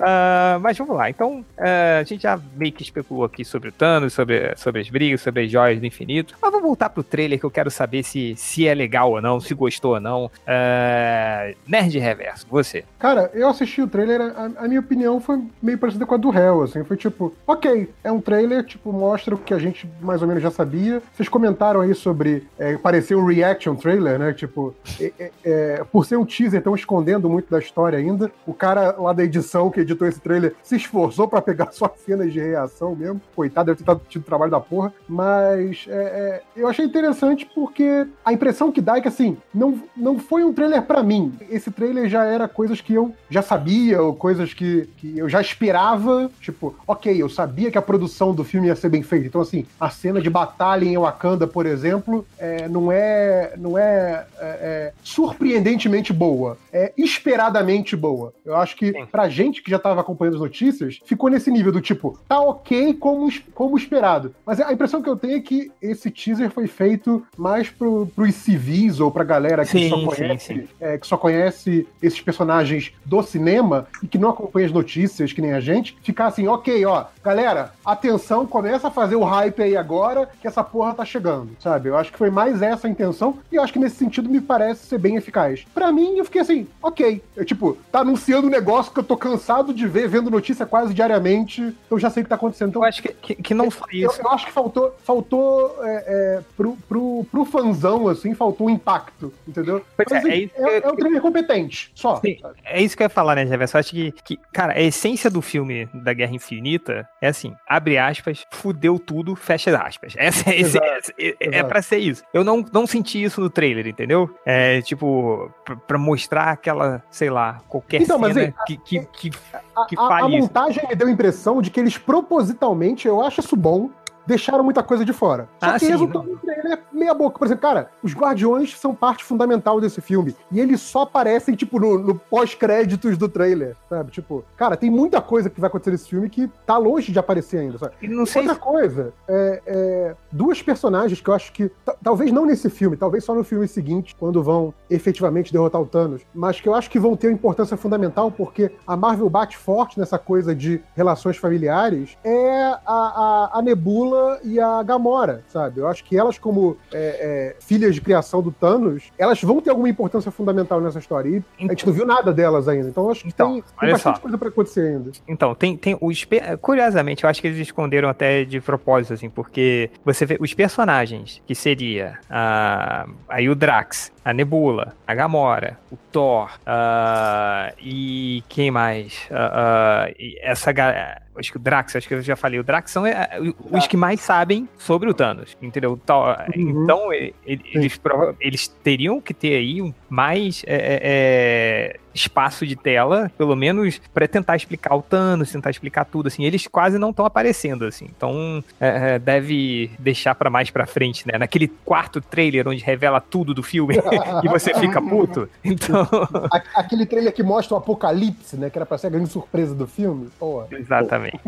Ah, mas vamos lá. Então, ah, a gente já meio que especulou aqui sobre o Thanos, sobre, sobre as brigas, sobre as joias do infinito. Mas vamos voltar pro trailer que eu quero saber se, se é legal ou não, se gostou ou não. Ah, Nerd Reverso, você. Cara, eu assisti o trailer, a, a minha opinião foi meio parecida com a do Hell, assim, foi tipo, ok, é um trailer, tipo, mostra o que a gente mais ou menos já sabia. Vocês comentaram aí sobre é, parecer um reaction trailer, né? Tipo, é, é, é, por ser um teaser, estão escondendo muito da história ainda. O cara lá da edição que editou esse trailer se esforçou pra pegar só cenas de reação mesmo. Coitado, deve ter tido trabalho da porra. Mas é, é, eu achei interessante porque a impressão que dá é que, assim, não, não foi um trailer pra mim. Esse trailer já era coisas que eu já sabia, ou coisas que, que eu já esperava. Tipo, ok, eu sabia que a produção do filme ia ser bem feita. Então, assim, a cena de batalha em Wakanda, por exemplo, é, não é, não é, é, é surpreendentemente boa. É esperadamente boa. Eu acho que, pra gente que já tava acompanhando as notícias, ficou nesse nível do tipo, tá ok como, como esperado. Mas a impressão que eu tenho é que esse teaser foi feito mais pro, pros civis ou pra galera que Sim, só sim, conhece sim. é, que só conhece esses personagens do cinema e que não acompanha as notícias, que nem a gente, ficar assim, ok, ó, galera, atenção, começa a fazer o hype aí agora que essa porra tá chegando, sabe? Eu acho que foi mais essa a intenção e eu acho que nesse sentido me parece ser bem eficaz. Pra mim, eu fiquei assim, ok, eu, tipo, tá anunciando um negócio que eu tô cansado de ver, vendo notícia quase diariamente, então eu já sei o que tá acontecendo. Então, eu acho que, que, que não foi eu, isso. eu acho que faltou, faltou é, é, pro, pro, pro fanzão, assim, faltou um impacto, entendeu? Mas, é, assim, é isso é, é um trailer competente, só. Sim, é isso que eu ia falar, né, Jefferson? Eu acho que, que, cara, a essência do filme da Guerra Infinita é assim, abre aspas, fudeu tudo, fecha aspas. Essa, esse, Exato, é, é exato. pra ser isso. Eu não, não senti isso no trailer, entendeu? É, tipo, pra, pra mostrar aquela, sei lá, qualquer Então, mas cena aí, que, que, que, A, que a- a isso. montagem me deu a impressão de que eles propositalmente, eu acho isso bom, deixaram muita coisa de fora. Só Ah, que sim, resultou num trailer meia boca. Por exemplo, cara, os Guardiões são parte fundamental desse filme. E eles só aparecem, tipo, no, no pós-créditos do trailer, sabe? Tipo, cara, tem muita coisa que vai acontecer nesse filme que tá longe de aparecer ainda, sabe? E não sei Outra coisa, é, é, duas personagens que eu acho que, ta- talvez não nesse filme, talvez só no filme seguinte, quando vão efetivamente derrotar o Thanos, mas que eu acho que vão ter uma importância fundamental, porque a Marvel bate forte nessa coisa de relações familiares, é a, a, a Nebula e a Gamora, sabe? Eu acho que elas, como é, é, filhas de criação do Thanos, elas vão ter alguma importância fundamental nessa história. E a gente não viu nada delas ainda, então eu acho que tem, tem olha bastante só. coisa pra acontecer ainda. Então, tem, tem os. Curiosamente, eu acho que eles esconderam até de propósito, assim, porque você vê os personagens, que seria a, aí o Drax, a Nebula, a Gamora, o Thor, ah, e quem mais? Ah, e essa galera. Acho que o Drax, acho que eu já falei. O Drax são é, os que mais sabem sobre o Thanos, entendeu? O Thor- Então, eles, eles teriam que ter aí mais é, é, espaço de tela, pelo menos, pra tentar explicar o Thanos, tentar explicar tudo, assim. Eles quase não estão aparecendo, assim. Então, é, é, deve deixar pra mais pra frente, né? Naquele quarto trailer onde revela tudo do filme e você fica puto. Então, Aquele trailer que mostra o apocalipse, né? Que era pra ser a grande surpresa do filme. Pô. Exatamente.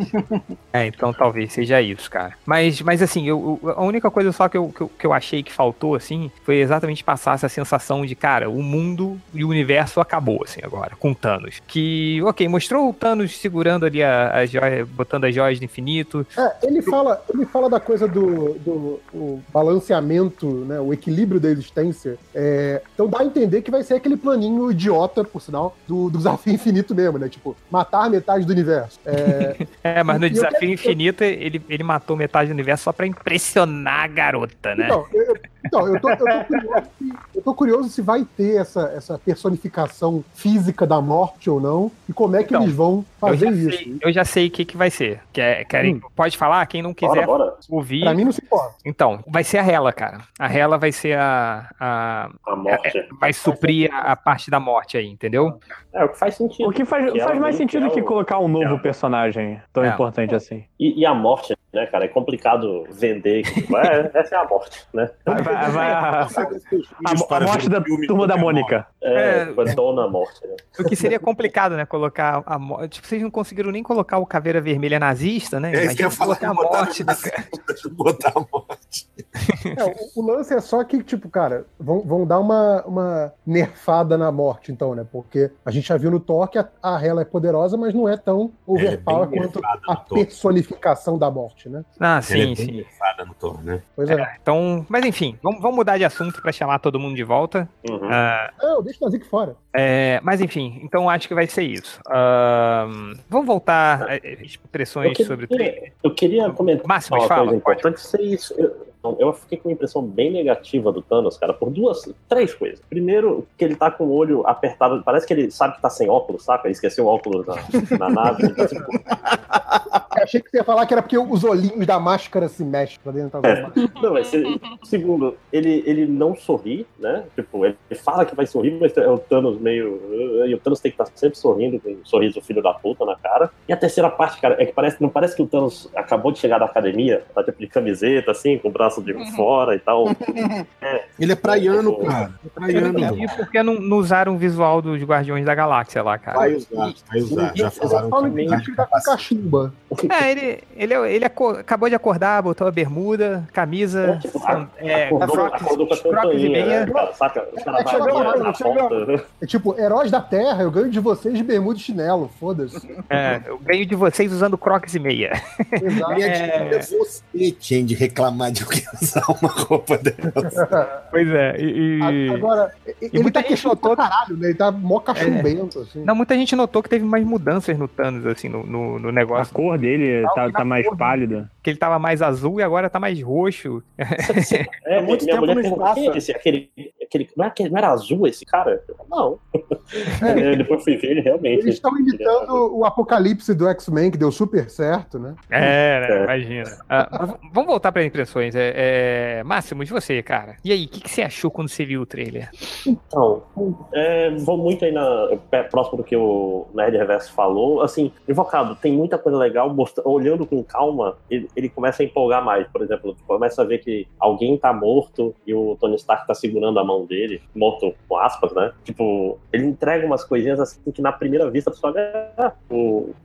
É, então talvez seja isso, cara. Mas, mas assim, eu, eu- a única coisa só que eu, que, eu, que eu achei que faltou, assim, foi exatamente passar essa sensação de, cara, o mundo e o universo acabou, assim. Assim, agora, com Thanos. Que, ok, mostrou o Thanos segurando ali a, a joia, botando as joias do infinito. É, ele fala, ele fala da coisa do, do o balanceamento, né, o equilíbrio da existência. É, então dá a entender que vai ser aquele planinho idiota, por sinal, do, do desafio infinito mesmo, né? Tipo, matar metade do universo. É, É, mas no Desafio quero- Infinito ele, ele matou metade do universo só pra impressionar a garota, né? Eu, eu- então, eu, tô, eu, tô curioso se, eu tô curioso se vai ter essa, essa personificação física da morte ou não, e como é que Então, eles vão eu, fazer já isso. sei, eu já sei o que, que vai ser. Quer, querem, Pode falar? Quem não quiser Bora, bora. ouvir. Pra mim não se importa. Então, vai ser a Hela, cara. A Hela vai ser a. a A morte. é, vai suprir a, a parte da morte aí, entendeu? É, o que faz sentido. O que faz, Que faz mais sentido que que ela- colocar um novo É. personagem tão É. importante assim. E, e a morte, né, cara? É complicado vender. tipo, é, essa é a morte, né? Vai, vai- vai- a, a- a para morte da turma da é a Mônica. É, É. é dona morte, né? O que seria complicado, né? Colocar a morte. Tipo, vocês não conseguiram nem colocar o Caveira Vermelha nazista, né? É isso que eu falar, colocar a botar morte. botar a morte. É, o, o lance é só que, tipo, cara, vão, vão dar uma, uma nerfada na morte, então, né? Porque a gente já viu no Thor que a, a Hela é poderosa, mas não é tão overpower bem quanto a personificação da morte, né? Ah, sim, é bem sim. no Thor, né? Pois é. É, então, mas enfim, vamos, vamos mudar de assunto pra chamar todo mundo de volta. Uhum. Ah, Não, deixa o Nazik fora. é, mas enfim, então acho que vai ser isso. Ahn, vamos voltar a Eu expressões queria- sobre. Eu queria comentar Máximo, uma fala, coisa importante. Ser isso. Eu, eu fiquei com uma impressão bem negativa do Thanos, cara, por duas, três coisas. Primeiro, que ele tá com o olho apertado, parece que ele sabe que tá sem óculos, saca? Ele esqueceu o óculos na, na nave. Tá, tipo, Eu achei que você ia falar que era porque os olhinhos da máscara se mexem pra dentro da É. Não, mas se- segundo, ele, ele não sorri, né? Tipo, ele fala que vai sorrir, mas é o Thanos meio. E o Thanos tem que estar sempre sorrindo, com um sorriso filho da puta na cara. E a terceira parte, cara, é que parece, não parece que o Thanos acabou de chegar da academia, tá tipo de camiseta, assim, com o braço de fora e tal. Ele é praiano, cara. É praiano. não entendi porque não, não usaram o visual dos Guardiões da Galáxia lá, cara. Vai usar, vai usar. Já falaram que que ele tá com cachumba. É, ele, ele, ele aco- acabou de acordar, botou a bermuda, camisa, são- é, Acordou, crocs, acordou com a crocs e meia. né? Cara, saca? É, vai na porta. É tipo, heróis da Terra, eu ganho de vocês de bermuda e chinelo, foda-se. É, eu ganho de vocês usando crocs e meia. Exato. Minha dica é você, Chen, de reclamar de alguém usar uma roupa dessa. Pois é, e. e- Agora, ele muita tá gente questionando notou pra caralho, né? Ele tá mó cachumbento, assim. Não, muita gente notou que teve mais mudanças no Thanos, assim, no, no, no A negócio. cor dele tá, tá mais pálida. Que ele tava mais azul e agora tá mais roxo. É, muito minha tempo no perguntou, espaço. é esse? Aquele, aquele, não, é aquele, não era azul esse cara? Não. É, Depois fui ver, realmente. Eles estão imitando o apocalipse do X-Men, que deu super certo, né? É, né? É. Imagina. Ah, vamos voltar para impressões. É, é... Máximo, de você, cara. E aí, o que, que você achou quando você viu o trailer? Então, é, vou muito aí na, pé- próximo do que o Nerd Reverso falou. Assim, Invocado, tem muita coisa legal. olhando com calma, ele, ele começa a empolgar mais. Por exemplo, começa a ver que alguém tá morto e o Tony Stark tá segurando a mão dele, morto com aspas, né? Tipo, ele entrega umas coisinhas assim que na primeira vista a pessoa ah,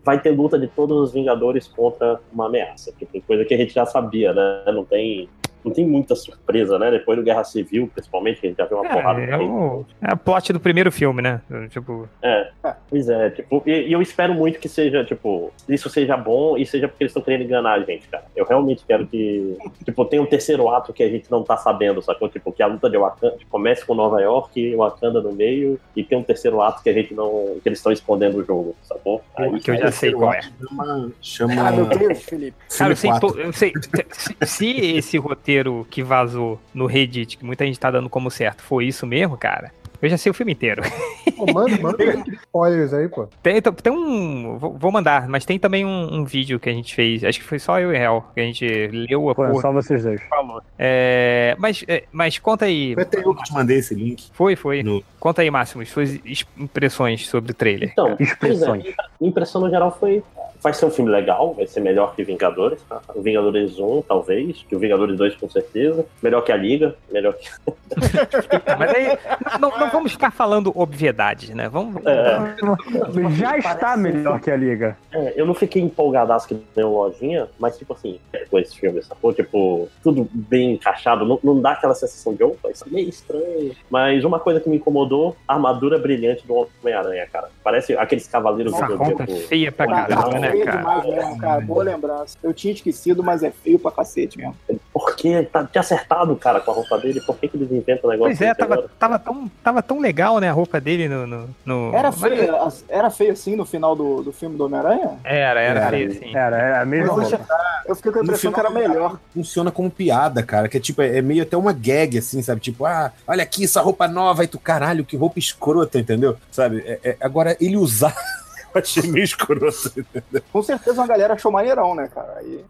vai ter luta de todos os Vingadores contra uma ameaça. Tipo, coisa que a gente já sabia, né? Não tem. Não tem muita surpresa, né? Depois do Guerra Civil, principalmente, que a gente já viu uma porrada É, de é, o, é o plot do primeiro filme, né? Tipo, é, pois é, tipo, e, e eu espero muito que seja, tipo, isso seja bom e seja porque eles estão querendo enganar a gente, cara. Eu realmente quero que, tipo, tenha um terceiro ato que a gente não tá sabendo, sacou? Tipo, que a luta de Wakanda comece com Nova York e Wakanda no meio e tem um terceiro ato que a gente não, que eles estão escondendo o jogo, sacou? Aí, que eu já sei qual é. Chama. chama Ah, meu Deus, Felipe. Cara, eu sei, eu sei se, se esse roteiro que vazou no Reddit, que muita gente tá dando como certo, foi isso mesmo, cara, eu já sei o filme inteiro. Pô, manda, manda spoilers aí, pô. Tem, tem um. Vou mandar, mas tem também um, um vídeo que a gente fez. Acho que foi só eu e o Hel, que a gente leu a Pô, é porra. só vocês dois. falou. É, mas, é, mas conta aí. Foi até eu que te mandei esse link. Foi, foi. No- Conta aí, Máximo, suas impressões sobre o trailer. Então, Expressões. pois é, a impressão no geral foi, vai ser um filme legal, vai ser melhor que Vingadores. Tá? O Vingadores 1, talvez, que o Vingadores 2 com certeza. Melhor que a Liga, melhor que. Mas aí, não, não vamos ficar falando obviedades, né? Vamos. É. Já está melhor que a Liga. É, eu não fiquei empolgadaço que deu lojinha, mas tipo assim, é, com esse filme, sacou? Tipo, tudo bem encaixado, não, não dá aquela sensação de, opa, isso é meio estranho. Mas uma coisa que me incomodou, a armadura brilhante do Homem-Aranha, cara. Parece aqueles cavaleiros Essa do roupa é feia pra caramba, né, feio cara? demais mesmo, cara. Boa lembrança. Eu tinha esquecido, mas é feio pra cacete mesmo. Por que tá tinha acertado, cara, com a roupa dele? Por que, que eles inventam um negócio Pois é, tava, tava, tão, tava tão legal, né, a roupa dele no. no, no- Era feio, era feio assim no final do, do filme do Homem-Aranha? Era, era Era. feio, sim. Era, era a mesma Poxa, roupa. Eu fiquei com a No impressão que era final, melhor. Funciona como piada, cara. Que é tipo, é meio até uma gag, assim, sabe? Tipo, ah, olha aqui essa roupa nova, e tu, caralho, que roupa escrota, entendeu? Sabe? É- é- agora, ele usar. Achei meio escroto. Com certeza uma galera achou maneirão, né, cara? Aí...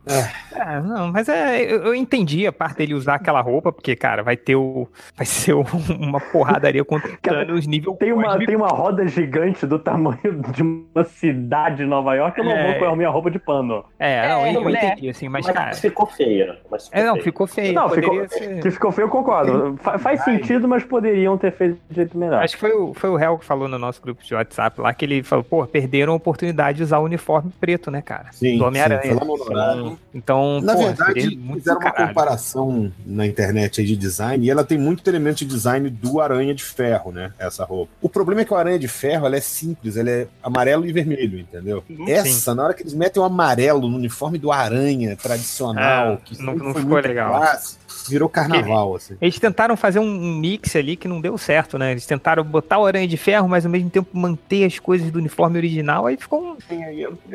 É, não, mas é, eu, entendi a parte dele usar aquela roupa, porque, cara, vai ter o. Vai ser o- uma porradaria contra Thanos nível. Tem uma, cósmico. tem uma roda gigante do tamanho de uma cidade de Nova York, eu não É. vou com a minha roupa de pano. É, não, eu, eu né? entendi, assim, mas, Mas cara. ficou feia. Mas ficou É, não, feia. ficou feio. Não, ficou, ser- que ficou feio, eu concordo. Fa- faz sentido, mas poderiam ter feito de jeito melhor. Acho que foi o, foi o Hel que falou no nosso grupo de WhatsApp lá, que ele falou, pô, perderam a oportunidade de usar o uniforme preto, né, cara? Sim, Do Homem-Aranha. sim, horário. Então, Na pô, verdade, fizeram uma caralho. comparação na internet aí de design e ela tem muito elemento de design do Aranha de Ferro, né? Essa roupa. O problema é que o Aranha de Ferro ela é simples, ela é amarelo e vermelho, entendeu? Uhum, Essa, na hora que eles metem o amarelo no uniforme do Aranha tradicional, É, que não- não foi ficou muito legal. clássico, virou carnaval, assim. Eles tentaram fazer um mix ali que não deu certo, né? Eles tentaram botar o Aranha de Ferro, mas ao mesmo tempo manter as coisas do uniforme original, aí ficou um.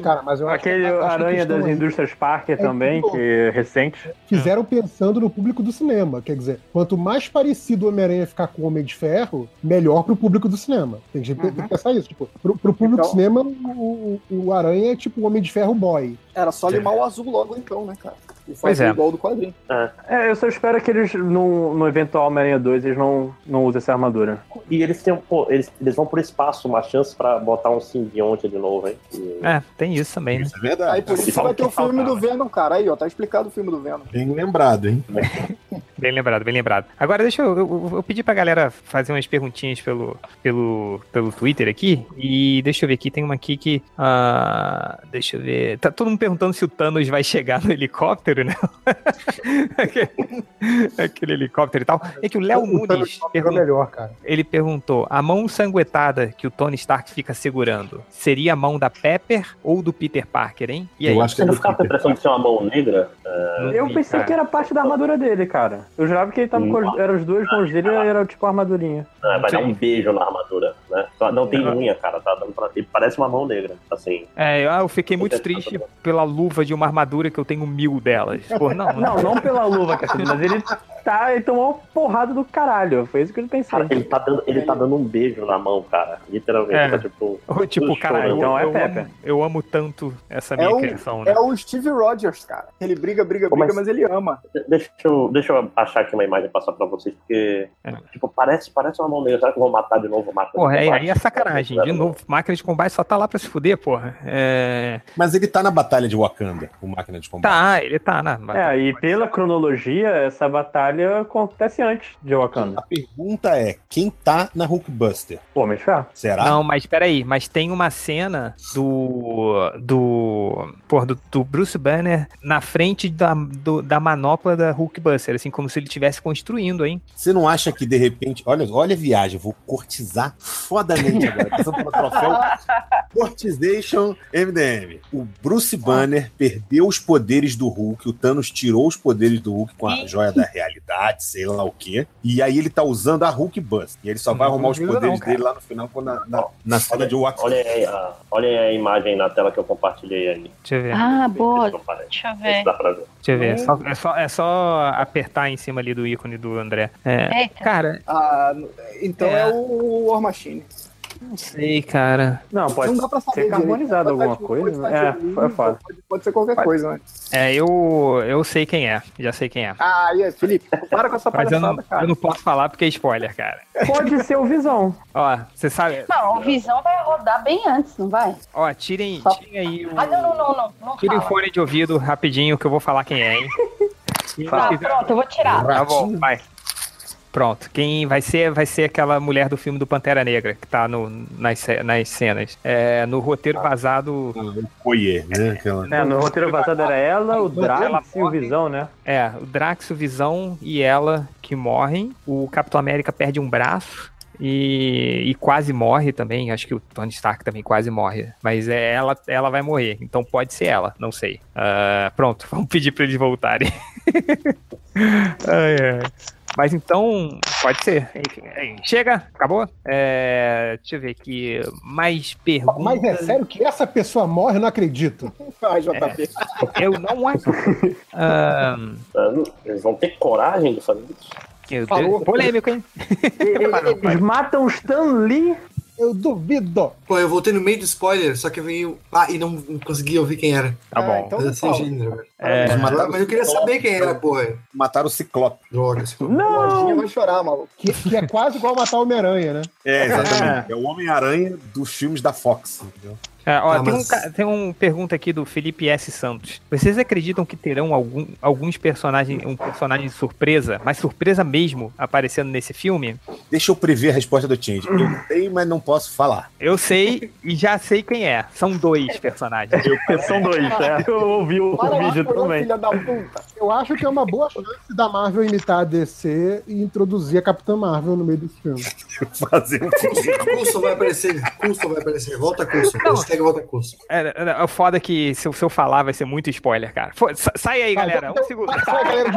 Cara, mas eu acho Aquele acho Aranha das aí- Indústrias Parker É também, que- que é recente. Fizeram pensando no público do cinema. Quer dizer, quanto mais parecido o Homem-Aranha ficar com o Homem de Ferro, melhor pro público do cinema. Tem que, tem que pensar isso. Tipo, pro, pro público Então- do cinema, o, o, o Aranha é tipo o Homem de Ferro boy. Era só limar o azul logo então, né, cara? E fazer é. igual do quadrinho. É, eu só espero que eles, no, no eventual Homem-Aranha 2, eles não, não usem essa armadura. E eles têm, pô, eles, eles vão por espaço, uma chance pra botar um simbionte de novo, hein? E- É, tem isso também, né? Isso é verdade. Aí por isso falta vai ter o faltava. filme do Venom, cara. Aí, ó, tá explicado o filme do Venom. Bem lembrado, hein? Bem lembrado, bem lembrado. Agora deixa eu, eu, eu pedir pra galera fazer umas perguntinhas pelo, pelo, pelo Twitter aqui. E deixa eu ver aqui, tem uma aqui que. ah, deixa eu ver. Tá todo mundo perguntando se o Thanos vai chegar no helicóptero, né? aquele, aquele helicóptero e tal. É que o Léo Nunes perguntou. melhor, cara. Ele perguntou: a mão sanguentada que o Tony Stark fica segurando seria a mão da Pepper ou do Peter Parker, hein? E aí? Eu acho que Você é não do ficava com a impressão de ser uma mão negra? É, Não Eu pensei cara. que era parte da armadura dele, cara. Eu jurava que ele tava com as, eram as duas mãos dele e era tipo a armadurinha. é, vai dar um beijo na armadura, né? Não tem unha, cara. Tá dando pra... Ele parece uma mão negra, assim. É, eu- eu fiquei muito triste pela luva de uma armadura que eu tenho mil delas. Pô, não, Não, não pela luva, Cassidy, mas ele tá. Ele tomou uma porrada do caralho. Foi isso que eu pensei. Cara, ele tá dando, ele tá dando um beijo na mão, cara. Literalmente. É. Tá, tipo, tipo, cara, eu, chorando. Então é eu amo, eu amo tanto essa É minha o, criação, né? é o Steve Rogers, cara. Ele briga, briga, Pô, briga, mas- mas ele ama. Deixa eu, deixa eu achar aqui uma imagem e passar pra vocês, porque, É. tipo, parece, parece uma mão negra. Será que vão matar de novo o máquina Porra, aí, combate? aí é sacanagem. De novo, máquina de combate só tá lá pra se fuder, porra. É... Mas ele tá na Batalha de Wakanda, o máquina de combate. Tá, ele tá na. É, e pela cronologia, essa batalha acontece antes de Wakanda. A pergunta é: quem tá na Hulkbuster? Pô, mas ferro. Será? Não, mas peraí, mas tem uma cena do. do. Porra, do, do Bruce Banner na frente da, do- da manopla da Hulkbuster, assim, como se ele estivesse construindo, hein? Você não acha que de repente. Olha, olha a viagem, eu vou cortizar fodamente agora. Passando pelo troféu Cortization MDM. O Bruce Banner perdeu os poderes do Hulk, o Thanos tirou os poderes do Hulk com a joia da realidade, sei lá o quê. E aí ele tá usando a Hulk Bust. E ele só vai Não arrumar os poderes não, dele lá no final, quando na, na, na sala de Wakanda. Olha aí, a, olha aí a imagem na tela que eu compartilhei aí. Deixa eu ver. Ah, boa. Deixa eu parar. Deixa eu Ver dá pra ver. Deixa eu ver. É só, é, só, é só apertar em cima ali do ícone do André. É, Eita. cara, Ah, então É. é, o War Machine. Não sei, cara. Não, pode Não dá pra saber ser carbonizado alguma Pode- coisa. pode né? É, foi foda. Pode, pode ser qualquer coisa, né? É, eu, eu sei quem é. Já sei quem é. Ah, e aí, Felipe, para com essa Mas eu não, cara. eu não posso falar porque é spoiler, cara. Pode ser o Visão. Ó, você sabe. Não, o Visão vai rodar bem antes, não vai? Ó, tirem, tirem aí o. Ah, não, não, não, não. Não Tirem o fone de ouvido rapidinho que eu vou falar quem é, hein? Tá, quiser- pronto, eu vou tirar. Tá bom, vai. Pronto, quem vai ser vai ser aquela mulher do filme do Pantera Negra, que tá no, nas, nas cenas. É, no roteiro vazado. Oiê, né? Aquela... Né, no roteiro passado era ela, o Drax e o. Visão, né? É, o Drax, o Visão e ela que morrem. O Capitão América perde um braço. E, e quase morre também. Acho que o Tony Stark também quase morre. Mas é ela, ela vai morrer. Então pode ser ela, não sei. Ah, pronto, vamos pedir pra eles voltarem. Ai, ai. Mas então, pode ser. Enfim, é, chega, acabou? É, deixa eu ver aqui. Mais perguntas. Mas é sério que essa pessoa morre? Eu não acredito. Ai, JP. Eu não acho. Ah, Eles vão ter coragem de fazer isso? Falou. polêmico, hein? Eles matam o Stan Lee. Eu duvido. Pô, eu voltei no meio do spoiler, só que veio. Ah, e não, não consegui ouvir quem era. Tá bom. então Eu não sem fala. gênero. É, mataram Mas eu queria saber quem era, porra. Mataram o Ciclope. Droga. esse- Lojinha vai chorar, maluco. Que, que é quase igual matar o Homem-Aranha, né? É, exatamente. É, o Homem-Aranha dos filmes da Fox. Entendeu? É, ó, Ah, tem, mas- um, tem um pergunta aqui do Felipe S. Santos. Vocês acreditam que terão algum, alguns personagens, um personagem surpresa, mas surpresa mesmo, aparecendo nesse filme? Deixa eu prever a resposta do Change. Eu sei, mas não posso falar. Eu sei e já sei quem é. São dois personagens. São dois, né? Eu ouvi o, Para vídeo também. filha da puta. Eu acho que é uma boa chance da Marvel imitar a DC e introduzir a Capitã Marvel no meio desse filme. Fazer um vai aparecer. Coulson vai aparecer. Volta. Não. Volta Coulson. É, é, é foda que se eu, se eu falar vai ser muito spoiler, cara. Sai aí, galera. Um Então, segundo. Sai, galera.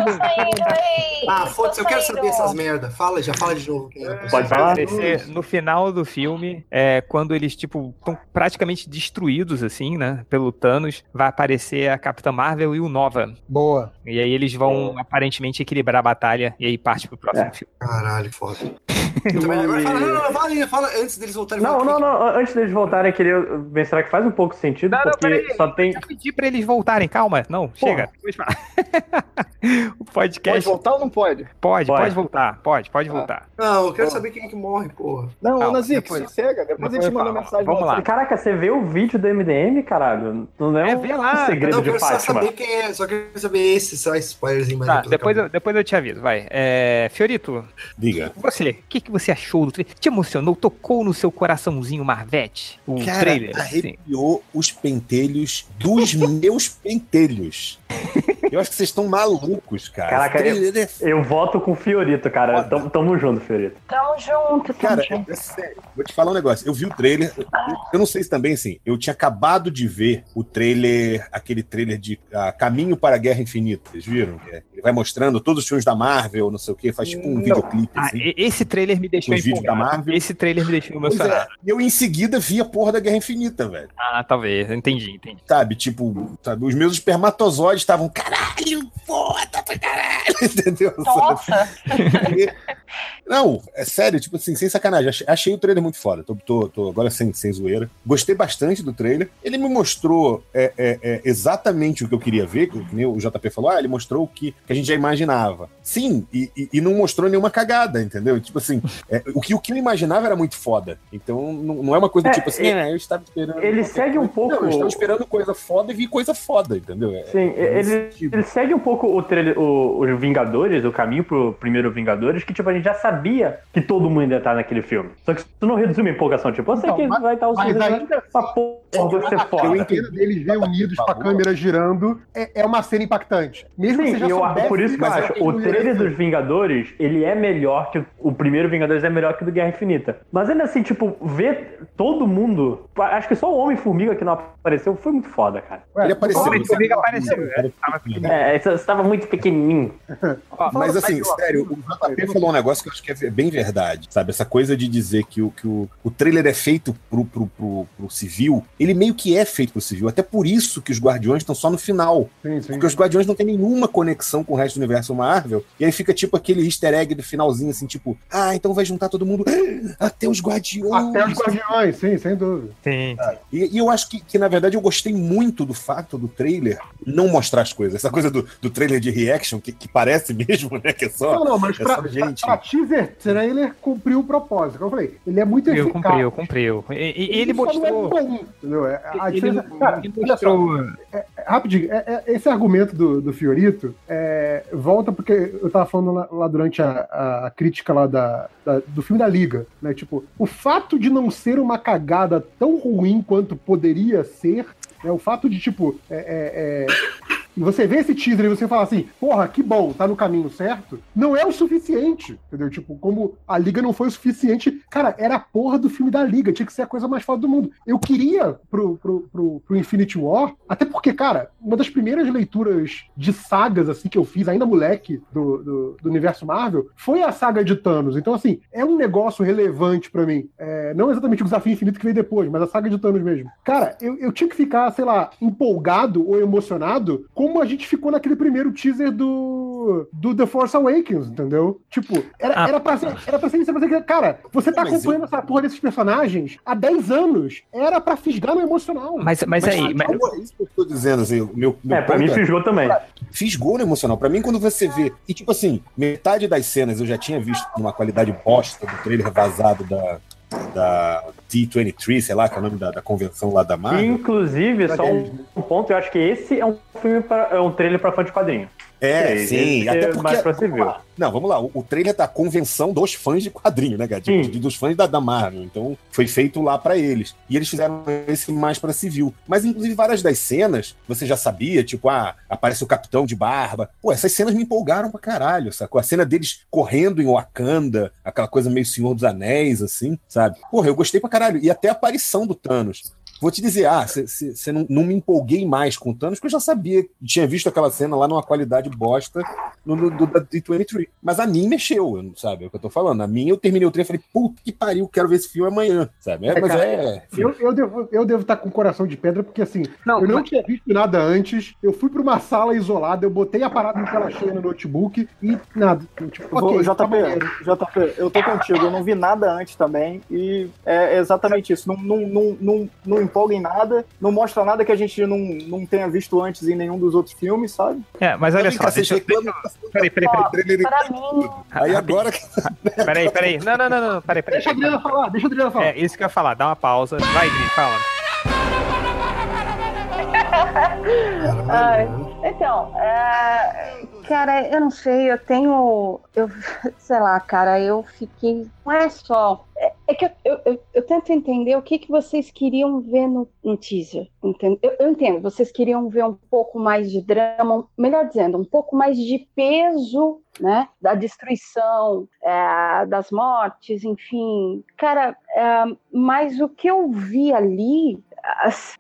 Ah, foda-se, eu quero saber essas merda. Fala, já fala de novo era. Pode falar? aparecer no final do filme, é, quando eles, tipo, estão praticamente destruídos, assim, né? Pelo Thanos, vai aparecer a Capitã Marvel e o Nova. Boa. E aí eles vão aparentemente equilibrar a batalha e aí parte pro próximo É. filme. Caralho, foda. Também, agora fala, não, não, fala, aí, fala antes deles voltarem. Não, fala não, não. Antes deles voltarem, eu queria mencionar que faz um pouco sentido, Não, não, porque peraí. só tem. Eu pedi pra eles voltarem, calma. Não, chega. Depois fala. o Pode podcast voltar ou não pode? pode, Pode. pode voltar. Pode, pode voltar. Não, eu quero Pô. saber quem é que morre, porra. Não, Calma, Nazik, depois- sossega. Depois a depois gente manda mensagem. Vamos lá. Caraca, você vê o vídeo do MDM, caralho? Não é É, um vê lá. segredo Não, eu de quero só Fátima. saber quem é. Só quero saber esse, só spoilerzinho mais Tá, depois eu, depois eu te aviso, vai. É, Fiorito, Diga. você, o que, que você achou do trailer? Te emocionou? Tocou no seu coraçãozinho Marvete? O Cara, trailer? Arrepiou os pentelhos dos meus pentelhos. Eu acho que vocês estão malucos, cara. Caraca, é Eu voto com o Fiorito, cara. Tamo, tamo junto, Fiorito. Tamo junto, tamo Cara, junto. é sério. Vou te falar um negócio. Eu vi o trailer. eu- Eu não sei se também, assim. Eu tinha acabado de ver o trailer, aquele trailer de ah, Caminho para a Guerra Infinita. Vocês viram? É, Ele vai mostrando todos os filmes da Marvel, não sei o quê, faz tipo um Não. videoclipe. Ah, assim. e- esse trailer me deixou Os vídeos da empolgado. Marvel. Esse trailer me deixou é. emocionado. E eu em seguida vi a porra da Guerra Infinita, velho. Ah, talvez. Entendi, entendi. Sabe? Tipo, sabe? os meus espermatozoides estavam, caralho, foda pra caralho, entendeu? Nossa! Não, é sério, tipo assim, sem sacanagem. Achei, achei o trailer muito foda. Tô, tô- tô agora sem, sem zoeira. Gostei bastante do trailer. Ele me mostrou é, é, é, exatamente o que eu queria ver, que nem o JP falou, ah, ele mostrou o que, que a gente já imaginava. Sim, e, e- e não mostrou nenhuma cagada, entendeu? Tipo assim, é, o, que, o que eu imaginava era muito foda. Então não, não é uma coisa É, tipo assim, ah, eu estava esperando. ele segue um pouco- Não, eu estava esperando coisa foda e vi coisa foda, entendeu? É- Sim, é ele, sentido. ele segue um pouco o trailer, o, os Vingadores, o caminho pro primeiro Vingadores, que tipo, a gente já sabia que todo mundo ia estar naquele filme. Só que isso não resume a empolgação, tipo, eu sei Então, que mas- vai estar o Silvio, aí- mas porra, ser A foda. cena deles reunidos com a câmera girando é, é uma cena impactante. Mesmo que Sim, você já eu, soubesse por isso que eu acho, o trailer dos Vingadores, ele é melhor que o, o primeiro Vingadores é melhor que o do Guerra Infinita. Mas ainda assim, tipo, ver todo mundo, acho que só o Homem-Formiga que não apareceu foi muito foda, cara. Ele apareceu. Homem mas- Formiga apareceu, pequeno. É, você estava muito pequenininho. Mas assim, sério, o JP falou um negócio que eu acho que é bem verdade, sabe? Essa coisa de dizer que o, que o, o trailer é feito pro, pro, pro, pro civil, ele meio que é feito pro civil. Até por isso que os Guardiões estão só no final. Sim, sim. Porque os Guardiões não têm nenhuma conexão com o resto do universo Marvel, e aí fica tipo aquele easter egg do finalzinho, assim, tipo, ah, então vai juntar todo mundo até os Guardiões. Até os Guardiões, sim, sem dúvida. Sim. E, e eu acho que, que, na verdade, eu gostei muito do fato do trailer não mostrar as coisas. Essa coisa do, do trailer de reaction, que, que parece mesmo, né? Que é só. Não, não, mas é pra, só gente. pra, pra teaser trailer cumpriu o propósito. Como eu falei, ele é muito Cumpriu, eficaz. cumpriu, cumpriu. E, e- ele só não mostrou. é bom, entendeu? É, a Ele- diferença- cara, ele olha só, mostrou- é- é- rapidinho, é- é- esse argumento do, do Fiorito é, volta porque eu tava falando lá, lá durante a, a- crítica lá da, da- do filme da Liga, né? Tipo, o fato de não ser uma cagada tão ruim quanto poderia ser, né? O fato de, tipo, é, é- é, você vê esse teaser e você fala assim, porra, que bom, tá no caminho certo, não é o suficiente, entendeu? Tipo, como a Liga não foi o suficiente, cara, era a porra do filme da Liga, tinha que ser a coisa mais foda do mundo. Eu queria pro, pro, pro, pro Infinity War, até porque, cara, uma das primeiras leituras de sagas, assim, que eu fiz, ainda moleque, do, do, do universo Marvel, foi a saga de Thanos. Então, assim, é um negócio relevante pra mim. É, não exatamente o Desafio Infinito que veio depois, mas a saga de Thanos mesmo. Cara, eu, eu tinha que ficar, sei lá, empolgado ou emocionado, como a gente ficou naquele primeiro teaser do, do The Force Awakens, entendeu? Tipo, era, Ah. era, pra ser, era pra ser isso, era pra ser, cara, você tá Mas acompanhando essa porra desses personagens há 10 anos. Era pra fisgar no emocional. Mas, mas aí. mas- É isso que eu tô dizendo, assim, o meu, meu É, pra mim fisgou também. Fisgou no emocional. Pra mim, quando você vê. E tipo assim, metade das cenas eu já tinha visto numa qualidade bosta do trailer vazado da. Da D23, sei lá, que é o nome da, da convenção lá da Marvel. Inclusive, só um, um ponto, eu acho que esse é um filme pra, é um trailer pra fã de quadrinho. É, Esse sim. é Até porque. mais pra civil. Não, vamos lá. O, o trailer da convenção dos fãs de quadrinho, né, de- dos fãs da, da Marvel. Então, foi feito lá pra eles. E eles fizeram esse mais pra civil. Mas, inclusive, várias das cenas, você já sabia, tipo, ah, aparece o capitão de barba. Pô, essas cenas me empolgaram pra caralho, sacou? A cena deles correndo em Wakanda, aquela coisa meio Senhor dos Anéis, assim, sabe? Porra, eu gostei pra caralho. E até a aparição do Thanos. Vou te dizer, ah, você não, não me empolguei mais com o Thanos, porque eu já sabia, tinha visto aquela cena lá numa qualidade bosta no, no, do, da D23. Mas a mim mexeu, eu não- sabe? É o que eu tô falando. A mim eu terminei o trailer e falei, puta que pariu, quero ver esse filme amanhã, sabe? É, É, mas cara, é. Eu, eu, devo, eu devo estar com o coração de pedra, porque assim, eu não tinha visto nada antes. Eu fui pra uma sala isolada, eu botei a parada em tela cheia no notebook e nada. Tipo, Vou- ok, JP, tá. JP, eu tô contigo, eu não vi nada antes também, e é exatamente isso. Não, não, não, não, não empolga em nada, não mostra nada que a gente não, não tenha visto antes em nenhum dos outros filmes, sabe? É, mas olha só, deixa eu. Peraí, peraí, peraí. Aí agora. Peraí, peraí. Não, não, não, não. Peraí, peraí. Deixa a Adriana falar, deixa a Adriana falar. É isso que eu ia falar, dá uma pausa. Vai, Dri, fala. Ai, então, é, cara, eu não sei, eu tenho. Eu, sei lá, cara, eu fiquei. Não é só. É, que eu, eu, eu- tento entender o que, que vocês queriam ver no, no teaser. Eu, eu entendo, vocês queriam ver um pouco mais de drama, melhor dizendo, um pouco mais de peso, né? Da destruição, é, das mortes, enfim. Cara, é, mas o que eu vi ali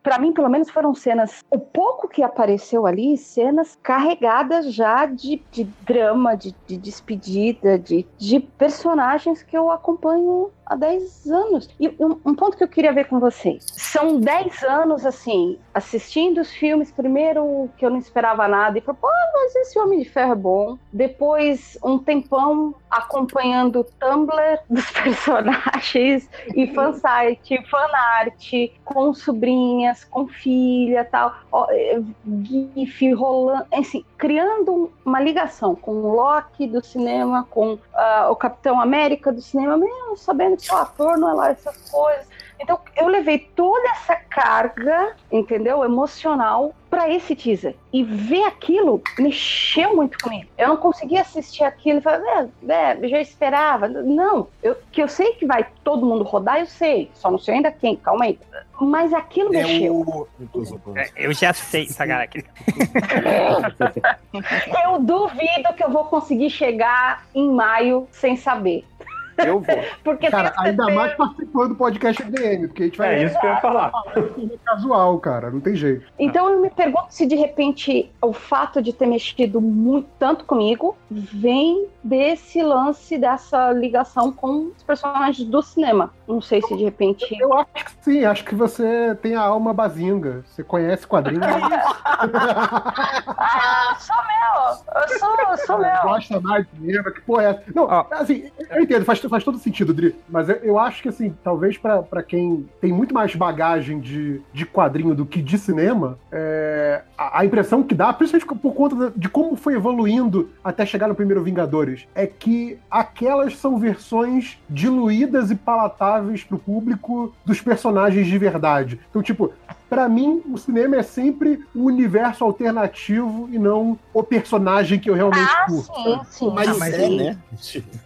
para mim, pelo menos, foram cenas. O pouco que apareceu ali, cenas carregadas já de, de drama, de, de despedida, de, de personagens que eu acompanho há 10 anos. E um, um ponto que eu queria ver com vocês: são 10 anos, assim, assistindo os filmes, primeiro que eu não esperava nada, e falei, pô, mas esse Homem de Ferro é bom. Depois, um tempão acompanhando o Tumblr dos personagens e fansite, fanart, com sobrinhas, com filha tal, eh, GIF rolando, assim, criando uma ligação com o Loki do cinema, com ah, o Capitão América do cinema, mesmo sabendo o ator não é lá essas coisas. Então eu levei toda essa carga, entendeu, emocional para esse teaser e ver aquilo mexeu muito comigo. Eu não conseguia assistir aquilo e falar, é, é, já esperava. Não, eu, que eu sei que vai todo mundo rodar, eu sei. Só não sei ainda quem. Calma aí. Mas aquilo É mexeu. É, Eu já sei, Sagara. aqui. Eu duvido que eu vou conseguir chegar em maio sem saber. Eu vou. Porque Cara, ainda CP. mais participando do podcast MDM, porque a gente vai. É isso que eu ia falar. Casual, cara, não tem jeito. Então eu me pergunto se de repente o fato de ter mexido muito tanto comigo vem desse lance dessa ligação com os personagens do cinema. Não sei se de repente. Eu acho que sim, acho que você tem a alma bazinga. Você conhece quadrinhos. ah, sou meu! Eu sou, eu sou meu! Gosta mais de cinema, que porra é essa? Não, assim, eu entendo, faz, faz todo sentido, Dri. Mas eu, eu acho que, assim, talvez pra quem tem muito mais bagagem de, de quadrinho do que de cinema, é, a, a impressão que dá, principalmente por conta de como foi evoluindo até chegar no primeiro Vingadores, é que aquelas são versões diluídas e palatáveis pro público dos personagens de verdade. Então, tipo, Pra mim, o cinema é sempre um universo alternativo e não o personagem que eu realmente Ah, curto. sim, sim. Mas, Mas é, né?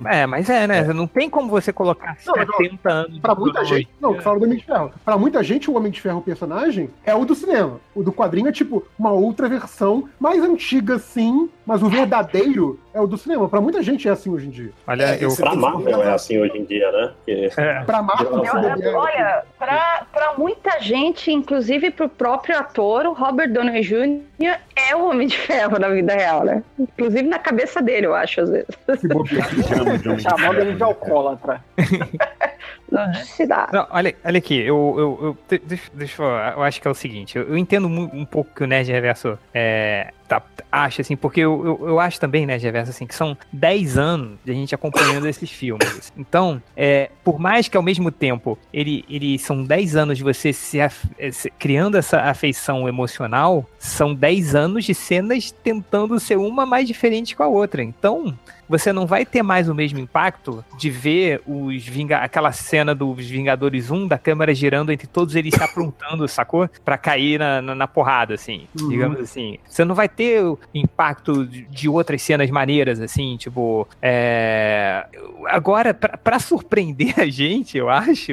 É, mas é, né? Não tem como você colocar Não, não. 70 anos. Pra muita gente, não, que fala do Homem de Ferro. Pra muita gente, o Homem de Ferro, o personagem, é o do cinema. O do quadrinho é tipo uma outra versão, mais antiga sim, mas o verdadeiro é o do cinema. Pra muita gente é assim hoje em dia. Olha, eu. Pra Marvel é assim hoje em dia, né? Que... Pra Marvel, se bobear, Olha, pra, pra muita gente, inclusive pro próprio ator, o Robert Downey Jr. é o Homem de Ferro na vida real, né? Inclusive na cabeça dele, eu acho, às vezes. se bobear. Chamando ele de alcoólatra. Se dá. Não, olha, olha aqui, eu, eu, eu- de- deixa, eu eu acho que é o seguinte, eu, eu entendo um pouco que o Nerd Reverso é, tá, acha, assim, porque eu, eu, eu acho também, Nerd Reverso, assim, que são 10 anos de a gente acompanhando esses filmes. Então, é, por mais que ao mesmo tempo ele, ele são 10 anos de você se, eh, se- criando essa afeição emocional, são 10 anos de cenas tentando ser uma mais diferente com a outra. Então, você não vai ter mais o mesmo impacto de ver os Vinga aquela cena dos Vingadores 1 da câmera girando entre todos eles se aprontando, sacou? Pra cair na, na, na porrada, assim, Uhum. digamos assim. Você não vai ter o impacto de, outras cenas maneiras, assim, tipo. É... Agora, pra, pra surpreender a gente, eu acho,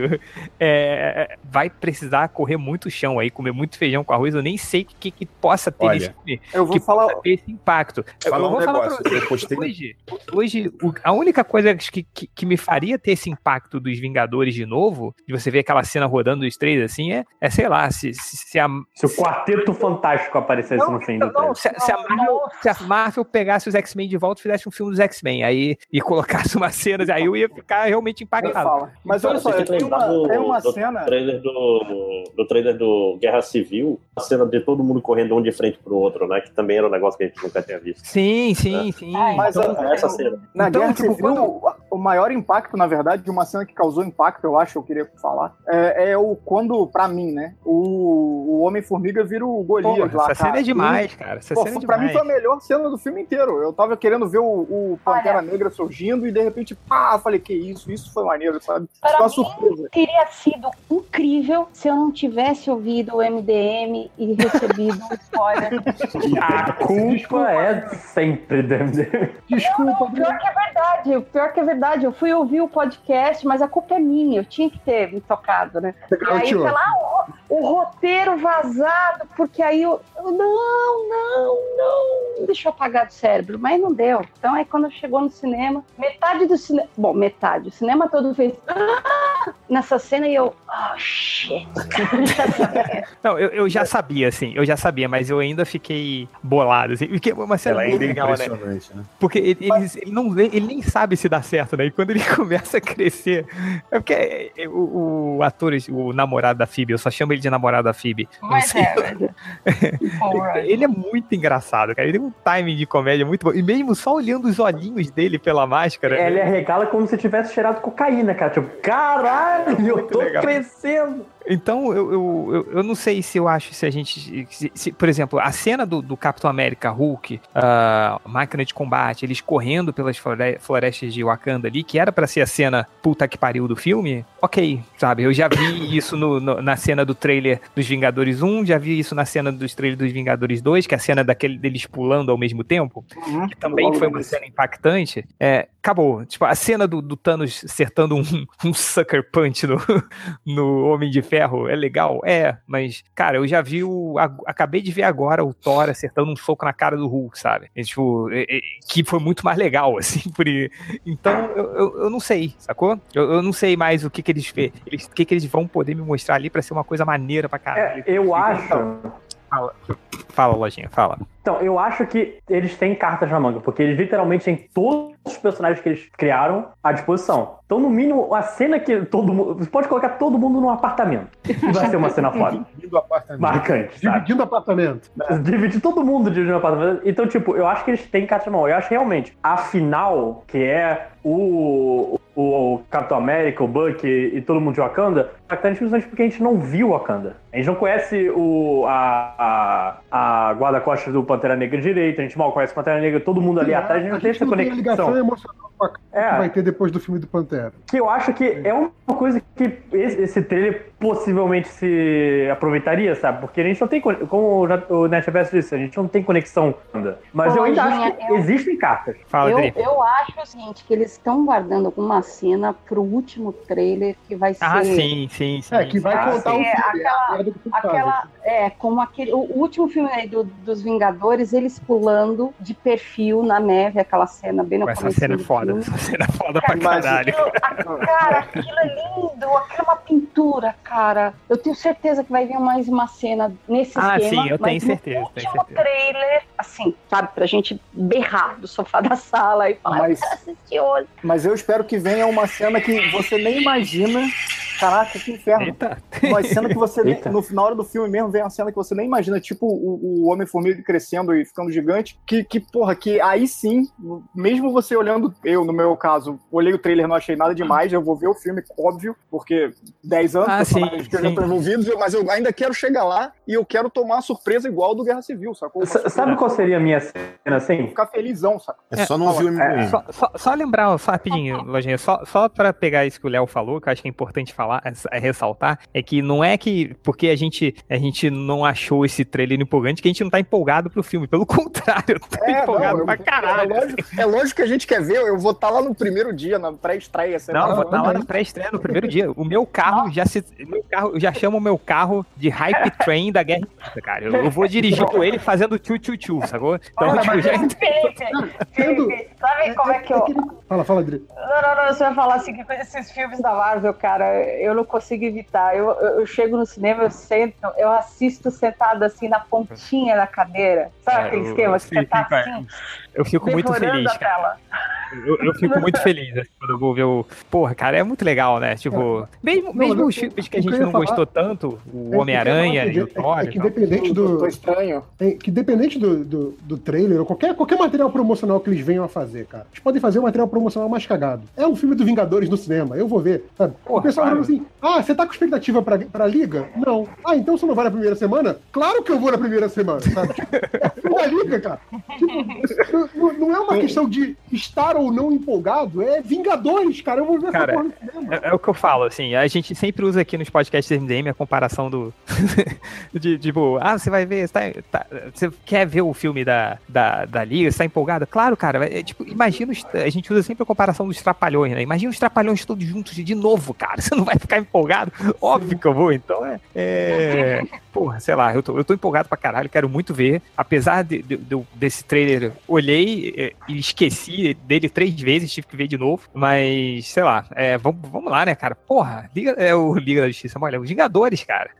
é, vai precisar correr muito chão aí, comer muito feijão com arroz. Eu nem sei o que, que possa ter Olha, filme Eu vou que falar. esse impacto. Eu- Falar eu um vou falar pra negócio, você, eu postei- hoje, hoje o- a única coisa que, que, que me faria ter esse impacto dos Vingadores de novo, de você ver aquela cena rodando dos três assim, é, é sei lá, se, se, se a. Se o Quarteto Fantástico aparecesse no fim do Não, se, a- se a Marvel, se a Marvel pegasse os X-Men de volta e fizesse um filme dos X-Men, aí e colocasse umas cenas, aí eu ia ficar realmente impactado. Mas olha só, eu tenho uma, do, tem uma do cena. Trailer do, do trailer do Guerra Civil, a cena de todo mundo correndo um de frente pro outro, né? Que também era um negócio que a gente nunca tinha visto. Sim, sim, sim. Mas Então, essa cena. Na Então, Guerra tipo, Civil, o- o maior impacto, na verdade, de uma cena que causou impacto, eu acho, eu queria falar, é, é o quando, pra mim, né, o, o Homem-Formiga vira o Golias Pô, lá, essa cena cara. é demais, E, cara. Essa pô, cena é pra mim demais. foi a melhor cena do filme inteiro. Eu tava querendo ver o, o Pantera Negra surgindo e de repente, pá, falei, que isso, isso foi maneiro, sabe? Para uma mim, surpresa. teria sido incrível se eu não tivesse ouvido o MDM e recebido um spoiler. A culpa é sempre do MDM. Desculpa, O pior que é verdade, o pior que é verdade. Eu fui ouvir o podcast, mas a culpa é minha. Eu tinha que ter me tocado, né? E aí, sei lá, o, roteiro vazado, porque aí eu, eu, não, não, não. Deixa eu apagar do cérebro, mas não deu. Então aí quando chegou no cinema, metade do cinema. Bom, metade. O cinema todo fez. "Ah!" nessa cena e eu. Oh, shit. Não, eu, eu já sabia, assim, eu já sabia, mas eu ainda fiquei bolado, assim, porque é uma cena Ela é legal, né? impressionante, né? Porque ele, ele, ele não, ele nem sabe se dá certo, né? E quando ele começa a crescer. É porque é, é, o, o ator, o namorado da Phoebe, eu só chamo ele de namorado da Phoebe. Não Mas sei. é, mas Ele é muito engraçado, cara. Ele tem um timing de comédia muito bom. E mesmo só olhando os olhinhos dele pela máscara. Ele arregala como se tivesse cheirado cocaína, cara. Tipo, caralho, eu tô legal. crescendo. Então, eu, eu, eu, eu não sei se eu acho se a gente. se- se- por exemplo, a cena do, do Capitão América Hulk, a máquina de combate, eles correndo pelas flore- florestas de Wakanda ali, que era pra ser a cena puta que pariu do filme, ok, sabe? Eu já vi isso no- no- na cena do trailer dos Vingadores 1, já vi isso na cena dos trailers dos Vingadores 2, que é a cena daquele deles pulando ao mesmo tempo, que também foi uma cena impactante. É, acabou. Tipo, a cena do, do Thanos acertando um, um sucker punch no, no Homem de Ferro é legal? É, mas, cara, eu já vi o. a- acabei de ver agora o Thor acertando um soco na cara do Hulk, sabe? E, tipo, é- é- que foi muito mais legal, assim, por Então, eu, eu, eu não sei, sacou? Eu, eu não sei mais o que, que eles, eles, que, que eles vão poder me mostrar ali pra ser uma coisa maneira pra caralho. É, eu acho. Fala, fala, lojinha, fala. Então, eu acho que eles têm cartas na manga, porque eles literalmente têm todos os personagens que eles criaram à disposição. Então, no mínimo, a cena que todo mundo. Você pode colocar todo mundo num apartamento. E vai ser uma cena foda. Dividindo o apartamento. Marcante. sabe? Dividindo o apartamento. Dividir todo mundo dividindo um apartamento. Então, tipo, eu acho que eles têm cartas na mão. Eu acho realmente a final, que é o, o, o Capitão América, o Buck e, e todo mundo de Wakanda, impactante principalmente porque a gente não viu Wakanda. A gente não conhece o, a, a, a guarda-costas do Pantera Negra direito, a gente mal conhece o Pantera Negra, todo mundo ali atrás, a gente não tem essa não tem a ligação conexão. emocional com a que vai ter depois do filme do Pantera. Que eu acho que é uma coisa que esse, esse trailer possivelmente se aproveitaria, sabe? Porque a gente não tem, como o NetFS disse, a gente não tem conexão ainda. Mas eu ainda acho que eu- existem cartas. eu, eu acho o seguinte, que eles estão guardando alguma cena pro último trailer que vai ser. Ah, sim, sim, sim. É, que vai Vai contar o ser filme. é a aquela, tu aquela faz. é, como aquele, o último filme aí do- dos Vingadores, eles pulando de perfil na neve, aquela cena bem no Essa começo cena é foda, filme. essa cena é foda pra Mas caralho. aquilo- a- cara, aquilo é lindo, aquilo é uma pintura, cara. Eu tenho certeza que vai vir mais uma cena nesse Ah, esquema. sim, eu mas tenho no certeza, tenho último certeza. trailer, assim, sabe, pra gente berrar do sofá da sala e falar, Mas- eu quero assistir hoje. Mas eu espero que venha uma cena que você nem imagina. Caraca, que inferno. Uma cena que você, nem, Eita. no, na hora do filme mesmo, vem uma cena que você nem imagina, tipo o, o Homem-Formiga crescendo e ficando gigante. Que, que, porra, que aí sim, mesmo você olhando, eu, no meu caso, olhei o trailer, não achei nada demais, eu vou ver o filme, óbvio, porque 10 anos, Ah, sim, que eu já tô mas eu ainda quero chegar lá e eu quero tomar uma surpresa igual do Guerra Civil, sacou? S- Sabe qual seria a minha cena assim? Ficar felizão, saca? É só não ouvir o É, só, só lembrar, só rapidinho, Lojinha, só, só pra pegar isso que o Léo falou, que eu acho que é importante falar, é, é ressaltar, é que não é que porque a gente, a gente não achou esse trailer empolgante que a gente não tá empolgado pro filme. Pelo contrário, eu tô É, empolgado não, pra eu- caralho. É lógico, é lógico que a gente quer ver, eu vou estar lá no primeiro dia, na pré-estreia. Não, lá. eu vou estar lá na pré-estreia no primeiro dia. O meu carro já se. o Meu carro, eu já chamo o meu carro de Hype Train da Guerra cara. Eu, eu vou dirigir com ele fazendo tchu-tchu-tchu, sacou? Então, Olha, tipo, já Felipe, Felipe, sabe como é que eu. Fala, fala, Adri. Não, não, não, você vai falar assim que com esses filmes da Marvel, cara, eu não consigo evitar. Eu, eu, eu chego no cinema, eu sento, eu assisto sentado assim na pontinha da cadeira. Sabe É, aquele eu- esquema? Tá sim, cara. assim, eu fico muito feliz, cara. Eu, eu fico muito feliz assim, quando eu vou ver o. Porra, cara, é muito legal, né? Tipo, mesmo, Não, mesmo eu- os filmes que a gente não falar- gostou tanto, o É, Homem-Aranha é e o é Thor. É e que tal. dependente do. Tô estranho. é que dependente do, do, do trailer, ou qualquer, qualquer material promocional que eles venham a fazer, cara. Eles podem fazer um material promocional mais cagado. É um filme do Vingadores no cinema, eu vou ver. Sabe? o pessoal fala assim: ah, você tá com expectativa pra, pra liga? Não. Ah, então você não vai na primeira semana? Claro que eu vou na primeira semana, sabe? É filme da liga, cara. Tipo, não, não é uma questão de estar ou não empolgado, é Vingadores, cara. Eu vou ver Cara, essa porra no cinema. É, é o que eu falo, assim, a gente sempre usa aqui nos podcasts MDM a comparação do. de, tipo, ah, você vai ver, você, tá- tá- você quer ver o filme da, da, da Liga, você tá empolgado? Claro, cara, é, tipo, imagina, os- a gente usa sempre a comparação dos trapalhões, né? Imagina os trapalhões todos juntos de novo, cara, você não vai ficar empolgado? Óbvio que eu vou, então é. é porra, sei lá, eu tô, eu tô empolgado pra caralho, quero muito ver, apesar de, de- de- desse trailer, olhei é, e esqueci dele três vezes, tive que ver de novo, mas, sei lá, é, vamos, vamos lá, né, cara? Porra, Liga, é o Liga da Justiça, olha, os Vingadores, cara.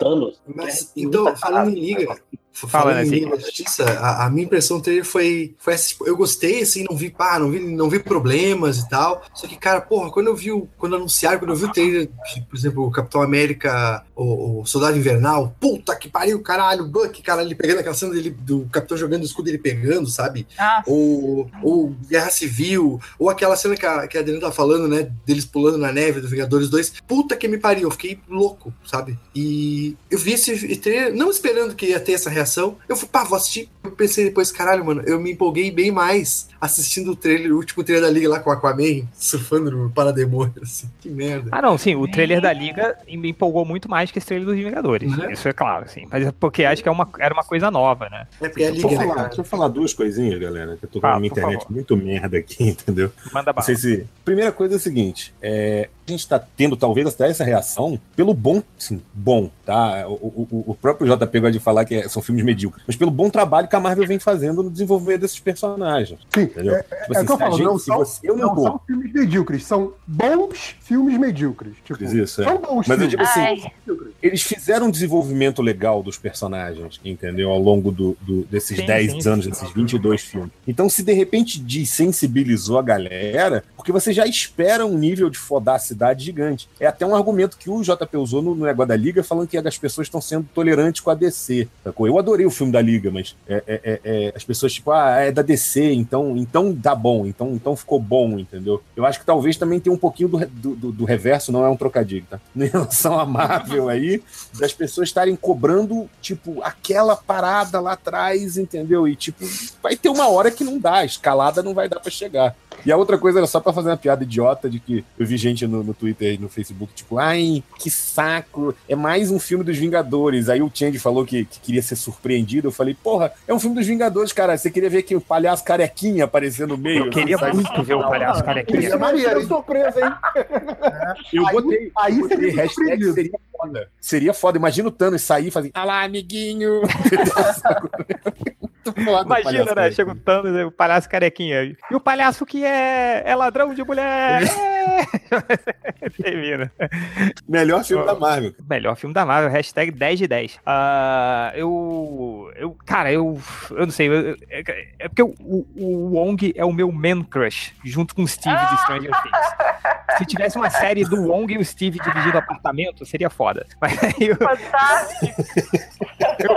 Vamos- Mas, então, falando em Liga, Fala, falando em né, Liga da Justiça, a, a minha impressão do trailer foi, foi essa, tipo, eu gostei, assim, não vi, pá, não vi, não vi problemas e tal, só que, cara, porra, quando eu vi, o- quando anunciaram, quando eu vi o trailer, de, por exemplo, o Capitão América, o, o Soldado Invernal, puta que pariu, caralho, o Buck, cara, ele pegando aquela cena dele, do Capitão jogando o escudo, ele pegando, sabe? Ou, ou Guerra Civil, ou aquela cena que a, que a Adriana tá falando, né? Deles pulando na neve do Vingadores 2. Puta que me pariu, eu fiquei louco, sabe? E eu vi esse trailer, não esperando que ia ter essa reação. Eu fui, pá, vou assistir. Eu pensei depois, caralho, mano, eu me empolguei bem mais assistindo o trailer, o último trailer da Liga lá com o Aquaman, surfando no Parademônio, assim. Que merda. Ah, não, sim, o trailer da Liga me empolgou muito mais que esse trailer dos Vingadores. Isso, isso é claro, sim. Mas é porque acho que é uma, era uma coisa nova, né? É porque é Deixa eu, liga, né, falar, deixa eu falar duas coisinhas, galera. Que eu tô com Ah, a minha por internet favor. muito merda aqui, entendeu? Manda bala. se. Primeira coisa é o seguinte: é, a gente tá tendo talvez até essa reação pelo bom, sim, bom, tá? O, o, o próprio JP gosta de falar que é- são filmes medíocres, mas pelo bom trabalho que a Marvel vem fazendo no desenvolvimento desses personagens. Sim, Entendeu? é, Tipo é assim, o que eu falo, gente- não são, você- eu não não são filmes medíocres, são bons filmes medíocres. Tipo, Isso, é. são bons Mas eu filmes. digo assim, Ai. eles fizeram um desenvolvimento legal dos personagens, entendeu? Ao longo do, do- desses Sim, 10 sim, anos, sim. desses 22 filmes. Então, se de repente desensibilizou a galera, porque você já espera um nível de fodacidade gigante. É até um argumento que o JP usou no, no Negócio da Liga, falando que as pessoas estão sendo tolerantes com a DC. Eu adorei o filme da Liga, mas é- é- é- é, as pessoas, tipo, ah, é da DC, então, então dá bom, então, então ficou bom, entendeu? Eu acho que talvez também tenha um pouquinho do, do, do- reverso, não é um trocadilho, tá? Em relação à Marvel aí, das pessoas estarem cobrando, tipo, aquela parada lá atrás, entendeu? E, tipo, vai ter uma hora que não dá, a escalada não vai dar pra chegar. E a outra coisa era só pra fazer uma piada idiota de que eu vi gente no, no Twitter e no Facebook, tipo, ai, que saco, é mais um filme dos Vingadores. Aí o Change falou que, que queria ser surpreendido. Eu falei, porra, é um filme dos Vingadores, cara. Você queria ver que o palhaço carequinha aparecer no meio? Eu queria sabe? muito ver o palhaço carequinha. Isso é maneiro, hein? surpresa, hein? Eu Aí- botei, aí eu botei seria hashtag seria foda. Seria foda. Imagina o Thanos sair e fazer, ah lá, amiguinho. Foda, Imagina, né? carequinha. Chega o Thanos, o palhaço carequinha. E o palhaço que é, é ladrão de mulher. É. Termina. Melhor filme da Marvel. Melhor filme da Marvel, hashtag 10 de 10. Ah, eu. Eu. Cara, eu. Eu não sei. eu- é, é porque o, o, o Wong é o meu man crush, junto com o Steve de Stranger Things. Se tivesse uma série do Wong e o Steve dividindo apartamento, seria foda. Mas aí eu, Fantástico. eu,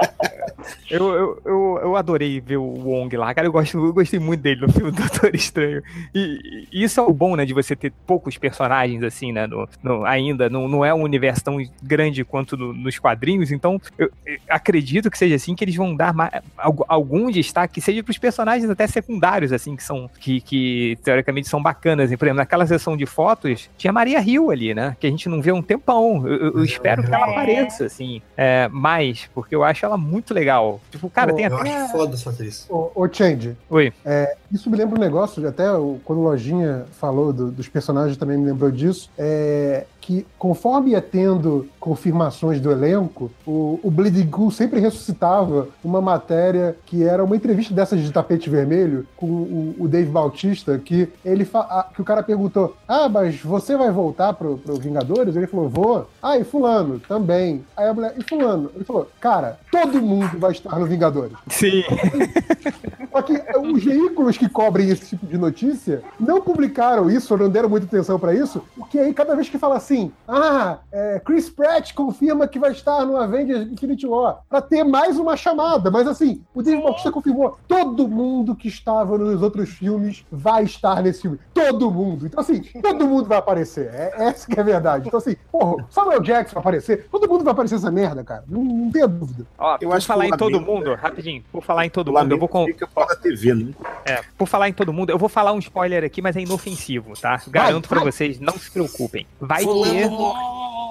eu, eu, eu adorei ver o Wong lá, cara. Eu, gosto, eu gostei muito dele no filme Doutor Estranho. E, e isso é o bom, né, de você ter poucos personagens, assim, né, no, no- ainda. Não, não é um universo tão grande quanto no- nos quadrinhos. Então, eu, eu acredito que seja assim, que eles vão dar mais, algu- algum destaque, seja pros personagens até secundários, assim, que são, que, que teoricamente são bacanas. Por exemplo, naquela sessão de fotos, tinha Maria Hill ali, né, que a gente não vê há um tempão. Eu, eu- eu espero que ela É. apareça, assim, é, mais, porque eu acho ela muito legal. Tipo, cara, Pô, tem Eu até... acho foda essa atriz. Ô, ô Change, Oi. é, isso me lembra um negócio, até quando o Lojinha falou do- dos personagens também me lembrou disso, é que conforme ia tendo confirmações do elenco, o, o Bleeding Cool sempre ressuscitava uma matéria que era uma entrevista dessas de tapete vermelho com o, o Dave Bautista, que ele que o cara perguntou: Ah, mas você vai voltar pro, pro Vingadores? Ele falou, vou. Ah, e fulano, também. Aí a mulher, e fulano? Ele falou, cara, todo mundo vai estar no Vingadores. Sim. Só que os veículos que cobrem esse tipo de notícia não publicaram isso, ou não deram muita atenção pra isso, porque aí cada vez que fala assim, ah, é, Chris Pratt confirma que vai estar no Avengers Infinity War, pra ter mais uma chamada, mas assim, o Dave Bautista confirmou, todo mundo que estava nos outros filmes vai estar nesse filme, todo mundo. Então assim, todo mundo vai aparecer, é essa que é a verdade. Então assim, porra, Samuel Jackson vai aparecer, todo mundo vai aparecer essa merda, cara, não, não tenha dúvida. Ó, Eu por acho que falar o em todo Lamento- mundo, rapidinho, por falar em todo O mundo, eu vou com... Fica fora TV, né? É, por falar em todo mundo, eu vou falar um spoiler aqui, mas é inofensivo, tá? Garanto pra vocês, não se preocupem. Vai ter.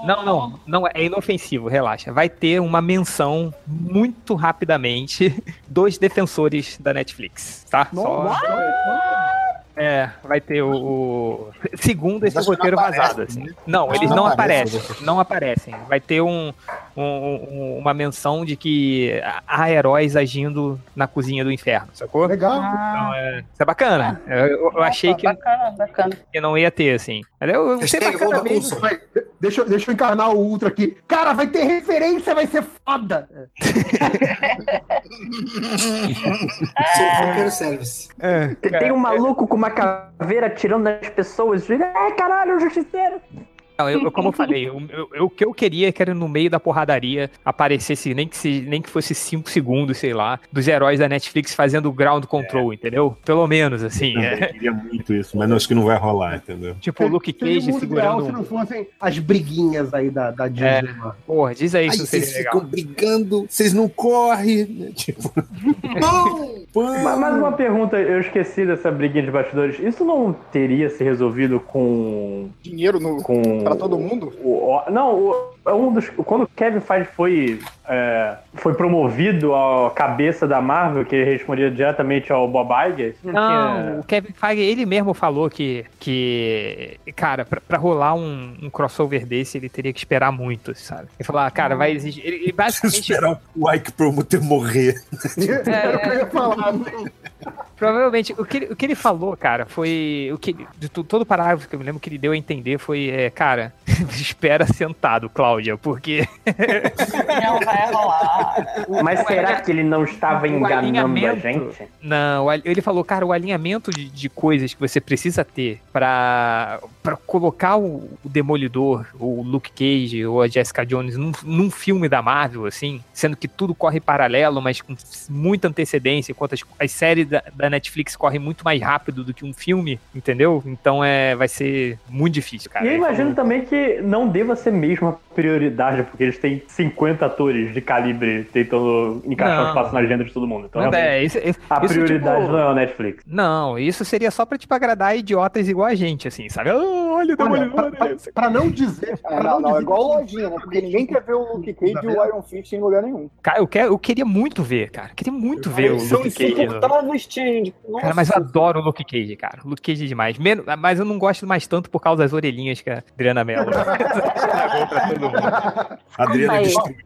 Não, não, não é inofensivo, relaxa. Vai ter uma menção muito rapidamente dos defensores da Netflix, tá? Só. É, vai ter o. o- Segundo esse roteiro não aparece, vazado, assim. né? Não, eles Não não aparece, aparecem. Não aparecem. Vai ter um, um- um- uma menção de que há heróis agindo na cozinha do inferno, sacou? Legal. Então, é, isso é bacana. Eu, eu- eu achei que, Bacana, bacana. que não ia ter, assim. Mas eu, eu bacana volta mesmo. Vai, deixa, eu- deixa eu encarnar o Ultra aqui. Cara, vai ter referência, vai ser foda. Sou service. É, Tem um maluco com uma caveira atirando nas pessoas. É, caralho, o justiceiro. Não, eu, eu- como eu falei, eu- eu- eu- o que eu queria é que era no meio da porradaria aparecesse, nem que, se, nem que fosse 5 segundos, sei lá, dos heróis da Netflix fazendo ground control, entendeu? Pelo menos, assim. Eu é. queria muito isso, mas acho que não vai rolar, entendeu? Tipo o Luke Cage muito legal segurando. se não fossem as briguinhas aí da, da Disney. É. Porra, diz aí Aí se não vocês seria legal. ficam brigando, vocês não correm, né? Tipo, Ma- Mais uma pergunta, eu esqueci dessa briguinha de bastidores. Isso não teria se resolvido com. Dinheiro no. com Pra todo mundo? O- o- não, o- um dos. Quando o Kevin Feige foi, é, foi promovido à cabeça da Marvel, que ele respondia diretamente ao Bob Iger, não, Não, tinha. o Kevin Feige, ele mesmo falou que, que cara, pra, pra rolar um, um crossover desse, ele teria que esperar muito, sabe? Ele falou, ah, cara, vai exigir... Ele, ele basicamente... Esperar o Ike Promoter morrer. Era o que eu ia falar. Provavelmente, o que, ele, o que ele falou, cara, foi. O que, de todo o parágrafo que eu me lembro que ele deu a entender foi, é, cara, espera sentado, Cláudia, porque. Não vai rolar. Mas será que ele não estava o enganando a gente? Não, o ele falou, cara, o alinhamento de, de coisas que você precisa ter pra, pra colocar o, o Demolidor, ou o Luke Cage, ou a Jessica Jones num, num filme da Marvel, assim, sendo que tudo corre paralelo, mas com muita antecedência, enquanto as, as séries da, da Netflix correm muito mais rápido do que um filme, entendeu? Então é, vai ser muito difícil, cara. E eu Ele imagino também que não deva ser mesmo a prioridade, porque eles têm 50 atores de calibre tentando encaixar Não. os personagens dentro de todo mundo. Então, Não, é, isso- isso- a isso, prioridade tipo- não é o Netflix. Não, isso seria só pra, tipo, agradar idiotas igual a gente, assim, sabe? Ah, olha o Olha, Demolidor. pra, pra- pra não dizer. É, pra não, não, é dizer- igual lojinha, né? Porque ninguém quer ver o Luke Cage e o Iron Fist em lugar nenhum. Cara, eu, quero, eu queria muito ver, cara. Queria muito ver o Luke Cage. no- insuportáveis, Change. Cara, mas eu adoro o Luke Cage, cara. Luke Cage é demais. Menos, mas eu não gosto mais tanto por causa das orelhinhas que a Adriana Mello estragou pra todo mundo. Adriana Aí. destruiu.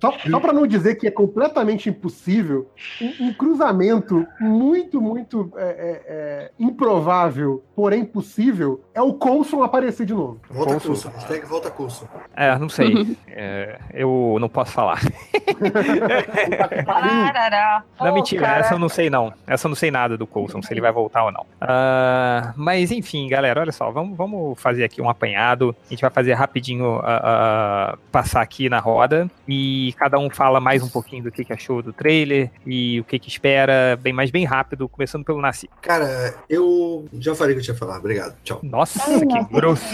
Só, só pra não dizer que é completamente impossível, um, um cruzamento muito, muito é, é, é, improvável, porém possível, é o Coulson aparecer de novo. Volta Coulson. Coulson. Hashtag volta Coulson. É, não sei. É, eu não posso falar. Não, mentira, cara. essa eu não sei não. Essa eu não sei nada do Coulson, se ele vai voltar ou não. Ah, mas enfim, galera, olha só, vamos, vamos fazer aqui um apanhado. A gente vai fazer rapidinho ah, ah, passar aqui na roda e cada um fala mais um pouquinho do que, que achou do trailer e o que, que espera, bem mais bem rápido, começando pelo Nasci. Cara, eu já falei o que eu tinha que falar. Obrigado. Tchau. Nossa, que grosso.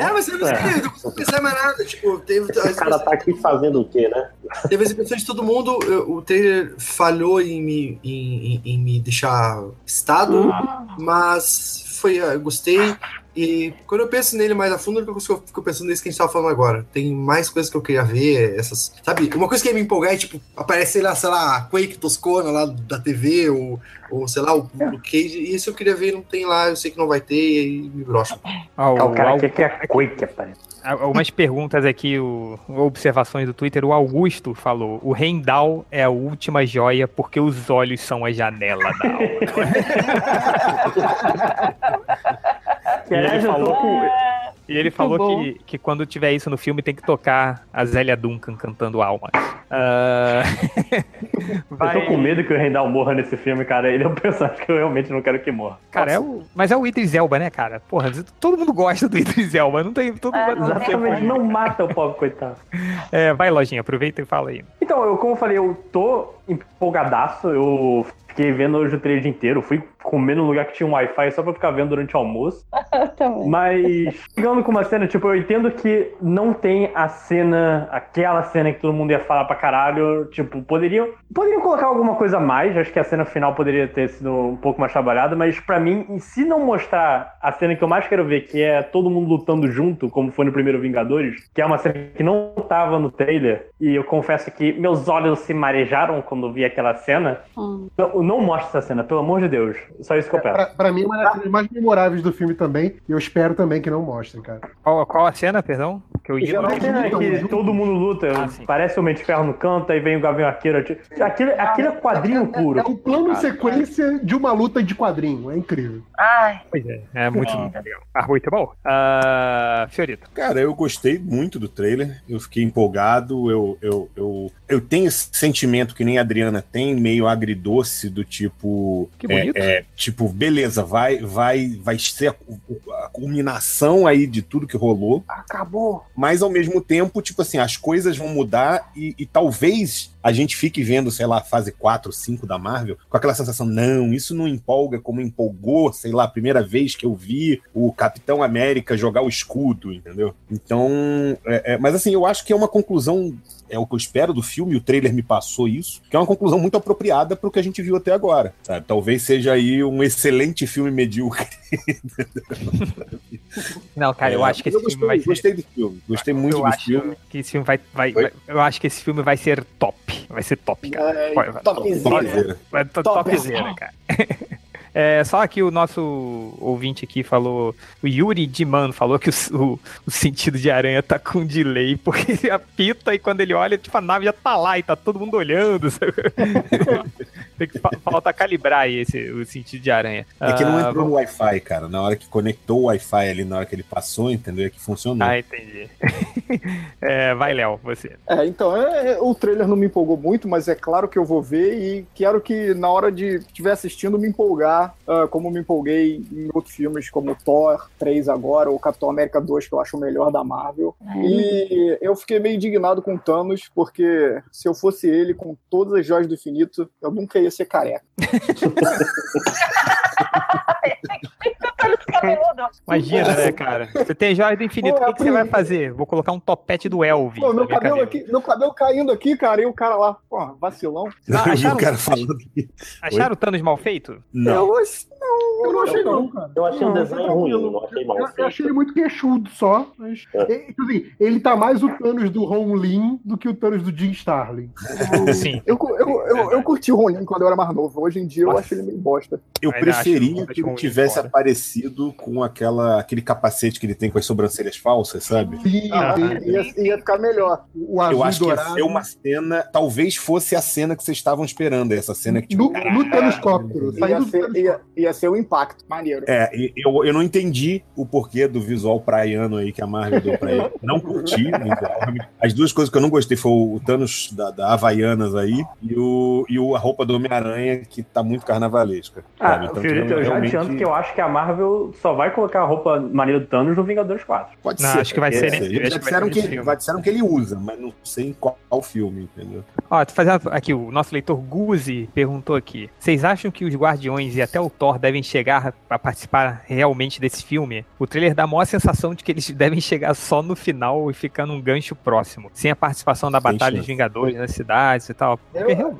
É, mas eu não sei, não consigo pensar mais nada. Tipo, teve. O cara tá aqui fazendo o quê, né? Teve as impressões de todo mundo. eu- o trailer falhou em me, em, em- em me deixar estado, mas foi, eu gostei. E quando eu penso nele mais a fundo, eu fico pensando nisso que a gente tava falando agora. Tem mais coisas que eu queria ver, essas. Sabe, uma coisa que ia me empolgar é, tipo, aparecer lá, sei lá, a Quake Toscona lá da TV, ou, ou sei lá, o, o Cage. E isso eu queria ver, não tem lá, eu sei que não vai ter, e aí me brocha. Ah, o cara Al- quer que a Quake apareça. Algumas perguntas aqui, o, observações do Twitter. O Augusto falou: o Rendal é a última joia porque os olhos são a janela da alma. E ele falou- com. E ele falou que, que quando tiver isso no filme tem que tocar a Zélia Duncan cantando Almas. Ah, Eu tô com medo que o Rendal morra nesse filme, cara. Ele é um personagem que eu realmente não quero que morra. Cara, é o, mas é o Idris Elba, né, cara? Porra, todo mundo gosta do Idris Elba, não tem. Todo É, mundo não tem Exatamente, não mata o pobre coitado. É, vai, lojinha, aproveita e fala aí. Então, eu, como eu falei, eu tô empolgadaço. Eu fiquei vendo hoje o trailer inteiro. Fui comer num lugar que tinha um Wi-Fi só pra ficar vendo durante o almoço. Também. Mas, chegando com uma cena, tipo, eu entendo que não tem a cena, aquela cena que todo mundo ia falar pra caralho. Tipo, poderiam, poderiam colocar alguma coisa a mais. Acho que a cena final poderia ter sido um pouco mais trabalhada. Mas pra mim, e se não mostrar a cena que eu mais quero ver, que é todo mundo lutando junto, como foi no primeiro Vingadores, que é uma cena que não tava no trailer, e eu confesso que meus olhos se marejaram quando vi aquela cena. Hum. Não, não mostra essa cena, pelo amor de Deus. Só isso que eu peço. Pra, pra mim, é uma das cenas mais memoráveis do filme também. E eu espero também que não mostrem, cara. Qual, qual a cena, perdão? Que eu E ignorei. A cena é que todo mundo luta, Ah, parece o Mente de Ferro no canto, aí vem o Gavião Arqueiro. atira- Aquilo, aquilo é quadrinho puro. É um plano sequência de uma luta de quadrinho. É incrível. Ai, Pois é, é muito legal. Ah, muito bom. Ah, Fiorito. Cara, eu gostei muito do trailer. Eu fiquei empolgado. Eu, eu, eu, eu tenho esse sentimento que nem a Adriana tem, meio agridoce, do tipo. Que bonito. É, é, tipo, beleza, vai, vai, vai ser a, a culminação aí de tudo que rolou. Acabou. Mas ao mesmo tempo, tipo assim, as coisas vão mudar e, e talvez a gente fique vendo, sei lá, fase 4, 5 da Marvel, com aquela sensação, não, isso não empolga como empolgou, sei lá, a primeira vez que eu vi o Capitão América jogar o escudo, entendeu? Então, é, é, mas assim, eu acho que é uma conclusão é o que eu espero do filme, o trailer me passou isso, que é uma conclusão muito apropriada para o que a gente viu até agora. Sabe? Talvez seja aí um excelente filme medíocre. Não, cara, eu É, acho que esse eu filme gostei, vai ser. gostei do filme. Gostei muito eu do filme. Que esse filme vai, vai, vai- Eu acho que esse filme vai ser top. Vai ser top, cara. É, topzera. Topzera. Vai to- Topzera, cara. É, só que o nosso ouvinte aqui falou, o Yuri Diman falou que o, o- o sentido de aranha tá com delay, porque ele apita e quando ele olha, tipo, a nave já tá lá e tá todo mundo olhando. sabe? Tem que fa- falta calibrar aí esse, o sentido de aranha. É que não Ah, entrou no Wi-Fi, cara. Na hora que conectou o Wi-Fi ali, na hora que ele passou, entendeu? É que funcionou. Ah, entendi. É, vai, Léo, você. É, então, é, é, o trailer não me empolgou muito, mas é claro que eu vou ver e quero que na hora de estiver assistindo me empolgar, ah, como me empolguei em outros filmes como Thor 3 agora, ou Capitão América 2, que eu acho o melhor da Marvel. E eu fiquei meio indignado com Thanos, porque se eu fosse ele, com todas as joias do infinito, eu nunca ia ser careca. Imagina, né, cara? Você tem joia do infinito, Pô, o que, que você vai fazer? Vou colocar um topete do Elvis. Pô, meu cabelo cabeça. aqui, meu cabelo caindo aqui, cara, e o cara lá, pô, vacilão. Ah, acharam, o cara falando. acharam o Thanos mal feito? Não. Eu, eu não achei não, cara. Eu achei um Não, desenho tá ruim, não achei mal Eu, eu achei ele muito queixudo só, mas. É. é, tipo assim, ele tá mais o Thanos do Ron Lin do que o Thanos do Jim Starlin. Sim. Eu, eu, eu, eu curti o Ronin quando eu era mais novo. Hoje em dia eu acho ele meio bosta. Eu preferia que ele tivesse fora. aparecido com aquela, aquele capacete que ele tem com as sobrancelhas falsas, sabe? Sim, Ah, sim. ia, ia ficar melhor. o azul Eu acho que ia dourado. ser uma cena, talvez fosse a cena que vocês estavam esperando, essa cena que tipo, no, no Thanoscóptero. Ia ia, ia ser o impacto. Maneiro. É, e eu, eu não entendi o porquê do visual praiano aí que a Marvel deu pra ele. Não curti o visual. As duas coisas que eu não gostei foi o Thanos da, da Havaianas aí e, o, e o, a roupa do Homem-Aranha, que tá muito carnavalesca. Ah, Então, Fiorito, eu já realmente- adianto que eu acho que a Marvel só vai colocar a roupa maneira do Thanos no Vingadores 4. Pode Não, ser. acho que vai ser ser. nesse- Já disseram ser que, já disseram que ele usa, mas não sei em qual, qual filme, entendeu? Ó, tô fazendo aqui, o nosso leitor Guzi perguntou aqui. Vocês acham que os Guardiões e até o Thor devem chegar a participar realmente desse filme? O trailer dá a maior sensação de que eles devem chegar só no final e ficar num gancho próximo, sem a participação da Batalha dos Vingadores nas cidades e tal. Eu-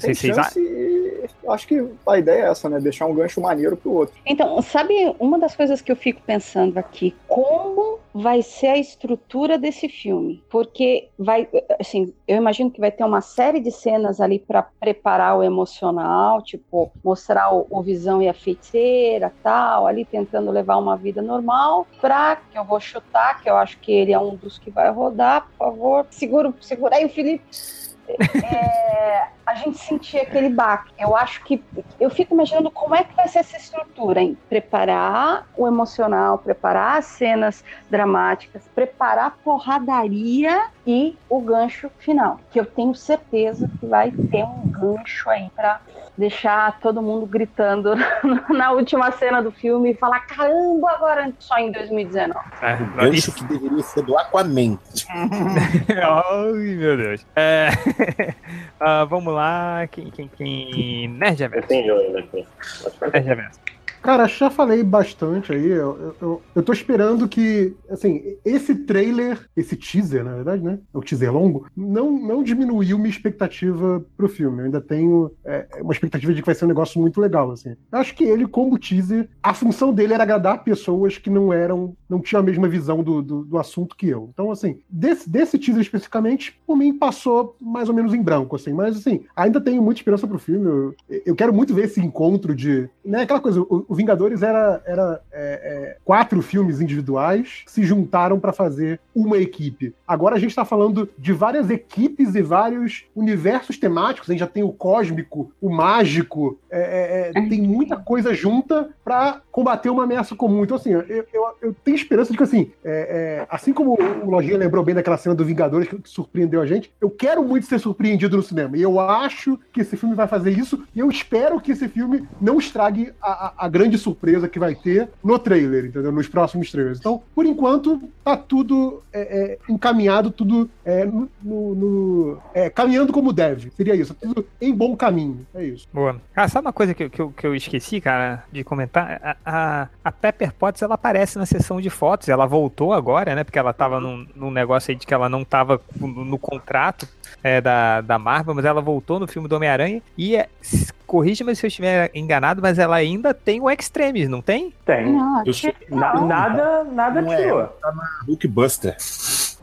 Tem vocês chance e acho que a ideia é essa, né? Deixar um gancho maneiro pro outro. Então, sabe uma das coisas que eu fico pensando aqui? Como vai ser a estrutura desse filme? Porque vai, assim, eu imagino que vai ter uma série de cenas ali para preparar o emocional, tipo, mostrar o, o Visão e a feiticeira, tal, ali tentando levar uma vida normal, pra que eu vou chutar, que eu acho que ele é um dos que vai rodar, por favor. Segura, segura aí o Felipe. É, a gente sentir aquele baque. Eu acho que eu fico imaginando como é que vai ser essa estrutura, em preparar o emocional, preparar as cenas dramáticas, preparar a porradaria e o gancho final, que eu tenho certeza que vai ter um gancho aí para deixar todo mundo gritando na última cena do filme e falar caramba agora só em 2019. É, O gancho que deveria ser do Aquaman. Ai, meu Deus. É, ah, vamos lá. Quem, quem, quem? Nerd Reverso. Tem joia daqui. Nerd Reverso. Cara, já falei bastante aí. Eu, eu- eu, tô esperando que, assim, esse trailer, esse teaser, na verdade, né? O teaser longo, não, não diminuiu minha expectativa pro filme. Eu ainda tenho é, uma expectativa de que vai ser um negócio muito legal, assim. Eu acho que ele, como teaser, a função dele era agradar pessoas que não eram, não tinham a mesma visão do, do, do assunto que eu. Então, assim, desse, desse teaser especificamente, por mim passou mais ou menos em branco, assim. Mas, assim, ainda tenho muita esperança pro filme. Eu, eu quero muito ver esse encontro de. Né, aquela coisa, o, o Vingadores era, era é, é, quatro filmes individuais que se juntaram para fazer uma equipe. Agora a gente tá falando de várias equipes e vários universos temáticos. A gente já tem o cósmico, o mágico, é, é, é, tem muita coisa junta para combater uma ameaça comum. Então, assim, eu, eu, eu tenho esperança de que, assim, é, é, assim como o Lojinha lembrou bem daquela cena do Vingadores que, que surpreendeu a gente, eu quero muito ser surpreendido no cinema. E eu acho que esse filme vai fazer isso. E eu espero que esse filme não estrague a, a- a grande grande surpresa que vai ter no trailer, entendeu? Nos próximos trailers. Então, por enquanto, tá tudo é, é, encaminhado, tudo é, no, no- é, caminhando como deve. Seria isso, tudo em bom caminho. É isso. Boa. Cara, sabe uma coisa que, que, eu, que eu esqueci, cara, de comentar? A, a, a Pepper Potts, ela aparece na sessão de fotos, ela voltou agora, né? Porque ela tava num, num negócio aí de que ela não tava no, no contrato é, da, da Marvel, mas ela voltou no filme do Homem-Aranha e, é, corrija-me se eu estiver enganado, mas ela ainda tem o Extremes, não tem? Tem. Não, Eu sei- Na- nada nada Não é, tirou. tá na Hulkbuster.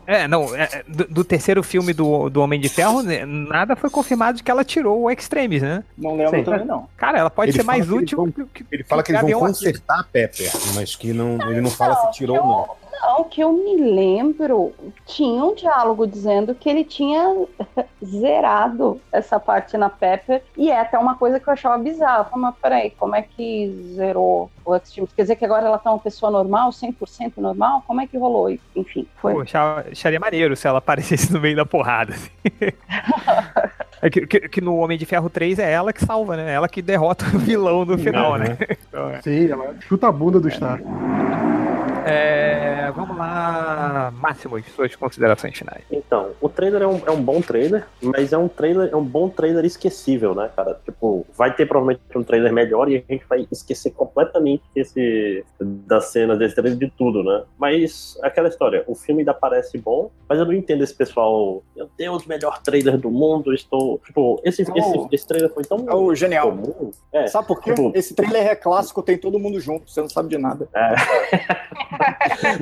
É, não, é, é, do, do terceiro filme do, do Homem de Ferro, né, nada foi confirmado de que ela tirou o Extremes, né? Não lembro Sim. também, não. Cara, ela pode Ele ser mais fala que útil vão- que, que- Ele fala que eles vão consertar a Pepper, mas que não, ele não fala se tirou ou não. Não, que eu me lembro, tinha um diálogo dizendo que ele tinha zerado essa parte na Pepper, e é até uma coisa que eu achava bizarra. Eu falei, mas peraí, como é que zerou o Extreme? Quer dizer que agora ela tá uma pessoa normal, 100% normal? Como é que rolou? Enfim, foi. Pô, acharia maneiro se ela aparecesse no meio da porrada. assim. É que, que- que no Homem de Ferro 3 é ela que salva, né? Ela que derrota o vilão no final, né? Então, é. Sim, ela chuta a bunda do Stark. É, vamos lá, Máximo, suas considerações finais. Então, o trailer é um, é um bom trailer, mas é um trailer, é um bom trailer esquecível, né, cara? Tipo, vai ter provavelmente um trailer melhor e a gente vai esquecer completamente esse da cena desse trailer de tudo, né? Mas aquela história, o filme ainda parece bom, mas eu não entendo esse pessoal. Meu Deus, melhor trailer do mundo, estou. Tipo, esse, Não. esse, esse trailer foi tão É o genial. comum. É, Sabe por quê? tipo, Esse trailer é clássico, tem todo mundo junto, você não sabe de nada.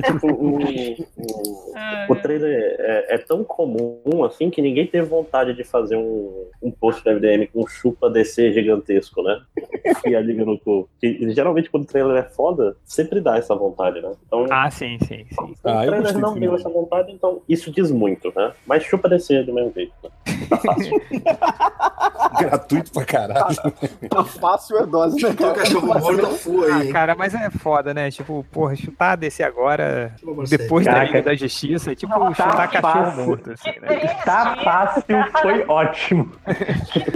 tipo, o, o, o trailer é, é tão comum assim que ninguém teve vontade de fazer um, um post do MDM com um chupa DC gigantesco, né? E a liga no cu. Que, geralmente quando o trailer é foda, sempre dá essa vontade, né? Então, Ah, sim, sim, sim. o Ah, trailer do não deu essa vontade, então isso diz muito, né? Mas chupa DC do mesmo jeito. Né? Tá fácil. Gratuito pra caralho. Tá fácil é dose, né, cara? full Ah, cara, mas é foda, né? Tipo, porra, chutar DC agora, depois da. Liga da Justiça, é tipo Tá chutar cachorro morto, assim, né? Tá fácil, foi ótimo.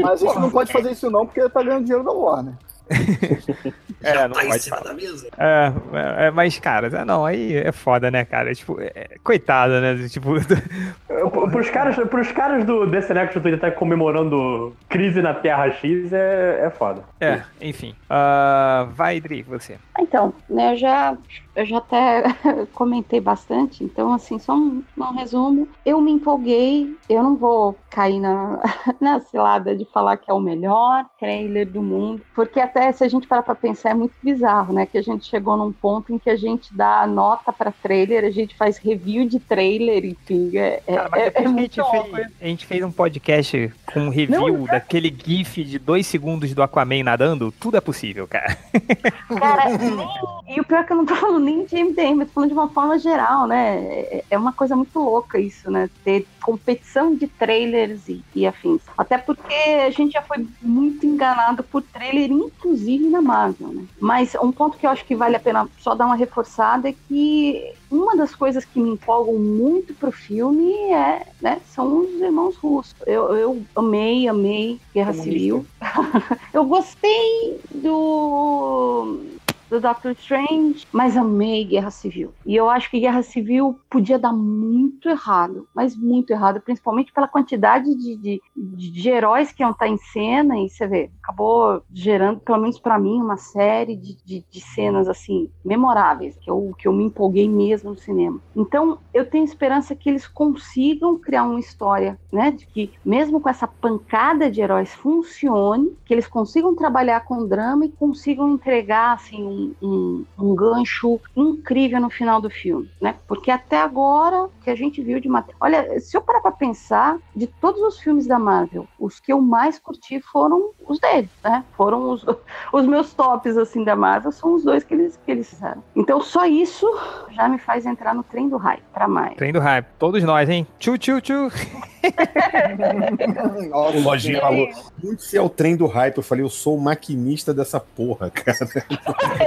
Mas a gente não pode fazer isso não, porque tá ganhando dinheiro da Warner. É, não Tá pode falar. da mesa. É, é, é, mas, cara, é, não, aí é foda, né, cara? Tipo, é, coitada, né? Tipo, P- Pros caras, pros caras do DC Next Twitter tá comemorando crise na Terra X é, é foda. é, enfim. Ah, vai, Dri, você. Então, né, eu já, eu já até comentei bastante, então, assim, só um, um resumo. Eu me empolguei, eu não vou cair na, na cilada de falar que é o melhor trailer do mundo, porque até se a gente parar pra pensar é muito bizarro, né? Que a gente chegou num ponto em que a gente dá nota pra trailer, a gente faz review de trailer, enfim, é, é, Cara, mas é- é que a, muito gente fez, a gente fez um podcast com um review daquele GIF de dois segundos do Aquaman nadando, tudo é possível, cara. Cara, e o pior é que eu não tô falando nem de MDM, eu tô falando de uma forma geral, né? É- É uma coisa muito louca isso, né? Ter competição de trailers e, e afins. Até porque a gente já foi muito enganado por trailer, inclusive na Marvel, né? Mas um ponto que eu acho que vale a pena só dar uma reforçada é que uma das coisas que me empolgam muito pro filme é, né, são os irmãos russos. Eu, eu amei, amei Guerra Civil. eu gostei do do Doctor Strange, mas amei Guerra Civil. E eu acho que Guerra Civil podia dar muito errado, mas muito errado, principalmente pela quantidade de, de, de heróis que iam estar em cena, e você vê, acabou gerando, pelo menos para mim, uma série de, de, de cenas assim, memoráveis, que eu, que eu me empolguei mesmo no cinema. Então, eu tenho esperança que eles consigam criar uma história, né, de que mesmo com essa pancada de heróis funcione, que eles consigam trabalhar com drama e consigam entregar, assim, um, um, um gancho incrível no final do filme, né? Porque até agora, o que a gente viu de matéria. Olha, se eu parar pra pensar, de todos os filmes da Marvel, os que eu mais curti foram os deles, né? Foram os, os meus tops, assim, da Marvel, são os dois que eles, que eles fizeram. Então, só isso já me faz entrar no trem do hype, pra mais. Trem do hype. Todos nós, hein? Tchu, tchu, tchu. O Lojinha falou, muito se é o trem do hype. Eu falei, eu sou o maquinista dessa porra, cara.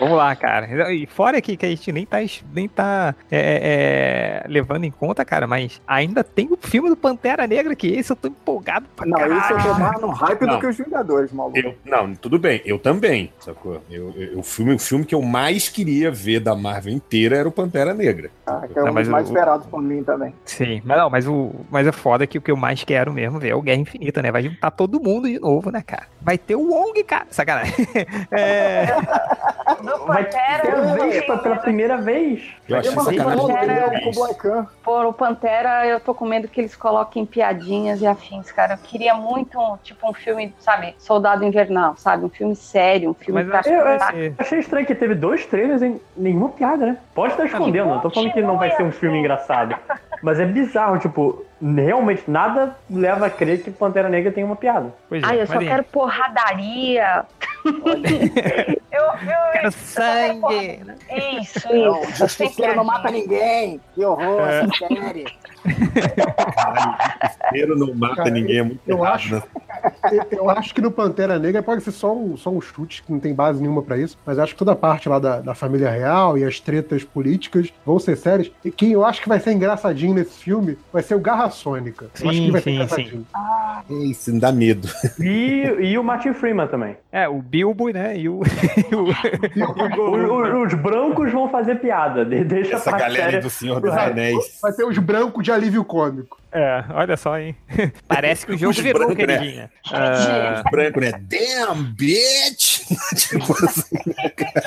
Vamos lá, cara. E fora aqui que a gente nem tá, nem tá é, é, levando em conta, cara, mas ainda tem o filme do Pantera Negra, que esse eu tô empolgado pra Não, caralho. esse eu tô mais no hype Não. do que os Vingadores, maluco. Eu- não, tudo bem, eu também, sacou? Eu, eu- o, filme, o filme que eu mais queria ver da Marvel inteira era o Pantera Negra. Ah, que é um Não, dos mais o- esperados por mim também. Sim, mas não, mas o mas é foda que o que eu mais quero mesmo ver é o Guerra Infinita, né? Vai juntar todo mundo de novo, né, cara? Vai ter o Wong, cara. Sacanagem. É, Vai ter vez pra- pela primeira vez. Eu achei Pantera, sacanagem. Com o Black Khan. Por o Pantera, eu tô com medo que eles coloquem piadinhas e afins, cara. Eu queria muito, um, tipo, um filme, sabe, Soldado Invernal, sabe? Um filme sério, um filme Mas pra Eu, eu achei estranho que teve dois trailers e nenhuma piada, né? Pode estar escondendo, não tô falando que não vai ser um filme engraçado. Mas é bizarro, tipo, realmente nada leva a crer que Pantera Negra tem uma piada. pois Ai, eu só quero porradaria. eu, eu, Quero eu sangue. né? Isso, Não, isso. Justiceiro não mata ninguém. Que horror, É. essa série. Primeiro não mata Cara, ninguém, é muito eu errado, acho- né? Eu- Eu acho que no Pantera Negra pode ser só um, só um chute, que não tem base nenhuma pra isso, mas acho que toda a parte lá da, da família real e as tretas políticas vão ser sérias. E quem eu acho que vai ser engraçadinho nesse filme vai ser o Garra Sônica. Eu acho que Sim, ele vai ser sim, engraçadinho. Isso me dá medo. E, e o Martin Freeman também. É, o Bilbo, né? E o. e o- O- o- os brancos vão fazer piada, de- deixa Essa galera aí séria. do Senhor dos Anéis. Vai ter os brancos de alívio cômico. É, olha só, hein? Parece que o jogo Os virou, brancos, né? queridinha. Ah, Branco, né? Damn, bitch! tipo assim, né, cara?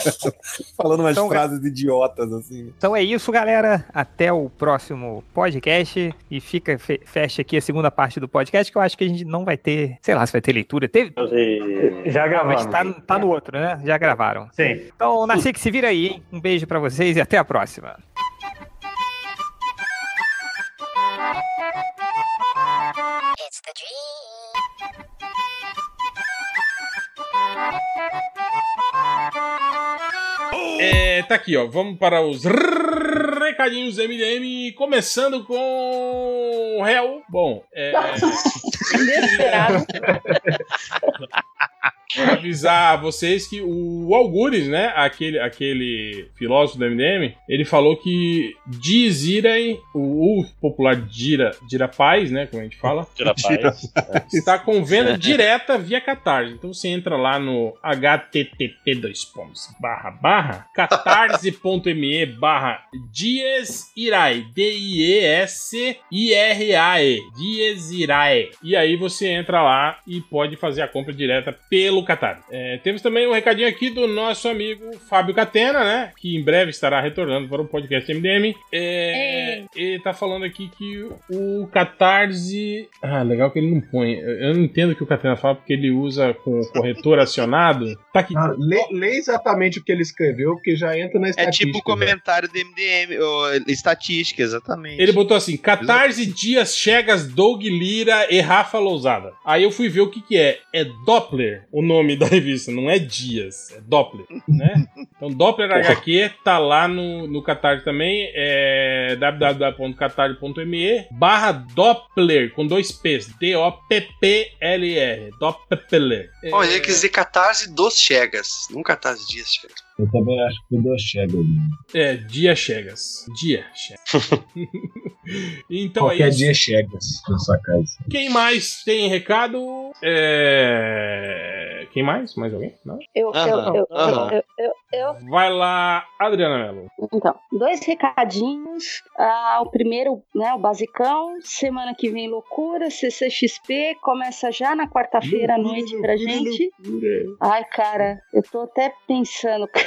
Falando umas Então, frases idiotas, assim. Então é isso, galera. Até o próximo podcast. E fica, fe- fecha aqui a segunda parte do podcast, que eu acho que a gente não vai ter. Sei lá se vai ter leitura. Teve. Já Ah, mas gravamos. tá, tá no outro, né? Já gravaram. Sim. Então, Nasci que se vira aí, hein? Um beijo pra vocês e até a próxima. É, tá aqui, ó. Vamos para os recadinhos MDM, começando com o réu. Bom, é, Inesperado. avisar vocês que o Algures, né, aquele, aquele filósofo do MDM, ele falou que Dizirem, o, o popular Dira, Dira Paz, né, como a gente fala, Tira a paz. está com venda direta via Catarse. Então você entra lá no http dois pontos, barra barra catarse.me barra Dias Irai D-I-E-S-I-R-A-E Dias Irai e aí você entra lá e pode fazer a compra direta pelo Catarse. É, temos também um recadinho aqui do nosso amigo Fábio Catena, né? Que em breve estará retornando para o podcast MDM. É, ele tá falando aqui que o Catarse. Ah, legal que ele não põe. Eu não entendo o que o Catena fala porque ele usa com o corretor acionado. Tá aqui. Ah, lê, lê exatamente o que ele escreveu, porque já entra na É estatística. tipo o comentário do MDM, ou estatística, exatamente. Ele botou assim: Catarse, Dias, Chegas, Doug Lira e Rafa Lousada. Aí eu fui ver o que que é. É Doppler o nome da revista, não é Dias, é Doppler, né? Então Doppler HQ tá lá no, no Catarse também, é www.catarse.me barra Doppler, com dois P's, D-O-P-P-L-R, Doppler. É, Bom, ele quis dizer catarse dos Chegas, não catarse dias Chegas. Eu também acho que o do chega. É, Dia Chegas. Dia Chegas. então Qualquer é isso. dia chegas na sua casa. Quem mais tem recado? É... Quem mais? Mais alguém? Não? Eu, eu, eu, eu, eu, eu, Vai lá, Adriana Mello. Então, dois recadinhos. Ah, o primeiro, né, o basicão. Semana que vem, loucura. CCXP começa já na quarta-feira à noite pra gente. Ai, cara, eu tô até pensando, cara.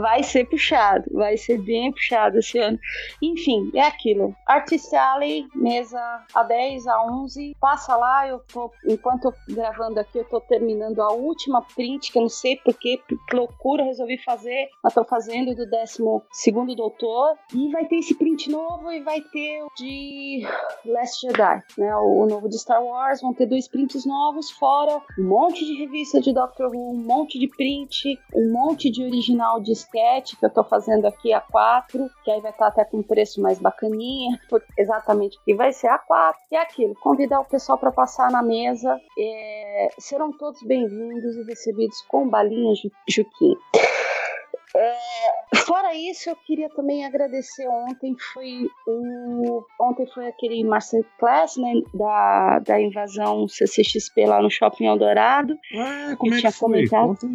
Vai ser puxado, vai ser bem puxado esse ano. Enfim, é aquilo. Artist Alley, mesa A10, A11. Passa lá, eu tô. Enquanto eu gravando aqui, eu tô terminando a última print, que eu não sei porque, que loucura, resolvi fazer. Mas tô fazendo do 12 Doutor. E vai ter esse print novo e vai ter o de Last Jedi, né? O, o novo de Star Wars. Vão ter dois prints novos, fora um monte de revista de Doctor Who, um monte de print, um monte de original de sketch que eu tô fazendo aqui a 4, que aí vai estar até com um preço mais bacaninha, exatamente porque vai ser a 4. E é aquilo, convidar o pessoal para passar na mesa. É, serão todos bem-vindos e recebidos com balinha Ju- Juquinha. É, fora isso, eu queria também agradecer ontem foi o ontem foi aquele masterclass né, da, da invasão CCXP lá no Shopping Eldorado. Ah, como Eu é tinha que foi? comentado. Conta.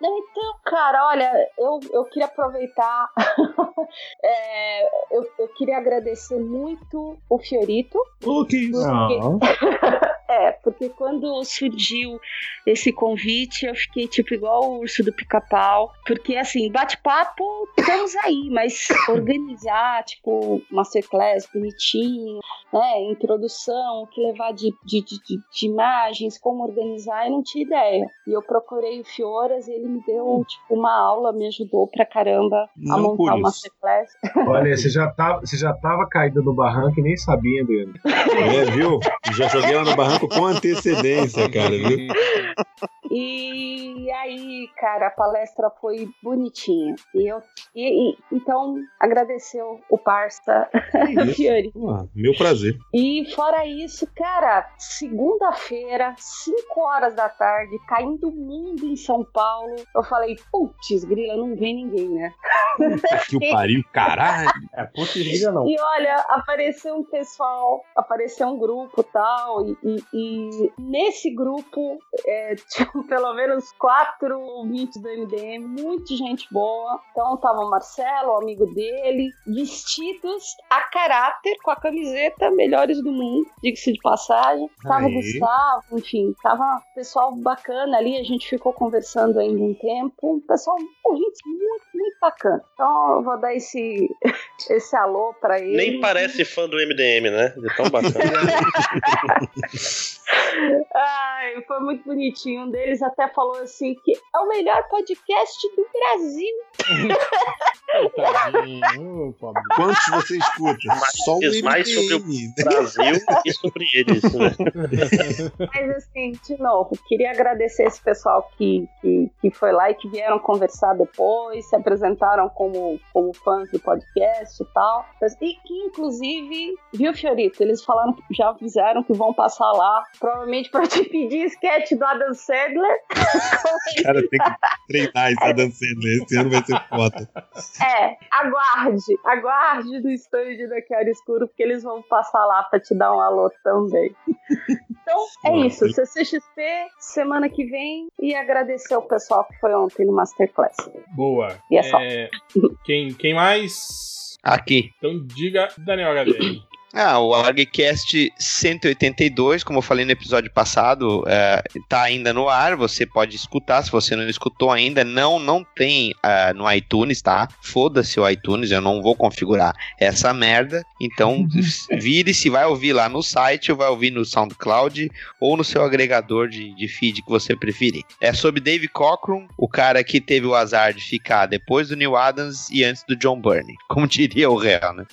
Não, então, cara, olha, eu, eu queria aproveitar. é, eu, eu queria agradecer muito o Fiorito. Oh, que isso? Porque- é, porque quando surgiu esse convite, eu fiquei tipo igual o urso do pica-pau. Porque, assim, bate-papo, estamos aí, mas organizar, tipo, masterclass bonitinho, né? Introdução, o que levar de, de, de, de- imagens, como organizar, eu não tinha ideia. E eu procurei o Fioras e ele me deu, tipo, uma aula, me ajudou pra caramba a Não por montar o masterclass. Olha, você já, tava, você já tava caída no barranco e nem sabia, Adriano. É, viu? Já joguei lá no barranco com antecedência, cara, viu? E aí, cara, a palestra foi bonitinha. E eu, e, e- então, agradeceu o parça Fiori. Ah, meu prazer. E fora isso, cara, segunda-feira, 5 horas da tarde, caindo o mundo em São Paulo. Eu falei, putz, grila, não vem ninguém, né? Que o pariu, caralho. É, putz, grila não. E olha, apareceu um pessoal, apareceu um grupo tal, e, e- e nesse grupo é, tinha pelo menos quatro ouvintes do MDM, muita gente boa. Então tava o Marcelo, o amigo dele, vestidos a caráter com a camiseta Melhores do Mundo, diga-se de passagem. Tava o. Gustavo, enfim, tava pessoal bacana ali, a gente ficou conversando ainda um tempo. Um pessoal, ouvinte muito, muito bacana. Então eu vou dar esse, esse alô pra ele. Nem parece fã do MDM, né? De tão bacana. Ai, foi muito bonitinho. Um deles até falou assim que é o melhor podcast do Brasil. Quantos você escuta? Só o mais sobre o. Brasil e sobre eles, né? Mas assim, de novo, queria agradecer esse pessoal que, que, que foi lá e que vieram conversar depois, se apresentaram como, como fãs do podcast e tal. E que, inclusive, viu, Fiorito? Eles falaram que já avisaram que vão passar lá, provavelmente para te pedir sketch do Adam Sandler. Cara, tem que treinar esse Adam Sandler. Esse ano vai ser foda. É, aguarde, aguarde no estande da Chiara Escuro, porque eles vão passar lá pra te dar um alô também. Então é isso, CCXP, semana que vem, e agradecer ao pessoal que foi ontem no Masterclass. Boa. E é só. quem, quem mais? Aqui. Então diga Daniel HDR. Ah, o ArgCast 182, como eu falei no episódio passado, é, tá ainda no ar, você pode escutar, se você não escutou ainda, não não tem ah, no iTunes, tá? Foda-se o iTunes, eu não vou configurar essa merda, então vire se vai ouvir lá no site, ou vai ouvir no SoundCloud, ou no seu agregador de, de feed que você preferir. É sobre Dave Cockrum, o cara que teve o azar de ficar depois do Neil Adams e antes do John Burney, como diria o réu, né?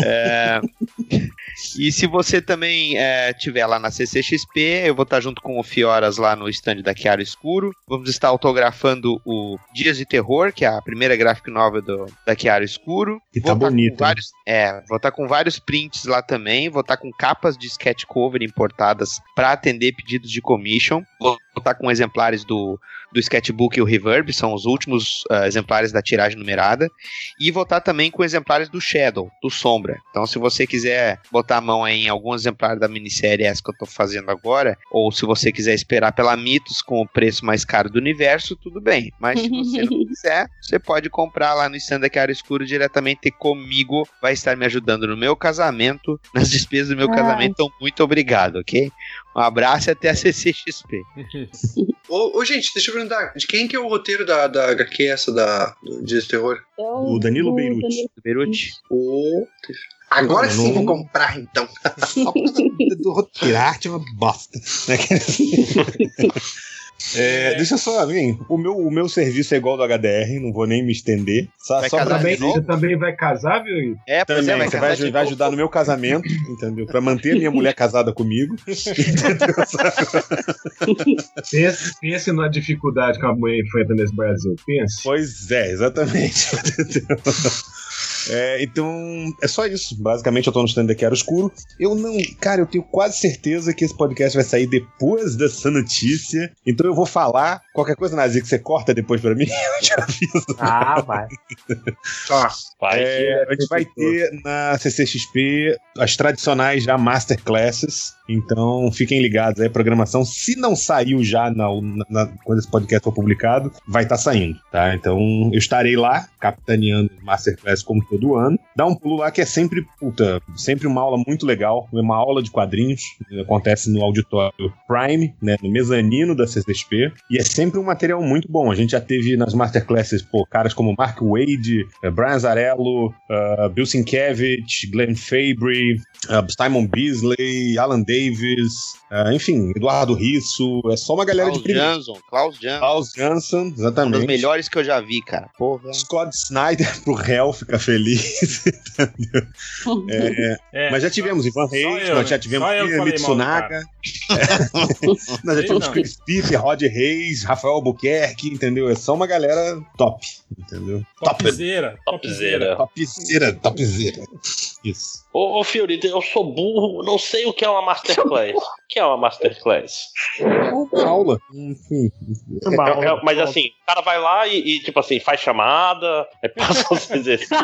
É... E se você também é, tiver lá na CCXP, eu vou estar junto com o Fioras lá no stand da Chiaro Escuro. Vamos estar autografando o Dias de Terror, que é a primeira graphic novel do, da Chiaro Escuro. E tá Vou com bonito, vários- É, vou estar com vários prints lá também. Vou estar com capas de sketch cover importadas para atender pedidos de commission. Vou estar com exemplares do, do sketchbook e o Reverb, são os últimos ah, exemplares da tiragem numerada. E vou estar também com exemplares do Shadow, do Sombra. Então, se você quiser botar a mão aí em algum exemplar da minissérie essa que eu tô fazendo agora, ou se você quiser esperar pela Mitos com o preço mais caro do universo, tudo bem. Mas se você não quiser, você pode comprar lá no stand da Chiara Escuro diretamente comigo. Vai estar me ajudando no meu casamento, nas despesas do meu Ai. casamento. Então, muito obrigado, ok? Um abraço e até a CCXP. Ô, ô, gente, deixa eu perguntar, de quem que é o roteiro da, da HQ essa da, do Dias de Terror? O Danilo Beirute. Beirute. Ô, agora Não, sim não- vou comprar, então. do roteiro arte é uma bosta. É, deixa eu só, vem, o meu, o meu serviço é igual ao do HDR, não vou nem me estender. Só, Vai só casar novo? Você também vai casar, viu? Igor? É, Também, é, vai você vai, vai novo. ajudar no meu casamento, entendeu? Pra manter a minha mulher casada comigo. Pense, pense na dificuldade que a mulher enfrenta nesse Brasil. Pense. Pois é, exatamente. É, então, é só isso. Basicamente, eu tô no stand aqui era escuro. Eu não. Cara, eu tenho quase certeza que esse podcast vai sair depois dessa notícia. Então eu vou falar. Qualquer coisa, Nazi, que você corta depois pra mim, eu te aviso. Ah, vai. Tá. Vai. É, a gente vai ter na CCXP as tradicionais já masterclasses. Então fiquem ligados aí, a programação. Se não saiu já na, na- quando esse podcast for publicado, vai estar saindo, tá? Então eu estarei lá, capitaneando masterclass como todo ano. Dá um pulo lá que é sempre, puta, sempre uma aula muito legal. É uma aula de quadrinhos. Acontece no auditório Prime, né? No mezanino da CCXP. E é sempre um material muito bom. A gente já teve nas masterclasses, pô, caras como Mark Wade, eh, Brian Zarello, uh, Bill Sienkiewicz, Glenn Fabry, uh, Simon Beasley, Alan Davis, uh, enfim, Eduardo Risso. É só uma galera Klaus de. Jansson, Klaus Jansson. Klaus Jansson, Um dos exatamente. melhores que eu já vi, cara. Porra. Scott Snyder pro réu ficar feliz. entendeu? É, É, mas já tivemos Ivan Reis, eu, nós né? já tivemos Só Mitsunaga. É. nós já tivemos. Chris Pitt, Rod Reis, Rafael Albuquerque, entendeu? É só uma galera top, entendeu? Topzera. Topzera. Topzera, topzera. Isso. Ô, ô Fiorito, eu sou burro, não sei o que é uma masterclass. O que é uma masterclass? Uma aula. Enfim. É- é- mas assim, o cara vai lá e, e, tipo assim, faz chamada, passa os exercícios.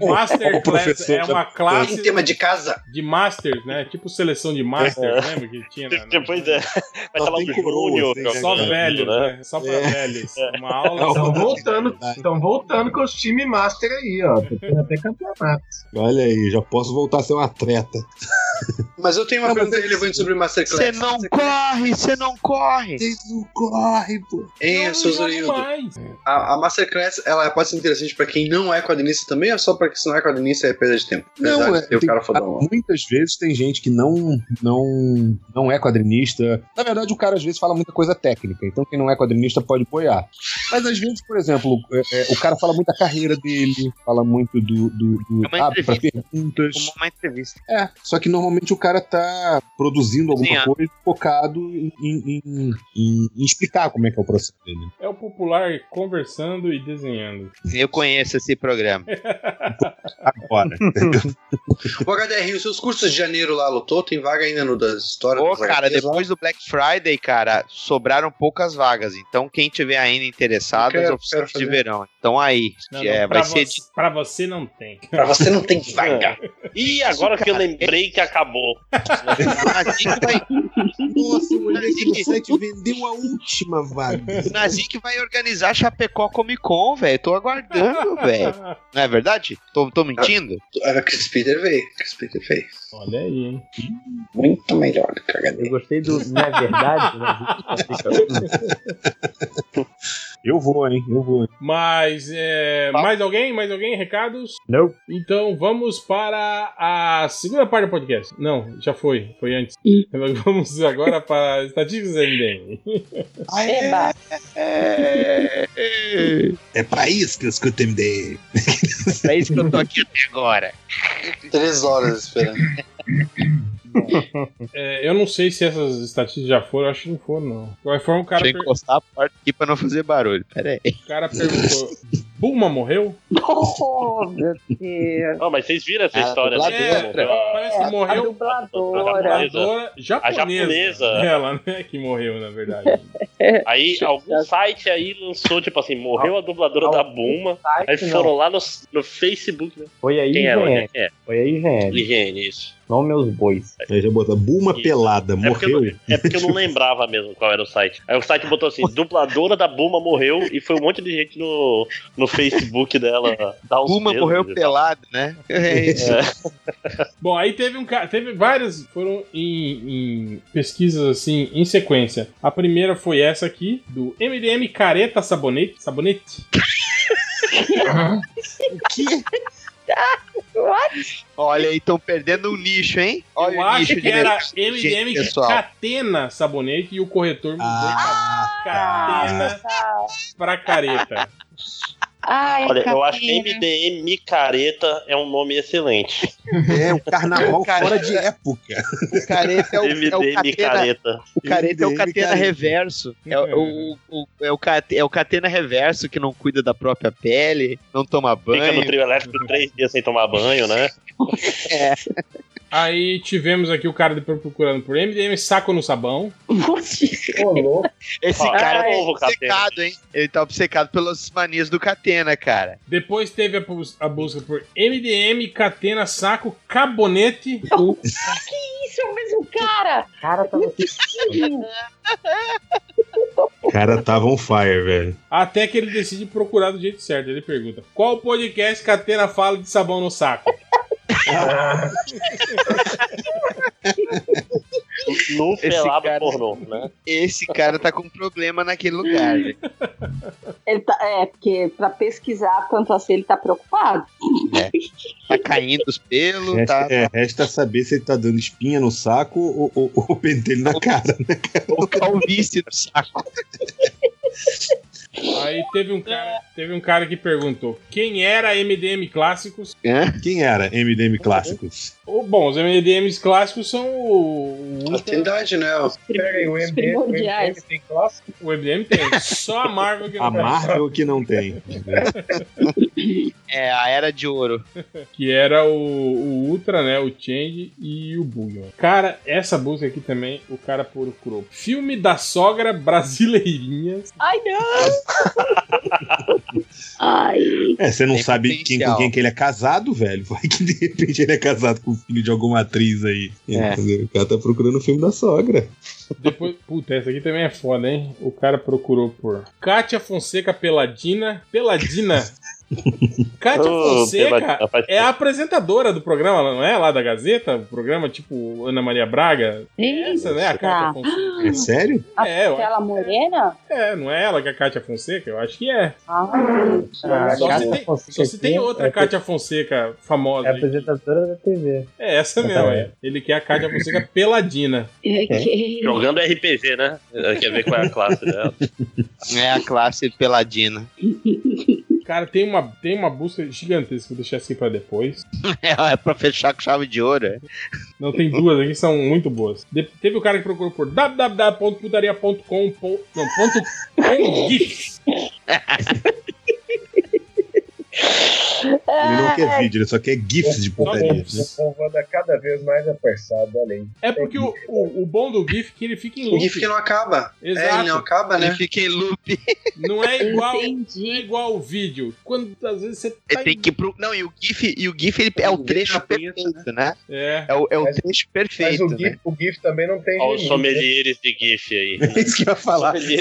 O Masterclass professor é uma classe Em tema de casa. de Masters, né? Tipo seleção de Masters, lembra que tinha? Na, na... Depois é. Vai estar lá o tem coroa, Júnior. né, Só velho, né? né? Só pra É. velhos. Uma aula Estão só voltando, estão voltando com os time master aí, ó. Tá tendo até campeonato. Olha aí, já posso voltar a ser um atleta. Mas eu tenho uma Não, pergunta é- relevante sobre Masterclass. Você não corre, você não corre. Vocês não correm, pô. Hein, Não, seus. A, a Masterclass, ela pode ser interessante pra quem não é quadrinista também, ou só pra quem não é quadrinista é perda de tempo? Não, é, tem- cara fodão lá. muitas vezes tem gente que não, não, não é quadrinista. Na verdade, o cara às vezes fala muita coisa técnica, então quem não é quadrinista pode apoiar. Mas às vezes, por exemplo, é, é, o cara fala muito da carreira dele, fala muito do. do, do É abre pra perguntas. Como uma entrevista. É, só que normalmente o cara tá produzindo alguma Cozinhando. coisa focado em, em- em- em- explicar como é que é o processo dele. É o popular conversando e desenhando. Eu conheço esse programa. Agora. O HDR, os seus cursos de janeiro lá lutou? Tem vaga ainda no das histórias? Pô, das cara, HQs lá? depois do Black Friday, cara, sobraram poucas vagas. Então, quem tiver ainda interessado, quero- as oficinas de verão. Então aí, Não, é, não, pra, vai ser você, de pra você não tem. Pra você não tem vaga. E agora que eu lembrei que acabou. Nazik vai, Nossa, Nazik- e vendeu a última vaga. o Nazik vai organizar Chapecó Comic Con, velho. Tô aguardando, velho. Não é verdade? Tô, tô mentindo? A Chris Peter veio. Chris Peter veio. Olha aí, hein? Muito melhor do que o HDR. Eu gostei do Não é verdade, né? Eu vou, hein? Eu vou. Mas, é, mais alguém? Mais alguém? Recados? Não. Então vamos para a segunda parte do podcast. Não, já foi. Foi antes. Vamos agora para as estatísticas MDM. Eba. É, é, É pra isso que eu escuto MD. é isso que eu tô aqui até agora. Três horas esperando. É, eu não sei se essas estatísticas já foram, acho que não foram, não. Qualquer forma, o cara, Deixa eu per- encostar a porta aqui pra não fazer barulho. Pera aí. o cara perguntou: Bulma morreu? Oh, meu Deus. Não, mas vocês viram essa Ah, história né? dubladora. Morreu. Parece que A morreu. dubladora. Dubladora japonesa. japonesa. Ela, né? Que morreu, na verdade. Aí algum site aí lançou, tipo assim, morreu a dubladora da Buma. Aí foram não. lá no, no Facebook, né? Foi aí, Quem é ela? IGN. Quem é? Foi aí, IGN. Higiene, isso. Não meus bois. Aí já botou Bulma Isso. pelada, É porque, eu, morreu. não- é porque eu não lembrava mesmo qual era o site. Aí o site botou assim: dubladora da Buma morreu e foi um monte de gente no, no Facebook dela dar uns beijos morreu tal. pelado, né? É isso. Bom, aí teve um cara, teve várias, foram em, em pesquisas assim, em sequência. A primeira foi essa aqui, do MDM Careta Sabonete. Sabonete? O quê? What? Olha aí, estão perdendo um nicho, hein? Olha Eu o acho nicho que era MDM pessoal. Catena Sabonete e o corretor mudou Ah. Catena pra careta. Ai, Olha, eu acho que Catena. MDM Micareta é um nome excelente. É, o carnaval fora de época. O careta é o, é o MDM catena, Careta. o careta é o MDM catena careta. reverso. É, o, o, é, o, cate- é o catena reverso que não cuida da própria pele, não toma Fica no banho. trio elétrico três dias sem tomar banho, né? É. Aí tivemos aqui o cara depois procurando por MDM Saco no Sabão. Ô, louco. Esse Ó, cara é é novo, Catena. obcecado, hein? Ele tá obcecado pelas manias do catena, cara. Depois teve a, bus- a busca por MDM Catena Saco Cabonete. Que isso, é o mesmo cara! Cara, tá O cara tava on fire, velho. Até que ele decide procurar do jeito certo. Ele pergunta: Qual podcast Catena fala de sabão no saco? No Esse pelado cara- pornô, né? Esse cara tá com problema naquele lugar. Ele tá, é, porque pra pesquisar tanto assim ele tá preocupado. Tá caindo os pelos, Resta, tá, é, resta saber se ele tá dando espinha no saco ou, ou, ou pentelho na cara, né? o calvície no saco. Aí teve um cara, teve um cara que perguntou: Quem era MDM Clássicos? Quem era MDM Clássicos? O- Bom, os MDMs clássicos são o. o Tem idade, né? Aí, o MDM, o MDM tem clássico? O MDM tem. Só a Marvel que não A tem. Marvel que não tem. É, a era de ouro. Que era o, o Ultra, né? O Change e o Bugman. Cara, essa busca aqui também, o cara procurou. Filme da sogra brasileirinhas. Ai, não! Ai. É, você não Tem sabe quem, com quem que ele é casado, velho. Vai que de repente ele é casado com o filho de alguma atriz aí. É. O cara tá procurando o filme da sogra. Depois, puta, essa aqui também é foda, hein? O cara procurou por Kátia Fonseca Peladina. Peladina. Kátia Fonseca é a apresentadora do programa, ela não é? Lá da Gazeta? O programa tipo Ana Maria Braga. Essa, né? A Kátia Fonseca. É sério? É, Aquela morena? É, não é ela que é a Kátia Fonseca? Eu acho que é. Ah, só, se tem, Fonseca só se tem aqui outra é Kátia Fonseca famosa. É apresentadora da TV. É essa mesmo, é. Ele quer a Kátia Fonseca peladina. Jogando RPG, né? Quer ver qual é a classe dela. É a classe peladina. Cara, tem uma, tem uma busca gigantesca, vou deixar assim pra depois. É, é pra fechar com chave de ouro. é. Não, tem duas aqui que são muito boas. De- teve o cara que procurou por www.putaria.com. Não, ponto com. Ele não quer vídeo, ele só quer GIFs de putaria. né? O povo anda cada vez mais apressado, aí. É porque o, o, o bom do GIF é que ele fica em O loop. GIF que não acaba. Exato. É, ele não acaba, né? Ele fica em loop. Não é igual, não é igual o vídeo. Quando às vezes você tá Ele tem que ir pro... Não, e o GIF, e o GIF ele é o trecho perfeito, né? É. É o, é o Mas- trecho Mas perfeito, o né? GIF, o GIF também não tem Olha os né? sommeliers de GIF aí. É isso que eu ia falar. De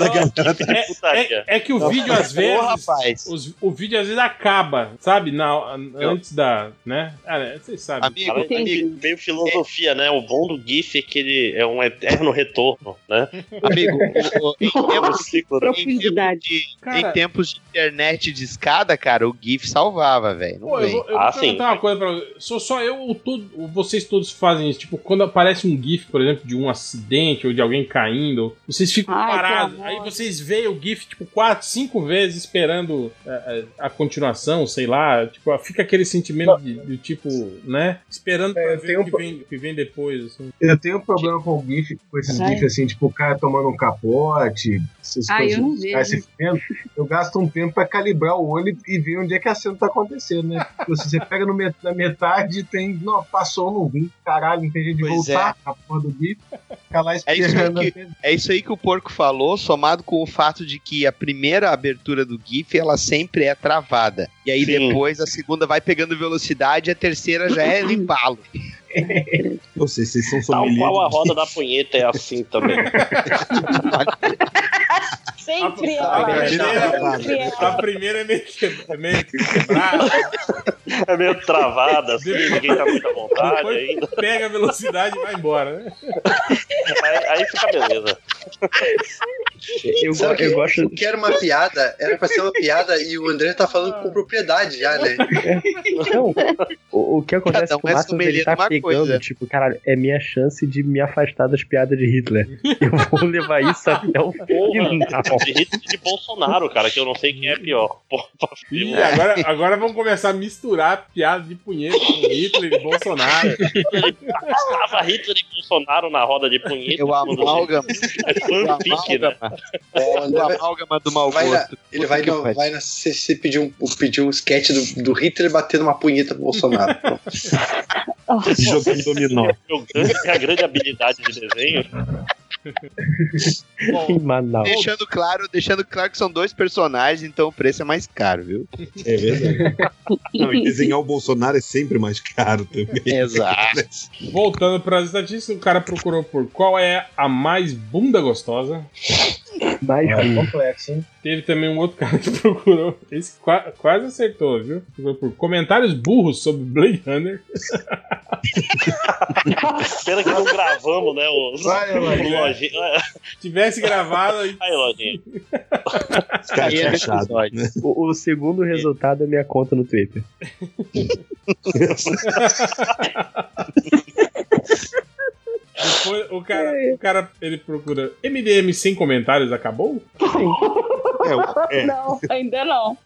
putaria. É, é que o Não, vídeo às Ô, vezes. rapaz. os- o vídeo às vezes acaba, sabe? Na, antes da. né? Ah? Vocês sabem. Amigo, Fala- amigo, Meio filosofia, né? O bom do GIF é que ele é um eterno retorno, né? amigo, o- em tempos, ciclo, em tempos de, Cara- em tempos de internet de escada, cara, o GIF salvava, velho. Eu vou, eu Ah, vou perguntar sim. uma coisa pra vocês. Sou só eu ou, todo, ou vocês todos fazem isso? Tipo, quando aparece um GIF, por exemplo, de um acidente ou de alguém caindo, vocês ficam Ai, parados. Aí vocês veem o GIF, tipo, quatro, cinco vezes esperando é, é, a, continuação, sei lá. Tipo, fica aquele sentimento de, de, tipo, né? Esperando É, pra eu ver tenho o que vem, que vem depois. Assim. Eu tenho um problema com o GIF, com esses Ai. GIFs assim, tipo, o cara tomando um capote, essas Ai, coisas. eu não vejo. Eu gasto um tempo pra calibrar o olho e ver onde é que a cena tá acontecendo, né? Tipo, se você pega no met- na metade, tem. Não, passou, não vi. Caralho, não tem jeito de Pois voltar a porra do GIF. Ficar lá É isso, esperando. que, é isso aí que o porco falou, somado com o fato de que a primeira abertura do GIF ela sempre é travada. E aí Sim. depois a segunda vai pegando velocidade a terceira já é limpá-lo. Ou seja, vocês são Tal sommelier. qual a roda da punheta é assim também. Sempre A ela. primeira, Sempre a ela. primeira é meio, que- é meio quebrada. É meio travada, assim, ninguém tá muito à vontade Depois ainda. pega a velocidade e vai embora, né? Aí, aí fica beleza. Eu, que eu gosto. O que era uma piada, era pra ser uma piada e o André tá falando com propriedade já, né? Não, o, o que acontece Cada é um o é Márcio ele tá pegando, coisa. tipo, caralho, é minha chance de me afastar das piadas de Hitler. Eu vou levar isso até o final. De Hitler e de Bolsonaro, cara, que eu não sei quem é pior. Porra, Ih, agora, agora vamos começar a misturar piada de punheta com Hitler e Bolsonaro. Tava Hitler e Bolsonaro na roda de punheta. Eu amálgama. É fanfic, né? André O amálgama do mau na, gosto. ele vai, no, vai na CC pedir um, pedir um sketch do, do Hitler batendo uma punheta pro Bolsonaro. Jogando dominó. Meu grande- Minha grande habilidade de desenho. Manaus. Deixando claro, deixando claro que são dois personagens, então o preço é mais caro, viu? É verdade. Não, e desenhar o Bolsonaro é sempre mais caro também. Exato. Voltando para as estatísticas, o cara procurou por qual é a mais bunda gostosa. Mais É um. complexo, hein? Teve também um outro cara que procurou. Esse qua- quase acertou, viu? Procurou por comentários burros sobre Blade Runner. Pena que não gravamos, né? O, Vai, o Lojinha. Tivesse gravado aí. Aí, lojinha. É fechado. né? O, o segundo resultado é minha conta no Twitter. Depois, o cara, o cara ele procura MDM sem comentários acabou? É, o- é, Não, ainda não.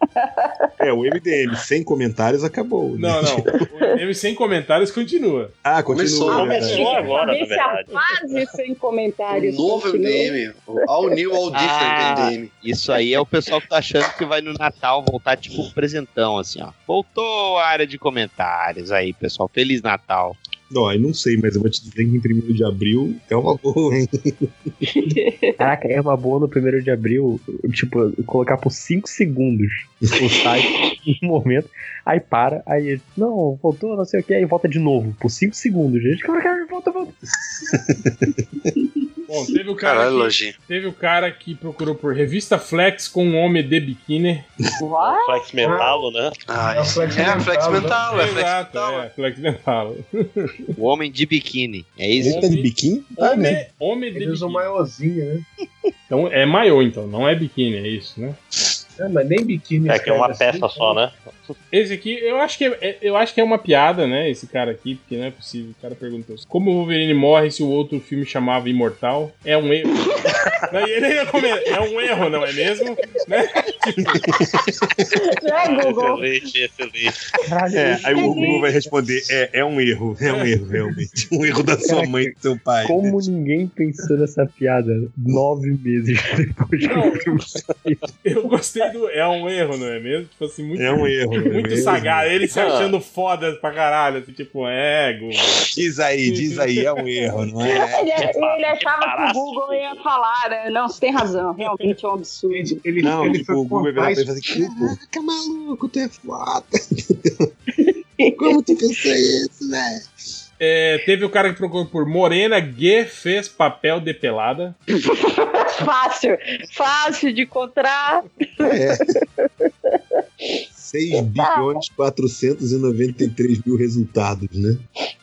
é, o MDM sem comentários acabou. né? Não, não. O MDM sem comentários continua. Ah, continua. Começou. é. Começou agora, na verdade. fase sem O comentários. novo continua. MDM. o All New, All Different Ah. MDM. Isso aí é o pessoal que tá achando que vai no Natal voltar tipo um presentão, assim, ó. Voltou a área de comentários aí, pessoal. Feliz Natal. Não, eu não sei, mas eu vou te dizer que em 1 de abril é uma boa, hein? Caraca, é uma boa no primeiro de abril, tipo, colocar por 5 segundos o site em um momento, aí para, aí, não, voltou, não sei o que, aí volta de novo, por 5 segundos. Gente, cara, cara, volta, volta. Bom, teve o cara, Caralho, que, teve o cara que procurou por revista Flex com um homem de biquíni. What? Flex mentalo, né? Ah, É o Flex é, Mental, Flex né? Mental, é Flex Exato, Mental. é, Flex mental. O homem de biquíni. É isso? Ele tá de biquíni? Tá, né? Homem, homem de Ele usa um biquíni. maiôzinho, né? Então é maiô, então, não é biquíni, é isso, né? É, mas nem biquíni. É que é uma escreve peça assim, só, né? Esse aqui, eu acho que é, é- eu acho que é uma piada, né? Esse cara aqui, porque não é possível. O cara perguntou como o Wolverine morre se o outro filme chamava Imortal. É um erro. Daí ele ia comer. É um erro, não é mesmo? Né? É, Google. Excelente, excelente. É, aí o Google vai responder: é, é um erro, é um erro, realmente. Um erro da sua mãe e do seu pai. como ninguém pensou nessa piada nove meses depois que o filme? Eu gostei É um erro, não é mesmo? Tipo assim, muito, É um erro, é muito mesmo? sagaz. Ele se Ah. achando foda pra caralho. Assim, tipo, é, Google. Diz aí, diz aí, é um erro, não é? Ele, ele achava que o Google ia falar, né? Não, você tem razão, realmente é um absurdo. Ele, ele, Não, ele tipo, foi o Google vai virar pra ele assim: caraca, maluco, tu é foda. Como tu pensou isso, velho? É, teve o cara que procurou por Morena G fez papel de pelada. Fácil, fácil de encontrar. É. 6 bilhões 493 mil resultados, né?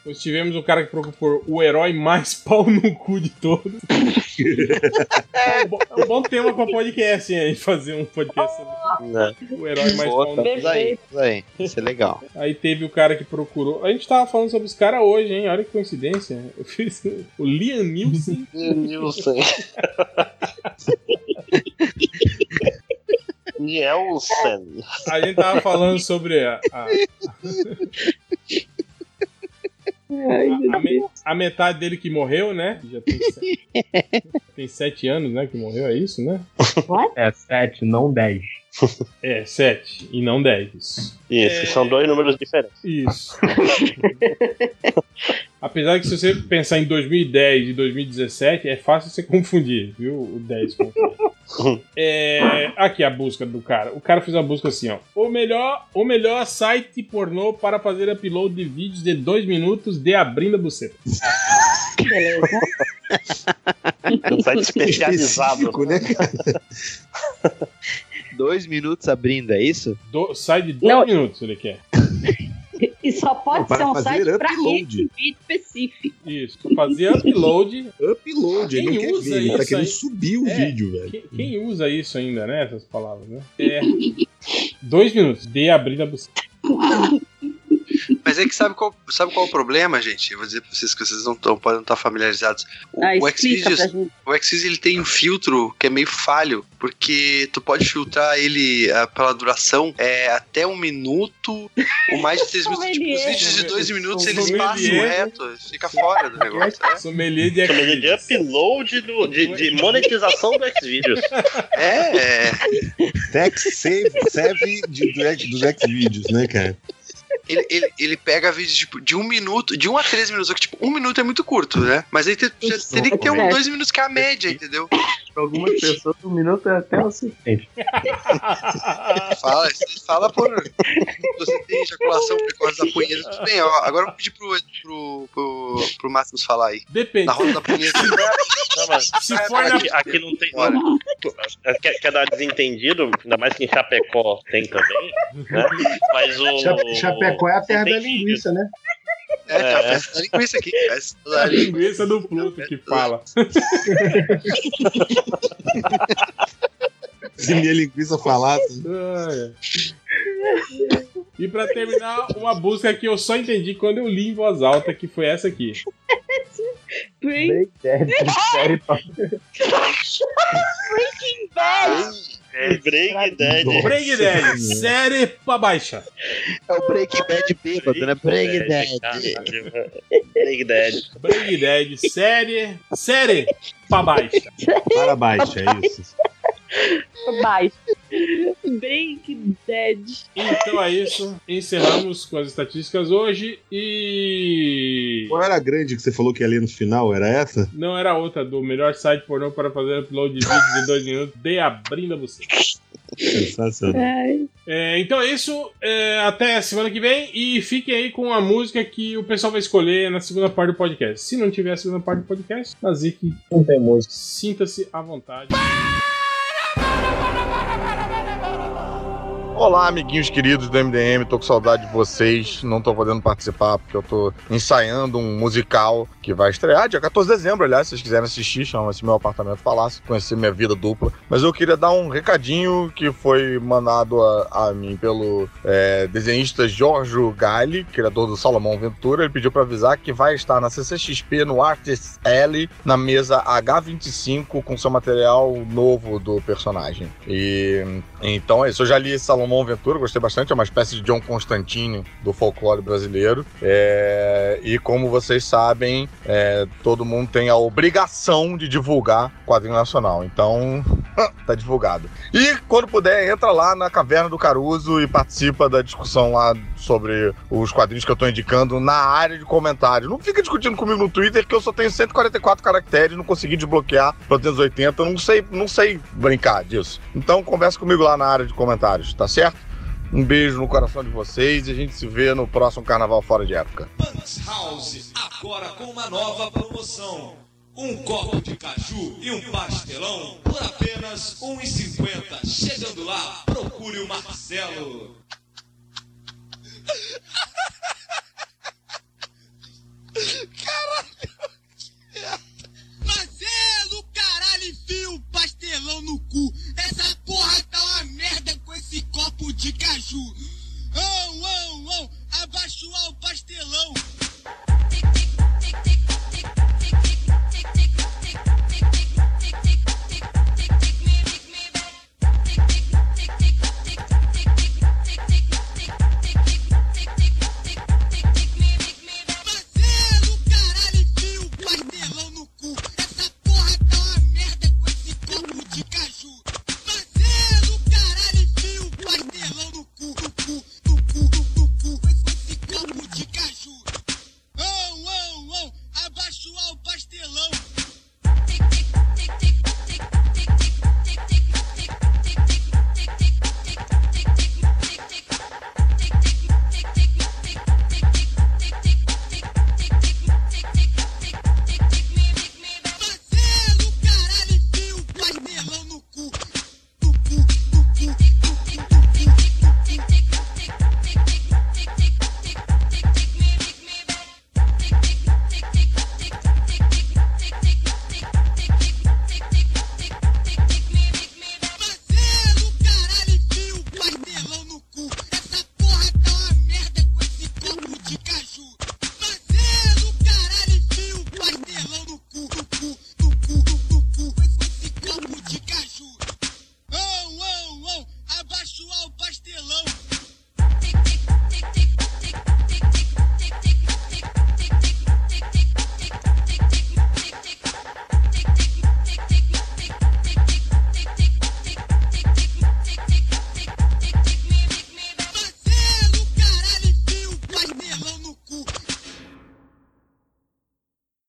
Nós tivemos o cara que procurou por o herói mais pau no cu de todos. é, um bom, é um bom tema pra podcast, hein? A gente fazer um podcast sobre Né? o herói mais pau no cu. Isso aí, isso aí. Isso é legal. Aí teve o cara que procurou. A gente tava falando sobre os caras hoje, hein? Olha que coincidência. Eu fiz o Liam Nielsen. Nilson. Nielsen. A gente tava falando sobre a. a- a- a me- a metade dele que morreu, né? Já tem, sete, tem sete anos, né? Que morreu, é isso, né? É 7, não 10. É, sete e não dez. Isso, são dois números diferentes. Isso. Apesar que se você pensar em 2010 e 2017, é fácil você confundir, viu? O 10 com o 10. É, aqui a busca do cara. O cara fez uma busca assim, ó. O melhor, o melhor site pornô para fazer upload de vídeos de 2 minutos de abrindo a buceta. Beleza. Um site especializado. Específico, né, cara? Dois minutos abrindo, é isso? Do, sai de 2 Não. minutos ele quer. E só pode ser um site para upload. esse vídeo específico. Isso, fazer upload. upload, ele Quem quer usa ver, ele tá isso querendo aí? subir o É, vídeo, velho. Quem, quem usa isso ainda, né? Essas palavras, né? É. Dois minutos. De abrir a buceta. Mas é que sabe qual, sabe qual é o problema, gente? Eu vou dizer pra vocês que vocês não tão, podem não estar familiarizados. O, Ah, o Xvideos, o ele tem um filtro que é meio falho, porque tu pode filtrar ele ah, pela duração é, até um minuto ou mais de três minutos. Tipo, os vídeos de dois minutos eles passam reto, fica fora do negócio. É. Sommelier de Sommelier de upload do- de, de monetização do Xvideos. É, é. Tex save, save de, do, dos Xvideos, né, cara? Ele, ele, ele pega vídeos tipo, de um minuto, de um a três minutos, só que tipo, um minuto é muito curto, né? Mas aí já teria que ter um, dois minutos que é a média, entendeu? Pra algumas pessoas, um minuto é até o suficiente. Fala, fala por. Você tem ejaculação precoce da punheta, tudo bem. Ó, agora eu vou pedir pro, pro, pro, pro Máximos falar aí. Depende. Na roda da punheta. Não, mas Se for na- aqui, aqui não tem. Não, quer, quer dar desentendido, ainda mais que em Chapecó tem também. Né? Mas o. Chape- Chapecó é a terra da linguiça, né? É, tem a festa da linguiça aqui. Festa da A linguiça do Pluto que fala. Se minha linguiça falasse. Ai. E pra terminar, uma busca que eu só entendi quando eu li em voz alta, que foi essa aqui. Breaking série Bad. Break Dead. Break Dead, série pra baixa. É o Breaking Bad bêbado, né? Breaking Bad. Break Dead. Break Dead, série. Série pra baixa. Para baixo, é isso. Baixo. Breaking Dead. Então é isso. Encerramos com as estatísticas hoje e. Qual era a grande que você falou que ia ler no final? Era essa? Não era outra, do melhor site pornô para fazer upload de vídeo de dois minutos, de abrindo você. Sensacional. É, então é isso. É, até a semana que vem. E fiquem aí com a música que o pessoal vai escolher na segunda parte do podcast. Se não tiver a segunda parte do podcast, Nazik, Não tem música. sinta-se à vontade. Olá, amiguinhos queridos do MDM, tô com saudade de vocês. Não tô podendo participar porque eu tô ensaiando um musical que vai estrear dia 14 de dezembro. Aliás, se vocês quiserem assistir, chama-se Meu Apartamento Palácio, conhecer minha vida dupla. Mas eu queria dar um recadinho que foi mandado a, a mim pelo é, desenhista Jorge Galli, criador do Salomão Ventura. Ele pediu para avisar que vai estar na CCXP no Artist Alley, na mesa H25, com seu material novo do personagem. E então é isso. Eu já li Salomão Ventura, gostei bastante. É uma espécie de John Constantine do folclore brasileiro. É, e como vocês sabem, é, todo mundo tem a obrigação de divulgar quadrinho nacional. Então, tá divulgado. E quando puder, entra lá na Caverna do Caruso e participa da discussão lá sobre os quadrinhos que eu tô indicando na área de comentários. Não fica discutindo comigo no Twitter que eu só tenho 144 caracteres, não consegui desbloquear para 280, não sei, não sei brincar disso. Então conversa comigo lá na área de comentários, tá certo? Um beijo no coração de vocês e a gente se vê no próximo Carnaval Fora de Época. Pants House, agora com uma nova promoção. Um copo de caju e um pastelão por apenas R$ 1,50. Chegando lá, procure o Marcelo. Caralho, que merda. Marcelo, caralho, enfia o um pastelão no cu. Essa porra copo de caju. Oh, oh, oh, abaixo ao pastelão. Tic, tic, tic, tic.